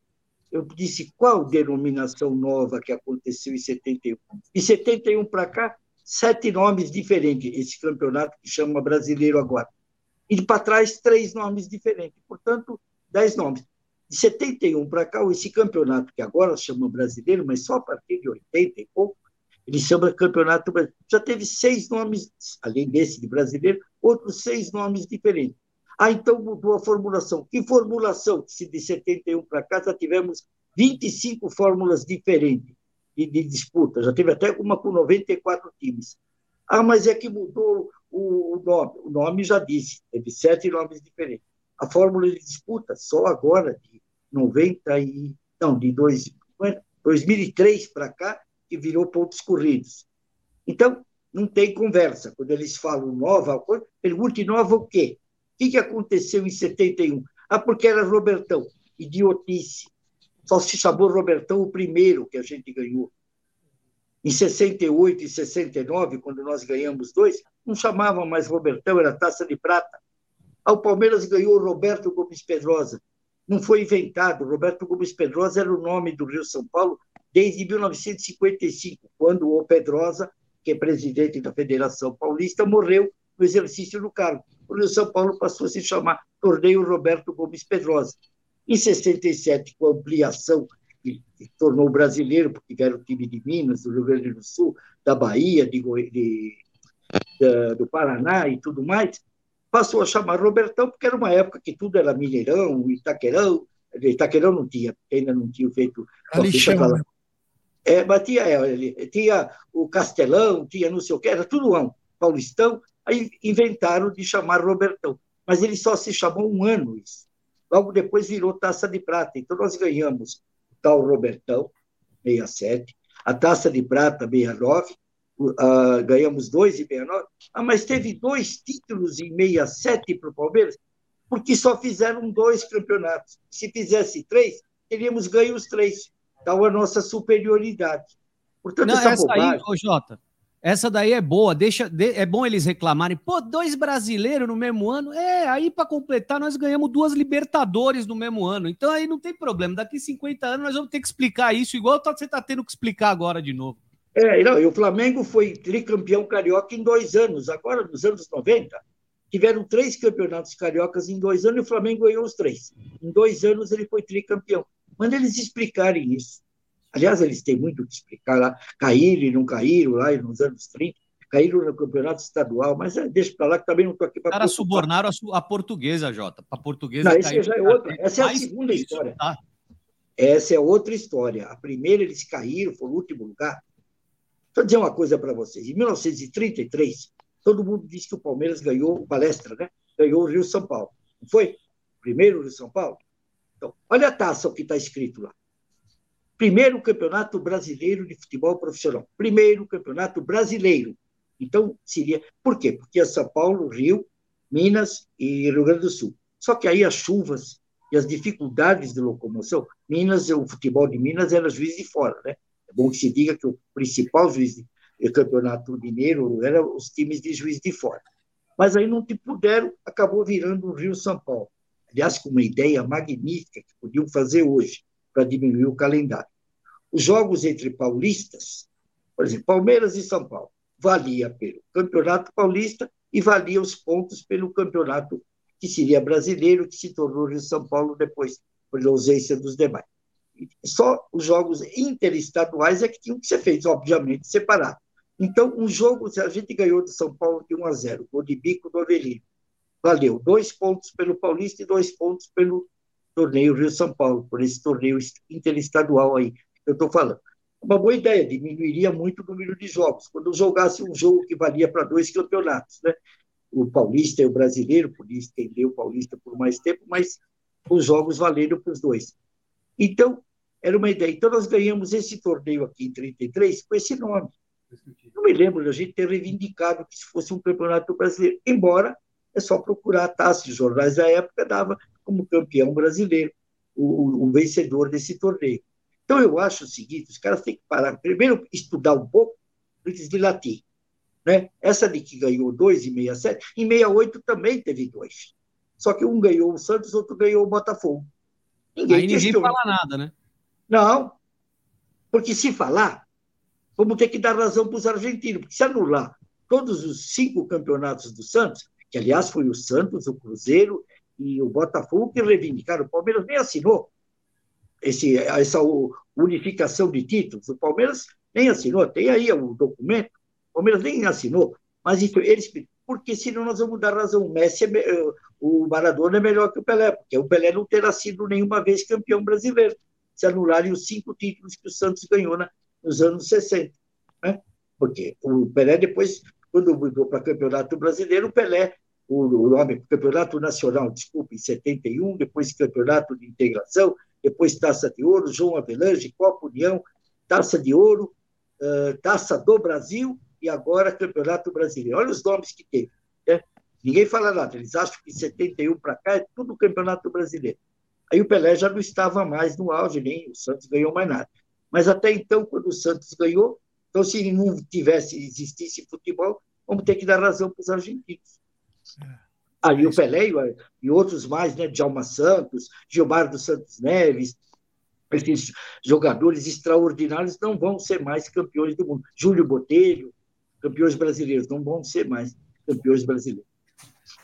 S15: Eu disse, qual denominação nova que aconteceu em 71? De 71 para cá, sete nomes diferentes, esse campeonato que chama brasileiro agora. E para trás, três nomes diferentes. Portanto, dez nomes. De 71 para cá, esse campeonato que agora chama brasileiro, mas só a partir de 80 e pouco, ele chama Campeonato Brasileiro. Já teve seis nomes, além desse de brasileiro, outros seis nomes diferentes. Ah, então mudou a formulação. Que formulação? Se de 71 para cá já tivemos 25 fórmulas diferentes de, de disputa. Já teve até uma com 94 times. Ah, mas é que mudou o, o nome. O nome já disse, teve sete nomes diferentes. A fórmula de disputa, só agora, de 90 e. Não, de dois, 2003 para cá, que virou pontos corridos. Então, não tem conversa. Quando eles falam nova pergunte nova o quê? O que, que aconteceu em 71? Ah, porque era Robertão. Idiotice. Só se chamou Robertão o primeiro que a gente ganhou. Em 68 e 69, quando nós ganhamos dois, não chamava mais Robertão, era taça de prata. Ah, o Palmeiras ganhou Roberto Gomes Pedrosa. Não foi inventado. Roberto Gomes Pedrosa era o nome do Rio São Paulo desde 1955, quando o Pedrosa, que é presidente da Federação Paulista, morreu no exercício do cargo. O Rio São Paulo passou a se chamar Torneio Roberto Gomes Pedrosa. Em 67, com a ampliação que, tornou brasileiro, porque tiveram o time de Minas, do Rio Grande do Sul, da Bahia, de, de- da- do Paraná e tudo mais, passou a chamar Robertão, porque era uma época que tudo era Mineirão, Itaquerão, Itaquerão não tinha, ainda não tinha feito
S10: Era
S15: aquela-
S10: né?
S15: é, mas tinha, é, tinha o Castelão, tinha não sei o que, era tudo um paulistão, aí inventaram de chamar Robertão. Mas ele só se chamou um ano isso. Logo depois virou Taça de Prata. Então nós ganhamos tal Robertão, 67, a Taça de Prata, 69, o- ah, ganhamos dois em 69, ah, mas teve dois títulos em 67 para o Palmeiras, porque só fizeram dois campeonatos. Se fizesse três, teríamos ganho os três. Tal a nossa superioridade. Portanto,
S19: Não,
S15: essa,
S19: essa aí,
S15: bobagem.
S19: ô Jota, essa daí é boa. Deixa, de- é bom eles reclamarem. Pô, dois brasileiros no mesmo ano. É, aí para completar, nós ganhamos duas Libertadores no mesmo ano. Então aí não tem problema. Daqui 50 anos nós vamos ter que explicar isso, igual tá- você tá tendo que explicar agora de novo.
S15: É, não, e o Flamengo foi tricampeão carioca em dois anos. Agora, nos anos 90, tiveram três campeonatos cariocas em dois anos e o Flamengo ganhou os três. Em dois anos ele foi tricampeão. Manda eles explicarem isso. Aliás, eles têm muito o que explicar lá. Caíram e não caíram lá nos anos 30. Caíram no campeonato estadual, mas é, deixa para lá que também não estou aqui
S19: Os
S15: para.
S19: caras subornaram a, a portuguesa, Jota. A portuguesa
S15: Não, essa já é outra. Essa é a segunda história.
S19: tá?
S15: Essa é outra história. A primeira, eles caíram, foi o último lugar. Eu dizer uma coisa para vocês. Em 1933, todo mundo disse que o Palmeiras ganhou, palestra, né? Ganhou o Rio São Paulo. Não foi? Primeiro Rio São Paulo? Então, olha a taça o que está escrito lá. Primeiro campeonato brasileiro de futebol profissional. Primeiro campeonato brasileiro. Então, seria. Por quê? Porque é São Paulo, Rio, Minas e Rio Grande do Sul. Só que aí as chuvas e as dificuldades de locomoção. Minas, o futebol de Minas era juiz de fora, né? É bom que se diga que o principal juiz de de campeonato mineiro era os times de juiz de fora. Mas aí não te puderam, acabou virando o Rio São Paulo. Aliás, com uma ideia magnífica que podiam fazer hoje para diminuir o calendário. Os jogos entre paulistas, por exemplo, Palmeiras e São Paulo, valia pelo Campeonato Paulista e valia os pontos pelo Campeonato que seria brasileiro, que se tornou Rio São Paulo depois, por ausência dos demais. Só os jogos interestaduais é que tinham que ser feitos, obviamente, separados. Então, um jogo, a gente ganhou do São Paulo de 1 a 0, gol de bico do Avelino. Valeu dois pontos pelo Paulista e dois pontos pelo torneio Rio-São Paulo, por esse torneio interestadual aí que eu estou falando. Uma boa ideia, diminuiria muito o número de jogos. Quando jogasse um jogo que valia para dois campeonatos, né? O Paulista e o Brasileiro, por isso estender o Paulista por mais tempo, mas os jogos valeram para os dois. Então, era uma ideia. Então, nós ganhamos esse torneio aqui em 33 com esse nome. Não me lembro de a gente ter reivindicado que se fosse um campeonato brasileiro, embora é só procurar a taça de jornais da época, dava como campeão brasileiro, o, o, vencedor desse torneio. Então, eu acho o seguinte: os caras têm que parar, primeiro, estudar um pouco antes de latir. Né? Essa de que ganhou dois em 67, em 68 também teve dois. Só que um ganhou o Santos, outro ganhou o Botafogo.
S19: Ninguém Aí ninguém fala nada, né?
S15: Não, porque se falar, vamos ter que dar razão para os argentinos, porque se anular todos os cinco campeonatos do Santos, que aliás foi o Santos, o Cruzeiro e o Botafogo que reivindicaram, o Palmeiras nem assinou esse, essa unificação de títulos, o Palmeiras nem assinou, tem aí o documento, o Palmeiras nem assinou, mas eles, porque senão nós vamos dar razão, o Messi, é, o Maradona é melhor que o Pelé, porque o Pelé não terá sido nenhuma vez campeão brasileiro, se anularem os cinco títulos que o Santos ganhou na, nos anos 60. Né? Porque o Pelé, depois, quando mudou para Campeonato Brasileiro, o Pelé, o, o nome Campeonato Nacional, desculpa, em 71, depois Campeonato de Integração, depois Taça de Ouro, João Avelange, Copa União, Taça de Ouro, uh, Taça do Brasil e agora Campeonato Brasileiro. Olha os nomes que teve. Né? Ninguém fala nada, eles acham que 71 para cá é tudo Campeonato Brasileiro. Aí o Pelé já não estava mais no auge, nem o Santos ganhou mais nada. Mas até então, quando o Santos ganhou, então se não tivesse, existisse futebol, vamos ter que dar razão para os argentinos. Aí o Pelé e outros mais, né? Djalma Santos, Gilmar dos Santos Neves, esses jogadores extraordinários não vão ser mais campeões do mundo. Júlio Botelho, campeões brasileiros, não vão ser mais campeões brasileiros.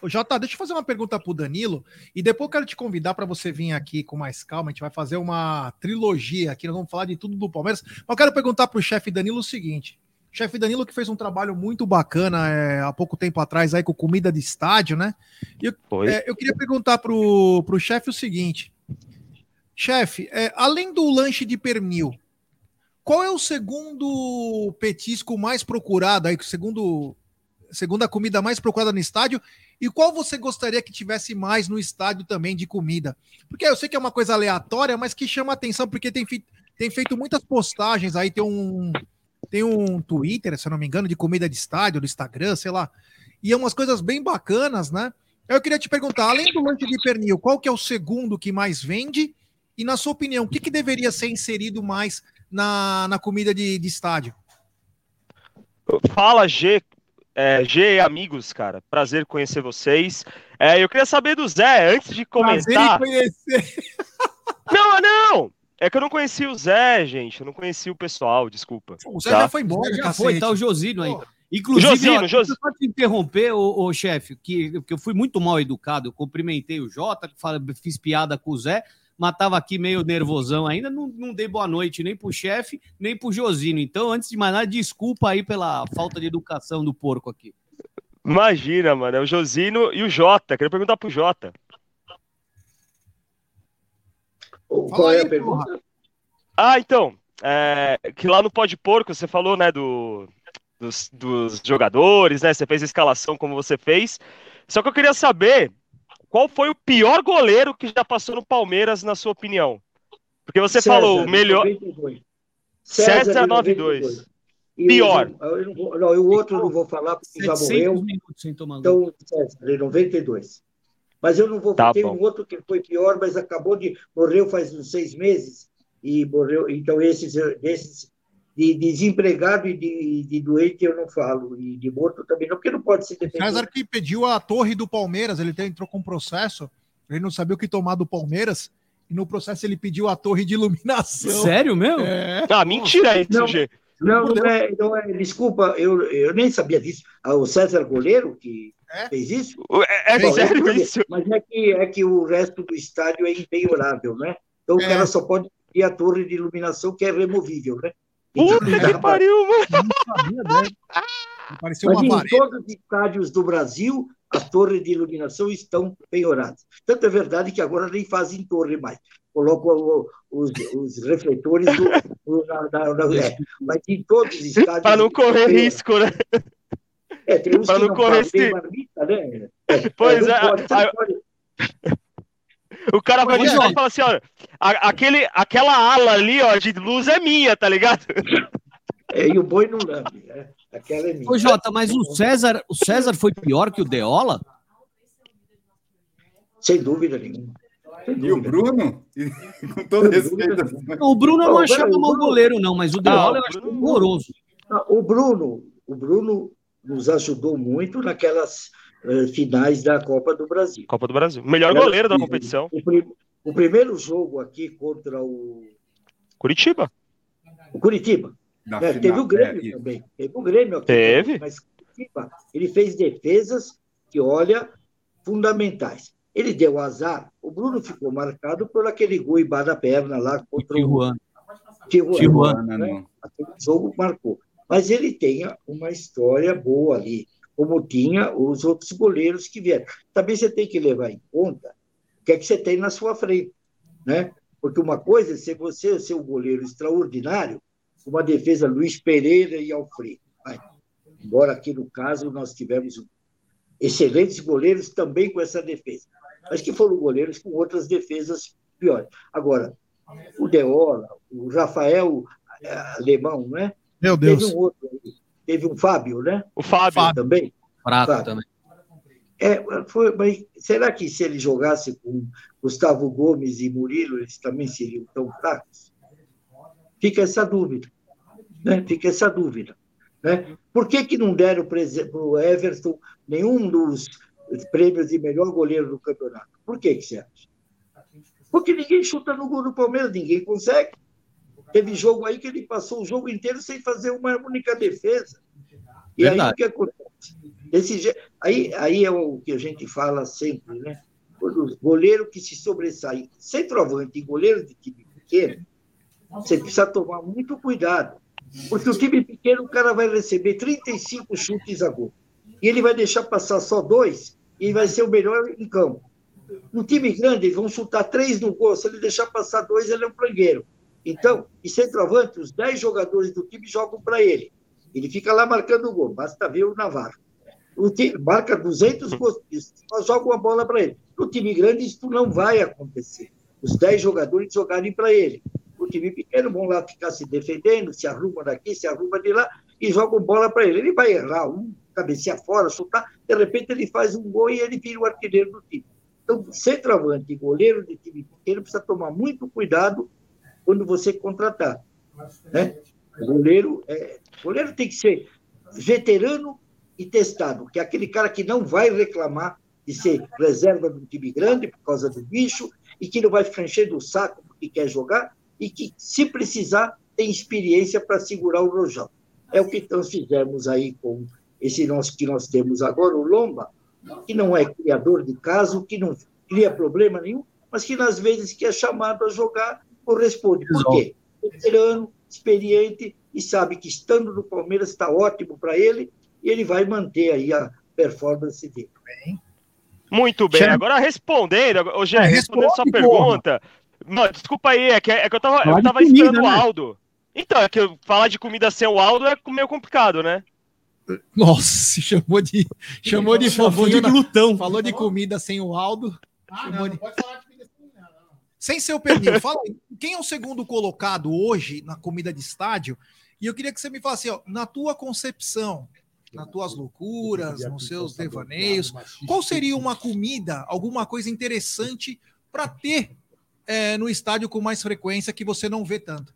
S10: Ô, Jota, deixa eu fazer uma pergunta pro Danilo e depois eu quero te convidar para você vir aqui com mais calma. A gente vai fazer uma trilogia aqui, nós vamos falar de tudo do Palmeiras. Mas eu quero perguntar pro chefe Danilo o seguinte: chefe Danilo que fez um trabalho muito bacana é, há pouco tempo atrás aí com comida de estádio, né? E eu, é, eu queria perguntar pro, pro chefe o seguinte: chefe, é, além do lanche de pernil, qual é o segundo petisco mais procurado aí, segundo segunda comida mais procurada no estádio e qual você gostaria que tivesse mais no estádio também de comida? Porque eu sei que é uma coisa aleatória, mas que chama atenção, porque tem, tem feito muitas postagens aí, tem um, tem um Twitter, se eu não me engano, de comida de estádio, do Instagram, sei lá. E é umas coisas bem bacanas, né? Eu queria te perguntar, além do lanche de pernil, qual que é o segundo que mais vende? E na sua opinião, o que, que deveria ser inserido mais na, na comida de, de estádio?
S17: Fala, G, é, G, amigos, cara, prazer conhecer vocês. É, eu queria saber do Zé, antes de comentar. Prazer conhecer. Não, não! É que eu não conheci o Zé, gente. Eu não conheci o pessoal, desculpa.
S19: O Zé tá? já foi embora, já foi, tá o Josino aí. Inclusive, Josino, ó, Jos... só te interromper, ô, ô chefe, que, que eu fui muito mal educado. Eu cumprimentei o Jota, fiz piada com o Zé mas estava aqui meio nervosão ainda, não, não dei boa noite nem pro chefe, nem pro Josino. Então, antes de mais nada, desculpa aí pela falta de educação do porco aqui.
S17: Imagina, mano, é o Josino e o Jota. Queria perguntar pro Jota.
S15: Qual é a pergunta?
S17: Ah, então, é, que lá no Pode Porco você falou, né, do, dos, dos jogadores, né, você fez a escalação como você fez. Só que eu queria saber qual foi o pior goleiro que já passou no Palmeiras, na sua opinião? Porque você César, falou o melhor. 92. César, César 92. Pior.
S15: Eu, eu vou, não, o outro eu não vou falar porque já morreu. Então, César, 92. Mas eu não vou. Tá tem bom. um outro que foi pior, mas acabou de. Morreu faz uns seis meses. E morreu. Então, esses, esses de desempregado e de, de, doente eu não falo, e de morto também não, porque não pode se defender.
S10: César que pediu a torre do Palmeiras, ele entrou com um processo, ele não sabia o que tomar do Palmeiras, e no processo ele pediu a torre de iluminação.
S19: Sério mesmo?
S17: É. Ah, mentira aí,
S15: não, Não, não é, não é, desculpa, eu, eu nem sabia disso. Ah, O César Goleiro que fez isso?
S17: É, é
S15: Bom,
S17: sério isso?
S15: Mas é que, é que o resto do estádio é impenhorável, né? Então o
S10: É.
S15: cara só pode ter a torre de iluminação que é removível, né?
S17: Puta que pariu, mano!
S10: Né? Pareceu
S15: Mas
S10: uma
S15: em todos os estádios do Brasil, as torres de iluminação estão penhoradas. Tanto é verdade que agora nem fazem torre mais. Colocam os, os refletores do, do- na, na- na- é. Mas em todos os estádios.
S17: Pra não correr risco, né?
S15: É, tem uns
S17: pra
S15: que
S17: não
S15: não
S17: correr esse-
S15: marmita, né? É,
S17: Pois
S15: não
S17: é,
S15: pode, pode-
S17: O cara vai
S15: Jorge.
S17: e fala assim, olha, a- aquele, aquela ala ali, ó, de luz é minha, tá ligado?
S15: É, e o boi não lambe, né? Aquela é minha.
S19: Ô, Jota, mas o César, o César foi pior que o Deola?
S15: Sem dúvida nenhuma.
S18: E o Bruno? Com todo respeito.
S19: O Bruno eu não achava
S15: peraí, o
S19: mau goleiro, não, mas o Deola
S15: Ah,
S19: eu acho horroroso.
S15: Não, O Bruno, o Bruno nos ajudou muito naquelas eh, finais da Copa do Brasil.
S17: Copa do Brasil. Melhor
S15: Era
S17: goleiro da competição.
S15: O, prim- o primeiro jogo aqui contra o,
S17: Curitiba.
S15: o Curitiba. Né,
S18: final,
S15: teve o Grêmio
S18: é,
S15: também. Teve o Grêmio aqui.
S17: Teve.
S15: Mas Curitiba, ele fez defesas que, olha, fundamentais. Ele deu azar. O Bruno ficou marcado por aquele gol embaixo da perna lá contra o
S19: Tijuana.
S15: Tijuana.
S18: Tijuana,
S15: né?
S18: não.
S15: Aquele jogo marcou. Mas ele tem uma história boa ali, como tinha os outros goleiros que vieram. Também você tem que levar em conta o que é que você tem na sua frente, né? Porque uma coisa é ser você ser um goleiro extraordinário, uma defesa Luiz Pereira e Alfredo. vai. Embora aqui no caso nós tivemos excelentes goleiros também com essa defesa, mas que foram goleiros com outras defesas piores. Agora, o Deola, o Rafael eh, Alemão, né?
S10: Meu
S15: Teve
S10: Deus.
S15: um outro aí. Teve um Fábio, né?
S17: O Fábio.
S15: Também.
S19: Prato
S15: Fábio.
S19: também.
S15: É, foi, mas será que se ele jogasse com Gustavo Gomes e Murilo, eles também seriam tão fracos? Fica essa dúvida. Né? Fica essa dúvida. Né? Por que, que não deram para o Everton nenhum dos prêmios de melhor goleiro do campeonato? Por que, que você acha? Porque ninguém chuta no gol do Palmeiras, ninguém consegue. Teve jogo aí que ele passou o jogo inteiro sem fazer uma única defesa. E aí
S19: Verdade.
S15: o que acontece? Desse aí, aí é o que a gente fala sempre, né? Quando o goleiro que se sobressai, centroavante e goleiro de time pequeno, você precisa tomar muito cuidado. Porque o time pequeno, o cara vai receber 35 chutes a gol. E ele vai deixar passar só dois e vai ser o melhor em campo. No time grande, eles vão chutar três no gol. Se ele deixar passar dois, ele é um frangueiro. Então, e centroavante, os 10 jogadores do time jogam para ele. Ele fica lá marcando o gol, basta ver o Navarro. O time marca 200 gols, só joga uma bola para ele. No time grande, isso não vai acontecer. Os 10 jogadores jogarem para ele. O time pequeno vão lá ficar se defendendo, se arruma daqui, se arruma de lá e jogam bola para ele. Ele vai errar um, cabecear fora, chutar, de repente ele faz um gol e ele vira o artilheiro do time. Então, centroavante e goleiro de time pequeno precisa tomar muito cuidado quando você contratar. Né? O goleiro, é, goleiro tem que ser veterano e testado, que é aquele cara que não vai reclamar de ser reserva de um time grande por causa do bicho e que não vai ficar enchendo o saco porque quer jogar e que, se precisar, tem experiência para segurar o rojão. É o que nós fizemos aí com esse nosso que nós temos agora, o Lomba, que não é criador de caso, que não cria problema nenhum, mas que nas vezes que é chamado a jogar, corresponde. Por quê? Veterano, experiente e sabe que estando no Palmeiras está ótimo para ele e ele vai manter aí a performance dele.
S17: Muito bem.
S15: Chama-
S17: Agora respondendo, ô Gé,
S15: É,
S17: respondendo sua pergunta. Mano, desculpa aí, é que, é que eu tava,
S10: Falar
S17: eu
S10: de
S17: tava
S10: comida,
S17: esperando o
S10: né?
S17: Aldo. Então, é que eu- falar de comida sem o Aldo é meio complicado, né?
S10: Nossa, chamou de, chamou de
S17: Chamou
S10: fofinho
S17: de
S10: na-
S17: glutão.
S10: Falou de comida sem o Aldo. chamou de- Sem ser o pernil. Fala aí, quem é o segundo colocado hoje na comida de estádio? E eu queria que você me falasse, na tua concepção, nas tuas loucuras, nos seus devaneios, qual seria uma comida, alguma coisa interessante para ter é, no estádio com mais frequência que você não vê tanto?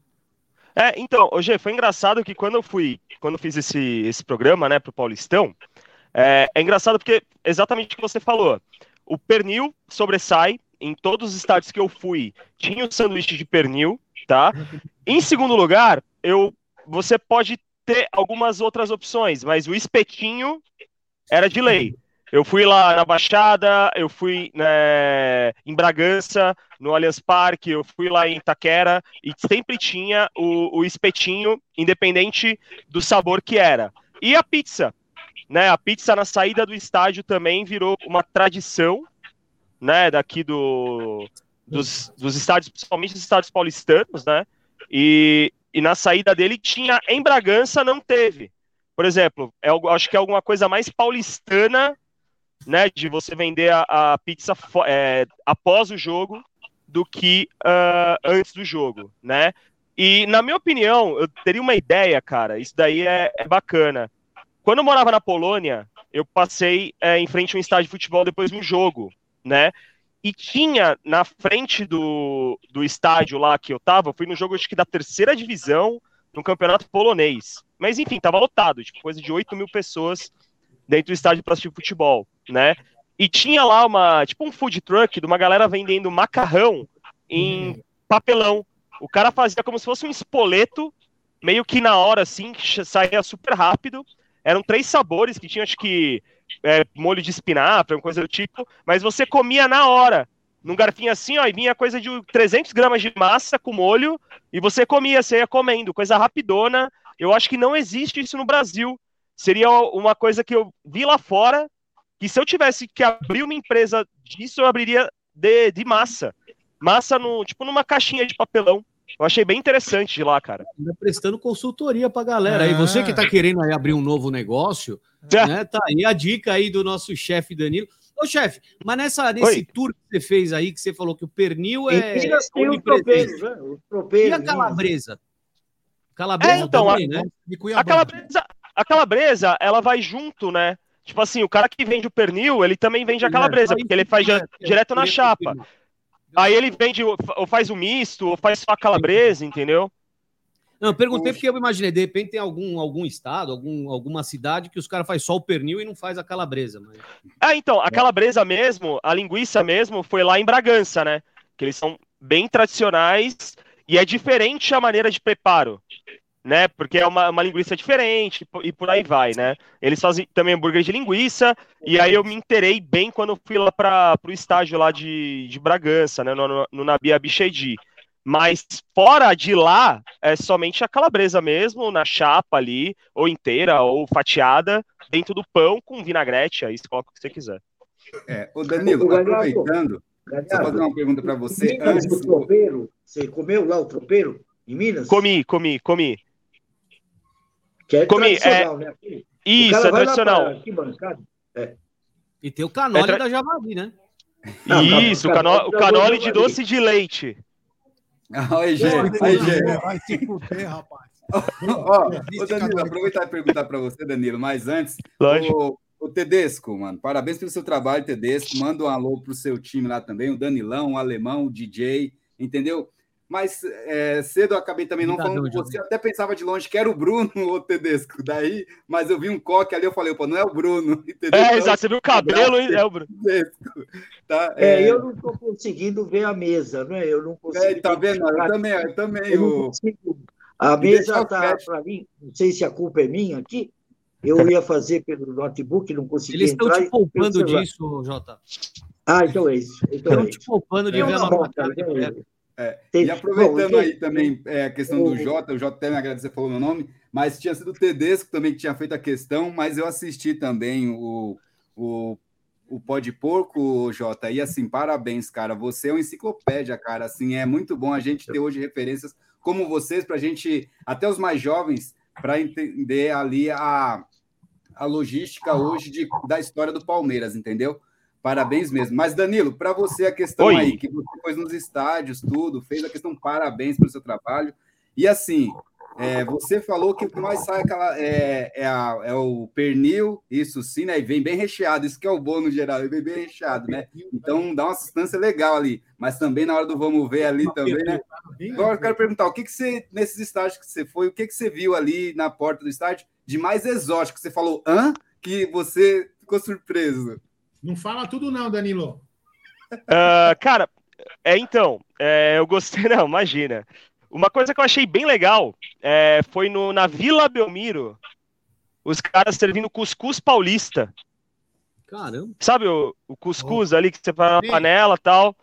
S17: É, então, hoje foi engraçado que quando eu fui, quando eu fiz esse, esse programa, né, pro Paulistão, é, é engraçado porque exatamente o que você falou. O pernil sobressai em todos os estádios que eu fui. Tinha o sanduíche de pernil, tá? Em segundo lugar, eu você pode ter algumas outras opções, mas o espetinho era de lei. Eu fui lá na Baixada, eu fui né, em Bragança, no Allianz Parque, eu fui lá em Itaquera e sempre tinha o, o espetinho, independente do sabor que era. E a pizza, né? A pizza na saída do estádio também virou uma tradição, né? Daqui do, dos, dos estádios, principalmente dos estádios paulistanos, né? E, e na saída dele tinha em Bragança, não teve. Por exemplo, é, acho que é alguma coisa mais paulistana, né, de você vender a, a pizza é, após o jogo do que ah, antes do jogo, né? E na minha opinião, eu teria uma ideia, cara. Isso daí é, é bacana. Quando eu morava na Polônia, eu passei é, em frente a um estádio de futebol depois de um jogo, né? E tinha na frente do, do estádio lá que eu tava, fui no jogo acho que da terceira divisão no campeonato polonês. Mas enfim, tava lotado, tipo, coisa de 8 mil pessoas dentro do estádio para assistir futebol, né? E tinha lá uma, tipo um food truck de uma galera vendendo macarrão em papelão. O cara fazia como se fosse um espoleto, meio que na hora, assim, que saía super rápido. Eram três sabores que tinham, acho que, é, molho de espinafre, uma coisa do tipo, mas você comia na hora. Num garfinho assim, ó, e vinha coisa de 300 gramas de massa com molho, e você comia, você ia comendo, coisa rapidona. Eu acho que não existe isso no Brasil. Seria uma coisa que eu vi lá fora, que se eu tivesse que abrir uma empresa disso, eu abriria de, de massa. Massa, no, tipo, numa caixinha de papelão. Eu achei bem interessante de lá, cara.
S19: Ainda prestando consultoria pra galera. Aí você que tá querendo aí abrir um novo negócio. né? Tá aí a dica aí do nosso chefe Danilo. Ô, chefe, mas nessa, nesse
S15: Oi.
S19: tour que você fez aí, que você falou que o pernil é.
S15: Em Minas tem os
S19: onipresente.
S15: tropeiros, né? Os tropeiros.
S19: E a
S15: Minas.
S19: calabresa? Calabresa
S17: É, então,
S19: também,
S17: a-
S19: né?
S17: A calabresa, a calabresa, ela vai junto, né? Tipo assim, o cara que vende o pernil, ele também vende a calabresa, porque ele faz direto na chapa. Aí ele vende, o- ou faz o misto, ou faz só a calabresa, entendeu?
S19: Não, eu perguntei porque eu imaginei, de repente tem algum, algum estado, algum, alguma cidade que os caras fazem só o pernil e não faz a calabresa. Mas...
S17: Ah, então, a calabresa mesmo, a linguiça mesmo, foi lá em Bragança, né? Que eles são bem tradicionais e é diferente a maneira de preparo, né? Porque é uma, uma linguiça diferente e por aí vai, né? Eles fazem também hambúrguer de linguiça e aí eu me interei bem quando fui lá para o estágio lá de, de Bragança, né? No, no, no Nabi Abichedi. Mas fora de lá, é somente a calabresa mesmo, na chapa ali, ou inteira, ou fatiada, dentro do pão com vinagrete, aí você coloca o que você quiser.
S18: É, ô Danilo,
S15: Ô,
S18: aproveitando, só fazer uma pergunta para você
S15: Minas,
S18: antes.
S15: o tropeiro, você comeu lá o tropeiro? Em Minas?
S17: Comi, comi, comi.
S15: Que é
S17: Comi,
S15: tradicional,
S17: é-
S15: né?
S17: Isso,
S15: cara
S17: é
S15: vai lá
S17: tradicional.
S15: pra É.
S19: E tem o canole
S17: É tra-
S19: da Javali, né?
S17: Isso, o cano- o canole de doce de leite.
S18: Aí, gente, aí, gente.
S7: Vai se fuder, rapaz.
S18: Ó, ô Danilo, aproveitar e perguntar para você, Danilo, mas antes, o, o Tedesco, mano, parabéns pelo seu trabalho, Tedesco. Manda um alô pro seu time lá também, o Danilão, o Alemão, o DJ, entendeu? Mas é, cedo eu acabei também não
S19: Obrigadão,
S18: falando com você, eu até pensava de longe que era o Bruno, o Tedesco. Daí, mas eu vi um coque ali, eu falei, opa, não é o Bruno, entendeu?
S17: É,
S18: Então,
S17: exato, você viu o cabelo e é o Bruno.
S18: Tedesco, tá?
S15: É,
S18: É,
S15: eu não estou conseguindo ver a mesa, né? Eu não consigo.
S18: É, tá vendo? Eu também, eu também,
S15: Eu não
S18: o-
S15: consigo. A mesa
S18: o
S15: está para mim, não sei se a culpa é minha aqui. Eu ia fazer pelo notebook, não consegui
S19: Eles estão
S15: entrar.
S19: te poupando disso, Jota.
S15: Ah, então é isso. Então
S19: Estão
S15: é
S19: te poupando de ver a
S15: né?
S18: É, e aproveitando
S15: Bom,
S18: aí
S15: gente,
S18: também é, a questão do Jota, o Jota até me agradecer falou meu nome, mas tinha sido o Tedesco também que tinha feito a questão, mas eu assisti também o, o, o Pó de Porco, Jota, e assim, parabéns, cara, você é uma enciclopédia, cara, assim, é muito bom a gente ter hoje referências como vocês, para a gente, até os mais jovens, para entender ali a, a logística hoje de, da história do Palmeiras, entendeu? Parabéns mesmo. Mas, Danilo, para você a questão
S17: Oi.
S18: aí, que você foi nos estádios, tudo, fez a questão, parabéns pelo seu trabalho. E assim, é, você falou que o que mais sai aquela, é, é, a- é o pernil, isso sim, né? E vem bem recheado, isso que é o bom no geral, ele vem bem recheado, né? Então dá uma sustância legal ali. Mas também na hora do vamos ver ali também, né? Agora eu quero perguntar, o que, que você, nesses estádios que você foi, o que, que você viu ali na porta do estádio de mais exótico? Você falou, hã? Que você ficou surpreso.
S6: Não fala tudo, não, Danilo.
S17: Ah, cara, é então, é, eu gostei, não, imagina. uma coisa que eu achei bem legal é, foi no, na Vila Belmiro, os caras servindo cuscuz paulista.
S19: Caramba.
S17: Sabe o, o cuscuz ali que você faz na panela e tal?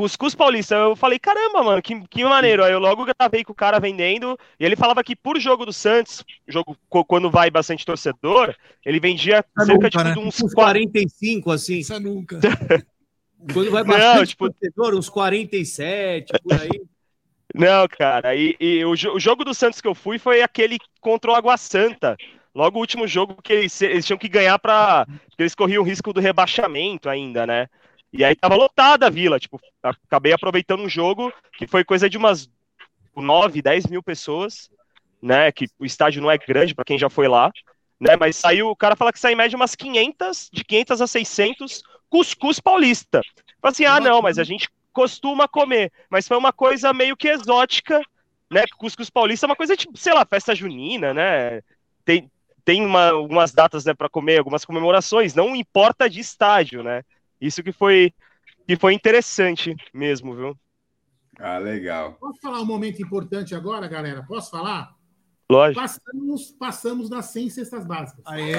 S17: Cuscuz paulista. Eu falei, caramba, mano, que, que maneiro. Aí eu logo gravei com o cara vendendo. E ele falava que por jogo do Santos, jogo quando vai bastante torcedor, ele vendia cerca tipo, de uns
S10: Uns
S19: 45, assim.
S10: Isso nunca.
S19: Quando vai
S17: Não,
S19: bastante
S17: tipo-
S19: torcedor, uns 47, por aí.
S17: Não, cara, e, e o, o jogo do Santos que eu fui foi aquele contra o Água Santa. Logo o último jogo que eles, eles tinham que ganhar para porque eles corriam o risco do rebaixamento ainda, né? E aí tava lotada a vila, tipo, acabei aproveitando um jogo que foi coisa de umas 9, 10 mil pessoas, né? Que o estádio não é grande para quem já foi lá, né? Mas saiu, o cara fala que sai em média umas 500, de 500 a 600 cuscuz paulista. Fala assim, ah, não, mas a gente costuma comer, mas foi uma coisa meio que exótica, né? Cuscuz paulista é uma coisa tipo, sei lá, festa junina, né? Tem, tem uma, algumas datas, né, para comer, algumas comemorações, não importa de estádio, né? Isso que foi que foi interessante mesmo, viu?
S18: Ah, legal.
S6: Posso falar um momento importante agora, galera? Posso falar?
S17: Lógico.
S6: Passamos, passamos das 100 cestas básicas.
S10: Aê!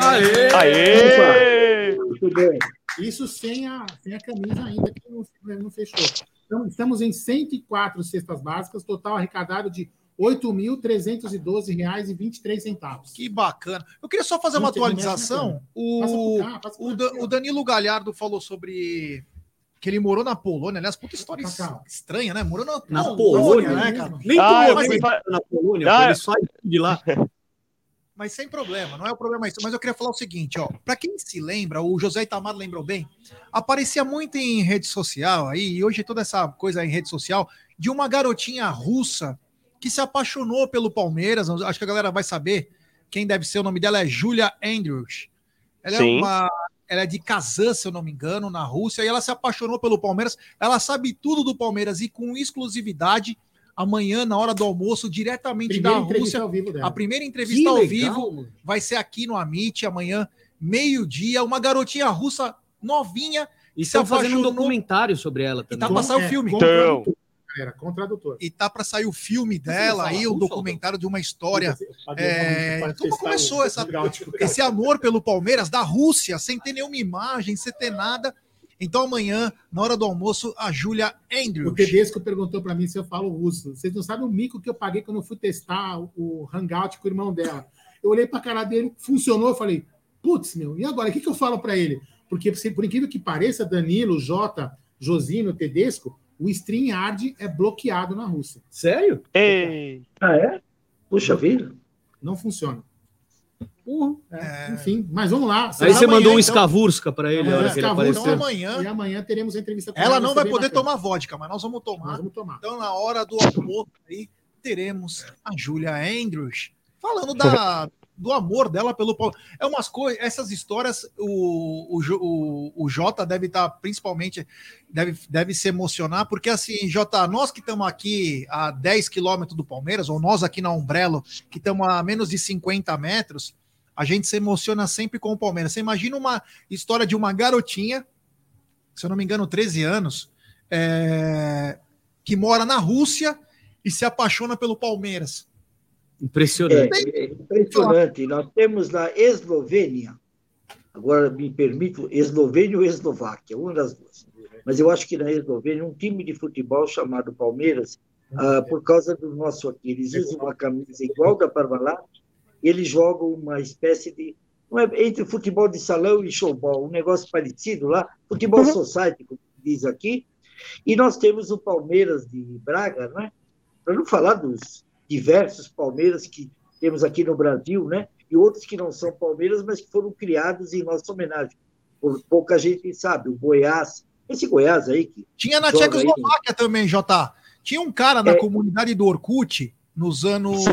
S17: Aê!
S15: Muito bem.
S6: Isso sem a, sem a camisa ainda, que não, não fechou. Então, estamos em 104 cestas básicas, total arrecadado de R$ 8.312,23.
S10: Que bacana. Eu queria só fazer uma atualização.
S6: bacana.
S10: O,
S6: cá,
S10: o, o Danilo Galhardo falou sobre que ele morou na Polônia. Aliás, puta história estranha, né? Morou na,
S19: Na Polônia,
S10: né, cara?
S19: Nem
S17: Ah,
S19: nem
S17: fui-
S19: na Polônia,
S10: Ah, é.
S19: ele sai de lá.
S10: Mas sem problema, não é o problema isso. Mas eu queria falar o seguinte, ó. Para quem se lembra, o José Itamar lembrou bem, aparecia muito em rede social aí, e hoje toda essa coisa em rede social, de uma garotinha russa que se apaixonou pelo Palmeiras. Acho que a galera vai saber quem deve ser. O nome dela é Julia Andrews. Ela
S17: Sim.
S10: é uma. Ela é de Kazan, se eu não me engano, na Rússia, e ela se apaixonou pelo Palmeiras. Ela sabe tudo do Palmeiras e com exclusividade, amanhã, na hora do almoço, diretamente
S6: Primeira
S10: da Rússia.
S6: ao vivo dela.
S10: A primeira entrevista
S19: Que
S10: ao
S19: legal,
S10: vivo
S19: mano.
S10: vai ser aqui no Amit amanhã, meio-dia. Uma garotinha russa novinha.
S19: E
S10: se
S19: estão fazendo um documentário sobre ela também.
S10: tá pra sair o
S6: É,
S10: filme.
S17: Então.
S6: Galera, com tradutor.
S10: E tá para sair o filme dela aí, o documentário de uma história. É,
S6: vamos
S10: como começou
S6: o
S10: essa, esse amor pelo Palmeiras da Rússia, sem ter nenhuma imagem, sem ter nada. Então amanhã, na hora do almoço, a Júlia
S6: O
S10: Andrews.
S6: Tedesco perguntou para mim se eu falo russo. Vocês não sabem o mico que eu paguei quando eu fui testar o Hangout com o irmão dela. Eu olhei para a cara dele, funcionou, eu falei, putz, meu, e agora? O que, que eu falo para ele? Porque, se- por incrível que pareça, Danilo, Jota, Josino, Tedesco, o StreamYard é bloqueado na Rússia.
S19: Sério?
S17: Ei,
S15: Ah, é? Puxa vida.
S6: Não funciona.
S19: Porra.
S6: É, Enfim, mas vamos lá.
S19: Aí você
S10: amanhã,
S19: mandou um
S10: então.
S19: escavurska pra ele a hora que ele apareceu.
S10: Então amanhã,
S6: E amanhã teremos a entrevista com
S10: ela não vai poder
S6: bacana.
S10: tomar vodka, mas nós vamos tomar.
S6: Nós vamos tomar.
S10: Então, na hora do almoço aí, teremos a Julia Andrews falando da, do amor dela pelo Paulo. É umas coisas, essas histórias, o, o, o, o Jota deve estar principalmente, deve, deve se emocionar, porque assim, Jota, nós que estamos aqui a 10 quilômetros do Palmeiras, ou nós aqui na Umbrello, que estamos a menos de 50 metros, a gente se emociona sempre com o Palmeiras. Você imagina uma história de uma garotinha, se eu não me engano, 13 anos, é, que mora na Rússia e se apaixona pelo Palmeiras.
S19: Impressionante.
S15: É, é impressionante. Nós temos na Eslovênia, agora me permito, Eslovênia ou Eslováquia, uma das duas. Mas eu acho que na Eslovênia, um time de futebol chamado Palmeiras, ah, por causa do nosso aqui, eles usam uma camisa igual da Parmalat, eles jogam uma espécie de. não é- entre futebol de salão e showball, um negócio parecido lá, futebol society, como diz aqui, e nós temos o Palmeiras de Braga, não é? Para não falar dos diversos Palmeiras que temos aqui no Brasil, né? E outros que não são Palmeiras, mas que foram criados em nossa homenagem. Por- Pouca gente sabe, o Goiás, esse Goiás aí que
S10: Tinha na
S15: joga aí
S10: Tchecoslováquia também, Jota. Tinha um cara na
S15: É.
S10: comunidade do Orkut, nos anos.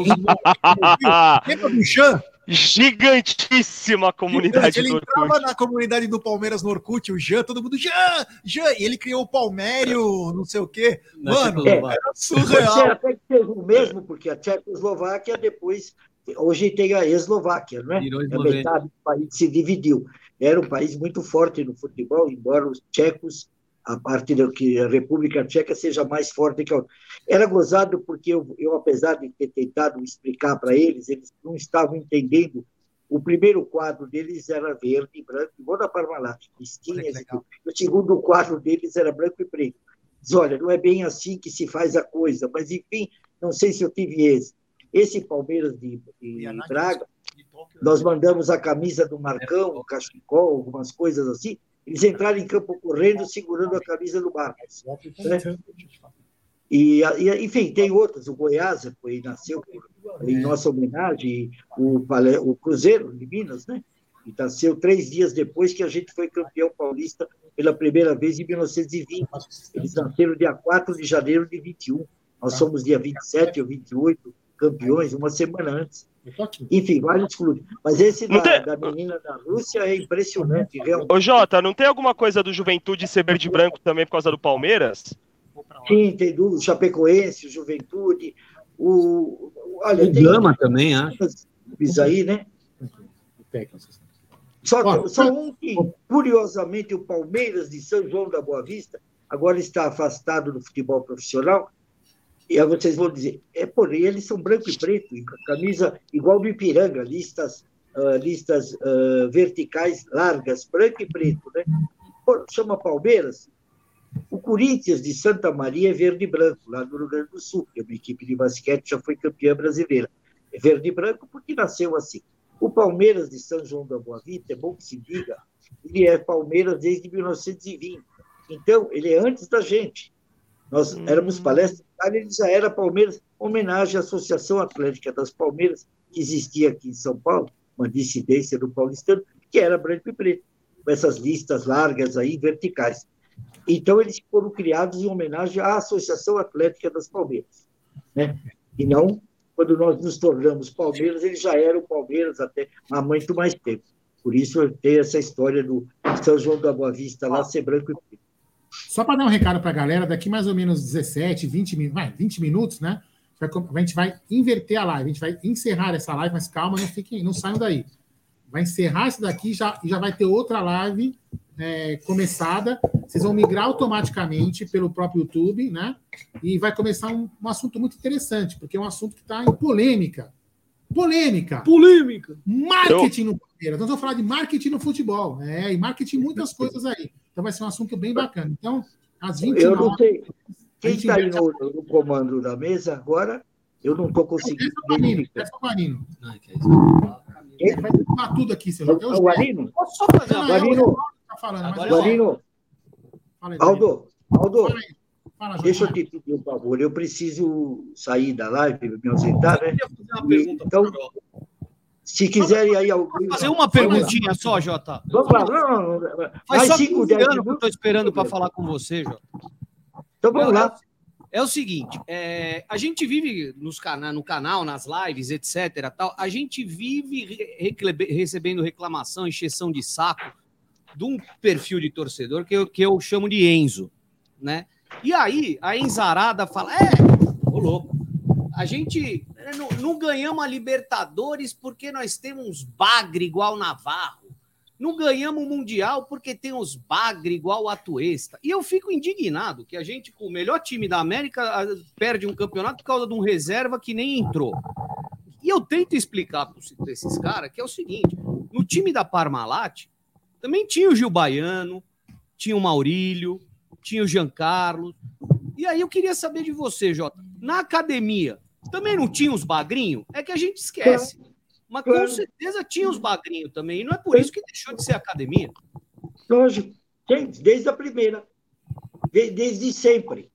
S10: Lembra do Chan?
S17: Gigantíssima comunidade
S10: ele
S17: do
S10: entrava
S17: Orkut.
S10: na comunidade do Palmeiras no Orkut, o Jean, todo mundo, Jean, Jean, e ele criou o Palmério, não sei o quê. Mano,
S19: Tchecoslováquia.
S10: era surreal.
S15: até que seja o mesmo, porque a Tchecoslováquia depois, hoje tem a Eslováquia, não é?
S19: Virou
S15: A metade do país se dividiu. Era um país muito forte no futebol, embora os tchecos a parte da que a República Tcheca seja mais forte que a outra. Era gozado porque eu, eu apesar de ter tentado explicar para eles, eles não estavam entendendo. O primeiro quadro deles era verde e branco, igual da Parmalat, listinhas. e tudo. O segundo quadro deles era branco e preto. Diz, olha, não é bem assim que se faz a coisa, mas enfim, não sei se eu tive esse. Esse Palmeiras de, de Braga, nós mandamos a camisa do Marcão, o cachecol, algumas coisas assim, eles entraram em campo correndo, segurando a camisa do Marcos. Né? E, e, enfim, tem outras. O Goiás foi, nasceu por, em nossa homenagem, o, o Cruzeiro de Minas, né? E nasceu três dias depois que a gente foi campeão paulista pela primeira vez em 1920. Eles nasceram dia 4 de janeiro de 21. Nós somos dia 27 ou 28 campeões, uma semana antes. Enfim, vários clubes. Mas esse da,
S17: tem-
S15: da menina da Rússia é impressionante, realmente.
S17: Ô, Jota, não tem alguma coisa do Juventude ser verde e branco também por causa do Palmeiras?
S15: Sim, tem do Chapecoense, o Juventude, o. Olha,
S19: O
S15: tem
S19: Gama também, acho.
S15: clubes aí, né? Só, só um que, curiosamente, o Palmeiras de São João da Boa Vista agora está afastado do futebol profissional. E aí vocês vão dizer, é por eles são branco e preto, camisa igual do Ipiranga, listas, ah, listas ah, verticais largas, branco e preto, né? Pô, chama Palmeiras. O Corinthians de Santa Maria é verde e branco, lá no Rio Grande do Sul, que é uma equipe de basquete já foi campeã brasileira. É verde e branco porque nasceu assim. O Palmeiras de São João da Boa Vista, é bom que se diga, ele é Palmeiras desde 1920. Então, ele é antes da gente. Nós éramos palestra, ele já era Palmeiras, homenagem à Associação Atlética das Palmeiras, que existia aqui em São Paulo, uma dissidência do paulistano, que era branco e preto, com essas listas largas aí, verticais. Então, eles foram criados em homenagem à Associação Atlética das Palmeiras. Né? E não, quando nós nos tornamos Palmeiras, eles já eram Palmeiras até há muito mais tempo. Por isso, tenho essa história do São João da Boa Vista lá ser branco e preto.
S6: Só para dar um recado para a galera, daqui mais ou menos 17, 20 minutos, vai, 20 minutos, né? A gente vai inverter a live, a gente vai encerrar essa live, mas calma, não fiquem, não saiam daí. Vai encerrar isso daqui já, e já vai ter outra live é, começada. Vocês vão migrar automaticamente pelo próprio YouTube, né? E vai começar um, um assunto muito interessante, porque é um assunto que está em polêmica. Polêmica.
S19: Polêmica.
S6: Marketing no Palmeiras. Nós vamos falar de marketing no futebol, né? E marketing em muitas coisas aí. Então vai ser um assunto bem bacana. Então, às 20
S15: Eu não sei. Quem está aí no, no comando da mesa agora, eu não estou conseguindo identificar.
S6: Peça o Guarino.
S15: Quem?
S6: Vai derrubar tudo aqui, seu. É
S15: O Guarino?
S6: Posso só fazer uma
S15: Guarino.
S6: Tá falando, mas
S15: Agora, Guarino.
S6: Fala aí,
S15: Aldo, Aldo,
S6: Fala,
S15: deixa eu te pedir um favor. Eu preciso sair da live, me ausentar, né? E, então, se quiserem aí alguém.
S19: Fazer uma perguntinha só, Jota.
S15: Vamos lá, não, não, não.
S19: Faz só
S15: 5,
S19: 15
S15: 10
S19: anos que eu estou esperando para falar com você, Jota.
S15: Então vamos lá.
S19: É o seguinte, é, a gente vive nos cana no canal, nas lives, etc. Tal, a gente vive re- recebendo reclamação, encheção de saco de um perfil de torcedor que eu, que eu chamo de Enzo, né? E aí a Enzarada fala: é, ô louco, a gente é, não, não ganhamos a Libertadores porque nós temos bagre igual Navarro. Não ganhamos o Mundial porque tem os bagre igual a Tuesta. E eu fico indignado que a gente, com o melhor time da América, perde um campeonato por causa de um reserva que nem entrou. E eu tento explicar para esses caras que é o seguinte: no time da Parmalat também tinha o Gil Baiano, tinha o Maurílio, tinha o Giancarlo. E aí eu queria saber de você, Jota. Na academia, também não tinha os bagrinhos? É que a gente esquece. Mas com certeza tinha os bagrinhos também. E não é por isso que deixou de ser academia.
S15: Lógico, desde a primeira. De- desde sempre.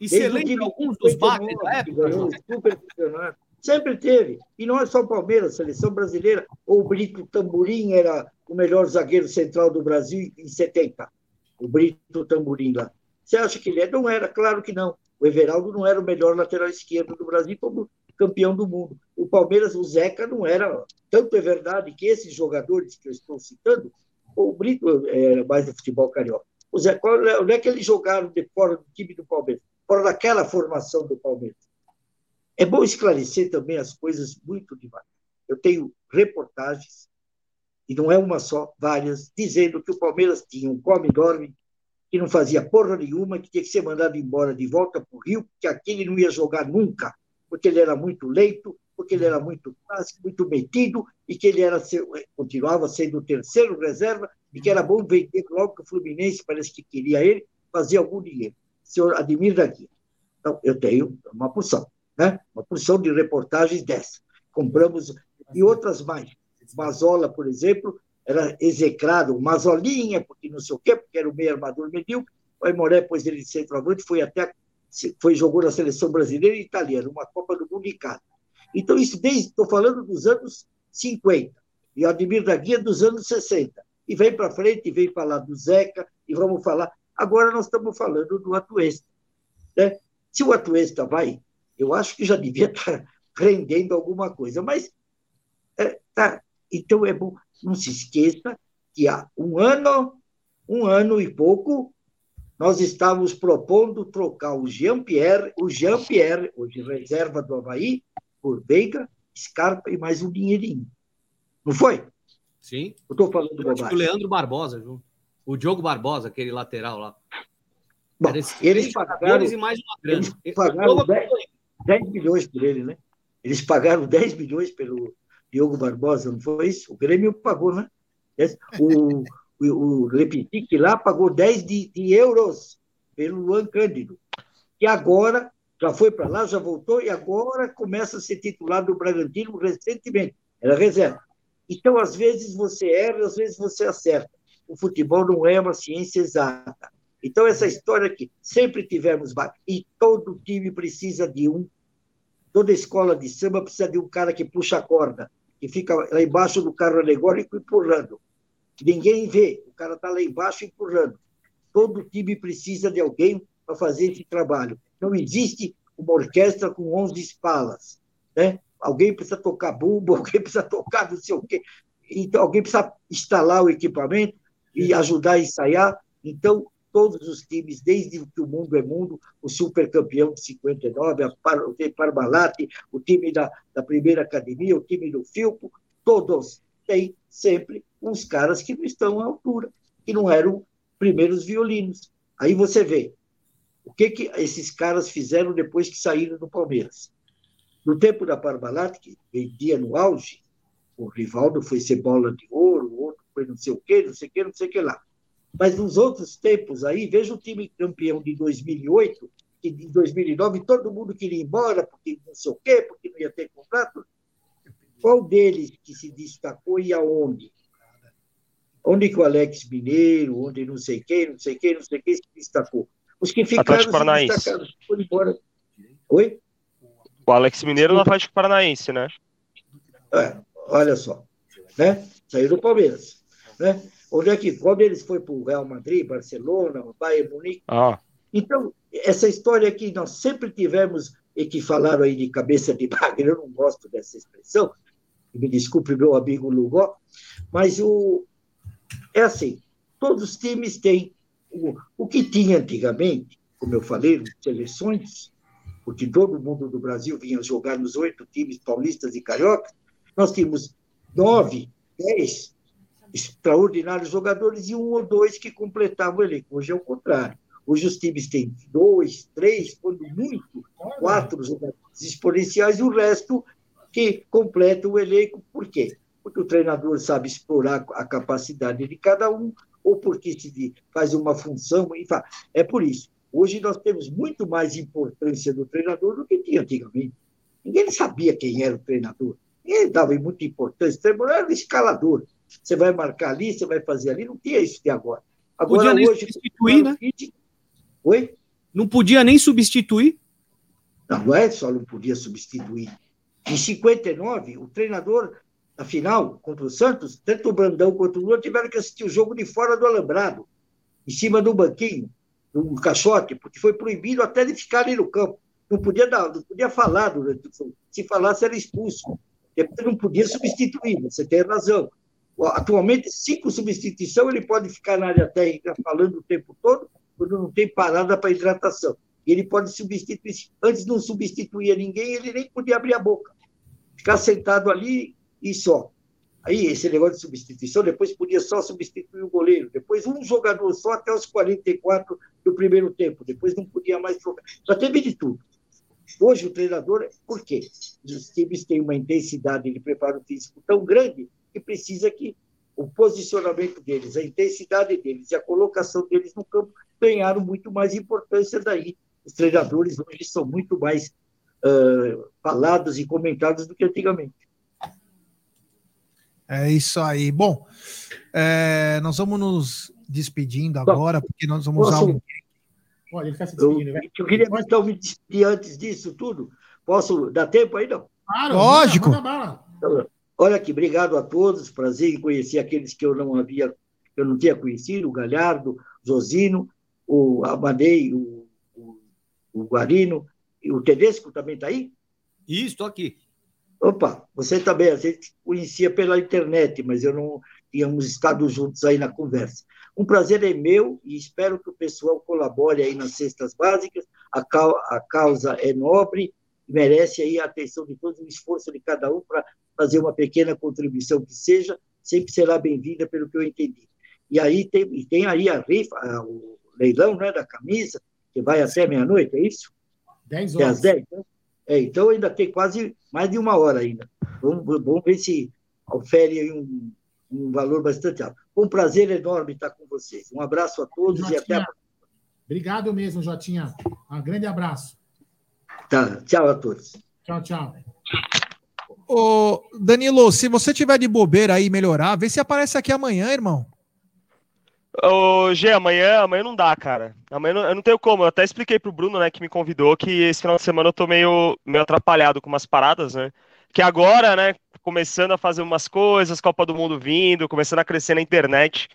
S19: E
S15: Desde
S19: você lembra alguns dos
S15: 59,
S19: bagres da época,
S15: super campeonato. Sempre teve. E não é só o Palmeiras, seleção brasileira. Ou o Brito Tamburim era o melhor zagueiro central do Brasil em 70. O Brito Tamburim lá. Você acha que ele é? Não era, claro que não. O Everaldo não era o melhor lateral esquerdo do Brasil como campeão do mundo. O Palmeiras, o Zeca não era. Tanto é verdade que esses jogadores que eu estou citando, o Brito era mais do futebol carioca. O Zeca, onde é que eles jogaram de fora do time do Palmeiras? Fora daquela formação do Palmeiras. É bom esclarecer também as coisas muito devagar. Eu tenho reportagens, e não é uma só, várias, dizendo que o Palmeiras tinha um come-dorme que não fazia porra nenhuma, que tinha que ser mandado embora de volta para o Rio, porque aquele não ia jogar nunca, porque ele era muito leito, porque ele era muito clássico, muito metido, e que ele era continuava sendo o terceiro reserva, e que era bom vender logo que o Fluminense parece que queria ele, fazer algum dinheiro. Senhor Ademir daqui. Então, eu tenho uma porção, né? uma porção de reportagens dessa. Compramos, e outras mais. Mazola, por exemplo, era execrado, Mazolinha, porque não sei o quê, porque era o meio armador medíocre. O Aimoré pôs ele de centroavante, foi até foi jogou na seleção brasileira e italiana, uma Copa do Mundo em casa. Então, isso desde, estou falando dos anos 50, e o Ademir da Guia dos anos 60. E vem para frente, e vem falar do Zeca, e vamos falar. Agora nós estamos falando do Atuesta. Né? Se o Atuesta vai, eu acho que já devia estar rendendo alguma coisa, mas é, tá. Então é bom, não se esqueça que há um ano, um ano e pouco, nós estávamos propondo trocar o Jean-Pierre, o Jean-Pierre, hoje reserva do Havaí, por Veiga, Scarpa e mais um dinheirinho. Não foi?
S19: Sim.
S15: Eu estou falando
S19: Eu acho que o Leandro Barbosa, junto. O Diogo Barbosa, aquele lateral lá.
S15: Bom, eles pagaram,
S19: e mais uma grana.
S15: eles pagaram 10, 10 milhões por ele, né? Eles pagaram 10 milhões pelo Diogo Barbosa, não foi isso? O Grêmio pagou, né? O, o, o Lepitic lá pagou 10 de, de euros pelo Luan Cândido. E agora já foi para lá, já voltou, e agora começa a ser titular do Bragantino recentemente. Era reserva. Então, às vezes você erra, às vezes você acerta. O futebol não é uma ciência exata. Então, essa história que sempre tivemos, e todo time precisa de um, toda escola de samba precisa de um cara que puxa a corda, que fica lá embaixo do carro alegórico empurrando. Ninguém vê, o cara está lá embaixo empurrando. Todo time precisa de alguém para fazer esse trabalho. Não existe uma orquestra com 11 espalas. Né? Alguém precisa tocar bumbo, alguém precisa tocar não sei o quê. Então, alguém precisa instalar o equipamento e ajudar a ensaiar. Então, todos os times, desde que o mundo é mundo, o supercampeão de 59, a Par, o Parmalat, o time da, da primeira academia, o time do Filpo, todos têm sempre uns caras que não estão à altura, que não eram primeiros violinos. Aí você vê, o que, que esses caras fizeram depois que saíram do Palmeiras? No tempo da Parmalat, que vendia no auge, o Rivaldo foi ser bola de ouro, o outro foi não sei o quê, não sei o quê, não sei o que lá. Mas nos outros tempos aí, veja o time campeão de 2008, que em 2009 todo mundo queria ir embora, porque não sei o quê, porque não ia ter contrato. Qual deles que se destacou e aonde? Onde que o Alex Mineiro, onde não sei quem, não sei quem, não sei quem se destacou? Os que ficaram
S17: Atlético Paranaense.
S15: foram embora. Oi?
S17: O Alex Mineiro no Atlético Paranaense, né?
S15: É, olha só. Né? Saiu do Palmeiras. Né? Onde é que, qual deles foi para o Real Madrid, Barcelona, Bayern Munique?
S17: Ah.
S15: Então, essa história que nós sempre tivemos, e que falaram aí de cabeça de bagre, eu não gosto dessa expressão, me desculpe meu amigo Lugó, mas o, é assim, todos os times têm o, o que tinha antigamente, como eu falei, seleções, porque todo mundo do Brasil vinha jogar nos oito times paulistas e cariocas, nós tínhamos nove, dez extraordinários jogadores e um ou dois que completavam o elenco. Hoje é o contrário. Hoje os times têm dois, três, quando muito, quatro jogadores exponenciais e o resto que completa o elenco. Por quê? Porque o treinador sabe explorar a capacidade de cada um, ou porque se faz uma função. Enfim, é por isso. Hoje nós temos muito mais importância do treinador do que tinha antigamente. Ninguém sabia quem era o treinador. Ninguém dava muita importância. O treinador era o escalador. Você vai marcar ali, você vai fazer ali. Não tinha isso de agora. Agora,
S10: podia nem
S15: hoje.
S10: substituir, né?
S15: Oi?
S10: Não podia nem substituir.
S15: Não, não é só não podia substituir. Em 59, o treinador, na final, contra o Santos, tanto o Brandão quanto o Lula tiveram que assistir o jogo de fora do alambrado, em cima do banquinho, no caixote, porque foi proibido até de ficar ali no campo. Não podia dar, não podia falar durante o jogo. Se falasse, era expulso. Depois não podia substituir, você tem razão. Atualmente, cinco substituição, ele pode ficar na área técnica falando o tempo todo, quando não tem parada para hidratação. Ele pode substituir. Antes não substituía ninguém, ele nem podia abrir a boca. Ficar sentado ali e só. Aí, esse negócio de substituição, depois podia só substituir o goleiro, depois um jogador só até os 44 do primeiro tempo, depois não podia mais trocar. Já teve de tudo. Hoje, o treinador, por quê? Os times têm uma intensidade de preparo físico tão grande que precisa que o posicionamento deles, a intensidade deles e a colocação deles no campo ganharam muito mais importância daí. Os treinadores hoje são muito mais uh, falados e comentados do que antigamente.
S10: É isso aí. Bom, é, nós vamos nos despedindo agora, porque nós vamos usar um.
S15: Olha, ele está se despedindo, velho. Eu queria então me despedir antes disso tudo. Posso dar tempo aí, não?
S10: Claro, Lógico.
S15: Então, olha aqui, obrigado a todos. Prazer em conhecer aqueles que eu não havia, eu não tinha conhecido, o Galhardo, Josino, o Amadei, o, o, o Guarino, e o Tedesco também está aí?
S19: Isso, estou aqui.
S15: Opa, você também, a gente conhecia pela internet, mas eu não tínhamos estado juntos aí na conversa. Um prazer é meu e espero que o pessoal colabore aí nas cestas básicas. A, a causa é nobre, merece aí a atenção de todos, o esforço de cada um para fazer uma pequena contribuição que seja, sempre será bem-vinda pelo que eu entendi. E aí tem, tem aí a rifa, o leilão né, da camisa, que vai até meia-noite, é isso?
S6: 10
S15: horas.
S6: É às
S15: 10, né? É, então ainda tem quase mais de uma hora ainda. Vamos, vamos ver se ofere um, um valor bastante alto. Foi um prazer enorme estar com vocês. Um abraço a todos
S6: Jotinha,
S15: e até a próxima.
S6: Obrigado mesmo, Jotinha. Um grande abraço.
S15: Tá, tchau a todos.
S6: Tchau, tchau.
S10: Ô, Danilo, se você tiver de bobeira aí melhorar, vê se aparece aqui amanhã, irmão.
S17: Ô, Gê, amanhã, amanhã não dá, cara. Amanhã não, eu não tenho como. Eu até expliquei pro Bruno, né, que me convidou, que esse final de semana eu tô meio, meio atrapalhado com umas paradas, né? Que agora, né, começando a fazer umas coisas, Copa do Mundo vindo, começando a crescer na internet.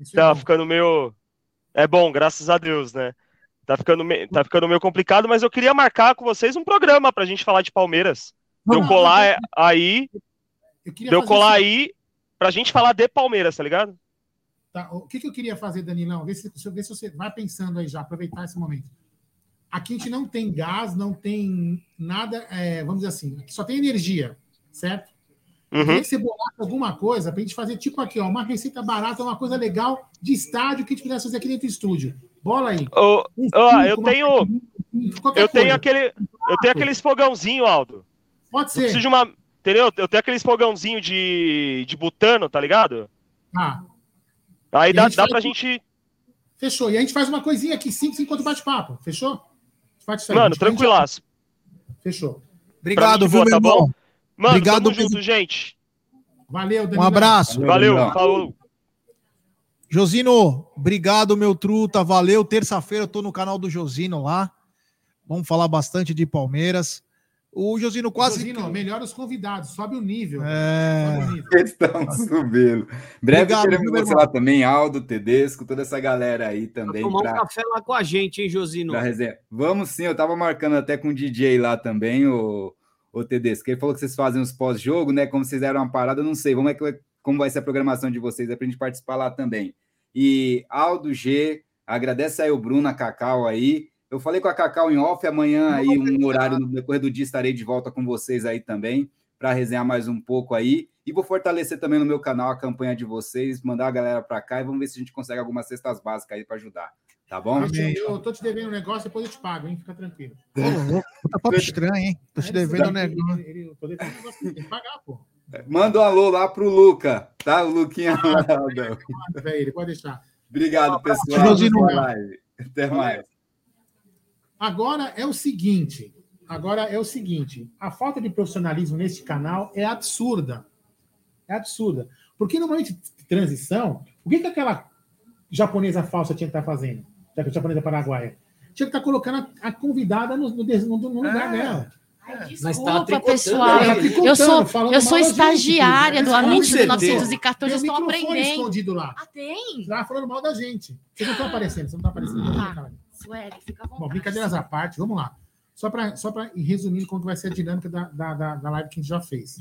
S6: Isso
S17: tá
S6: é
S17: ficando meio. É bom, graças a Deus, né? Tá ficando, me... tá ficando meio complicado, mas eu queria marcar com vocês um programa pra gente falar de Palmeiras. De eu
S6: Vamos,
S17: colar
S6: eu-
S17: aí.
S6: Eu
S17: De
S6: queria
S17: eu
S6: fazer
S17: colar
S6: assim-
S17: aí pra gente falar de Palmeiras, tá ligado?
S6: Tá, O que, que eu queria fazer, Danilão? Vê se, vê se você vai pensando aí já, aproveitar esse momento. Aqui a gente não tem gás, não tem nada, é, vamos dizer assim, aqui só tem energia, certo?
S17: Uhum.
S6: Queria que você bolasse alguma coisa para a gente fazer tipo aqui, ó, uma receita barata, uma coisa legal de estádio que a gente pudesse fazer aqui dentro do estúdio. Bola aí.
S17: Ô,
S6: Um suco,
S17: eu tenho. Eu tenho aquele. Eu tenho aqueles fogãozinho, Aldo.
S6: Pode ser.
S17: preciso de uma. Entendeu? Eu tenho aqueles fogãozinho de, de butano, tá ligado?
S6: Ah,
S17: Aí
S6: E
S17: dá, dá pra gente.
S6: fechou. E a gente faz uma coisinha aqui, cinco, cinco enquanto bate-papo. Fechou? A
S17: Mano,
S6: a gente-
S17: tranquilaço.
S6: Fechou.
S10: Obrigado, viu,
S17: boa,
S10: meu
S17: tá
S10: irmão?
S17: bom? Mano,
S10: Obrigado
S17: tamo junto, gente.
S6: Valeu, Danilão.
S10: Um abraço.
S17: Valeu, falou.
S10: Josino, obrigado, meu truta. Valeu. Terça-feira eu tô no canal do Josino lá. Vamos falar bastante de Palmeiras. O Josino quase.
S6: Josino, melhora os convidados, sobe o nível.
S10: É.
S6: Sobe o nível.
S18: Estão subindo. Breve
S10: Obrigado, meu
S18: você
S10: irmão?
S18: lá também, Aldo, Tedesco, toda essa galera aí também.
S19: Tomar um
S18: pra-
S19: café lá com a gente, hein, Josino?
S18: Vamos sim, eu tava marcando até com o DJ lá também, o, o Tedesco. Ele falou que vocês fazem os pós-jogo, né? Como vocês deram uma parada, eu não sei. Vamos ver que- como vai ser a programação de vocês, é pra gente participar lá também. E Aldo G, agradece aí o Bruno, a Cacau aí. Eu falei com a Cacau em off, amanhã aí, um horário no decorrer do dia, estarei de volta com vocês aí também, para resenhar mais um pouco aí. E vou fortalecer também no meu canal a campanha de vocês, mandar a galera para cá e vamos ver se a gente consegue algumas cestas básicas aí para ajudar. Tá bom?
S6: Eu, te- eu tô te devendo um negócio, depois eu te pago, hein? Fica tranquilo.
S10: Tá papo estranho, hein? Tô te devendo um negócio.
S6: Ele, ele, eu tô devendo um negócio que tem que pagar, pô.
S18: Manda um alô lá pro Luca, tá? O Luquinha.
S6: Velho, ele pode deixar.
S18: Obrigado, pessoal. Até mais.
S6: Agora é o seguinte, agora é o seguinte, a falta de profissionalismo neste canal é absurda. É absurda. Porque normalmente transição, o que, que aquela japonesa falsa tinha que estar fazendo? Já que a japonesa paraguaia. Tinha que estar colocando a, a convidada no, no, no- no lugar dela.
S14: Mas
S6: tá
S14: Desculpa, pessoal.
S6: tá tricotando,
S14: Eu sou, eu sou estagiária
S6: filho.
S14: do Amit
S6: certeza.
S14: 1914,
S6: Tem
S14: eu
S6: um
S14: estou aprendendo.
S6: escondido lá.
S14: Ah, tem?
S6: Lá falando mal da gente. Vocês não estão aparecendo, você não está aparecendo. Não,
S14: Ah, Sueli, fica à vontade.
S6: Bom, brincadeiras à parte, vamos lá. Só para só pra ir resumindo como vai ser a dinâmica da, da, da, da live que a gente já fez.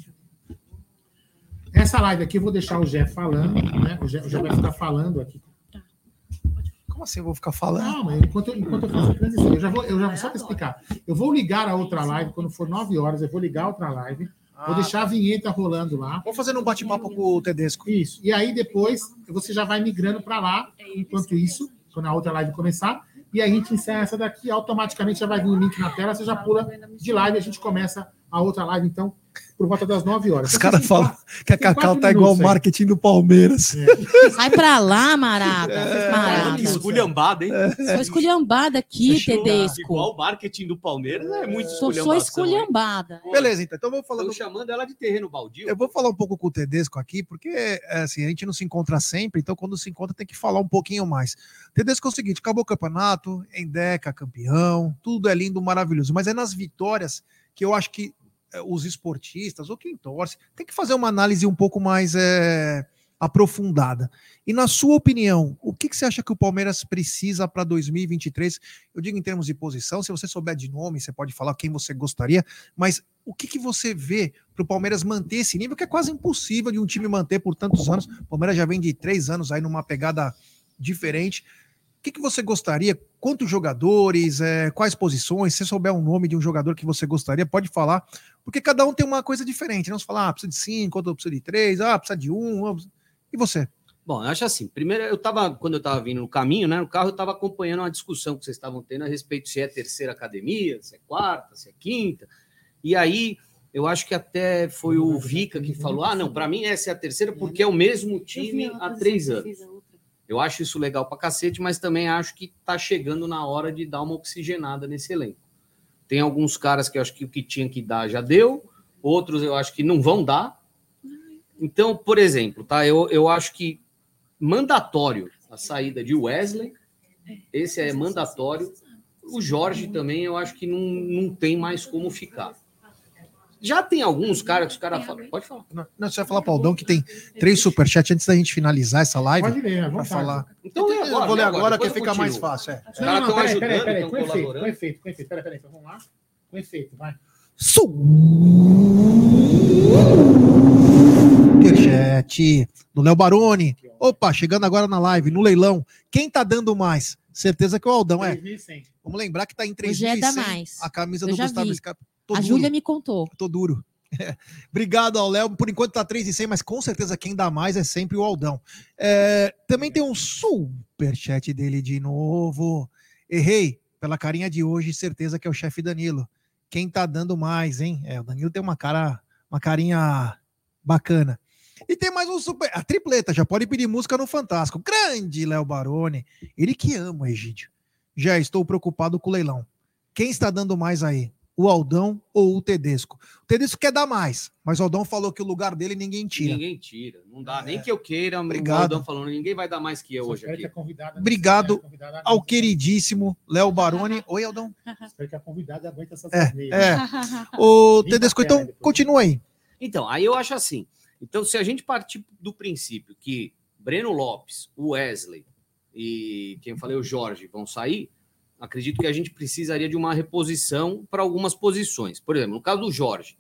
S6: Essa live aqui eu vou deixar o Jé falando, né? O Jé, o Jé vai ficar falando aqui.
S10: Como assim eu vou ficar falando?
S6: Calma, enquanto, eu- enquanto eu faço a transição. Eu já vou, eu já vou só para explicar. Eu vou ligar a outra live, quando for 9 horas, eu vou ligar a outra live. Vou deixar a vinheta rolando lá.
S10: Vamos fazer um bate-papo com o Tedesco.
S6: Isso. E aí depois você já vai migrando para lá, enquanto isso, quando a outra live começar. E a gente encerra essa daqui, automaticamente já vai vir o link na tela, você já pula de live a gente começa a outra live, então, por volta das 9 horas.
S10: Os caras falam que a Cacau tá igual o
S6: aí.
S10: marketing do Palmeiras.
S14: Sai pra lá, Marada.
S19: É,
S14: Marada.
S19: que esculhambada, hein?
S14: Sou esculhambada aqui, Tedesco.
S19: Igual o marketing do Palmeiras, é muito
S14: Sou,
S19: esculhambação.
S14: sou esculhambada.
S10: Beleza, então, então vamos falar
S19: Estão chamando ela de terreno baldio.
S10: Eu vou falar um pouco com o Tedesco aqui, porque é, assim, a gente não se encontra sempre, então quando se encontra tem que falar um pouquinho mais. Tedesco é o seguinte: acabou o campeonato, Endeca, campeão, tudo é lindo, maravilhoso, mas é nas vitórias que eu acho que é, os esportistas ou quem torce tem que fazer uma análise um pouco mais é, aprofundada. E na sua opinião, o que, que você acha que o Palmeiras precisa para 2023? Eu digo em termos de posição, se você souber de nome, você pode falar quem você gostaria, mas o que, que você vê para o Palmeiras manter esse nível, que é quase impossível de um time manter por tantos anos? O Palmeiras já vem de três anos aí numa pegada diferente. O que, que você gostaria? Quantos jogadores? é, quais posições? Se souber um nome de um jogador que você gostaria, pode falar. Porque cada um tem uma coisa diferente. Não se falar, ah, precisa de cinco, outro precisa de três, ah, precisa de um. ah, E você?
S19: Bom, eu acho assim, primeiro eu tava, quando eu tava vindo no caminho, né, no carro, eu tava acompanhando uma discussão que vocês estavam tendo a respeito se é terceira academia, se é quarta, se é quinta. E aí, eu acho que até foi o Vica que falou: ah, não, para mim essa é a terceira porque é o mesmo time há três anos. Eu acho isso legal pra cacete, mas também acho que tá chegando na hora de dar uma oxigenada nesse elenco. Tem alguns caras que eu acho que o que tinha que dar já deu, outros eu acho que não vão dar. Então, por exemplo, tá? Eu, eu acho que mandatório a saída de Wesley, esse é mandatório. O Jorge também, eu acho que não, não tem mais como ficar. Já tem alguns caras que os caras falam. Pode falar.
S10: Não, não, você vai falar para Aldão que tem três superchats antes da gente finalizar essa live.
S6: Pode ler, vontade.
S10: falar.
S19: Então, agora,
S10: eu vou ler
S19: lê
S10: agora,
S19: agora,
S10: que fica mais fácil. É.
S19: Os caras estão
S6: peraí,
S19: ajudando,
S6: peraí, peraí, com efeito, com efeito, com efeito. Peraí, peraí, então vamos lá. Com efeito, vai.
S10: Superchat do Léo Baroni. Opa, chegando agora na live, no leilão. Quem tá dando mais? Certeza que é o Aldão, é.
S6: 3.100.
S10: Vamos lembrar que tá em
S14: Hoje é
S10: 3.100
S14: mais.
S10: a camisa
S14: Eu
S10: do Gustavo
S14: vi.
S10: Scarpa. Tô
S14: A. Júlia me contou.
S10: Tô duro. Obrigado ao Léo. Por enquanto tá 3,100, mas com certeza quem dá mais é sempre o Aldão. É, também tem um superchat dele de novo. Errei pela carinha de hoje, certeza que é o chefe Danilo. Quem tá dando mais, hein? É, o Danilo tem uma cara, uma carinha bacana. E tem mais um super. A tripleta, já pode pedir música no Fantástico. Grande Léo Baroni. Ele que ama Egídio. Já estou preocupado com o leilão. Quem está dando mais aí? O Aldão ou o Tedesco? O Tedesco quer dar mais, mas o Aldão falou que o lugar dele ninguém tira.
S19: Ninguém tira. Não dá. Nem que eu queira.
S10: Obrigado.
S19: O Aldão falando, ninguém vai dar mais que eu hoje aqui.
S10: Obrigado ao queridíssimo Léo Baroni. Oi, Aldão.
S6: Espero que a convidada aguente essas
S10: É, é. O Tedesco, então, continua aí.
S19: Então, aí eu acho assim. Então, se a gente partir do princípio que Breno Lopes, o Wesley e quem eu falei, o Jorge, vão sair, acredito que a gente precisaria de uma reposição para algumas posições. Por exemplo, no caso do Jorge,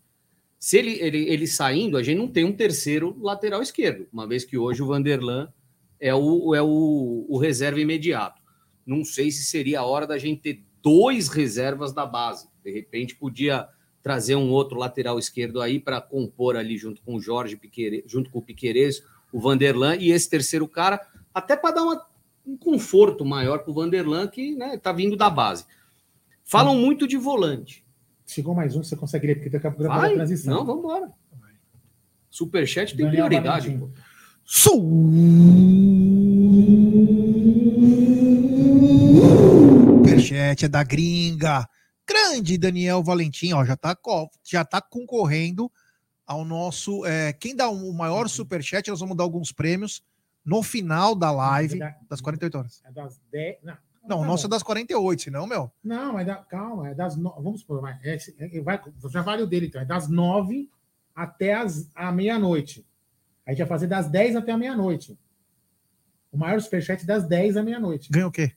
S19: se ele, ele, ele saindo, a gente não tem um terceiro lateral esquerdo, uma vez que hoje o Vanderlan é o, é o, o reserva imediato. Não sei se seria a hora da gente ter dois reservas da base. De repente, podia trazer um outro lateral esquerdo aí para compor ali junto com o Jorge Piqueires, junto com o Piqueires, o Vanderlan e esse terceiro cara, até para dar uma, um conforto maior para o Vanderlan, que né, tá vindo da base. Falam muito de volante.
S6: Chegou mais um, você consegue ler, porque daqui a pouco vai a transição.
S19: Não, vamos embora. Superchat tem
S6: Daniel
S19: prioridade.
S6: Valentim.
S19: pô.
S10: Superchat é da gringa. Grande Daniel Valentim, ó, já tá, co- já tá concorrendo ao nosso. é, quem dá o maior superchat, nós vamos dar alguns prêmios no final da live das 48 horas.
S6: É das 10. Não,
S10: Não, o
S6: tá
S10: nosso é das 48, senão, meu.
S6: Não, é da, calma, é das no, vamos supor, vai, é, é, vai, já vale o dele então, é das 9 até as, a meia-noite. A gente vai fazer das 10 até a meia-noite. O maior superchat das 10 à meia-noite.
S10: Ganha o quê?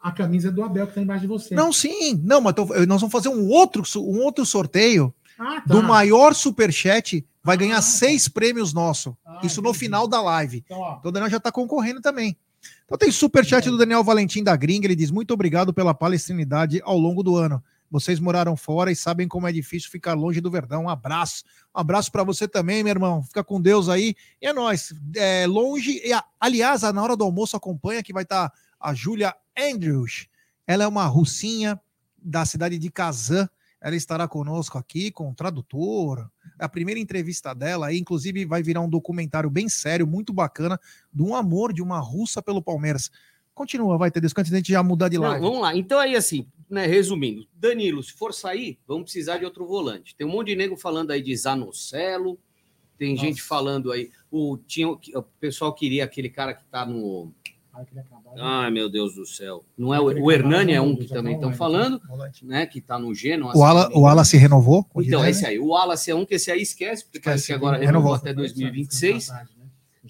S6: A camisa do Abel que tá embaixo de você.
S10: Não, sim. Não, mas tô- nós vamos fazer um outro, um outro sorteio
S6: Ah, tá.
S10: do maior superchat. Vai ganhar seis prêmios nosso. Isso no final da live.
S6: Então, ó.
S10: Então o Daniel já está concorrendo também. Então tem superchat do Daniel Valentim da Gringa. Ele diz: Muito obrigado pela palestrinidade ao longo do ano. Vocês moraram fora e sabem como é difícil ficar longe do Verdão. Um abraço. Um abraço para você também, meu irmão. Fica com Deus aí. E é nóis. É, longe. E, aliás, na hora do almoço acompanha que vai estar a Júlia Andrews. Ela é uma russinha da cidade de Kazan. Ela estará conosco aqui com o tradutor. É a primeira entrevista dela inclusive vai virar um documentário bem sério, muito bacana, de um amor de uma russa pelo Palmeiras. Continua, vai ter descanso antes da gente já mudar de live.
S19: vamos lá. Então aí, assim, né, resumindo, Danilo, se for sair, vamos precisar de outro volante. Tem um monte de nego falando aí de Zanocelo, tem gente falando aí. O, tinha, o pessoal queria aquele cara que tá no. Ai, meu Deus do céu. Não é o, o Hernani é um que também estão falando, né? Que tá no Genoa.
S10: O Ala, o Ala se renovou?
S19: Então, esse aí. O Wallace é um que esse aí esquece, porque parece que agora
S10: renovou.
S19: renovou até 2026.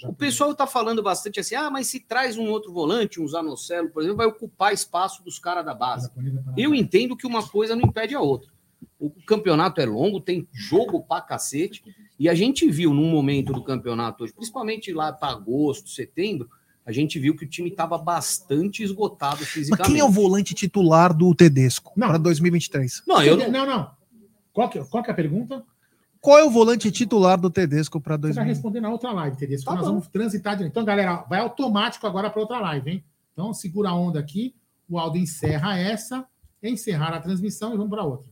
S19: O pessoal tá falando bastante assim, ah, mas se traz um outro volante, um Zanocelo, por exemplo, vai ocupar espaço dos caras da base. Eu entendo que uma coisa não impede a outra. O campeonato é longo, tem jogo pra cacete, e a gente viu num momento do campeonato hoje, principalmente lá para agosto, setembro, a gente viu que o time estava bastante esgotado
S10: Mas
S19: fisicamente.
S10: quem é o volante titular do Tedesco para 2023?
S19: Não, eu não-
S6: Não, não. Qual que, qual que é a pergunta?
S10: Qual é o volante titular do Tedesco para
S6: Você vai
S10: 2023?
S6: responder na outra live, entendeu?
S10: Tá
S6: nós
S10: bom.
S6: vamos transitar de Então, galera, vai automático agora para outra live, hein? Então, segura a onda aqui. O Aldo encerra essa, encerrar a transmissão e vamos para outra.